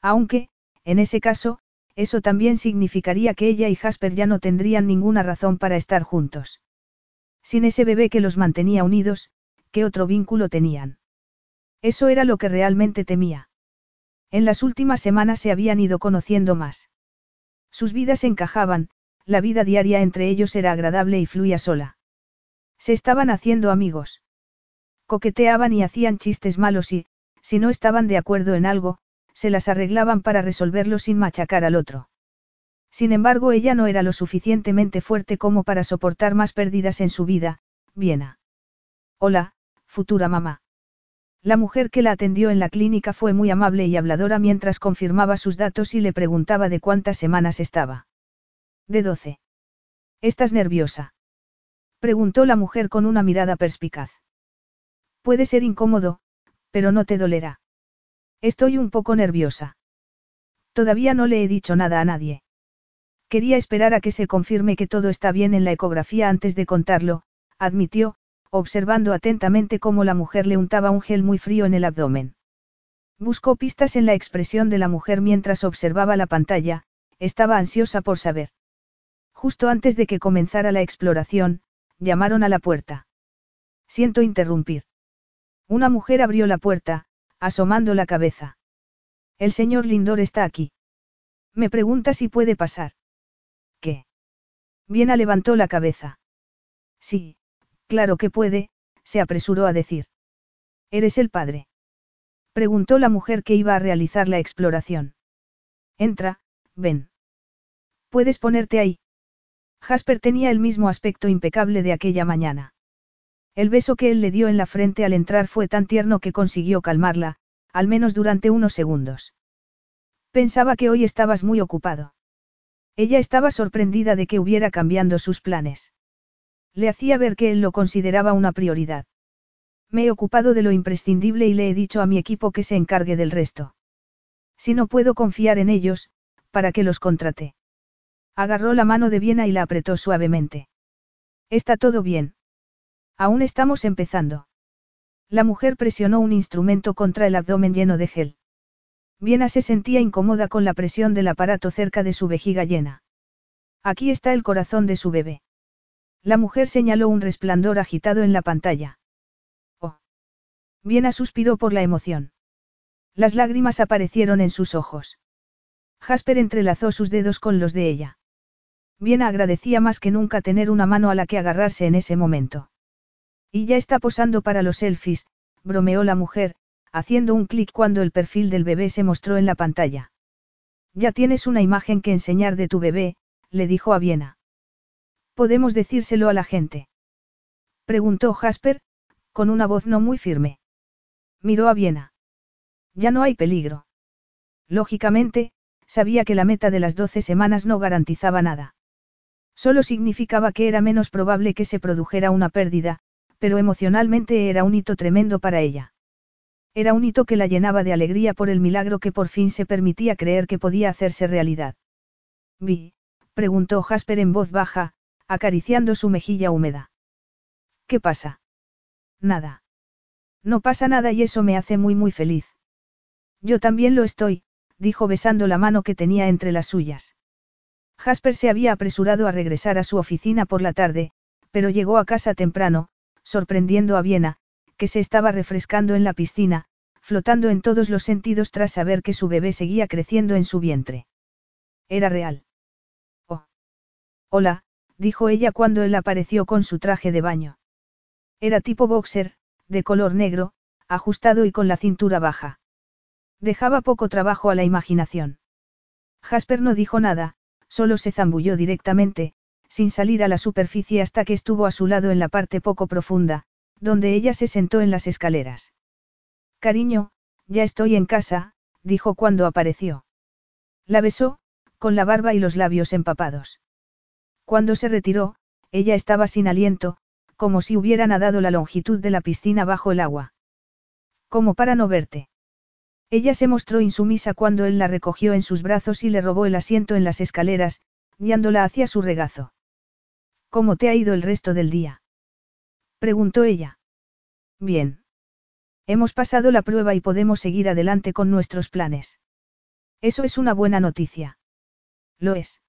Aunque, en ese caso, eso también significaría que ella y Jasper ya no tendrían ninguna razón para estar juntos. Sin ese bebé que los mantenía unidos, ¿qué otro vínculo tenían? Eso era lo que realmente temía. En las últimas semanas se habían ido conociendo más. Sus vidas encajaban, la vida diaria entre ellos era agradable y fluía sola. Se estaban haciendo amigos. Coqueteaban y hacían chistes malos y, si no estaban de acuerdo en algo, se las arreglaban para resolverlo sin machacar al otro. Sin embargo, ella no era lo suficientemente fuerte como para soportar más pérdidas en su vida, Viena. Hola, futura mamá. La mujer que la atendió en la clínica fue muy amable y habladora mientras confirmaba sus datos y le preguntaba de cuántas semanas estaba. De doce. ¿Estás nerviosa? Preguntó la mujer con una mirada perspicaz. Puede ser incómodo, pero no te dolerá. Estoy un poco nerviosa. Todavía no le he dicho nada a nadie. Quería esperar a que se confirme que todo está bien en la ecografía antes de contarlo, admitió, observando atentamente cómo la mujer le untaba un gel muy frío en el abdomen. Buscó pistas en la expresión de la mujer mientras observaba la pantalla, estaba ansiosa por saber. Justo antes de que comenzara la exploración, llamaron a la puerta. Siento interrumpir. Una mujer abrió la puerta, asomando la cabeza. El señor Lindor está aquí. Me pregunta si puede pasar. ¿Qué? Viena levantó la cabeza. Sí, claro que puede, se apresuró a decir. ¿Eres el padre? Preguntó la mujer que iba a realizar la exploración. Entra, ven. ¿Puedes ponerte ahí? Jasper tenía el mismo aspecto impecable de aquella mañana. El beso que él le dio en la frente al entrar fue tan tierno que consiguió calmarla, al menos durante unos segundos. Pensaba que hoy estabas muy ocupado. Ella estaba sorprendida de que hubiera cambiando sus planes. Le hacía ver que él lo consideraba una prioridad. Me he ocupado de lo imprescindible y le he dicho a mi equipo que se encargue del resto. Si no puedo confiar en ellos, ¿para qué los contraté? Agarró la mano de Viena y la apretó suavemente. Está todo bien. Aún estamos empezando. La mujer presionó un instrumento contra el abdomen lleno de gel. Viena se sentía incómoda con la presión del aparato cerca de su vejiga llena. Aquí está el corazón de su bebé. La mujer señaló un resplandor agitado en la pantalla. Oh. Viena suspiró por la emoción. Las lágrimas aparecieron en sus ojos. Jasper entrelazó sus dedos con los de ella. Viena agradecía más que nunca tener una mano a la que agarrarse en ese momento. Y ya está posando para los selfies, bromeó la mujer, haciendo un clic cuando el perfil del bebé se mostró en la pantalla. Ya tienes una imagen que enseñar de tu bebé, le dijo a Viena. ¿Podemos decírselo a la gente? Preguntó Jasper, con una voz no muy firme. Miró a Viena. Ya no hay peligro. Lógicamente, sabía que la meta de las doce semanas no garantizaba nada. Solo significaba que era menos probable que se produjera una pérdida, pero emocionalmente era un hito tremendo para ella. Era un hito que la llenaba de alegría por el milagro que por fin se permitía creer que podía hacerse realidad. Vi, preguntó Jasper en voz baja, acariciando su mejilla húmeda. ¿Qué pasa? Nada. No pasa nada y eso me hace muy muy feliz. Yo también lo estoy, dijo besando la mano que tenía entre las suyas. Jasper se había apresurado a regresar a su oficina por la tarde, pero llegó a casa temprano, sorprendiendo a Viena, que se estaba refrescando en la piscina, flotando en todos los sentidos tras saber que su bebé seguía creciendo en su vientre. Era real. Oh. Hola, dijo ella cuando él apareció con su traje de baño. Era tipo boxer, de color negro, ajustado y con la cintura baja. Dejaba poco trabajo a la imaginación. Jasper no dijo nada, solo se zambulló directamente, sin salir a la superficie hasta que estuvo a su lado en la parte poco profunda, donde ella se sentó en las escaleras. Cariño, ya estoy en casa, dijo cuando apareció. La besó, con la barba y los labios empapados. Cuando se retiró, ella estaba sin aliento, como si hubiera nadado la longitud de la piscina bajo el agua. Como para no verte. Ella se mostró insumisa cuando él la recogió en sus brazos y le robó el asiento en las escaleras, guiándola hacia su regazo. ¿Cómo te ha ido el resto del día? preguntó ella. Bien. Hemos pasado la prueba y podemos seguir adelante con nuestros planes. Eso es una buena noticia. Lo es.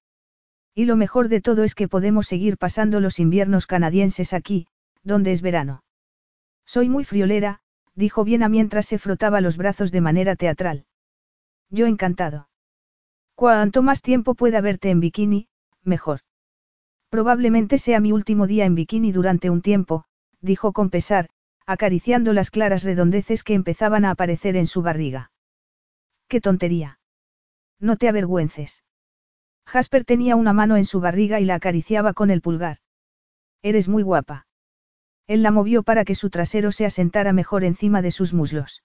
Y lo mejor de todo es que podemos seguir pasando los inviernos canadienses aquí, donde es verano. Soy muy friolera, dijo Viena mientras se frotaba los brazos de manera teatral. Yo encantado. Cuanto más tiempo pueda verte en bikini, mejor. Probablemente sea mi último día en bikini durante un tiempo, dijo con pesar, acariciando las claras redondeces que empezaban a aparecer en su barriga. ¡Qué tontería! No te avergüences. Jasper tenía una mano en su barriga y la acariciaba con el pulgar. Eres muy guapa. Él la movió para que su trasero se asentara mejor encima de sus muslos.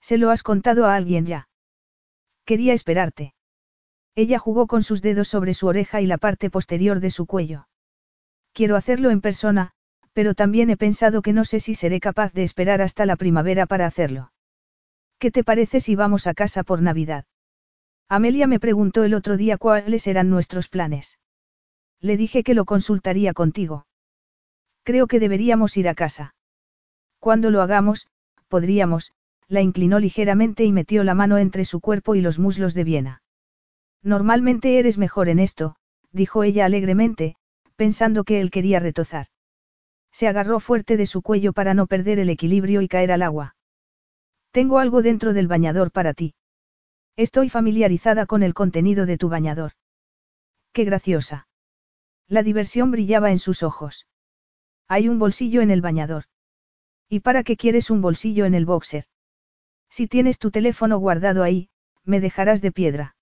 ¿Se lo has contado a alguien ya? Quería esperarte. Ella jugó con sus dedos sobre su oreja y la parte posterior de su cuello. Quiero hacerlo en persona, pero también he pensado que no sé si seré capaz de esperar hasta la primavera para hacerlo. ¿Qué te parece si vamos a casa por Navidad? Amelia me preguntó el otro día cuáles eran nuestros planes. Le dije que lo consultaría contigo. Creo que deberíamos ir a casa. Cuando lo hagamos, podríamos, la inclinó ligeramente y metió la mano entre su cuerpo y los muslos de Viena. Normalmente eres mejor en esto, dijo ella alegremente, pensando que él quería retozar. Se agarró fuerte de su cuello para no perder el equilibrio y caer al agua. Tengo algo dentro del bañador para ti. Estoy familiarizada con el contenido de tu bañador. Qué graciosa. La diversión brillaba en sus ojos. Hay un bolsillo en el bañador. ¿Y para qué quieres un bolsillo en el boxer? Si tienes tu teléfono guardado ahí, me dejarás de piedra.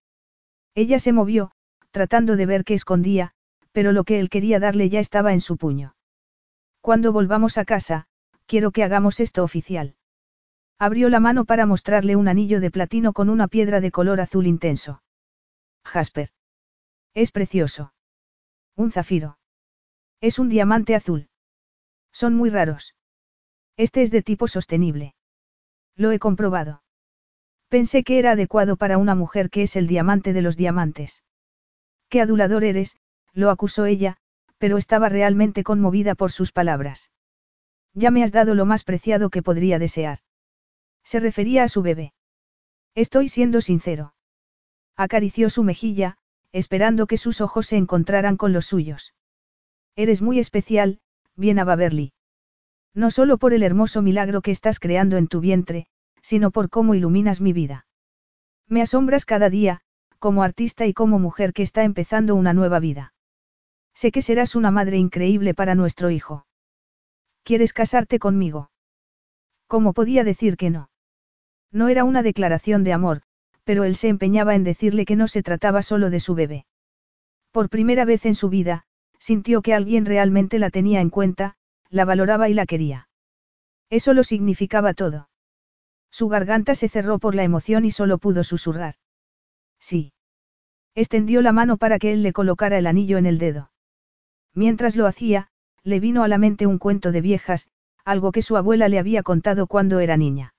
Ella se movió, tratando de ver qué escondía, pero lo que él quería darle ya estaba en su puño. Cuando volvamos a casa, quiero que hagamos esto oficial. Abrió la mano para mostrarle un anillo de platino con una piedra de color azul intenso. Jasper. Es precioso. Un zafiro. Es un diamante azul. Son muy raros. Este es de tipo sostenible. Lo he comprobado. Pensé que era adecuado para una mujer que es el diamante de los diamantes. Qué adulador eres, lo acusó ella, pero estaba realmente conmovida por sus palabras. Ya me has dado lo más preciado que podría desear. Se refería a su bebé. Estoy siendo sincero. Acarició su mejilla, esperando que sus ojos se encontraran con los suyos. Eres muy especial, bien a Baberly. No solo por el hermoso milagro que estás creando en tu vientre, sino por cómo iluminas mi vida. Me asombras cada día, como artista y como mujer que está empezando una nueva vida. Sé que serás una madre increíble para nuestro hijo. ¿Quieres casarte conmigo? ¿Cómo podía decir que no? No era una declaración de amor, pero él se empeñaba en decirle que no se trataba solo de su bebé. Por primera vez en su vida, sintió que alguien realmente la tenía en cuenta, la valoraba y la quería. Eso lo significaba todo. Su garganta se cerró por la emoción y solo pudo susurrar. Sí. Extendió la mano para que él le colocara el anillo en el dedo. Mientras lo hacía, le vino a la mente un cuento de viejas, algo que su abuela le había contado cuando era niña.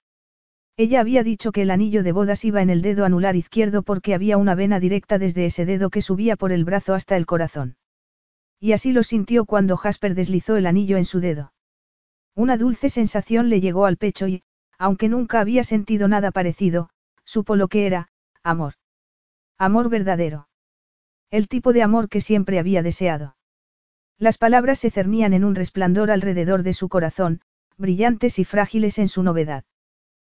Ella había dicho que el anillo de bodas iba en el dedo anular izquierdo porque había una vena directa desde ese dedo que subía por el brazo hasta el corazón. Y así lo sintió cuando Jasper deslizó el anillo en su dedo. Una dulce sensación le llegó al pecho y, aunque nunca había sentido nada parecido, supo lo que era, amor. Amor verdadero. El tipo de amor que siempre había deseado. Las palabras se cernían en un resplandor alrededor de su corazón, brillantes y frágiles en su novedad.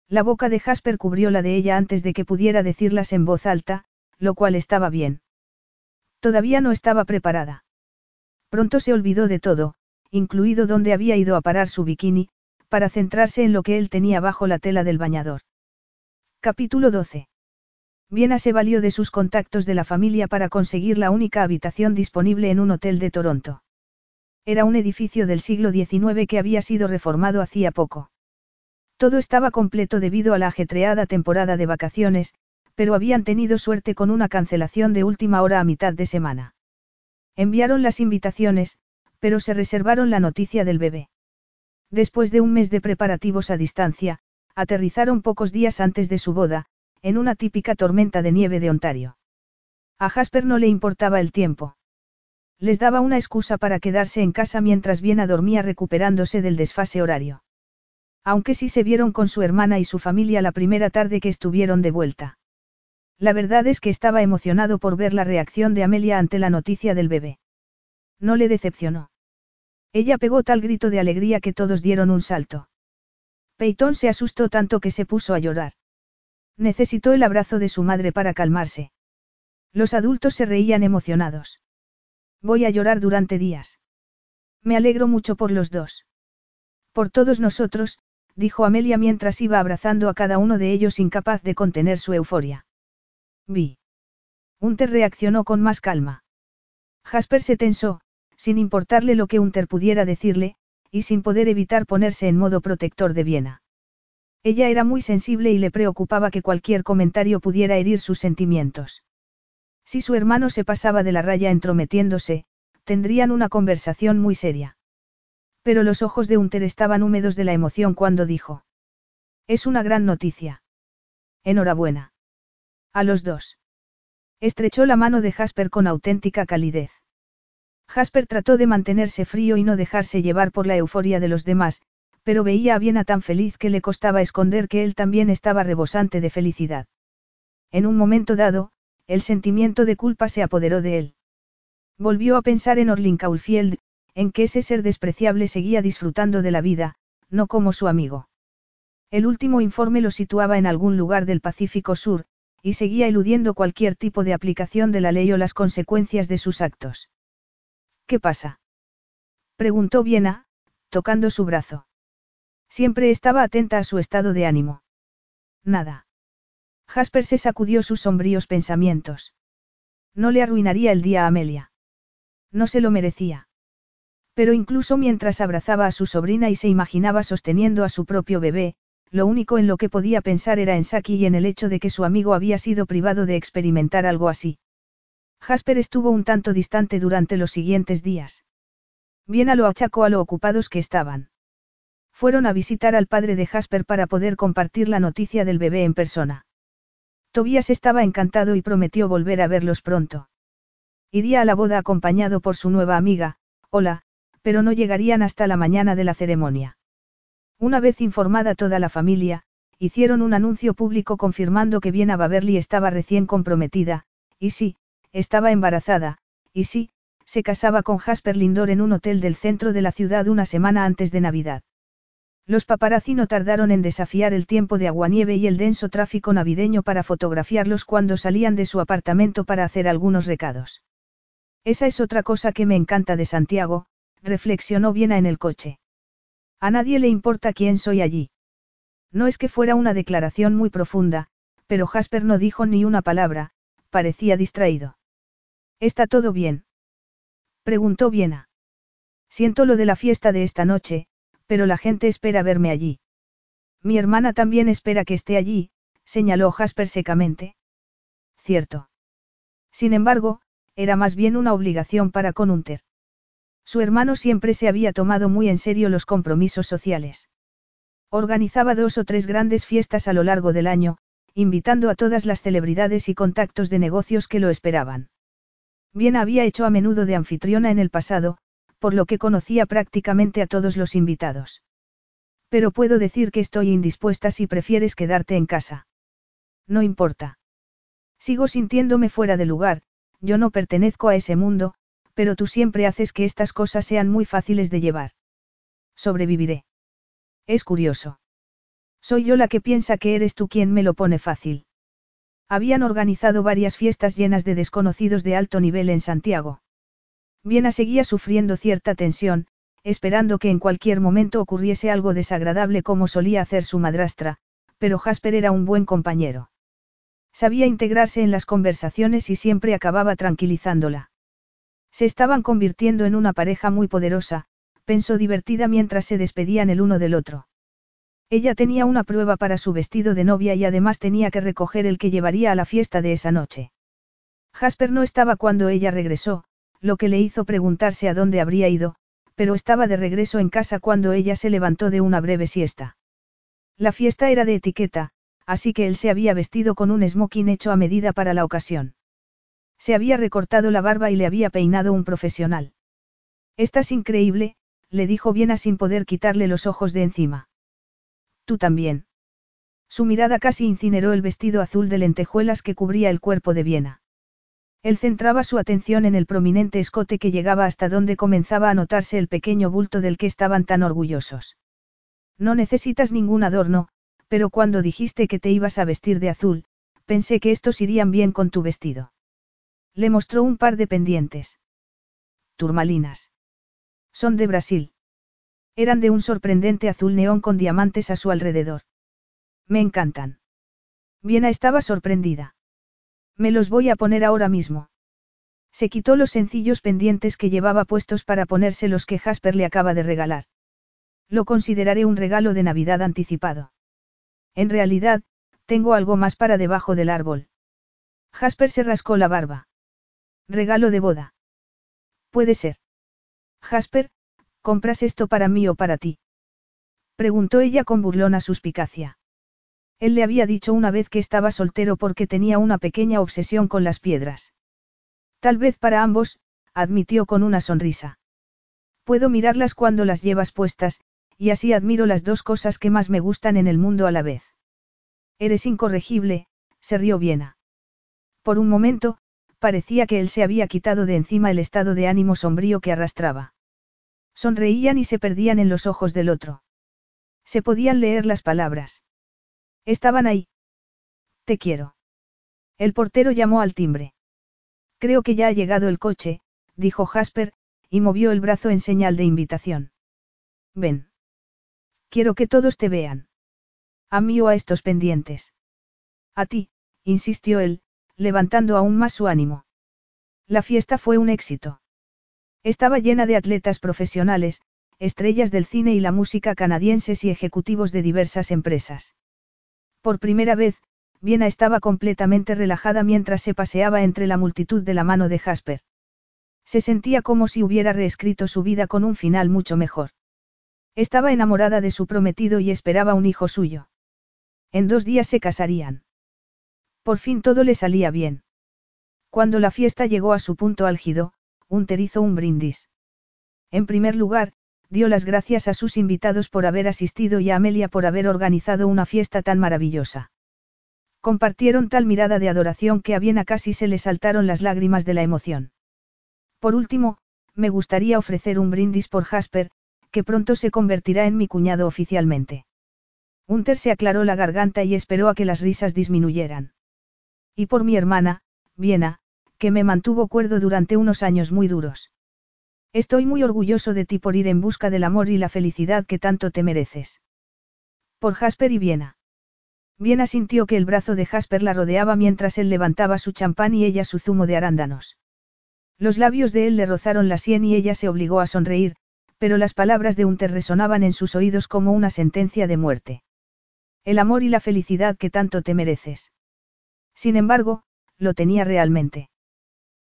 La boca de Jasper cubrió la de ella antes de que pudiera decirlas en voz alta, lo cual estaba bien. Todavía no estaba preparada. Pronto se olvidó de todo, incluido dónde había ido a parar su bikini, para centrarse en lo que él tenía bajo la tela del bañador. Capítulo 12. Viena se valió de sus contactos de la familia para conseguir la única habitación disponible en un hotel de Toronto. Era un edificio del siglo XIX que había sido reformado hacía poco. Todo estaba completo debido a la ajetreada temporada de vacaciones, pero habían tenido suerte con una cancelación de última hora a mitad de semana. Enviaron las invitaciones, pero se reservaron la noticia del bebé. Después de un mes de preparativos a distancia, aterrizaron pocos días antes de su boda, en una típica tormenta de nieve de Ontario. A Jasper no le importaba el tiempo. Les daba una excusa para quedarse en casa mientras Viena dormía recuperándose del desfase horario. Aunque sí se vieron con su hermana y su familia la primera tarde que estuvieron de vuelta. La verdad es que estaba emocionado por ver la reacción de Amelia ante la noticia del bebé. No le decepcionó. Ella pegó tal grito de alegría que todos dieron un salto. Peyton se asustó tanto que se puso a llorar. Necesitó el abrazo de su madre para calmarse. Los adultos se reían emocionados. Voy a llorar durante días. Me alegro mucho por los dos. Por todos nosotros, dijo Amelia mientras iba abrazando a cada uno de ellos incapaz de contener su euforia. Vi. Unter reaccionó con más calma. Jasper se tensó, sin importarle lo que Unter pudiera decirle, y sin poder evitar ponerse en modo protector de Viena. Ella era muy sensible y le preocupaba que cualquier comentario pudiera herir sus sentimientos. Si su hermano se pasaba de la raya entrometiéndose, tendrían una conversación muy seria. Pero los ojos de Unter estaban húmedos de la emoción cuando dijo. Es una gran noticia. Enhorabuena. A los dos. Estrechó la mano de Jasper con auténtica calidez. Jasper trató de mantenerse frío y no dejarse llevar por la euforia de los demás, pero veía a Viena tan feliz que le costaba esconder que él también estaba rebosante de felicidad. En un momento dado, el sentimiento de culpa se apoderó de él. Volvió a pensar en Orlin Caulfield, en que ese ser despreciable seguía disfrutando de la vida, no como su amigo. El último informe lo situaba en algún lugar del Pacífico Sur, y seguía eludiendo cualquier tipo de aplicación de la ley o las consecuencias de sus actos. ¿Qué pasa? preguntó Viena, tocando su brazo. Siempre estaba atenta a su estado de ánimo. Nada. Jasper se sacudió sus sombríos pensamientos. No le arruinaría el día a Amelia. No se lo merecía. Pero incluso mientras abrazaba a su sobrina y se imaginaba sosteniendo a su propio bebé, lo único en lo que podía pensar era en Saki y en el hecho de que su amigo había sido privado de experimentar algo así. Jasper estuvo un tanto distante durante los siguientes días. Bien a lo achacó a lo ocupados que estaban. Fueron a visitar al padre de Jasper para poder compartir la noticia del bebé en persona. Tobias estaba encantado y prometió volver a verlos pronto. Iría a la boda acompañado por su nueva amiga, Hola, pero no llegarían hasta la mañana de la ceremonia. Una vez informada toda la familia, hicieron un anuncio público confirmando que Viena Baverly estaba recién comprometida, y sí, estaba embarazada, y sí, se casaba con Jasper Lindor en un hotel del centro de la ciudad una semana antes de Navidad. Los paparazzi no tardaron en desafiar el tiempo de aguanieve y el denso tráfico navideño para fotografiarlos cuando salían de su apartamento para hacer algunos recados. Esa es otra cosa que me encanta de Santiago, reflexionó Viena en el coche. A nadie le importa quién soy allí. No es que fuera una declaración muy profunda, pero Jasper no dijo ni una palabra, parecía distraído. ¿Está todo bien? Preguntó Viena. Siento lo de la fiesta de esta noche, pero la gente espera verme allí. Mi hermana también espera que esté allí, señaló Jasper secamente. Cierto. Sin embargo, era más bien una obligación para Conunter. Su hermano siempre se había tomado muy en serio los compromisos sociales. Organizaba dos o tres grandes fiestas a lo largo del año, invitando a todas las celebridades y contactos de negocios que lo esperaban. Bien había hecho a menudo de anfitriona en el pasado, por lo que conocía prácticamente a todos los invitados. Pero puedo decir que estoy indispuesta si prefieres quedarte en casa. No importa. Sigo sintiéndome fuera de lugar, yo no pertenezco a ese mundo, pero tú siempre haces que estas cosas sean muy fáciles de llevar. Sobreviviré. Es curioso. Soy yo la que piensa que eres tú quien me lo pone fácil. Habían organizado varias fiestas llenas de desconocidos de alto nivel en Santiago. Viena seguía sufriendo cierta tensión, esperando que en cualquier momento ocurriese algo desagradable como solía hacer su madrastra, pero Jasper era un buen compañero. Sabía integrarse en las conversaciones y siempre acababa tranquilizándola. Se estaban convirtiendo en una pareja muy poderosa, pensó divertida mientras se despedían el uno del otro. Ella tenía una prueba para su vestido de novia y además tenía que recoger el que llevaría a la fiesta de esa noche. Jasper no estaba cuando ella regresó, lo que le hizo preguntarse a dónde habría ido, pero estaba de regreso en casa cuando ella se levantó de una breve siesta. La fiesta era de etiqueta, así que él se había vestido con un smoking hecho a medida para la ocasión. Se había recortado la barba y le había peinado un profesional. Estás increíble, le dijo Viena sin poder quitarle los ojos de encima. Tú también. Su mirada casi incineró el vestido azul de lentejuelas que cubría el cuerpo de Viena. Él centraba su atención en el prominente escote que llegaba hasta donde comenzaba a notarse el pequeño bulto del que estaban tan orgullosos. No necesitas ningún adorno, pero cuando dijiste que te ibas a vestir de azul, pensé que estos irían bien con tu vestido. Le mostró un par de pendientes. Turmalinas. Son de Brasil. Eran de un sorprendente azul neón con diamantes a su alrededor. Me encantan. Viena estaba sorprendida. Me los voy a poner ahora mismo. Se quitó los sencillos pendientes que llevaba puestos para ponerse los que Jasper le acaba de regalar. Lo consideraré un regalo de Navidad anticipado. En realidad, tengo algo más para debajo del árbol. Jasper se rascó la barba. Regalo de boda. Puede ser. Jasper, ¿compras esto para mí o para ti? Preguntó ella con burlona suspicacia. Él le había dicho una vez que estaba soltero porque tenía una pequeña obsesión con las piedras. Tal vez para ambos, admitió con una sonrisa. Puedo mirarlas cuando las llevas puestas, y así admiro las dos cosas que más me gustan en el mundo a la vez. Eres incorregible, se rió Viena. Por un momento, parecía que él se había quitado de encima el estado de ánimo sombrío que arrastraba. Sonreían y se perdían en los ojos del otro. Se podían leer las palabras. Estaban ahí. Te quiero. El portero llamó al timbre. Creo que ya ha llegado el coche, dijo Jasper, y movió el brazo en señal de invitación. Ven. Quiero que todos te vean. A mí o a estos pendientes. A ti, insistió él, levantando aún más su ánimo. La fiesta fue un éxito. Estaba llena de atletas profesionales, estrellas del cine y la música canadienses y ejecutivos de diversas empresas. Por primera vez, Viena estaba completamente relajada mientras se paseaba entre la multitud de la mano de Jasper. Se sentía como si hubiera reescrito su vida con un final mucho mejor. Estaba enamorada de su prometido y esperaba un hijo suyo. En dos días se casarían. Por fin todo le salía bien. Cuando la fiesta llegó a su punto álgido, Unter hizo un brindis. En primer lugar, dio las gracias a sus invitados por haber asistido y a Amelia por haber organizado una fiesta tan maravillosa. Compartieron tal mirada de adoración que a Viena casi se le saltaron las lágrimas de la emoción. Por último, me gustaría ofrecer un brindis por Jasper, que pronto se convertirá en mi cuñado oficialmente. Unter se aclaró la garganta y esperó a que las risas disminuyeran. Y por mi hermana, Viena, que me mantuvo cuerdo durante unos años muy duros. Estoy muy orgulloso de ti por ir en busca del amor y la felicidad que tanto te mereces. Por Jasper y Viena. Viena sintió que el brazo de Jasper la rodeaba mientras él levantaba su champán y ella su zumo de arándanos. Los labios de él le rozaron la sien y ella se obligó a sonreír, pero las palabras de Unter resonaban en sus oídos como una sentencia de muerte. El amor y la felicidad que tanto te mereces. Sin embargo, lo tenía realmente.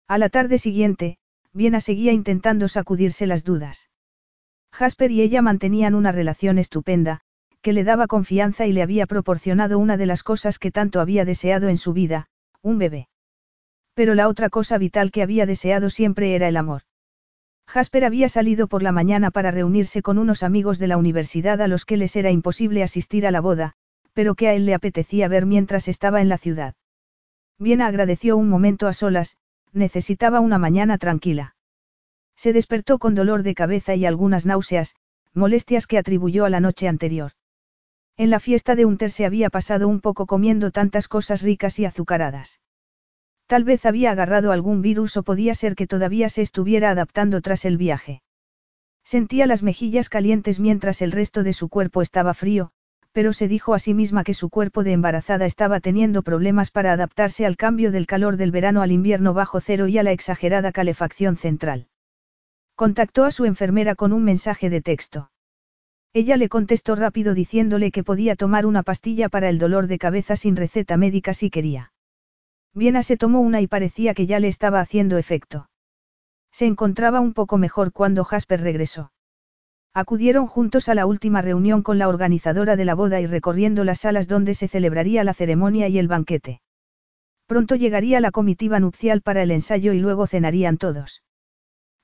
A la tarde siguiente, Viena seguía intentando sacudirse las dudas. Jasper y ella mantenían una relación estupenda, que le daba confianza y le había proporcionado una de las cosas que tanto había deseado en su vida, un bebé. Pero la otra cosa vital que había deseado siempre era el amor. Jasper había salido por la mañana para reunirse con unos amigos de la universidad a los que les era imposible asistir a la boda, pero que a él le apetecía ver mientras estaba en la ciudad. Bien agradeció un momento a solas, necesitaba una mañana tranquila. Se despertó con dolor de cabeza y algunas náuseas, molestias que atribuyó a la noche anterior. En la fiesta de Unter se había pasado un poco comiendo tantas cosas ricas y azucaradas. Tal vez había agarrado algún virus o podía ser que todavía se estuviera adaptando tras el viaje. Sentía las mejillas calientes mientras el resto de su cuerpo estaba frío, pero se dijo a sí misma que su cuerpo de embarazada estaba teniendo problemas para adaptarse al cambio del calor del verano al invierno bajo cero y a la exagerada calefacción central. Contactó a su enfermera con un mensaje de texto. Ella le contestó rápido diciéndole que podía tomar una pastilla para el dolor de cabeza sin receta médica si quería. Viena se tomó una y parecía que ya le estaba haciendo efecto. Se encontraba un poco mejor cuando Jasper regresó. Acudieron juntos a la última reunión con la organizadora de la boda y recorriendo las salas donde se celebraría la ceremonia y el banquete. Pronto llegaría la comitiva nupcial para el ensayo y luego cenarían todos.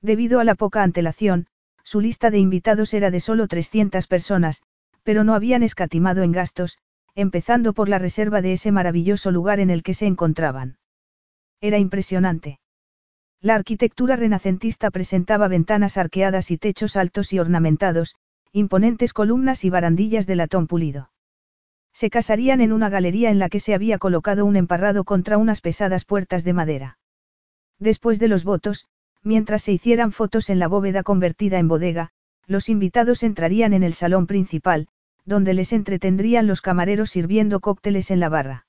Debido a la poca antelación, su lista de invitados era de solo 300 personas, pero no habían escatimado en gastos, empezando por la reserva de ese maravilloso lugar en el que se encontraban. Era impresionante. La arquitectura renacentista presentaba ventanas arqueadas y techos altos y ornamentados, imponentes columnas y barandillas de latón pulido. Se casarían en una galería en la que se había colocado un emparrado contra unas pesadas puertas de madera. Después de los votos, Mientras se hicieran fotos en la bóveda convertida en bodega, los invitados entrarían en el salón principal, donde les entretendrían los camareros sirviendo cócteles en la barra.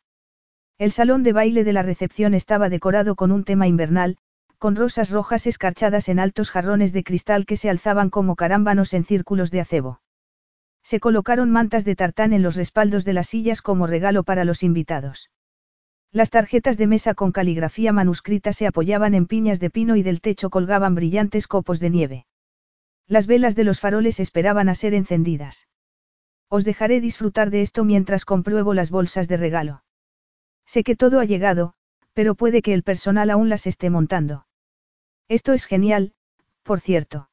El salón de baile de la recepción estaba decorado con un tema invernal, con rosas rojas escarchadas en altos jarrones de cristal que se alzaban como carámbanos en círculos de acebo. Se colocaron mantas de tartán en los respaldos de las sillas como regalo para los invitados. Las tarjetas de mesa con caligrafía manuscrita se apoyaban en piñas de pino y del techo colgaban brillantes copos de nieve. Las velas de los faroles esperaban a ser encendidas. Os dejaré disfrutar de esto mientras compruebo las bolsas de regalo. Sé que todo ha llegado, pero puede que el personal aún las esté montando. Esto es genial, por cierto.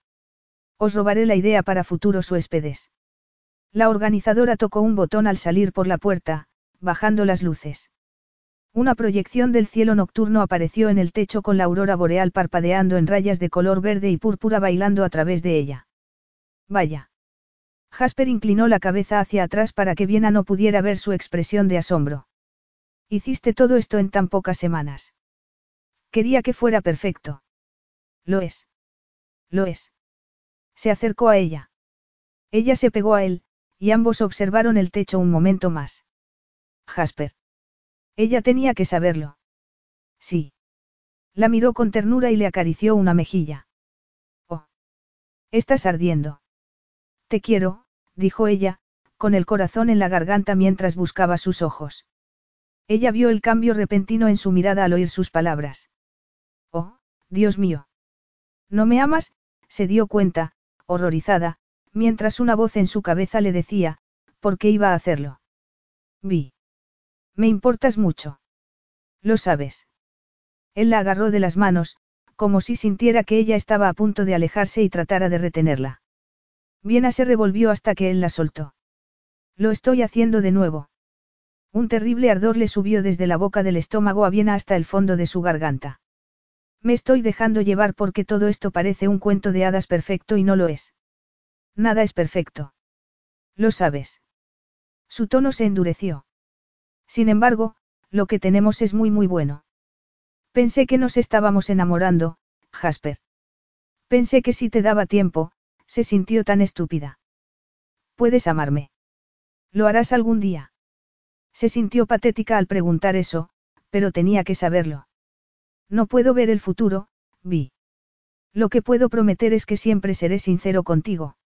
Os robaré la idea para futuros huéspedes. La organizadora tocó un botón al salir por la puerta, bajando las luces. Una proyección del cielo nocturno apareció en el techo con la aurora boreal parpadeando en rayas de color verde y púrpura bailando a través de ella. Vaya. Jasper inclinó la cabeza hacia atrás para que Viena no pudiera ver su expresión de asombro. Hiciste todo esto en tan pocas semanas. Quería que fuera perfecto. Lo es. Lo es. Se acercó a ella. Ella se pegó a él, y ambos observaron el techo un momento más. Jasper. Ella tenía que saberlo. Sí. La miró con ternura y le acarició una mejilla. Oh. Estás ardiendo. Te quiero, dijo ella, con el corazón en la garganta mientras buscaba sus ojos. Ella vio el cambio repentino en su mirada al oír sus palabras. Oh, Dios mío. ¿No me amas? se dio cuenta, horrorizada, mientras una voz en su cabeza le decía, ¿por qué iba a hacerlo? Vi. Me importas mucho. Lo sabes. Él la agarró de las manos, como si sintiera que ella estaba a punto de alejarse y tratara de retenerla. Viena se revolvió hasta que él la soltó. Lo estoy haciendo de nuevo. Un terrible ardor le subió desde la boca del estómago a Viena hasta el fondo de su garganta. Me estoy dejando llevar porque todo esto parece un cuento de hadas perfecto y no lo es. Nada es perfecto. Lo sabes. Su tono se endureció. Sin embargo, lo que tenemos es muy muy bueno. Pensé que nos estábamos enamorando, Jasper. Pensé que si te daba tiempo, se sintió tan estúpida. Puedes amarme. ¿Lo harás algún día? Se sintió patética al preguntar eso, pero tenía que saberlo. No puedo ver el futuro, vi. Lo que puedo prometer es que siempre seré sincero contigo.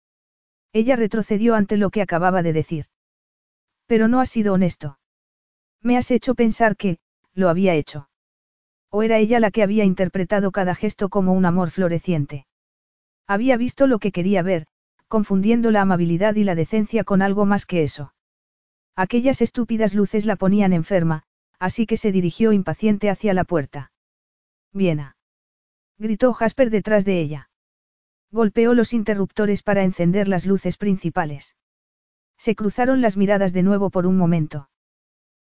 Ella retrocedió ante lo que acababa de decir. Pero no has sido honesto. Me has hecho pensar que, lo había hecho. O era ella la que había interpretado cada gesto como un amor floreciente. Había visto lo que quería ver, confundiendo la amabilidad y la decencia con algo más que eso. Aquellas estúpidas luces la ponían enferma, así que se dirigió impaciente hacia la puerta. Viena. Gritó Jasper detrás de ella. Golpeó los interruptores para encender las luces principales. Se cruzaron las miradas de nuevo por un momento.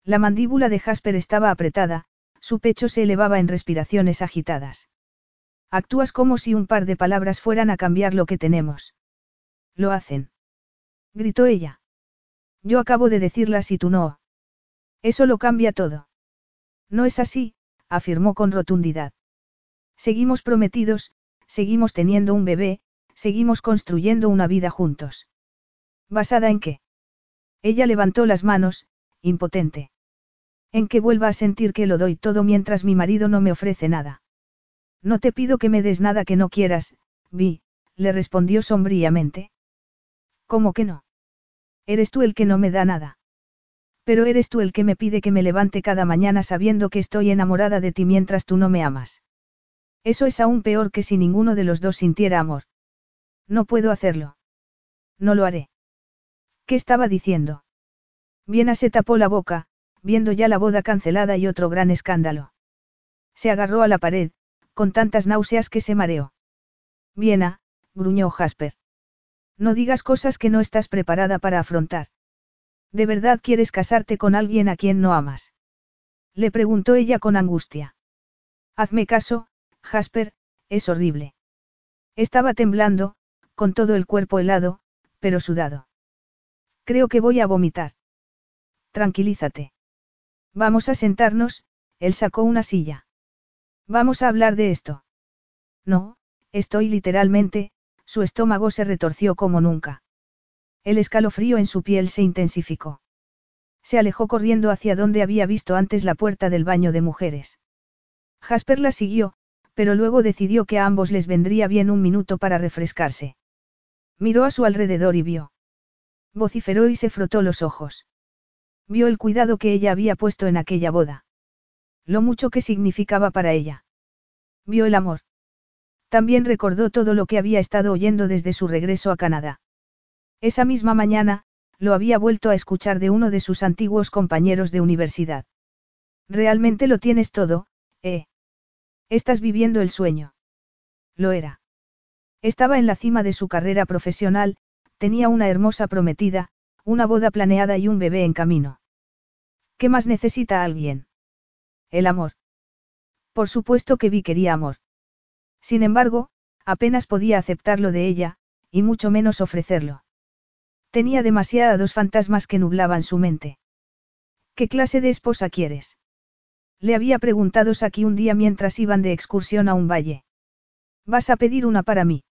La mandíbula de Jasper estaba apretada, su pecho se elevaba en respiraciones agitadas. Actúas como si un par de palabras fueran a cambiar lo que tenemos. Lo hacen. Gritó ella. Yo acabo de decirlas y tú no. Eso lo cambia todo. No es así, afirmó con rotundidad. Seguimos prometidos, seguimos teniendo un bebé, seguimos construyendo una vida juntos. ¿Basada en qué? Ella levantó las manos, impotente. En que vuelva a sentir que lo doy todo mientras mi marido no me ofrece nada. No te pido que me des nada que no quieras, Vi, le respondió sombríamente. ¿Cómo que no? Eres tú el que no me da nada. Pero eres tú el que me pide que me levante cada mañana sabiendo que estoy enamorada de ti mientras tú no me amas. Eso es aún peor que si ninguno de los dos sintiera amor. No puedo hacerlo. No lo haré. ¿Qué estaba diciendo? Viena se tapó la boca, viendo ya la boda cancelada y otro gran escándalo. Se agarró a la pared, con tantas náuseas que se mareó. Viena, gruñó Jasper. No digas cosas que no estás preparada para afrontar. ¿De verdad quieres casarte con alguien a quien no amas? Le preguntó ella con angustia. Hazme caso, Jasper, es horrible. Estaba temblando, con todo el cuerpo helado, pero sudado. Creo que voy a vomitar. Tranquilízate. Vamos a sentarnos, él sacó una silla. Vamos a hablar de esto. No, estoy literalmente, su estómago se retorció como nunca. El escalofrío en su piel se intensificó. Se alejó corriendo hacia donde había visto antes la puerta del baño de mujeres. Jasper la siguió, pero luego decidió que a ambos les vendría bien un minuto para refrescarse. Miró a su alrededor y vio. Vociferó y se frotó los ojos. Vio el cuidado que ella había puesto en aquella boda. Lo mucho que significaba para ella. Vio el amor. También recordó todo lo que había estado oyendo desde su regreso a Canadá. Esa misma mañana, lo había vuelto a escuchar de uno de sus antiguos compañeros de universidad. Realmente lo tienes todo, ¿eh? Estás viviendo el sueño. Lo era. Estaba en la cima de su carrera profesional, tenía una hermosa prometida, una boda planeada y un bebé en camino. ¿Qué más necesita alguien? El amor. Por supuesto que Vi quería amor. Sin embargo, apenas podía aceptarlo de ella, y mucho menos ofrecerlo. Tenía demasiados fantasmas que nublaban su mente. ¿Qué clase de esposa quieres? Le había preguntado Saki un día mientras iban de excursión a un valle. ¿Vas a pedir una para mí?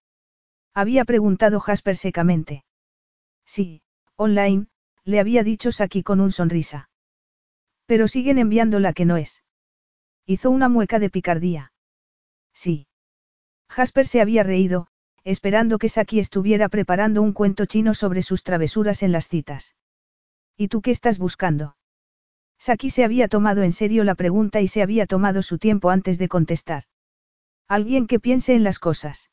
Había preguntado Jasper secamente. Sí, online, le había dicho Saki con un sonrisa. Pero siguen enviando la que no es. Hizo una mueca de picardía. Sí. Jasper se había reído, esperando que Saki estuviera preparando un cuento chino sobre sus travesuras en las citas. ¿Y tú qué estás buscando? Saki se había tomado en serio la pregunta y se había tomado su tiempo antes de contestar. Alguien que piense en las cosas.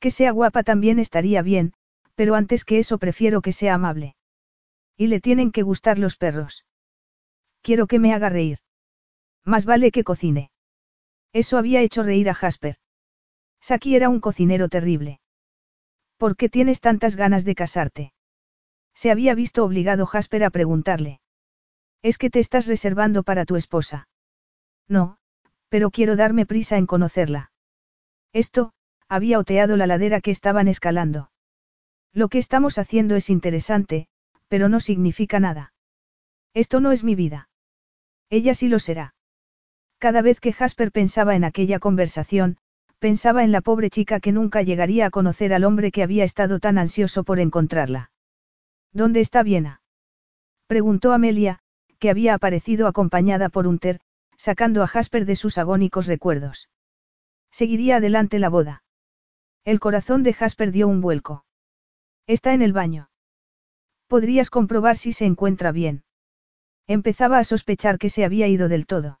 Que sea guapa también estaría bien, pero antes que eso prefiero que sea amable. Y le tienen que gustar los perros. Quiero que me haga reír. Más vale que cocine. Eso había hecho reír a Jasper. Saki era un cocinero terrible. ¿Por qué tienes tantas ganas de casarte? Se había visto obligado Jasper a preguntarle. ¿Es que te estás reservando para tu esposa? No, pero quiero darme prisa en conocerla. Esto, había oteado la ladera que estaban escalando. Lo que estamos haciendo es interesante, pero no significa nada. Esto no es mi vida. Ella sí lo será. Cada vez que Jasper pensaba en aquella conversación, pensaba en la pobre chica que nunca llegaría a conocer al hombre que había estado tan ansioso por encontrarla. ¿Dónde está Viena? Preguntó Amelia, que había aparecido acompañada por Unter, sacando a Jasper de sus agónicos recuerdos. Seguiría adelante la boda. El corazón de Jasper dio un vuelco. Está en el baño. Podrías comprobar si se encuentra bien. Empezaba a sospechar que se había ido del todo.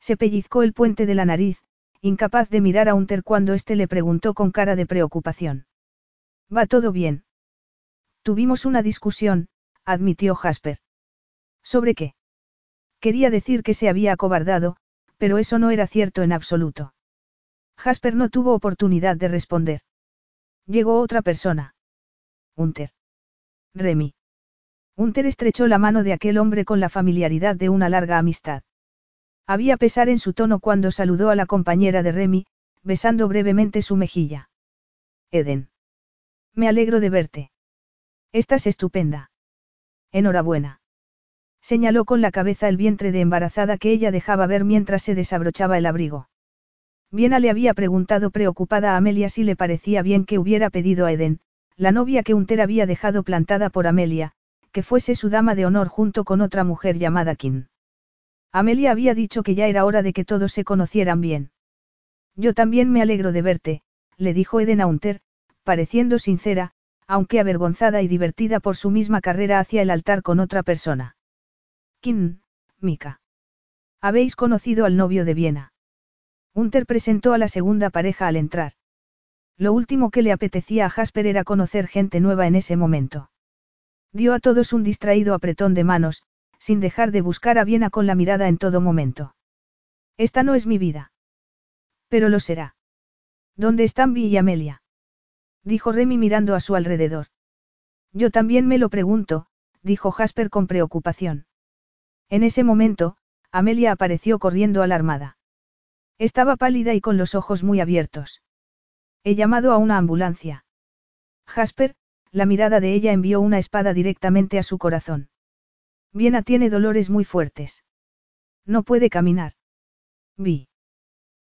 Se pellizcó el puente de la nariz, incapaz de mirar a Unter cuando éste le preguntó con cara de preocupación. ¿Va todo bien? Tuvimos una discusión, admitió Jasper. ¿Sobre qué? Quería decir que se había acobardado, pero eso no era cierto en absoluto. Jasper no tuvo oportunidad de responder. Llegó otra persona. Unter. Remy. Unter estrechó la mano de aquel hombre con la familiaridad de una larga amistad. Había pesar en su tono cuando saludó a la compañera de Remy, besando brevemente su mejilla. Eden. Me alegro de verte. Estás estupenda. Enhorabuena. Señaló con la cabeza el vientre de embarazada que ella dejaba ver mientras se desabrochaba el abrigo. Viena le había preguntado preocupada a Amelia si le parecía bien que hubiera pedido a Eden, la novia que Unter había dejado plantada por Amelia, que fuese su dama de honor junto con otra mujer llamada Kim. Amelia había dicho que ya era hora de que todos se conocieran bien. Yo también me alegro de verte, le dijo Eden a Unter, pareciendo sincera, aunque avergonzada y divertida por su misma carrera hacia el altar con otra persona. Kim, Mika. Habéis conocido al novio de Viena. Unter presentó a la segunda pareja al entrar. Lo último que le apetecía a Jasper era conocer gente nueva en ese momento. Dio a todos un distraído apretón de manos, sin dejar de buscar a Viena con la mirada en todo momento. Esta no es mi vida. Pero lo será. ¿Dónde están Vi y Amelia? Dijo Remy mirando a su alrededor. Yo también me lo pregunto, dijo Jasper con preocupación. En ese momento, Amelia apareció corriendo alarmada. Estaba pálida y con los ojos muy abiertos. He llamado a una ambulancia. Jasper, la mirada de ella envió una espada directamente a su corazón. Viena tiene dolores muy fuertes. No puede caminar. Vi.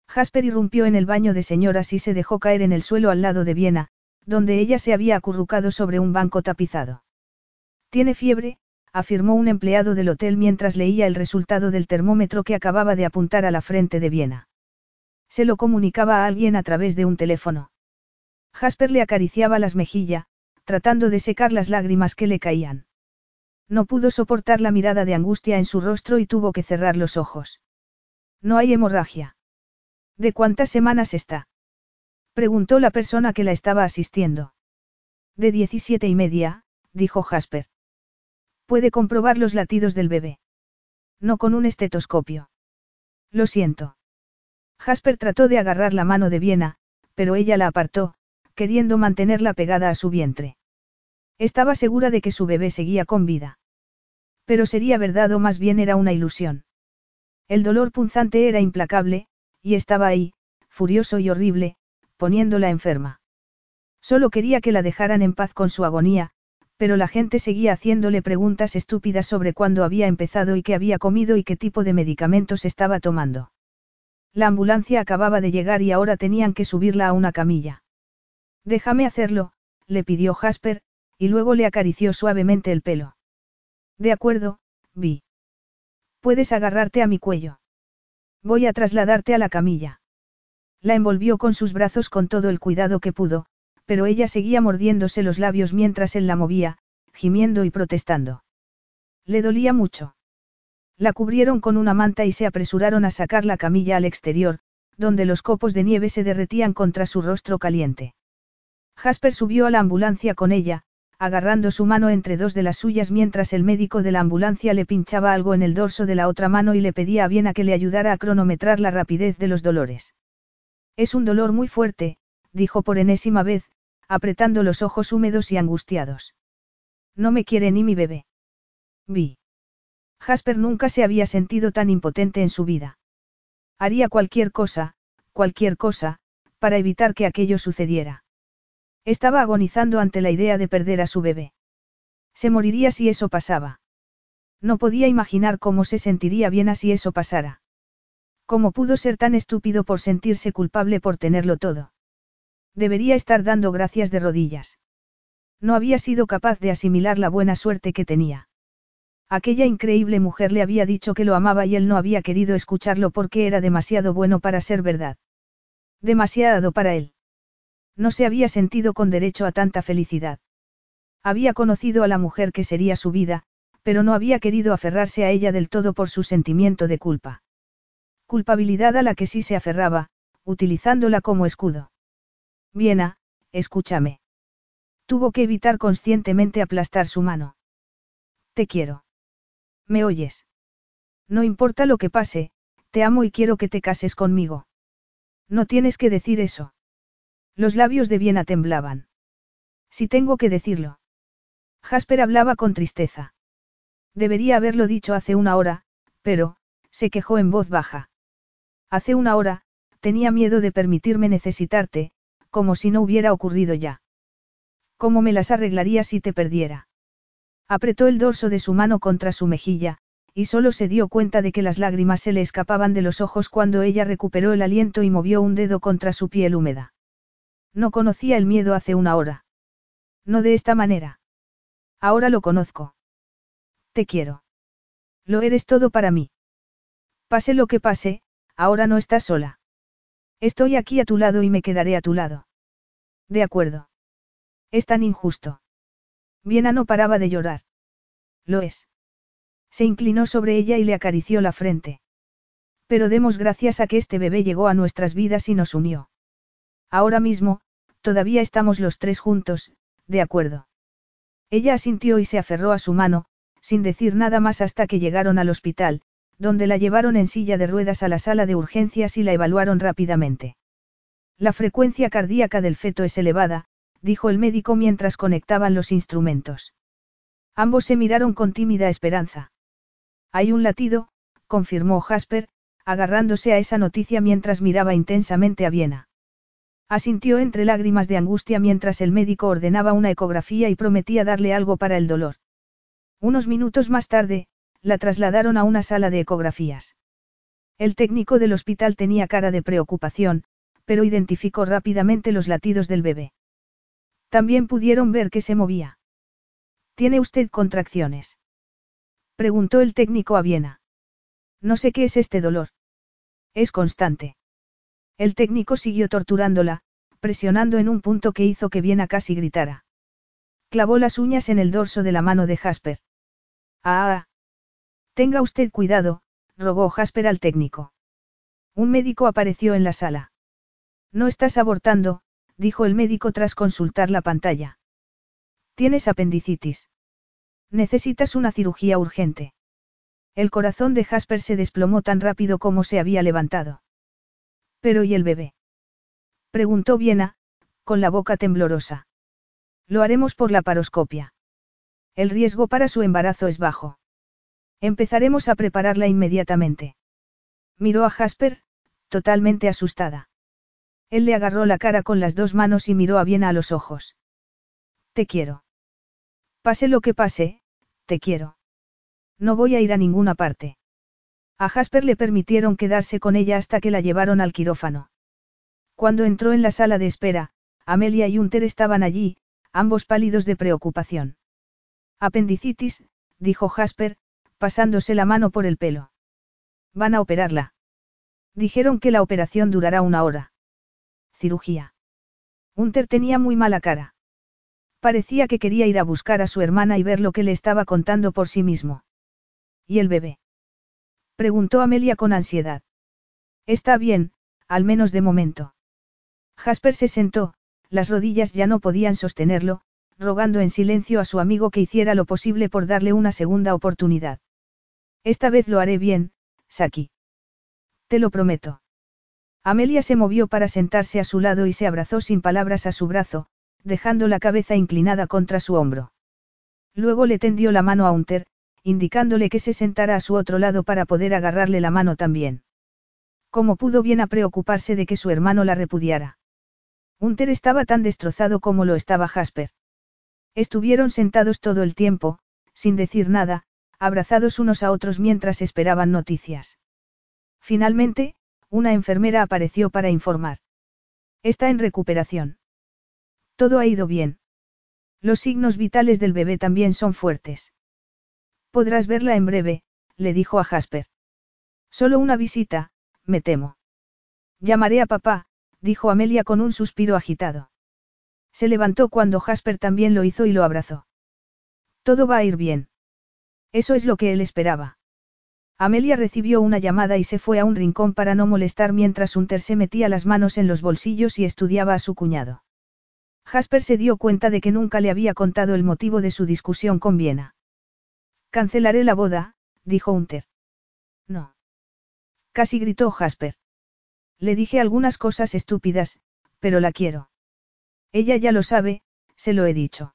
Jasper irrumpió en el baño de señoras y se dejó caer en el suelo al lado de Viena, donde ella se había acurrucado sobre un banco tapizado. Tiene fiebre, afirmó un empleado del hotel mientras leía el resultado del termómetro que acababa de apuntar a la frente de Viena. Se lo comunicaba a alguien a través de un teléfono. Jasper le acariciaba las mejillas, tratando de secar las lágrimas que le caían. No pudo soportar la mirada de angustia en su rostro y tuvo que cerrar los ojos. No hay hemorragia. ¿De cuántas semanas está? Preguntó la persona que la estaba asistiendo. De diecisiete y media, dijo Jasper. Puede comprobar los latidos del bebé. No con un estetoscopio. Lo siento. Jasper trató de agarrar la mano de Viena, pero ella la apartó, queriendo mantenerla pegada a su vientre. Estaba segura de que su bebé seguía con vida. Pero sería verdad o más bien era una ilusión. El dolor punzante era implacable, y estaba ahí, furioso y horrible, poniéndola enferma. Solo quería que la dejaran en paz con su agonía, pero la gente seguía haciéndole preguntas estúpidas sobre cuándo había empezado y qué había comido y qué tipo de medicamentos estaba tomando. La ambulancia acababa de llegar y ahora tenían que subirla a una camilla. Déjame hacerlo, le pidió Jasper, y luego le acarició suavemente el pelo. De acuerdo, vi. Puedes agarrarte a mi cuello. Voy a trasladarte a la camilla. La envolvió con sus brazos con todo el cuidado que pudo, pero ella seguía mordiéndose los labios mientras él la movía, gimiendo y protestando. Le dolía mucho. La cubrieron con una manta y se apresuraron a sacar la camilla al exterior, donde los copos de nieve se derretían contra su rostro caliente. Jasper subió a la ambulancia con ella, agarrando su mano entre dos de las suyas mientras el médico de la ambulancia le pinchaba algo en el dorso de la otra mano y le pedía a Viena que le ayudara a cronometrar la rapidez de los dolores. Es un dolor muy fuerte, dijo por enésima vez, apretando los ojos húmedos y angustiados. No me quiere ni mi bebé. Vi. Jasper nunca se había sentido tan impotente en su vida. Haría cualquier cosa, cualquier cosa, para evitar que aquello sucediera. Estaba agonizando ante la idea de perder a su bebé. Se moriría si eso pasaba. No podía imaginar cómo se sentiría bien si eso pasara. ¿Cómo pudo ser tan estúpido por sentirse culpable por tenerlo todo? Debería estar dando gracias de rodillas. No había sido capaz de asimilar la buena suerte que tenía. Aquella increíble mujer le había dicho que lo amaba y él no había querido escucharlo porque era demasiado bueno para ser verdad. Demasiado para él. No se había sentido con derecho a tanta felicidad. Había conocido a la mujer que sería su vida, pero no había querido aferrarse a ella del todo por su sentimiento de culpa. Culpabilidad a la que sí se aferraba, utilizándola como escudo. Viena, escúchame. Tuvo que evitar conscientemente aplastar su mano. Te quiero. ¿Me oyes? No importa lo que pase, te amo y quiero que te cases conmigo. No tienes que decir eso. Los labios de Viena temblaban. Si tengo que decirlo. Jasper hablaba con tristeza. Debería haberlo dicho hace una hora, pero, se quejó en voz baja. Hace una hora, tenía miedo de permitirme necesitarte, como si no hubiera ocurrido ya. ¿Cómo me las arreglaría si te perdiera? Apretó el dorso de su mano contra su mejilla, y solo se dio cuenta de que las lágrimas se le escapaban de los ojos cuando ella recuperó el aliento y movió un dedo contra su piel húmeda. No conocía el miedo hace una hora. No de esta manera. Ahora lo conozco. Te quiero. Lo eres todo para mí. Pase lo que pase, ahora no estás sola. Estoy aquí a tu lado y me quedaré a tu lado. De acuerdo. Es tan injusto. Viena no paraba de llorar. Lo es. Se inclinó sobre ella y le acarició la frente. Pero demos gracias a que este bebé llegó a nuestras vidas y nos unió. Ahora mismo, todavía estamos los tres juntos, de acuerdo. Ella asintió y se aferró a su mano, sin decir nada más hasta que llegaron al hospital, donde la llevaron en silla de ruedas a la sala de urgencias y la evaluaron rápidamente. La frecuencia cardíaca del feto es elevada, dijo el médico mientras conectaban los instrumentos. Ambos se miraron con tímida esperanza. Hay un latido, confirmó Jasper, agarrándose a esa noticia mientras miraba intensamente a Viena. Asintió entre lágrimas de angustia mientras el médico ordenaba una ecografía y prometía darle algo para el dolor. Unos minutos más tarde, la trasladaron a una sala de ecografías. El técnico del hospital tenía cara de preocupación, pero identificó rápidamente los latidos del bebé. También pudieron ver que se movía. ¿Tiene usted contracciones? Preguntó el técnico a Viena. No sé qué es este dolor. Es constante. El técnico siguió torturándola, presionando en un punto que hizo que Viena casi gritara. Clavó las uñas en el dorso de la mano de Jasper. Ah. Tenga usted cuidado, rogó Jasper al técnico. Un médico apareció en la sala. No estás abortando, dijo el médico tras consultar la pantalla. Tienes apendicitis. Necesitas una cirugía urgente. El corazón de Jasper se desplomó tan rápido como se había levantado. ¿Pero y el bebé? Preguntó Viena, con la boca temblorosa. Lo haremos por la paroscopia. El riesgo para su embarazo es bajo. Empezaremos a prepararla inmediatamente. Miró a Jasper, totalmente asustada. Él le agarró la cara con las dos manos y miró a Viena a los ojos. Te quiero. Pase lo que pase, te quiero. No voy a ir a ninguna parte. A Jasper le permitieron quedarse con ella hasta que la llevaron al quirófano. Cuando entró en la sala de espera, Amelia y Unter estaban allí, ambos pálidos de preocupación. Apendicitis, dijo Jasper, pasándose la mano por el pelo. Van a operarla. Dijeron que la operación durará una hora. Cirugía. Unter tenía muy mala cara. Parecía que quería ir a buscar a su hermana y ver lo que le estaba contando por sí mismo. ¿Y el bebé? Preguntó Amelia con ansiedad. Está bien, al menos de momento. Jasper se sentó, las rodillas ya no podían sostenerlo, rogando en silencio a su amigo que hiciera lo posible por darle una segunda oportunidad. Esta vez lo haré bien, Saki. Te lo prometo. Amelia se movió para sentarse a su lado y se abrazó sin palabras a su brazo, dejando la cabeza inclinada contra su hombro. Luego le tendió la mano a Unter, indicándole que se sentara a su otro lado para poder agarrarle la mano también. ¿Cómo pudo bien a preocuparse de que su hermano la repudiara? Unter estaba tan destrozado como lo estaba Jasper. Estuvieron sentados todo el tiempo, sin decir nada, abrazados unos a otros mientras esperaban noticias. Finalmente, una enfermera apareció para informar. Está en recuperación. Todo ha ido bien. Los signos vitales del bebé también son fuertes. Podrás verla en breve, le dijo a Jasper. Solo una visita, me temo. Llamaré a papá, dijo Amelia con un suspiro agitado. Se levantó cuando Jasper también lo hizo y lo abrazó. Todo va a ir bien. Eso es lo que él esperaba. Amelia recibió una llamada y se fue a un rincón para no molestar mientras Hunter se metía las manos en los bolsillos y estudiaba a su cuñado. Jasper se dio cuenta de que nunca le había contado el motivo de su discusión con Viena. Cancelaré la boda, dijo Hunter. No. Casi gritó Jasper. Le dije algunas cosas estúpidas, pero la quiero. Ella ya lo sabe, se lo he dicho.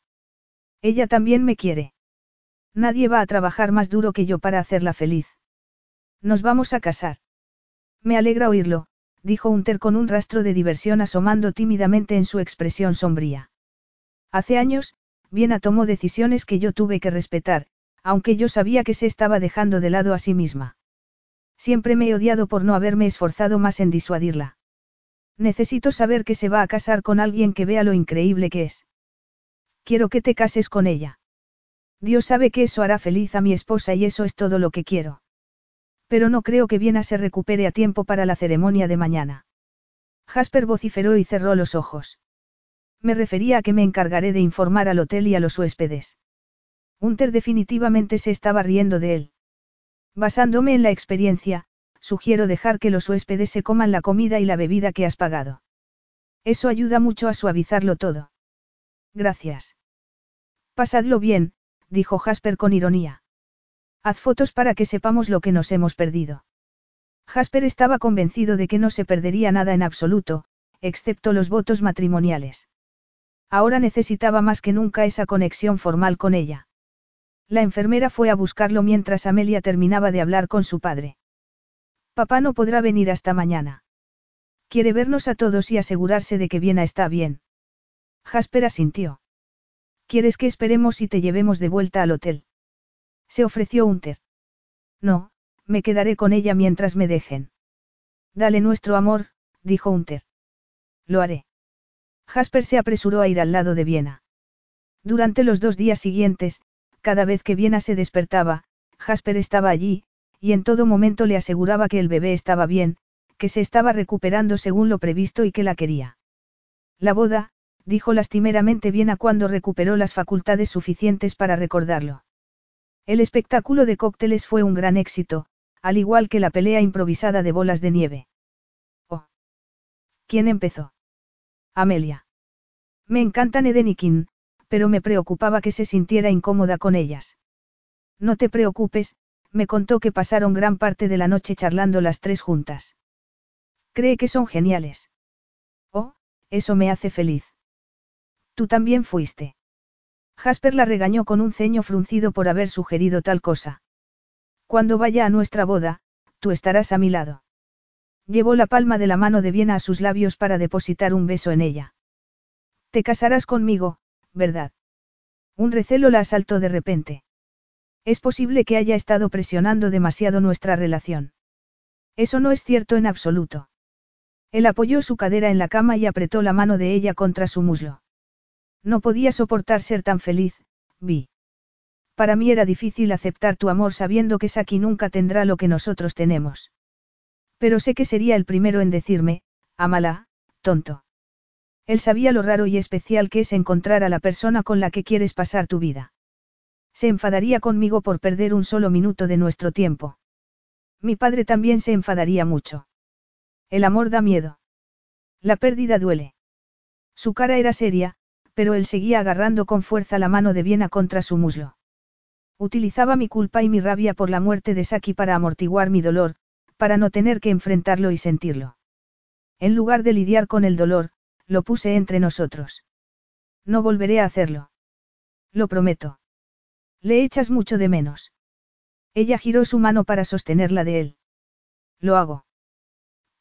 Ella también me quiere. Nadie va a trabajar más duro que yo para hacerla feliz. Nos vamos a casar. Me alegra oírlo, dijo Hunter con un rastro de diversión asomando tímidamente en su expresión sombría. Hace años, Viena tomó decisiones que yo tuve que respetar, aunque yo sabía que se estaba dejando de lado a sí misma. Siempre me he odiado por no haberme esforzado más en disuadirla. Necesito saber que se va a casar con alguien que vea lo increíble que es. Quiero que te cases con ella. Dios sabe que eso hará feliz a mi esposa y eso es todo lo que quiero. Pero no creo que Viena se recupere a tiempo para la ceremonia de mañana. Jasper vociferó y cerró los ojos. Me refería a que me encargaré de informar al hotel y a los huéspedes. Hunter definitivamente se estaba riendo de él. Basándome en la experiencia, sugiero dejar que los huéspedes se coman la comida y la bebida que has pagado. Eso ayuda mucho a suavizarlo todo. Gracias. Pasadlo bien, dijo Jasper con ironía. Haz fotos para que sepamos lo que nos hemos perdido. Jasper estaba convencido de que no se perdería nada en absoluto, excepto los votos matrimoniales. Ahora necesitaba más que nunca esa conexión formal con ella. La enfermera fue a buscarlo mientras Amelia terminaba de hablar con su padre. Papá no podrá venir hasta mañana. Quiere vernos a todos y asegurarse de que Viena está bien. Jasper asintió. ¿Quieres que esperemos y te llevemos de vuelta al hotel? Se ofreció Unter. No, me quedaré con ella mientras me dejen. Dale nuestro amor, dijo Unter. Lo haré. Jasper se apresuró a ir al lado de Viena. Durante los dos días siguientes, cada vez que Viena se despertaba, Jasper estaba allí, y en todo momento le aseguraba que el bebé estaba bien, que se estaba recuperando según lo previsto y que la quería. La boda, dijo lastimeramente Viena cuando recuperó las facultades suficientes para recordarlo. El espectáculo de cócteles fue un gran éxito, al igual que la pelea improvisada de bolas de nieve. Oh. ¿Quién empezó? Amelia. Me encantan Eden y Kim, pero me preocupaba que se sintiera incómoda con ellas. No te preocupes, me contó que pasaron gran parte de la noche charlando las tres juntas. Cree que son geniales. Oh, eso me hace feliz. Tú también fuiste. Jasper la regañó con un ceño fruncido por haber sugerido tal cosa. Cuando vaya a nuestra boda, tú estarás a mi lado. Llevó la palma de la mano de Viena a sus labios para depositar un beso en ella. Te casarás conmigo, ¿verdad? Un recelo la asaltó de repente. Es posible que haya estado presionando demasiado nuestra relación. Eso no es cierto en absoluto. Él apoyó su cadera en la cama y apretó la mano de ella contra su muslo. No podía soportar ser tan feliz, vi. Para mí era difícil aceptar tu amor sabiendo que Saki nunca tendrá lo que nosotros tenemos. Pero sé que sería el primero en decirme, amala, tonto. Él sabía lo raro y especial que es encontrar a la persona con la que quieres pasar tu vida. Se enfadaría conmigo por perder un solo minuto de nuestro tiempo. Mi padre también se enfadaría mucho. El amor da miedo. La pérdida duele. Su cara era seria, pero él seguía agarrando con fuerza la mano de Viena contra su muslo. Utilizaba mi culpa y mi rabia por la muerte de Saki para amortiguar mi dolor, para no tener que enfrentarlo y sentirlo. En lugar de lidiar con el dolor, lo puse entre nosotros. No volveré a hacerlo. Lo prometo. Le echas mucho de menos. Ella giró su mano para sostenerla de él. Lo hago.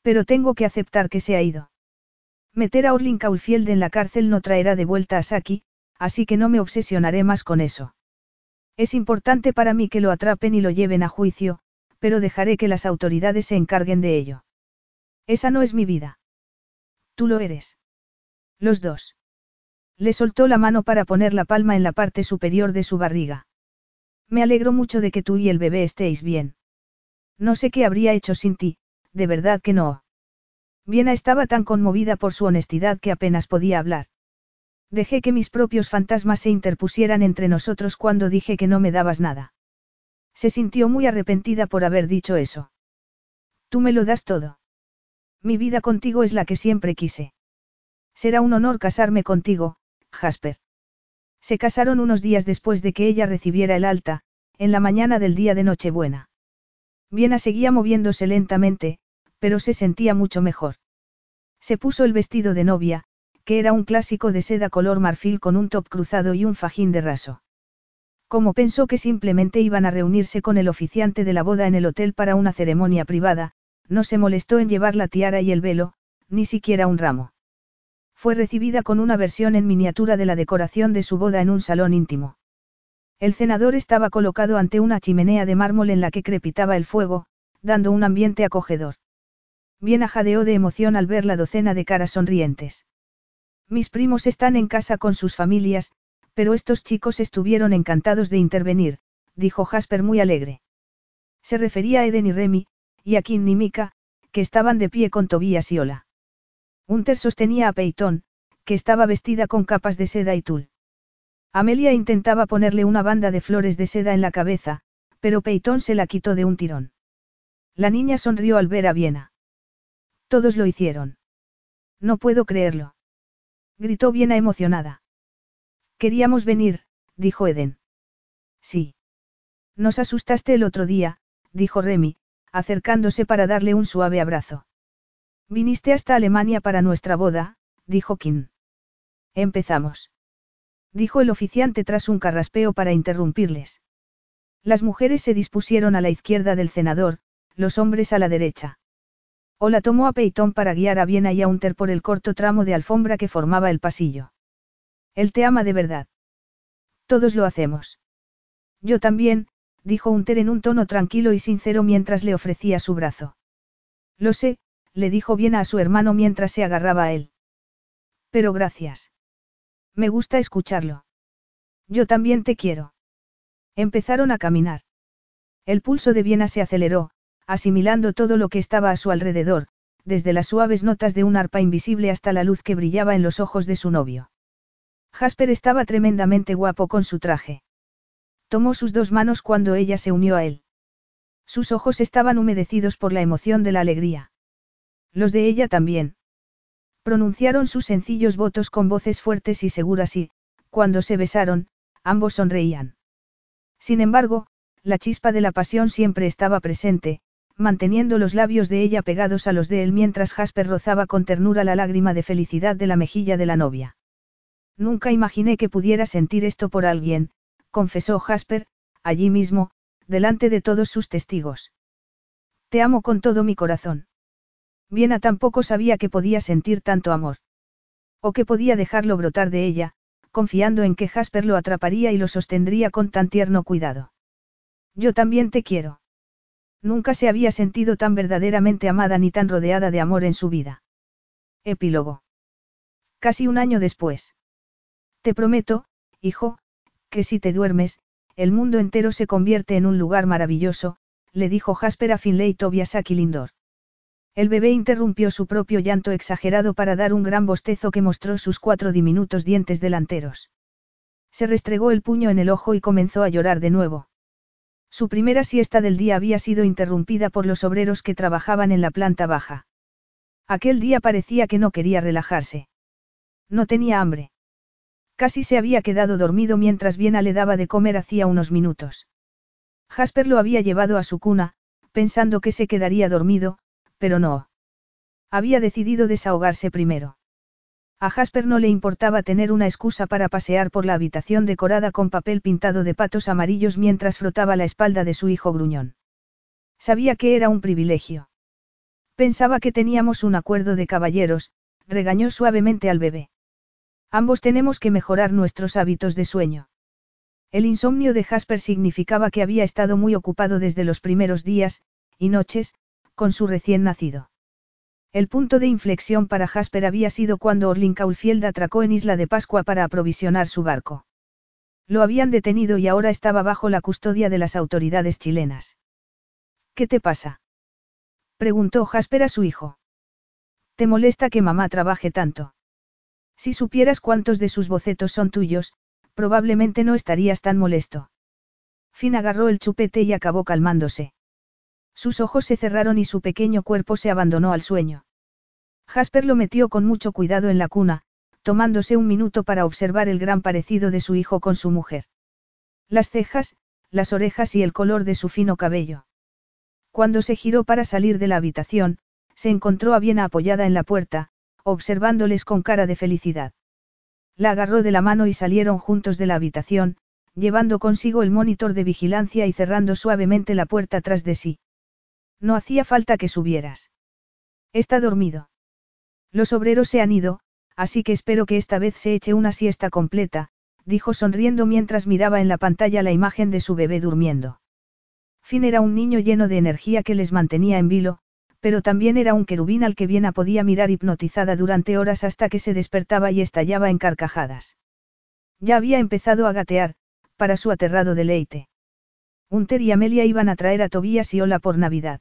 Pero tengo que aceptar que se ha ido. Meter a Orlin Caulfield en la cárcel no traerá de vuelta a Saki, así que no me obsesionaré más con eso. Es importante para mí que lo atrapen y lo lleven a juicio, pero dejaré que las autoridades se encarguen de ello. Esa no es mi vida. Tú lo eres. Los dos. Le soltó la mano para poner la palma en la parte superior de su barriga. Me alegro mucho de que tú y el bebé estéis bien. No sé qué habría hecho sin ti, de verdad que no. Viena estaba tan conmovida por su honestidad que apenas podía hablar. Dejé que mis propios fantasmas se interpusieran entre nosotros cuando dije que no me dabas nada. Se sintió muy arrepentida por haber dicho eso. Tú me lo das todo. Mi vida contigo es la que siempre quise. Será un honor casarme contigo, Jasper. Se casaron unos días después de que ella recibiera el alta, en la mañana del día de Nochebuena. Viena seguía moviéndose lentamente, pero se sentía mucho mejor. Se puso el vestido de novia, que era un clásico de seda color marfil con un top cruzado y un fajín de raso. Como pensó que simplemente iban a reunirse con el oficiante de la boda en el hotel para una ceremonia privada, no se molestó en llevar la tiara y el velo, ni siquiera un ramo. Fue recibida con una versión en miniatura de la decoración de su boda en un salón íntimo. El cenador estaba colocado ante una chimenea de mármol en la que crepitaba el fuego, dando un ambiente acogedor. Bien jadeó de emoción al ver la docena de caras sonrientes. Mis primos están en casa con sus familias, pero estos chicos estuvieron encantados de intervenir, dijo Jasper muy alegre. Se refería a Eden y Remy, y a Kim y Mika, que estaban de pie con Tobías y Ola. Unter sostenía a Peyton, que estaba vestida con capas de seda y tul. Amelia intentaba ponerle una banda de flores de seda en la cabeza, pero Peyton se la quitó de un tirón. La niña sonrió al ver a Viena. Todos lo hicieron. No puedo creerlo. Gritó Viena emocionada. Queríamos venir, dijo Eden. Sí. Nos asustaste el otro día, dijo Remy, acercándose para darle un suave abrazo. Viniste hasta Alemania para nuestra boda, dijo Kim. Empezamos. Dijo el oficiante tras un carraspeo para interrumpirles. Las mujeres se dispusieron a la izquierda del cenador, los hombres a la derecha. Ola tomó a Peyton para guiar a Viena y a Unter por el corto tramo de alfombra que formaba el pasillo. Él te ama de verdad. Todos lo hacemos. Yo también, dijo Unter en un tono tranquilo y sincero mientras le ofrecía su brazo. Lo sé, le dijo bien a su hermano mientras se agarraba a él. Pero gracias. Me gusta escucharlo. Yo también te quiero. Empezaron a caminar. El pulso de Viena se aceleró, asimilando todo lo que estaba a su alrededor, desde las suaves notas de un arpa invisible hasta la luz que brillaba en los ojos de su novio. Jasper estaba tremendamente guapo con su traje. Tomó sus dos manos cuando ella se unió a él. Sus ojos estaban humedecidos por la emoción de la alegría. Los de ella también. Pronunciaron sus sencillos votos con voces fuertes y seguras y, cuando se besaron, ambos sonreían. Sin embargo, la chispa de la pasión siempre estaba presente, manteniendo los labios de ella pegados a los de él mientras Jasper rozaba con ternura la lágrima de felicidad de la mejilla de la novia. Nunca imaginé que pudiera sentir esto por alguien, confesó Jasper, allí mismo, delante de todos sus testigos. Te amo con todo mi corazón. Viena tampoco sabía que podía sentir tanto amor. O que podía dejarlo brotar de ella, confiando en que Jasper lo atraparía y lo sostendría con tan tierno cuidado. Yo también te quiero. Nunca se había sentido tan verdaderamente amada ni tan rodeada de amor en su vida. Epílogo. Casi un año después. Te prometo, hijo, que si te duermes, el mundo entero se convierte en un lugar maravilloso, le dijo Jasper a Finlay Tobias a Kilindor. El bebé interrumpió su propio llanto exagerado para dar un gran bostezo que mostró sus cuatro diminutos dientes delanteros. Se restregó el puño en el ojo y comenzó a llorar de nuevo. Su primera siesta del día había sido interrumpida por los obreros que trabajaban en la planta baja. Aquel día parecía que no quería relajarse. No tenía hambre. Casi se había quedado dormido mientras Viena le daba de comer hacía unos minutos. Jasper lo había llevado a su cuna, pensando que se quedaría dormido, pero no. Había decidido desahogarse primero. A Jasper no le importaba tener una excusa para pasear por la habitación decorada con papel pintado de patos amarillos mientras frotaba la espalda de su hijo gruñón. Sabía que era un privilegio. Pensaba que teníamos un acuerdo de caballeros, regañó suavemente al bebé. Ambos tenemos que mejorar nuestros hábitos de sueño. El insomnio de Jasper significaba que había estado muy ocupado desde los primeros días, y noches, con su recién nacido. El punto de inflexión para Jasper había sido cuando Orlin Caulfield atracó en Isla de Pascua para aprovisionar su barco. Lo habían detenido y ahora estaba bajo la custodia de las autoridades chilenas. ¿Qué te pasa? preguntó Jasper a su hijo. ¿Te molesta que mamá trabaje tanto? Si supieras cuántos de sus bocetos son tuyos, probablemente no estarías tan molesto. Fin agarró el chupete y acabó calmándose. Sus ojos se cerraron y su pequeño cuerpo se abandonó al sueño. Jasper lo metió con mucho cuidado en la cuna, tomándose un minuto para observar el gran parecido de su hijo con su mujer. Las cejas, las orejas y el color de su fino cabello. Cuando se giró para salir de la habitación, se encontró a bien apoyada en la puerta, observándoles con cara de felicidad. La agarró de la mano y salieron juntos de la habitación, llevando consigo el monitor de vigilancia y cerrando suavemente la puerta tras de sí. No hacía falta que subieras. Está dormido. Los obreros se han ido, así que espero que esta vez se eche una siesta completa, dijo sonriendo mientras miraba en la pantalla la imagen de su bebé durmiendo. Finn era un niño lleno de energía que les mantenía en vilo, pero también era un querubín al que Viena podía mirar hipnotizada durante horas hasta que se despertaba y estallaba en carcajadas. Ya había empezado a gatear, para su aterrado deleite. Unter y Amelia iban a traer a Tobías y Ola por Navidad.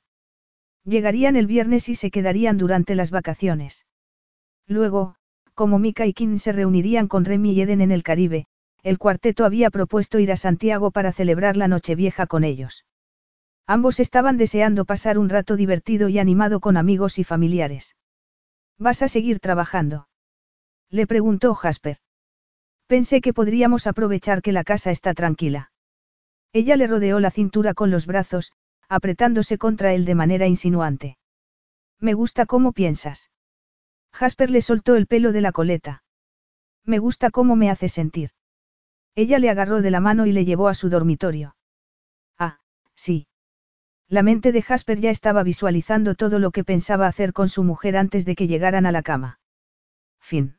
Llegarían el viernes y se quedarían durante las vacaciones. Luego, como Mika y Kim se reunirían con Remy y Eden en el Caribe, el cuarteto había propuesto ir a Santiago para celebrar la Nochevieja con ellos. Ambos estaban deseando pasar un rato divertido y animado con amigos y familiares. ¿Vas a seguir trabajando? Le preguntó Jasper. Pensé que podríamos aprovechar que la casa está tranquila. Ella le rodeó la cintura con los brazos, apretándose contra él de manera insinuante. Me gusta cómo piensas. Jasper le soltó el pelo de la coleta. Me gusta cómo me hace sentir. Ella le agarró de la mano y le llevó a su dormitorio. Ah, sí. La mente de Jasper ya estaba visualizando todo lo que pensaba hacer con su mujer antes de que llegaran a la cama. Fin.